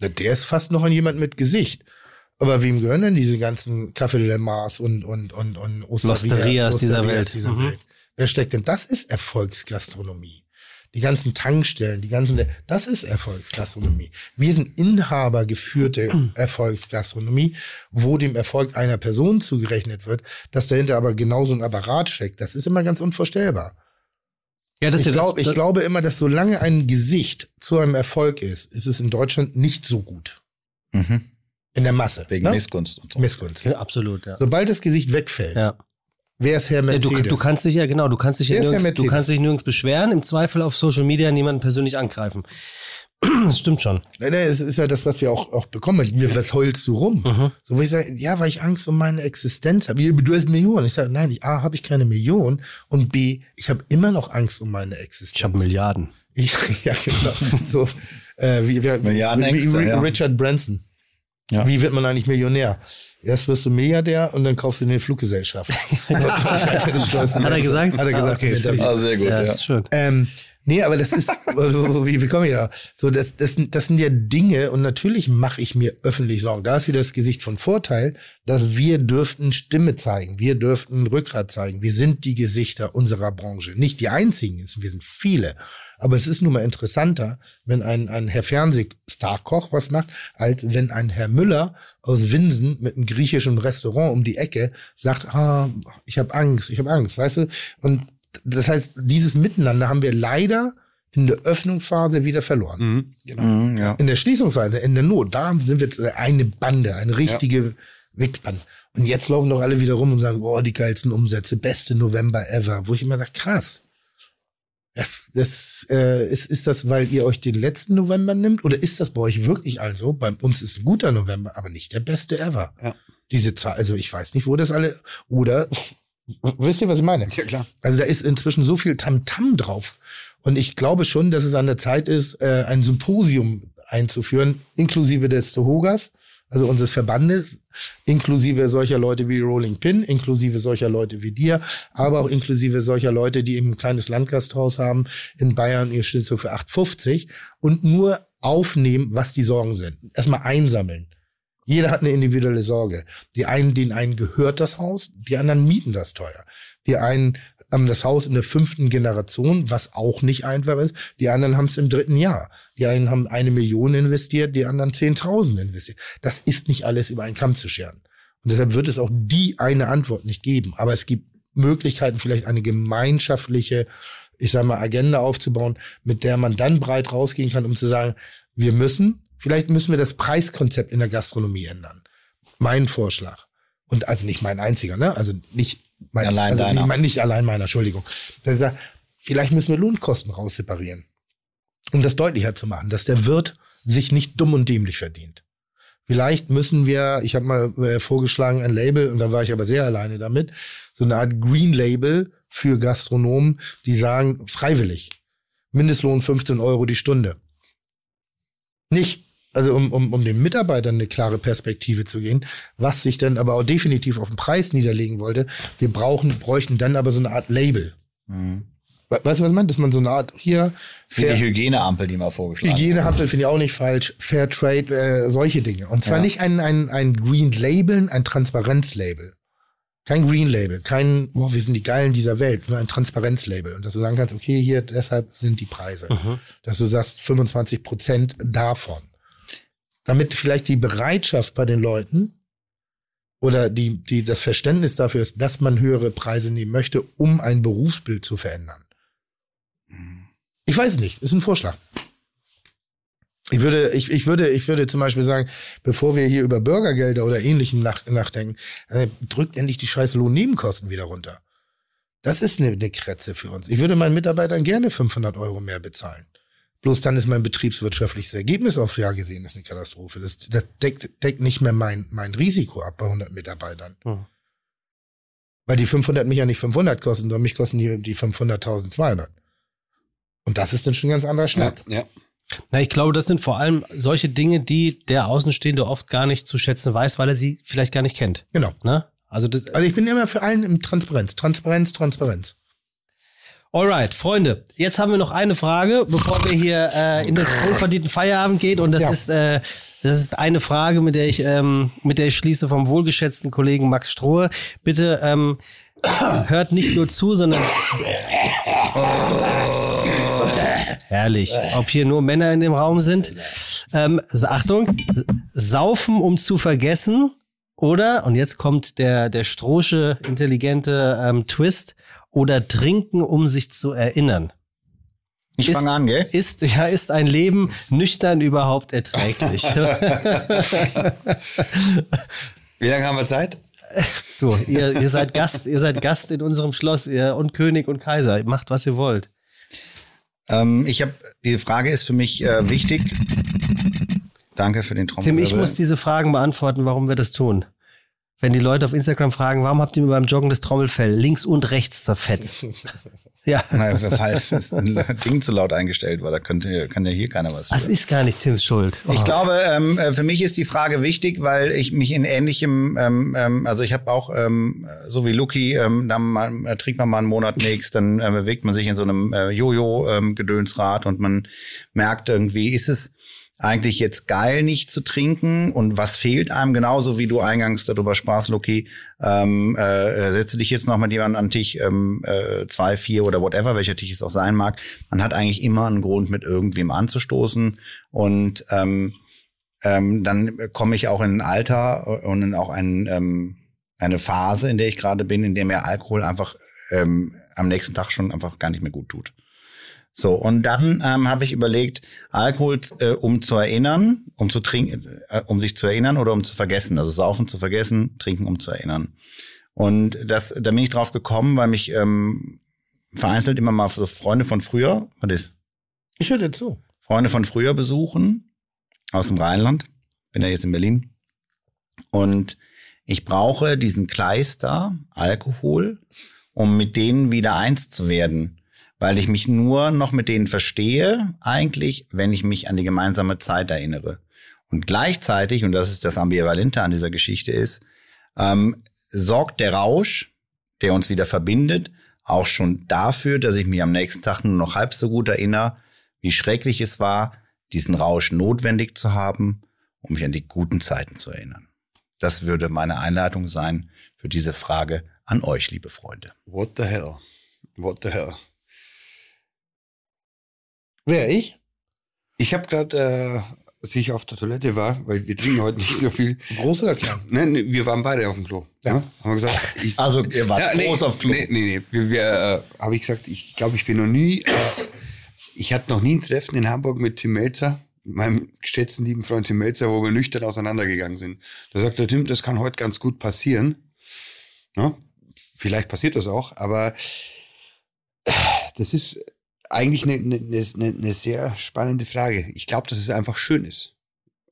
Der ist fast noch an jemand mit Gesicht. Aber wem gehören denn diese ganzen Café de Mars und, und, und, und Osterias, Losterias dieser Welt. dieser Mhm. Welt? Wer steckt denn? Das ist Erfolgsgastronomie. Die ganzen Tankstellen, die ganzen, das ist Erfolgsgastronomie. Wir sind Inhaber geführte Erfolgsgastronomie, wo dem Erfolg einer Person zugerechnet wird, dass dahinter aber genauso ein Apparat steckt. Das ist immer ganz unvorstellbar. Ja, das Ich, ist ja glaub, das, ich glaube immer, dass solange ein Gesicht zu einem Erfolg ist, ist es in Deutschland nicht so gut. Mhm. In der Masse. Wegen ne? Missgunst und so. Missgunst. Ja, absolut, ja. Sobald das Gesicht wegfällt, ja. Wer ist Herr Ja, Mercedes? du, du kannst dich ja, genau, du kannst dich ja Wer ist Herr nirgends, du kannst dich nirgends beschweren, im Zweifel auf Social Media niemanden persönlich angreifen. Das stimmt schon. Nein, nein, es ist ja das, was wir auch, auch bekommen. Wir, was heulst du rum? Mhm. So, wo ich sage, ja, weil ich Angst um meine Existenz habe. Wie, Du hast Millionen. Ich sage, nein, A, habe ich keine Million und B, ich habe immer noch Angst um meine Existenz. Ich habe Milliarden. Ich, ja, genau. so, äh, wie, wie, Milliardenängste, wie ja. Richard Branson. Ja. Wie wird man eigentlich Millionär? Erst wirst du Milliardär und dann kaufst du eine Fluggesellschaft. Hat er gesagt? Hat er gesagt. Ah, okay. Ah, sehr gut, Ja, ja. das ist schön. Ähm, nee, aber das ist, wie, wie komme ich da? So, das, das, das sind ja Dinge und natürlich mache ich mir öffentlich Sorgen. Da ist wieder das Gesicht von Vorteil, dass wir dürften Stimme zeigen, wir dürften Rückgrat zeigen. Wir sind die Gesichter unserer Branche. Nicht die einzigen, wir sind viele. Aber es ist nun mal interessanter, wenn ein, ein Herr Fernsehstarkoch was macht, als wenn ein Herr Müller aus Winsen mit einem griechischen Restaurant um die Ecke sagt, ah, ich habe Angst, ich habe Angst, weißt du? Und das heißt, dieses Miteinander haben wir leider in der Öffnungsphase wieder verloren. Mhm. Genau. Mhm, ja. In der Schließungsphase, in der Not, da sind wir eine Bande, eine richtige Wichsbande. Und jetzt laufen doch alle wieder rum und sagen, boah, die geilsten Umsätze, beste November ever. Wo ich immer sage, krass. Das, das, äh, ist, ist das, weil ihr euch den letzten November nimmt? Oder ist das bei euch wirklich also? Bei uns ist ein guter November, aber nicht der beste ever. Ja. Diese Zahl, also ich weiß nicht, wo das alle, oder, wisst ihr, was ich meine? Ja, klar. Also da ist inzwischen so viel Tamtam drauf. Und ich glaube schon, dass es an der Zeit ist, äh, ein Symposium einzuführen, inklusive des Tohogas, also unseres Verbandes, inklusive solcher Leute wie Rolling Pin, inklusive solcher Leute wie dir, aber auch inklusive solcher Leute, die eben ein kleines Landgasthaus haben in Bayern, ihr Schnitzel für 8,50 und nur aufnehmen, was die Sorgen sind. Erstmal einsammeln. Jeder hat eine individuelle Sorge. Die einen, denen einen gehört das Haus, die anderen mieten das teuer. Die einen haben das Haus in der fünften Generation, was auch nicht einfach ist. Die anderen haben es im dritten Jahr. Die einen haben eine Million investiert, die anderen 10.000 investiert. Das ist nicht alles über einen Kamm zu scheren. Und deshalb wird es auch die eine Antwort nicht geben. Aber es gibt Möglichkeiten, vielleicht eine gemeinschaftliche, ich sag mal, Agenda aufzubauen, mit der man dann breit rausgehen kann, um zu sagen, wir müssen, vielleicht müssen wir das Preiskonzept in der Gastronomie ändern. Mein Vorschlag. Und also nicht mein einziger, ne? Also nicht mein, Allein also deiner. nicht, nicht allein meiner, Entschuldigung. Das ist ja, vielleicht müssen wir Lohnkosten rausseparieren. Um das deutlicher zu machen, dass der Wirt sich nicht dumm und dämlich verdient. Vielleicht müssen wir, ich habe mal äh, vorgeschlagen, ein Label, und da war ich aber sehr alleine damit, so eine Art Green Label für Gastronomen, die sagen, freiwillig. Mindestlohn 15 Euro die Stunde. Nicht, also um, um, um den Mitarbeitern eine klare Perspektive zu gehen, was sich dann aber auch definitiv auf den Preis niederlegen wollte. Wir brauchen, bräuchten dann aber so eine Art Label. Mhm. We- Weißt du, was ich meine? Dass man so eine Art hier Das ist wie die Hygieneampel, die mal vorgeschlagen Hygienehampel finde ich auch nicht falsch. Fair Trade, äh, solche Dinge. Und zwar Ja. nicht ein, ein, ein Green Label, ein Transparenzlabel. Kein Green Label, kein, boah, wir sind die Geilen dieser Welt, nur ein Transparenzlabel. Und dass du sagen kannst, okay, hier, deshalb sind die Preise. Mhm. Dass du sagst, 25 Prozent davon. Damit vielleicht die Bereitschaft bei den Leuten oder die, die, das Verständnis dafür ist, dass man höhere Preise nehmen möchte, um ein Berufsbild zu verändern. Ich weiß es nicht, ist ein Vorschlag. Ich würde, ich, ich würde, ich würde zum Beispiel sagen, bevor wir hier über Bürgergelder oder ähnlichem nach, nachdenken, äh, drückt endlich die scheiß Lohnnebenkosten wieder runter. Das ist eine, eine Kretze für uns. Ich würde meinen Mitarbeitern gerne 500 Euro mehr bezahlen. Bloß dann ist mein betriebswirtschaftliches Ergebnis aufs Jahr gesehen, ist eine Katastrophe. Das, das deckt, deckt nicht mehr mein, mein Risiko ab bei 100 Mitarbeitern. Mhm. Weil die 500 mich ja nicht 500 kosten, sondern mich kosten die, die 500.200. Und das ist dann schon ein ganz anderer Ja, Schnack. ja. Na, ich glaube, das sind vor allem solche Dinge, die der Außenstehende oft gar nicht zu schätzen weiß, weil er sie vielleicht gar nicht kennt. Genau. Ne? Also, Also ich bin immer für allen im Transparenz. Transparenz, Transparenz. Alright, Freunde, jetzt haben wir noch eine Frage, bevor wir hier äh, in den wohlverdienten Feierabend gehen. Und das Ja. ist äh, das ist eine Frage, mit der ich ähm, mit der ich schließe vom wohlgeschätzten Kollegen Max Strohe. Bitte ähm, hört nicht nur zu, sondern herrlich. Ob hier nur Männer in dem Raum sind. Ähm, Achtung, saufen um zu vergessen oder und jetzt kommt der der strohsche intelligente ähm, Twist oder trinken um sich zu erinnern. Ich fange an, gell? Ist ja ist ein Leben nüchtern überhaupt erträglich? Wie lange haben wir Zeit? du, ihr, ihr seid Gast, ihr seid Gast in unserem Schloss, ihr und König und Kaiser. Macht was ihr wollt. Ähm, ich habe die Frage ist für mich äh, wichtig. Danke für den Tim, Trommelwirbel. ich muss diese Fragen beantworten, warum wir das tun. Wenn die Leute auf Instagram fragen, warum habt ihr mir beim Joggen das Trommelfell links und rechts zerfetzt? ja, falsch ist ein Ding zu laut eingestellt, weil da könnte, kann ja hier keiner was. das für. ist gar nicht Tims Schuld. Ich Oh. glaube, ähm, äh, für mich ist die Frage wichtig, weil ich mich in ähnlichem, ähm, ähm, also ich habe auch, ähm, so wie Lucky, ähm, dann mal, äh, trinkt man mal einen Monat nichts, dann äh, bewegt man sich in so einem äh, Jojo-Gedönsrad und man merkt irgendwie, ist es eigentlich jetzt geil, nicht zu trinken und was fehlt einem, genauso wie du eingangs darüber sprachst, Lucky, ähm, äh, setze dich jetzt noch mal jemand an Tisch ähm, äh, zwei, vier oder whatever, welcher Tisch es auch sein mag. Man hat eigentlich immer einen Grund, mit irgendwem anzustoßen und ähm, ähm, dann komme ich auch in ein Alter und in auch ein, ähm, eine Phase, in der ich gerade bin, in der mir Alkohol einfach ähm, am nächsten Tag schon einfach gar nicht mehr gut tut. So, und dann ähm, habe ich überlegt, Alkohol, äh, um zu erinnern, um zu trinken, äh, um sich zu erinnern oder um zu vergessen. Also saufen zu vergessen, trinken, um zu erinnern. Und das, da bin ich drauf gekommen, weil mich ähm, vereinzelt immer mal so Freunde von früher, was ist? Ich höre dir zu. Freunde von früher besuchen aus dem Rheinland. Bin ja jetzt in Berlin. Und ich brauche diesen Kleister, Alkohol, um mit denen wieder eins zu werden. Weil ich mich nur noch mit denen verstehe, eigentlich, wenn ich mich an die gemeinsame Zeit erinnere. Und gleichzeitig, und das ist das Ambivalente an dieser Geschichte ist, ähm, sorgt der Rausch, der uns wieder verbindet, auch schon dafür, dass ich mich am nächsten Tag nur noch halb so gut erinnere, wie schrecklich es war, diesen Rausch notwendig zu haben, um mich an die guten Zeiten zu erinnern. Das würde meine Einladung sein für diese Frage an euch, liebe Freunde. What the hell? What the hell? Wer, ich? Ich habe gerade, äh, als ich auf der Toilette war, weil wir trinken heute nicht so viel. Groß oder klein? Nein, nee, wir waren beide auf dem Klo. Ja. Haben wir gesagt, ich, Also, ihr wart nee, groß auf Klo. Nee, nee, nee. Wir, wir, äh, habe ich gesagt, ich glaube, ich bin noch nie, äh, ich hatte noch nie ein Treffen in Hamburg mit Tim Melzer, meinem geschätzten lieben Freund Tim Melzer, wo wir nüchtern auseinandergegangen sind. Da sagt der Tim, das kann heute ganz gut passieren. Ja, vielleicht passiert das auch, aber äh, das ist eigentlich eine, eine, eine, sehr spannende Frage. Ich glaube, dass es einfach schön ist.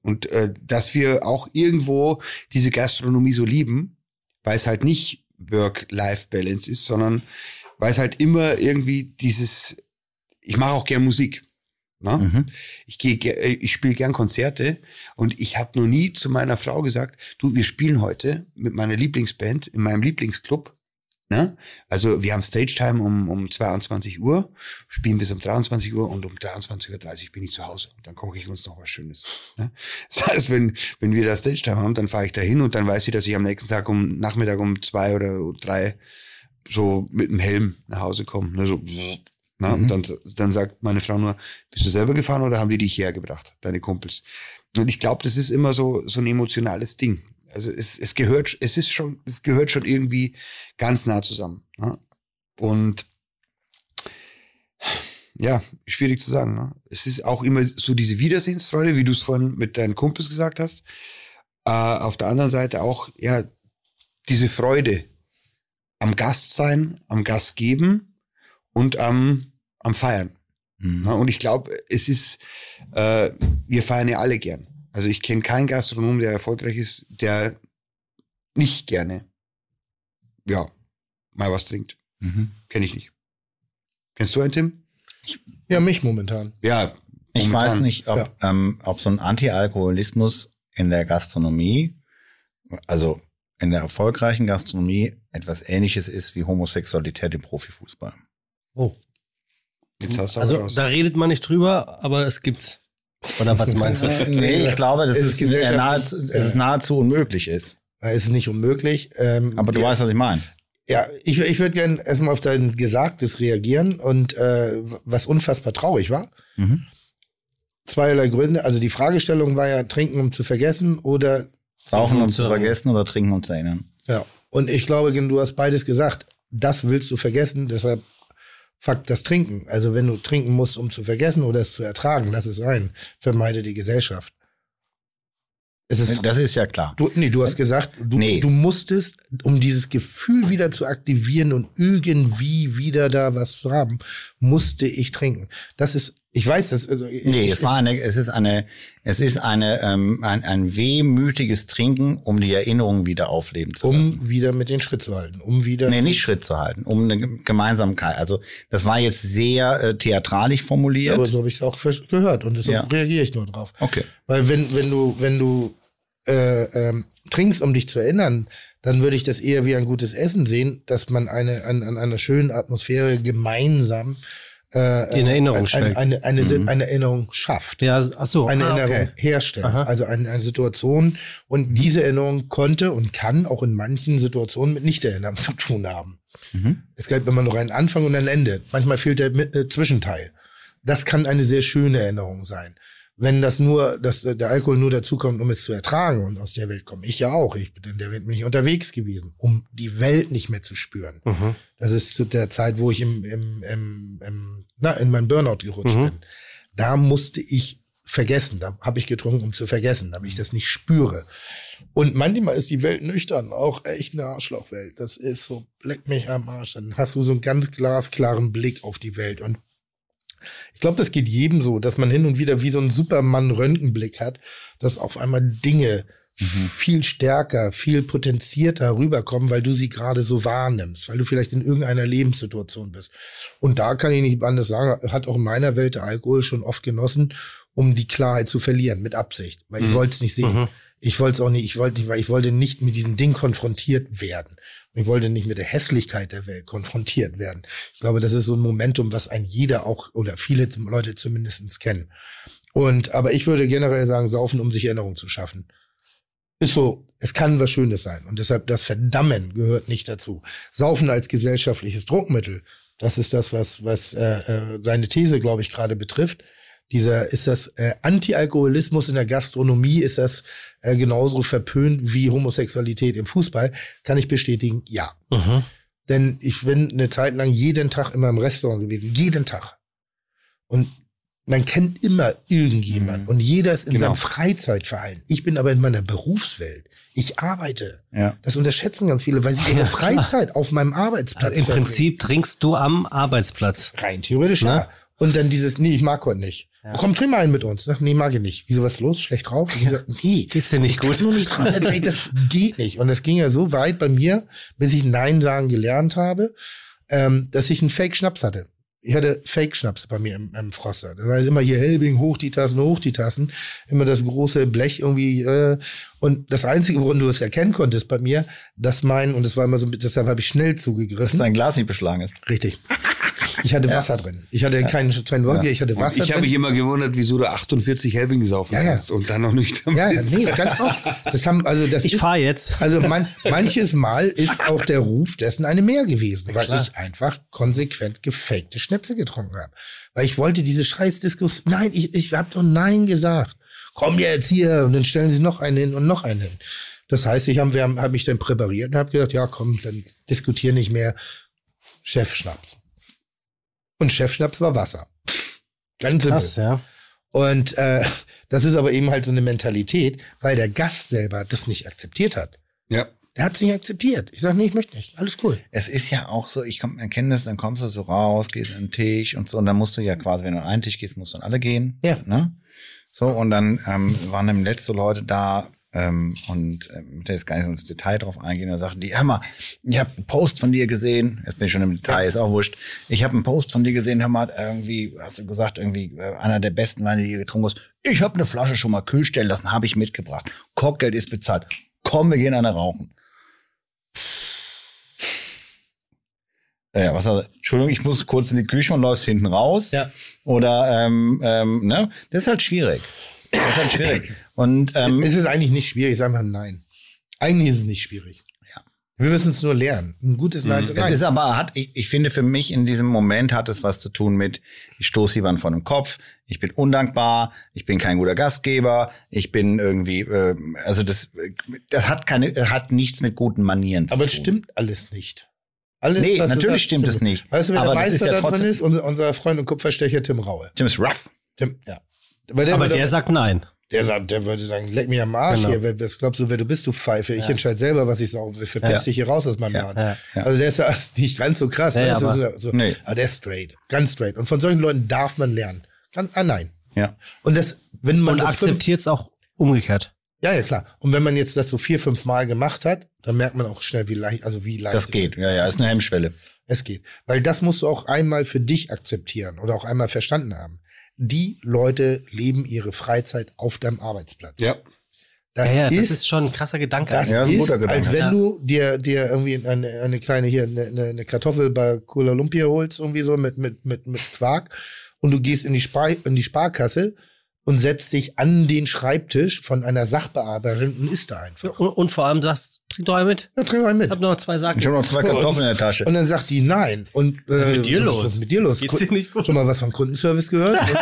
Und äh, dass wir auch irgendwo diese Gastronomie so lieben, weil es halt nicht Work-Life-Balance ist, sondern weil es halt immer irgendwie dieses, ich mache auch gern Musik. Ne? Mhm. Ich gehe, ge- äh, ich spiele gern Konzerte und ich habe noch nie zu meiner Frau gesagt, du, wir spielen heute mit meiner Lieblingsband in meinem Lieblingsclub. Ne? Also wir haben Stage Time um, um 22 Uhr, spielen bis um 23 Uhr und um 23.30 Uhr bin ich zu Hause. Und dann koche ich uns noch was Schönes. Ne? Das heißt, wenn, wenn wir da Stage Time haben, dann fahre ich da hin und dann weiß ich, dass ich am nächsten Tag um Nachmittag um zwei oder drei so mit dem Helm nach Hause komme. Ne? So, na, Und dann, dann sagt meine Frau nur, bist du selber gefahren oder haben die dich hergebracht, deine Kumpels? Und ich glaube, das ist immer so, so ein emotionales Ding. Also es, es gehört, es ist schon, es gehört schon irgendwie ganz nah zusammen. Ne? Und ja, schwierig zu sagen. Ne? Es ist auch immer so diese Wiedersehensfreude, wie du es vorhin mit deinen Kumpels gesagt hast. Äh, auf der anderen Seite auch, ja, diese Freude am Gast sein, am Gast geben und am, am Feiern. Mhm. Ja, und ich glaube, es ist, äh, wir feiern ja alle gern. Also ich kenne keinen Gastronom, der erfolgreich ist, der nicht gerne, ja, mal was trinkt. Mhm. Kenne ich nicht. Kennst du einen, Tim? Ja, mich momentan. Ja, Ich momentan. weiß nicht, ob, Ja. ähm, ob so ein Anti-Alkoholismus in der Gastronomie, also in der erfolgreichen Gastronomie, etwas ähnliches ist wie Homosexualität im Profifußball. Oh. Jetzt hast du Also da redet man nicht drüber, aber es gibt's. Oder was meinst du? Nee, ich glaube, dass Es es, ist gesellschaftlich- nahezu, dass es nahezu unmöglich ist. Es ist nicht unmöglich. Ähm, Aber du ja, weißt, was ich meine. Ja, ich, ich würde gerne erstmal auf dein Gesagtes reagieren und äh, was unfassbar traurig war. Mhm. Zweierlei Gründe. Also die Fragestellung war ja trinken, um zu vergessen oder Saufen, um zu vergessen oder trinken, um zu erinnern. ja. Und ich glaube, du hast beides gesagt. Das willst du vergessen, deshalb fuck das Trinken. Also wenn du trinken musst, um zu vergessen oder es zu ertragen, lass es sein. Vermeide die Gesellschaft. Es ist Das ist ja klar. Du, nee, du hast gesagt, du, Nee. du musstest, um dieses Gefühl wieder zu aktivieren und irgendwie wieder da was zu haben, musste ich trinken. Das ist, ich weiß, das. Nee, ich, es war eine, es ist eine, es ist eine, ähm, ein, ein wehmütiges Trinken, um die Erinnerungen wieder aufleben zu lassen. um wieder mit den Schritt zu halten, um wieder. Nee, nicht Schritt zu halten, um eine Ge- Gemeinsamkeit. Also das war jetzt sehr äh, theatralisch formuliert. Aber so habe ich es auch gehört und deshalb Ja. reagiere ich nur drauf. okay. Weil wenn, wenn du, wenn du äh, ähm, trinkst, um dich zu erinnern, dann würde ich das eher wie ein gutes Essen sehen, dass man eine an, an einer schönen Atmosphäre gemeinsam äh, In Erinnerung eine, schwelgt. eine, eine, Mhm. eine Erinnerung schafft. Ja, ach so. eine ah, Erinnerung okay. herstellen. Aha. Also eine, eine Situation. Und diese Erinnerung konnte und kann auch in manchen Situationen mit Nicht-Erinnern zu tun haben. Mhm. Es gibt immer noch einen Anfang und ein Ende. Manchmal fehlt der äh, Zwischenteil. Das kann eine sehr schöne Erinnerung sein. Wenn das nur, dass der Alkohol nur dazu kommt, um es zu ertragen und aus der Welt kommen. Ich ja auch. Ich bin in der Welt bin ich unterwegs gewesen, um die Welt nicht mehr zu spüren. Mhm. Das ist zu der Zeit, wo ich im, im, im, im na, in meinen Burnout gerutscht Mhm. bin. Da musste ich vergessen. Da habe ich getrunken, um zu vergessen, damit ich das nicht spüre. Und manchmal ist die Welt nüchtern auch echt eine Arschlochwelt. Das ist so, leck mich am Arsch. Dann hast du so einen ganz glasklaren Blick auf die Welt. Und ich glaube, das geht jedem so, dass man hin und wieder wie so ein Superman-Röntgenblick hat, dass auf einmal Dinge viel stärker, viel potenzierter rüberkommen, weil du sie gerade so wahrnimmst, weil du vielleicht in irgendeiner Lebenssituation bist. Und da kann ich nicht anders sagen, hat auch in meiner Welt der Alkohol schon oft genossen, um die Klarheit zu verlieren, mit Absicht, weil ich Mhm. wollte es nicht sehen. Mhm. Ich wollte es auch nicht, ich wollte nicht, weil ich wollte nicht mit diesem Ding konfrontiert werden. Ich wollte nicht mit der Hässlichkeit der Welt konfrontiert werden. Ich glaube, das ist so ein Momentum, was ein jeder auch oder viele Leute zumindestens kennen. Und aber ich würde generell sagen, saufen, um sich Erinnerung zu schaffen. Ist so, es kann was Schönes sein. Und deshalb das Verdammen gehört nicht dazu. Saufen als gesellschaftliches Druckmittel, das ist das, was, was äh, äh, seine These, glaube ich, gerade betrifft. Dieser ist das äh, Anti-Alkoholismus in der Gastronomie, ist das äh, genauso verpönt wie Homosexualität im Fußball? Kann ich bestätigen, ja. Mhm. Denn ich bin eine Zeit lang jeden Tag immer im Restaurant gewesen. Jeden Tag. Und man kennt immer irgendjemand. Und jeder ist in Genau. seinem Freizeitverhalten. Ich bin aber in meiner Berufswelt. Ich arbeite. Ja. Das unterschätzen ganz viele, weil sie ihre Ja, Freizeit auf meinem Arbeitsplatz Also Im verbringen. Prinzip trinkst du am Arbeitsplatz. Rein theoretisch, Na? ja. Und dann dieses, nee, ich mag heute nicht. Komm, trink mal einen mit uns. Sag, nee, mag ich nicht. Wieso, was ist los? Schlecht drauf? Und ich sag, nee. Geht's dir nicht ich gut? nur nicht dran das geht nicht. Und es ging ja so weit bei mir, bis ich Nein sagen gelernt habe, ähm, dass ich einen Fake-Schnaps hatte. Ich hatte Fake-Schnaps bei mir im, im Froster. Das war immer hier Helbing, hoch die Tassen, hoch die Tassen. Immer das große Blech irgendwie. Äh. Und das Einzige, woran du es erkennen konntest bei mir, dass mein, und das war immer so, deshalb habe ich schnell Dass zugegriffen. dein Glas nicht beschlagen ist. Richtig. Ich hatte Wasser drin. Ich hatte kein, kein Wodka, ich hatte Und Wasser ich habe drin. mich immer gewundert, wieso du 48 Helbing gesaufen Ja, ja. hast und dann noch nüchtern ja, ja, nee, ganz oft. Das haben, also das Ich fahre jetzt. Also man, manches Mal ist auch der Ruf dessen eine mehr gewesen, weil klar. ich einfach konsequent gefakte Schnäpse getrunken habe. Weil ich wollte diese Scheißdiskussion, nein, ich, ich habe doch Nein gesagt. Komm jetzt hier und dann stellen sie noch einen hin und noch einen hin. Das heißt, ich habe hab hab mich dann präpariert und habe gesagt, ja komm, dann diskutier nicht mehr. Chefschnaps. Und Chefschnaps war Wasser. Ganz simpel. Krass, ja. Und äh, das ist aber eben halt so eine Mentalität, weil der Gast selber das nicht akzeptiert hat. Ja. Der hat es nicht akzeptiert. Ich sage, nee, ich möchte nicht. Alles cool. Es ist ja auch so, ich komm, erkenne das, dann kommst du so raus, gehst an den Tisch und so, und dann musst du ja quasi, wenn du an einen Tisch gehst, musst du an alle gehen. Ja. Ne? So, und dann ähm, waren im letzten Leute da, ähm, und ähm, ich will jetzt gar nicht so ins Detail drauf eingehen, da sagten die, hör mal, ich habe einen Post von dir gesehen, jetzt bin ich schon im Detail, ist auch wurscht, ich habe einen Post von dir gesehen, hör mal, irgendwie, hast du gesagt, irgendwie äh, einer der besten Weine, die du getrunken hast, ich habe eine Flasche schon mal kühl stellen lassen, habe ich mitgebracht, Cockgeld ist bezahlt, komm, wir gehen eine rauchen. Ja, was also, Entschuldigung, ich muss kurz in die Küche und läufst hinten raus. Ja. Oder, ähm, ähm, ne? Das ist halt schwierig. Das ist halt schwierig. Und ähm, es ist eigentlich nicht schwierig, sagen wir nein. Eigentlich ist es nicht schwierig. Ja. Wir müssen es nur lernen. Ein gutes Nein zu es Nein. ist aber, hat, ich, ich finde für mich in diesem Moment hat es was zu tun mit, ich stoße jemanden vor den Kopf, ich bin undankbar, ich bin kein guter Gastgeber, ich bin irgendwie, äh, also das, das hat keine, hat nichts mit guten Manieren zu aber es tun. stimmt alles nicht. Alles, Nee, natürlich stimmt es nicht. Weißt du, wer Aber der Meister ja da drin ist? Unser, unser Freund und Kupferstecher Tim Raue. Tim ist rough. Tim, ja. Weil Aber würde- der sagt nein. Der sagt, der würde sagen, leck mich am Arsch Genau. hier. Wer- Was glaubst du, wer du bist, du Pfeife? Ich entscheide selber, was ich sauge. Verpiss Ja. dich hier raus aus meinem Laden. ja, ja. Also der ist ja nicht ganz so krass. Ja, ne? ja, Das ist aber- so, Nee. Aber der ist straight. Ganz straight. Und von solchen Leuten darf man lernen. Ganz, ah, nein. Ja. Und das, wenn man Und akzeptiert es auch umgekehrt. ja, ja, klar. Und wenn man jetzt das so vier, fünf Mal gemacht hat, dann merkt man auch schnell, wie leicht, also wie leicht Das geht. Ja, ja, ist eine Hemmschwelle. Es geht. Weil das musst du auch einmal für dich akzeptieren oder auch einmal verstanden haben. Die Leute leben ihre Freizeit auf deinem Arbeitsplatz. Ja. Das ja, ja, das ist, ist schon ein krasser Gedanke. das Ja, ist ein ist, guter Gedanke. als wenn Ja. du dir, dir irgendwie eine, eine kleine hier, eine, eine- eine Kartoffel bei Kuala Lumpur holst, irgendwie so mit, mit, mit, mit Quark und du gehst in die, Spar in die Sparkasse und setzt dich an den Schreibtisch von einer Sachbearbeiterin und isst da einfach. und, und vor allem sagst, trink doch einen mit. Ja, trink mal mit. Ich hab noch zwei Sachen. Ich habe noch zwei Kartoffeln in der Tasche. Und dann sagt die nein. Und äh, ist mit dir was los? ist mit dir los? Geht's dir nicht gut? Schon mal was vom Kundenservice gehört?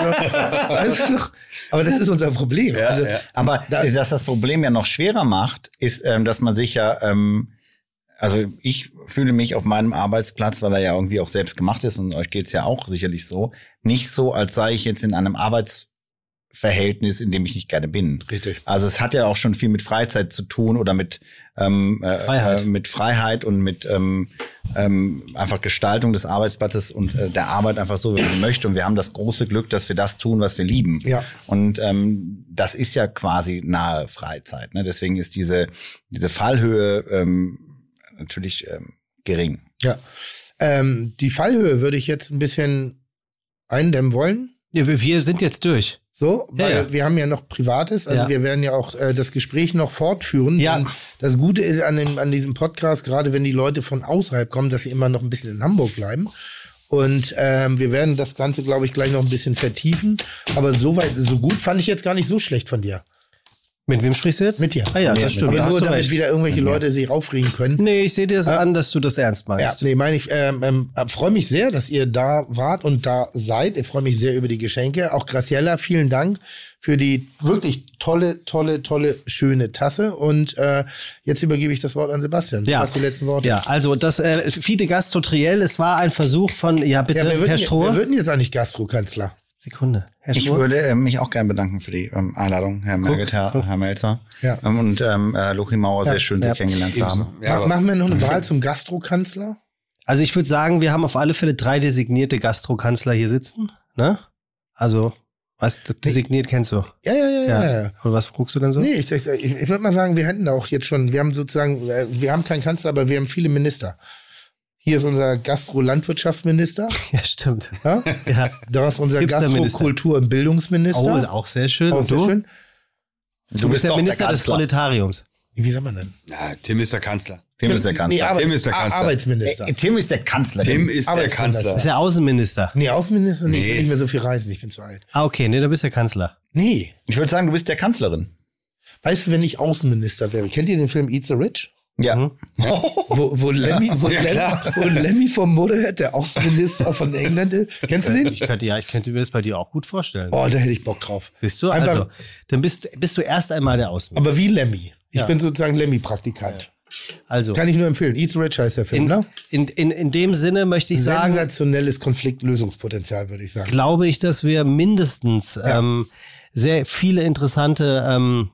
weißt du doch? Aber das ist unser Problem. also, Aber Da- dass das Problem ja noch schwerer macht, ist, ähm, dass man sich ja, ähm, also ich fühle mich auf meinem Arbeitsplatz, weil er ja irgendwie auch selbst gemacht ist und euch geht's ja auch sicherlich so, nicht so, als sei ich jetzt in einem Arbeitsverhältnis, in dem ich nicht gerne bin. Richtig. Also es hat ja auch schon viel mit Freizeit zu tun oder mit ähm, äh, Freiheit. Äh, mit Freiheit und mit ähm, ähm, einfach Gestaltung des Arbeitsplatzes und äh, der Arbeit einfach so, wie man sie möchte. Und wir haben das große Glück, dass wir das tun, was wir lieben. Ja. Und ähm, das ist ja quasi nahe Freizeit. Ne? Deswegen ist diese diese Fallhöhe ähm, natürlich ähm, gering. Ja. Ähm, die Fallhöhe würde ich jetzt ein bisschen eindämmen wollen. Ja, wir, sind jetzt durch. So, Ja, weil ja. wir haben ja noch Privates, also Ja. wir werden ja auch äh, das Gespräch noch fortführen. Ja. Das Gute ist an, dem, an diesem Podcast, gerade wenn die Leute von außerhalb kommen, dass sie immer noch ein bisschen in Hamburg bleiben. Und ähm, wir werden das Ganze, glaube ich, gleich noch ein bisschen vertiefen. Aber so weit, so gut fand ich jetzt gar nicht so schlecht von dir. Mit wem sprichst du jetzt? Mit dir. Ah ja, Mit das stimmt. Aber nur du damit recht. wieder irgendwelche Leute sich aufregen können. Nee, ich sehe dir das Ja. an, dass du das ernst Ja, meinst. nee, meine ich, ähm, ähm, freue mich sehr, dass ihr da wart und da seid. Ich freue mich sehr über die Geschenke. Auch Graciella, vielen Dank für die wirklich tolle, tolle, tolle, schöne Tasse. Und äh, jetzt übergebe ich das Wort an Sebastian. Du Ja. hast die letzten Worte. Ja, also das äh, Fide Gastro Triell, es war ein Versuch von, ja bitte, Ja, Herr Stroh. wer wird denn jetzt eigentlich Gastrokanzler? Sekunde. Herr Ich würde äh, mich auch gerne bedanken für die ähm, Einladung, Herr Merget, Herr, Herr Melzer. Ja. Ähm, und ähm, äh, Lochi Mauer, sehr schön, Sie Ja. kennengelernt zu haben. Ja, Machen wir noch eine Wahl zum Gastrokanzler? Also ich würde sagen, wir haben auf alle Fälle drei designierte Gastrokanzler hier sitzen. Ne? Also, was designiert kennst du? Ja, ja, ja, ja. ja. Und was guckst du dann so? Nee, ich, ich, ich würde mal sagen, wir hätten auch jetzt schon, wir haben sozusagen, äh, wir haben keinen Kanzler, aber wir haben viele Minister. Hier ist unser Gastro-Landwirtschaftsminister. Ja, stimmt. Ja? Ja. Da ist unser. Gastro-Kultur- und Bildungsminister. Oh, auch sehr schön. Auch Und sehr du? schön. Du, bist der Minister des Kanzler. Proletariums. Wie sagt man denn? Ja, Tim ist der Kanzler. Tim ist der Kanzler. Arbeits- Tim ist der Kanzler. Arbeitsminister. Äh, Tim ist der Kanzler. Tim ist der. Kanzler. ist der Außenminister. Nee, Außenminister, nee, ich will Nee. nicht mehr so viel reisen, ich bin zu alt. Ah, okay, nee, du bist der Kanzler. Nee. Ich würde sagen, du bist der Kanzlerin. Weißt du, wenn ich Außenminister wäre, kennt ihr den Film Eat the Rich? Ja. Mhm. Wo, wo, Lemmy, wo, Ja, Lemmy, wo Lemmy vom Motorhead, der Außenminister von England ist. Kennst du den? Ich könnte, ja, ich könnte mir das bei dir auch gut vorstellen. Oh, da hätte ich Bock drauf. Siehst du? Einfach- Also, dann bist, bist du erst einmal der Außenminister. Aber wie Lemmy. Ich Ja. bin sozusagen Lemmy-Praktikant. Also, Kann ich nur empfehlen. Eat the Rich heißt der Film, in, ne? in, in, in dem Sinne möchte ich sagen, Sensationelles Konfliktlösungspotenzial, würde ich sagen. glaube ich, dass wir mindestens ähm, sehr viele interessante ähm,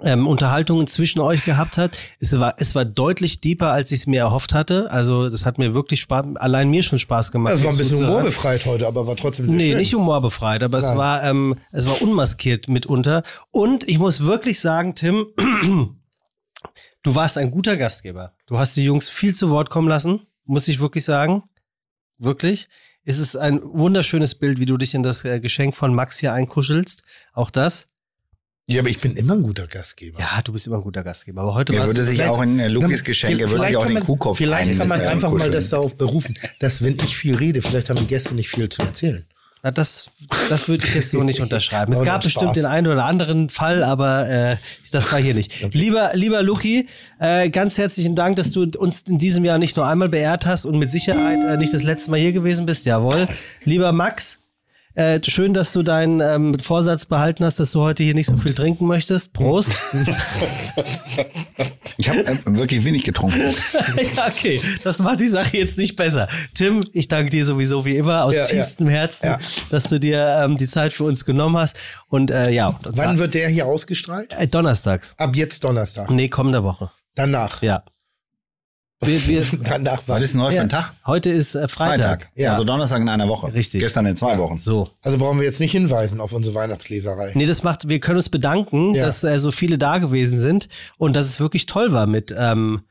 ähm, Unterhaltungen zwischen euch gehabt hat. Es war, es war deutlich deeper, als ich es mir erhofft hatte. Also das hat mir wirklich Spaß, allein mir schon Spaß gemacht. Es war ein bisschen humorbefreit heute, aber war trotzdem sehr Nee, schön. nicht humorbefreit, aber es Nein. war, ähm, es war unmaskiert mitunter. Und ich muss wirklich sagen, Tim, du warst ein guter Gastgeber. Du hast die Jungs viel zu Wort kommen lassen, muss ich wirklich sagen. Wirklich. Es ist ein wunderschönes Bild, wie du dich in das äh, Geschenk von Max hier einkuschelst. Auch das. Ja, aber ich bin immer ein guter Gastgeber. Ja, du bist immer ein guter Gastgeber. Aber heute Er würde du sich auch in äh, Lukis Dann- Geschenk, er würde vielleicht sich auch kann den Kuhkopf Vielleicht kann man einfach mal das darauf berufen, dass wenn ich viel rede, vielleicht haben die Gäste nicht viel zu erzählen. Na, das, das würde ich jetzt so nicht unterschreiben. Es gab bestimmt den einen oder anderen Fall, aber äh, das war hier nicht. Lieber, lieber Luki, äh, ganz herzlichen Dank, dass du uns in diesem Jahr nicht nur einmal beehrt hast und mit Sicherheit äh, nicht das letzte Mal hier gewesen bist. Jawohl. Lieber Max, äh, schön, dass du deinen ähm, Vorsatz behalten hast, dass du heute hier nicht so viel trinken möchtest. Prost. Ich habe äh, wirklich wenig getrunken. ja, okay, das macht die Sache jetzt nicht besser. Tim, ich danke dir sowieso wie immer aus Ja, tiefstem Herzen, Ja. dass du dir ähm, die Zeit für uns genommen hast. Und äh, ja, Wann wird der hier ausgestrahlt? äh, donnerstags. Ab jetzt Donnerstag. Nee, kommende Woche. Danach. Ja. Wir, wir, Danach Was ist heute für ja, ein Tag? heute ist äh, Freitag. Ja. Also Donnerstag in einer Woche. Richtig. Gestern in zwei Wochen. So. Also brauchen wir jetzt nicht hinweisen auf unsere Weihnachtsleserei. Nee, das macht, wir können uns bedanken, Ja. dass äh, so viele da gewesen sind und dass es wirklich toll war mit, ähm,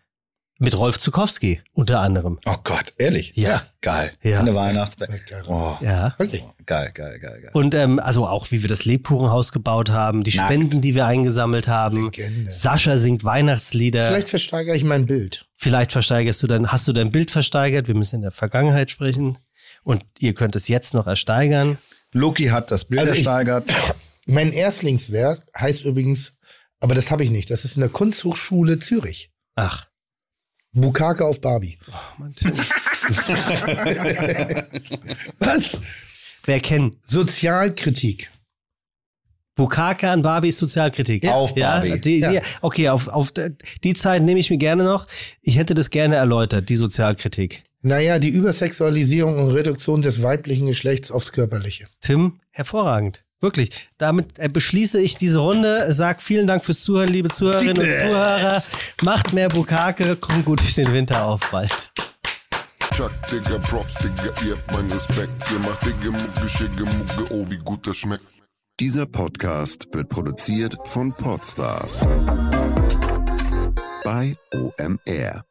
mit Rolf Zukowski unter anderem. Oh Gott, ehrlich? Ja. Geil. Ja. Eine Weihnachtsband. Lecker. Oh, Ja. Wirklich. geil, geil, geil, geil. Und ähm, also auch, wie wir das Lebkuchenhaus gebaut haben, die Nackt. Spenden, die wir eingesammelt haben. Legende. Sascha singt Weihnachtslieder. Vielleicht versteigere ich mein Bild. Vielleicht versteigerst du dann, hast du dein Bild versteigert? Wir müssen in der Vergangenheit sprechen. Und ihr könnt es jetzt noch ersteigern. Loki hat das Bild Also ich- ersteigert. Mein Erstlingswerk heißt übrigens, aber das habe ich nicht, das ist in der Kunsthochschule Zürich. Ach, Bukake auf Barbie. Mann, Tim. Was? Wer kennt? Sozialkritik. Bukake an Barbies Sozialkritik. Auf Barbie. Ja, die, Ja. Die, okay, auf, auf die Zeit nehme ich mir gerne noch. Ich hätte das gerne erläutert, die Sozialkritik. Naja, die Übersexualisierung und Reduktion des weiblichen Geschlechts aufs Körperliche. Tim, hervorragend. Wirklich. Damit äh, beschließe ich diese Runde. Sag vielen Dank fürs Zuhören, liebe Zuhörerinnen und Zuhörer. Macht mehr Bukake, kommt gut durch den Winter auf bald. Chuck, Digga, Props, Digga, ihr habt meinen Respekt. Ihr macht Digga, Mucke, Schicke, Mucke, oh, wie gut das schmeckt. Dieser Podcast wird produziert von Podstars bei OMR.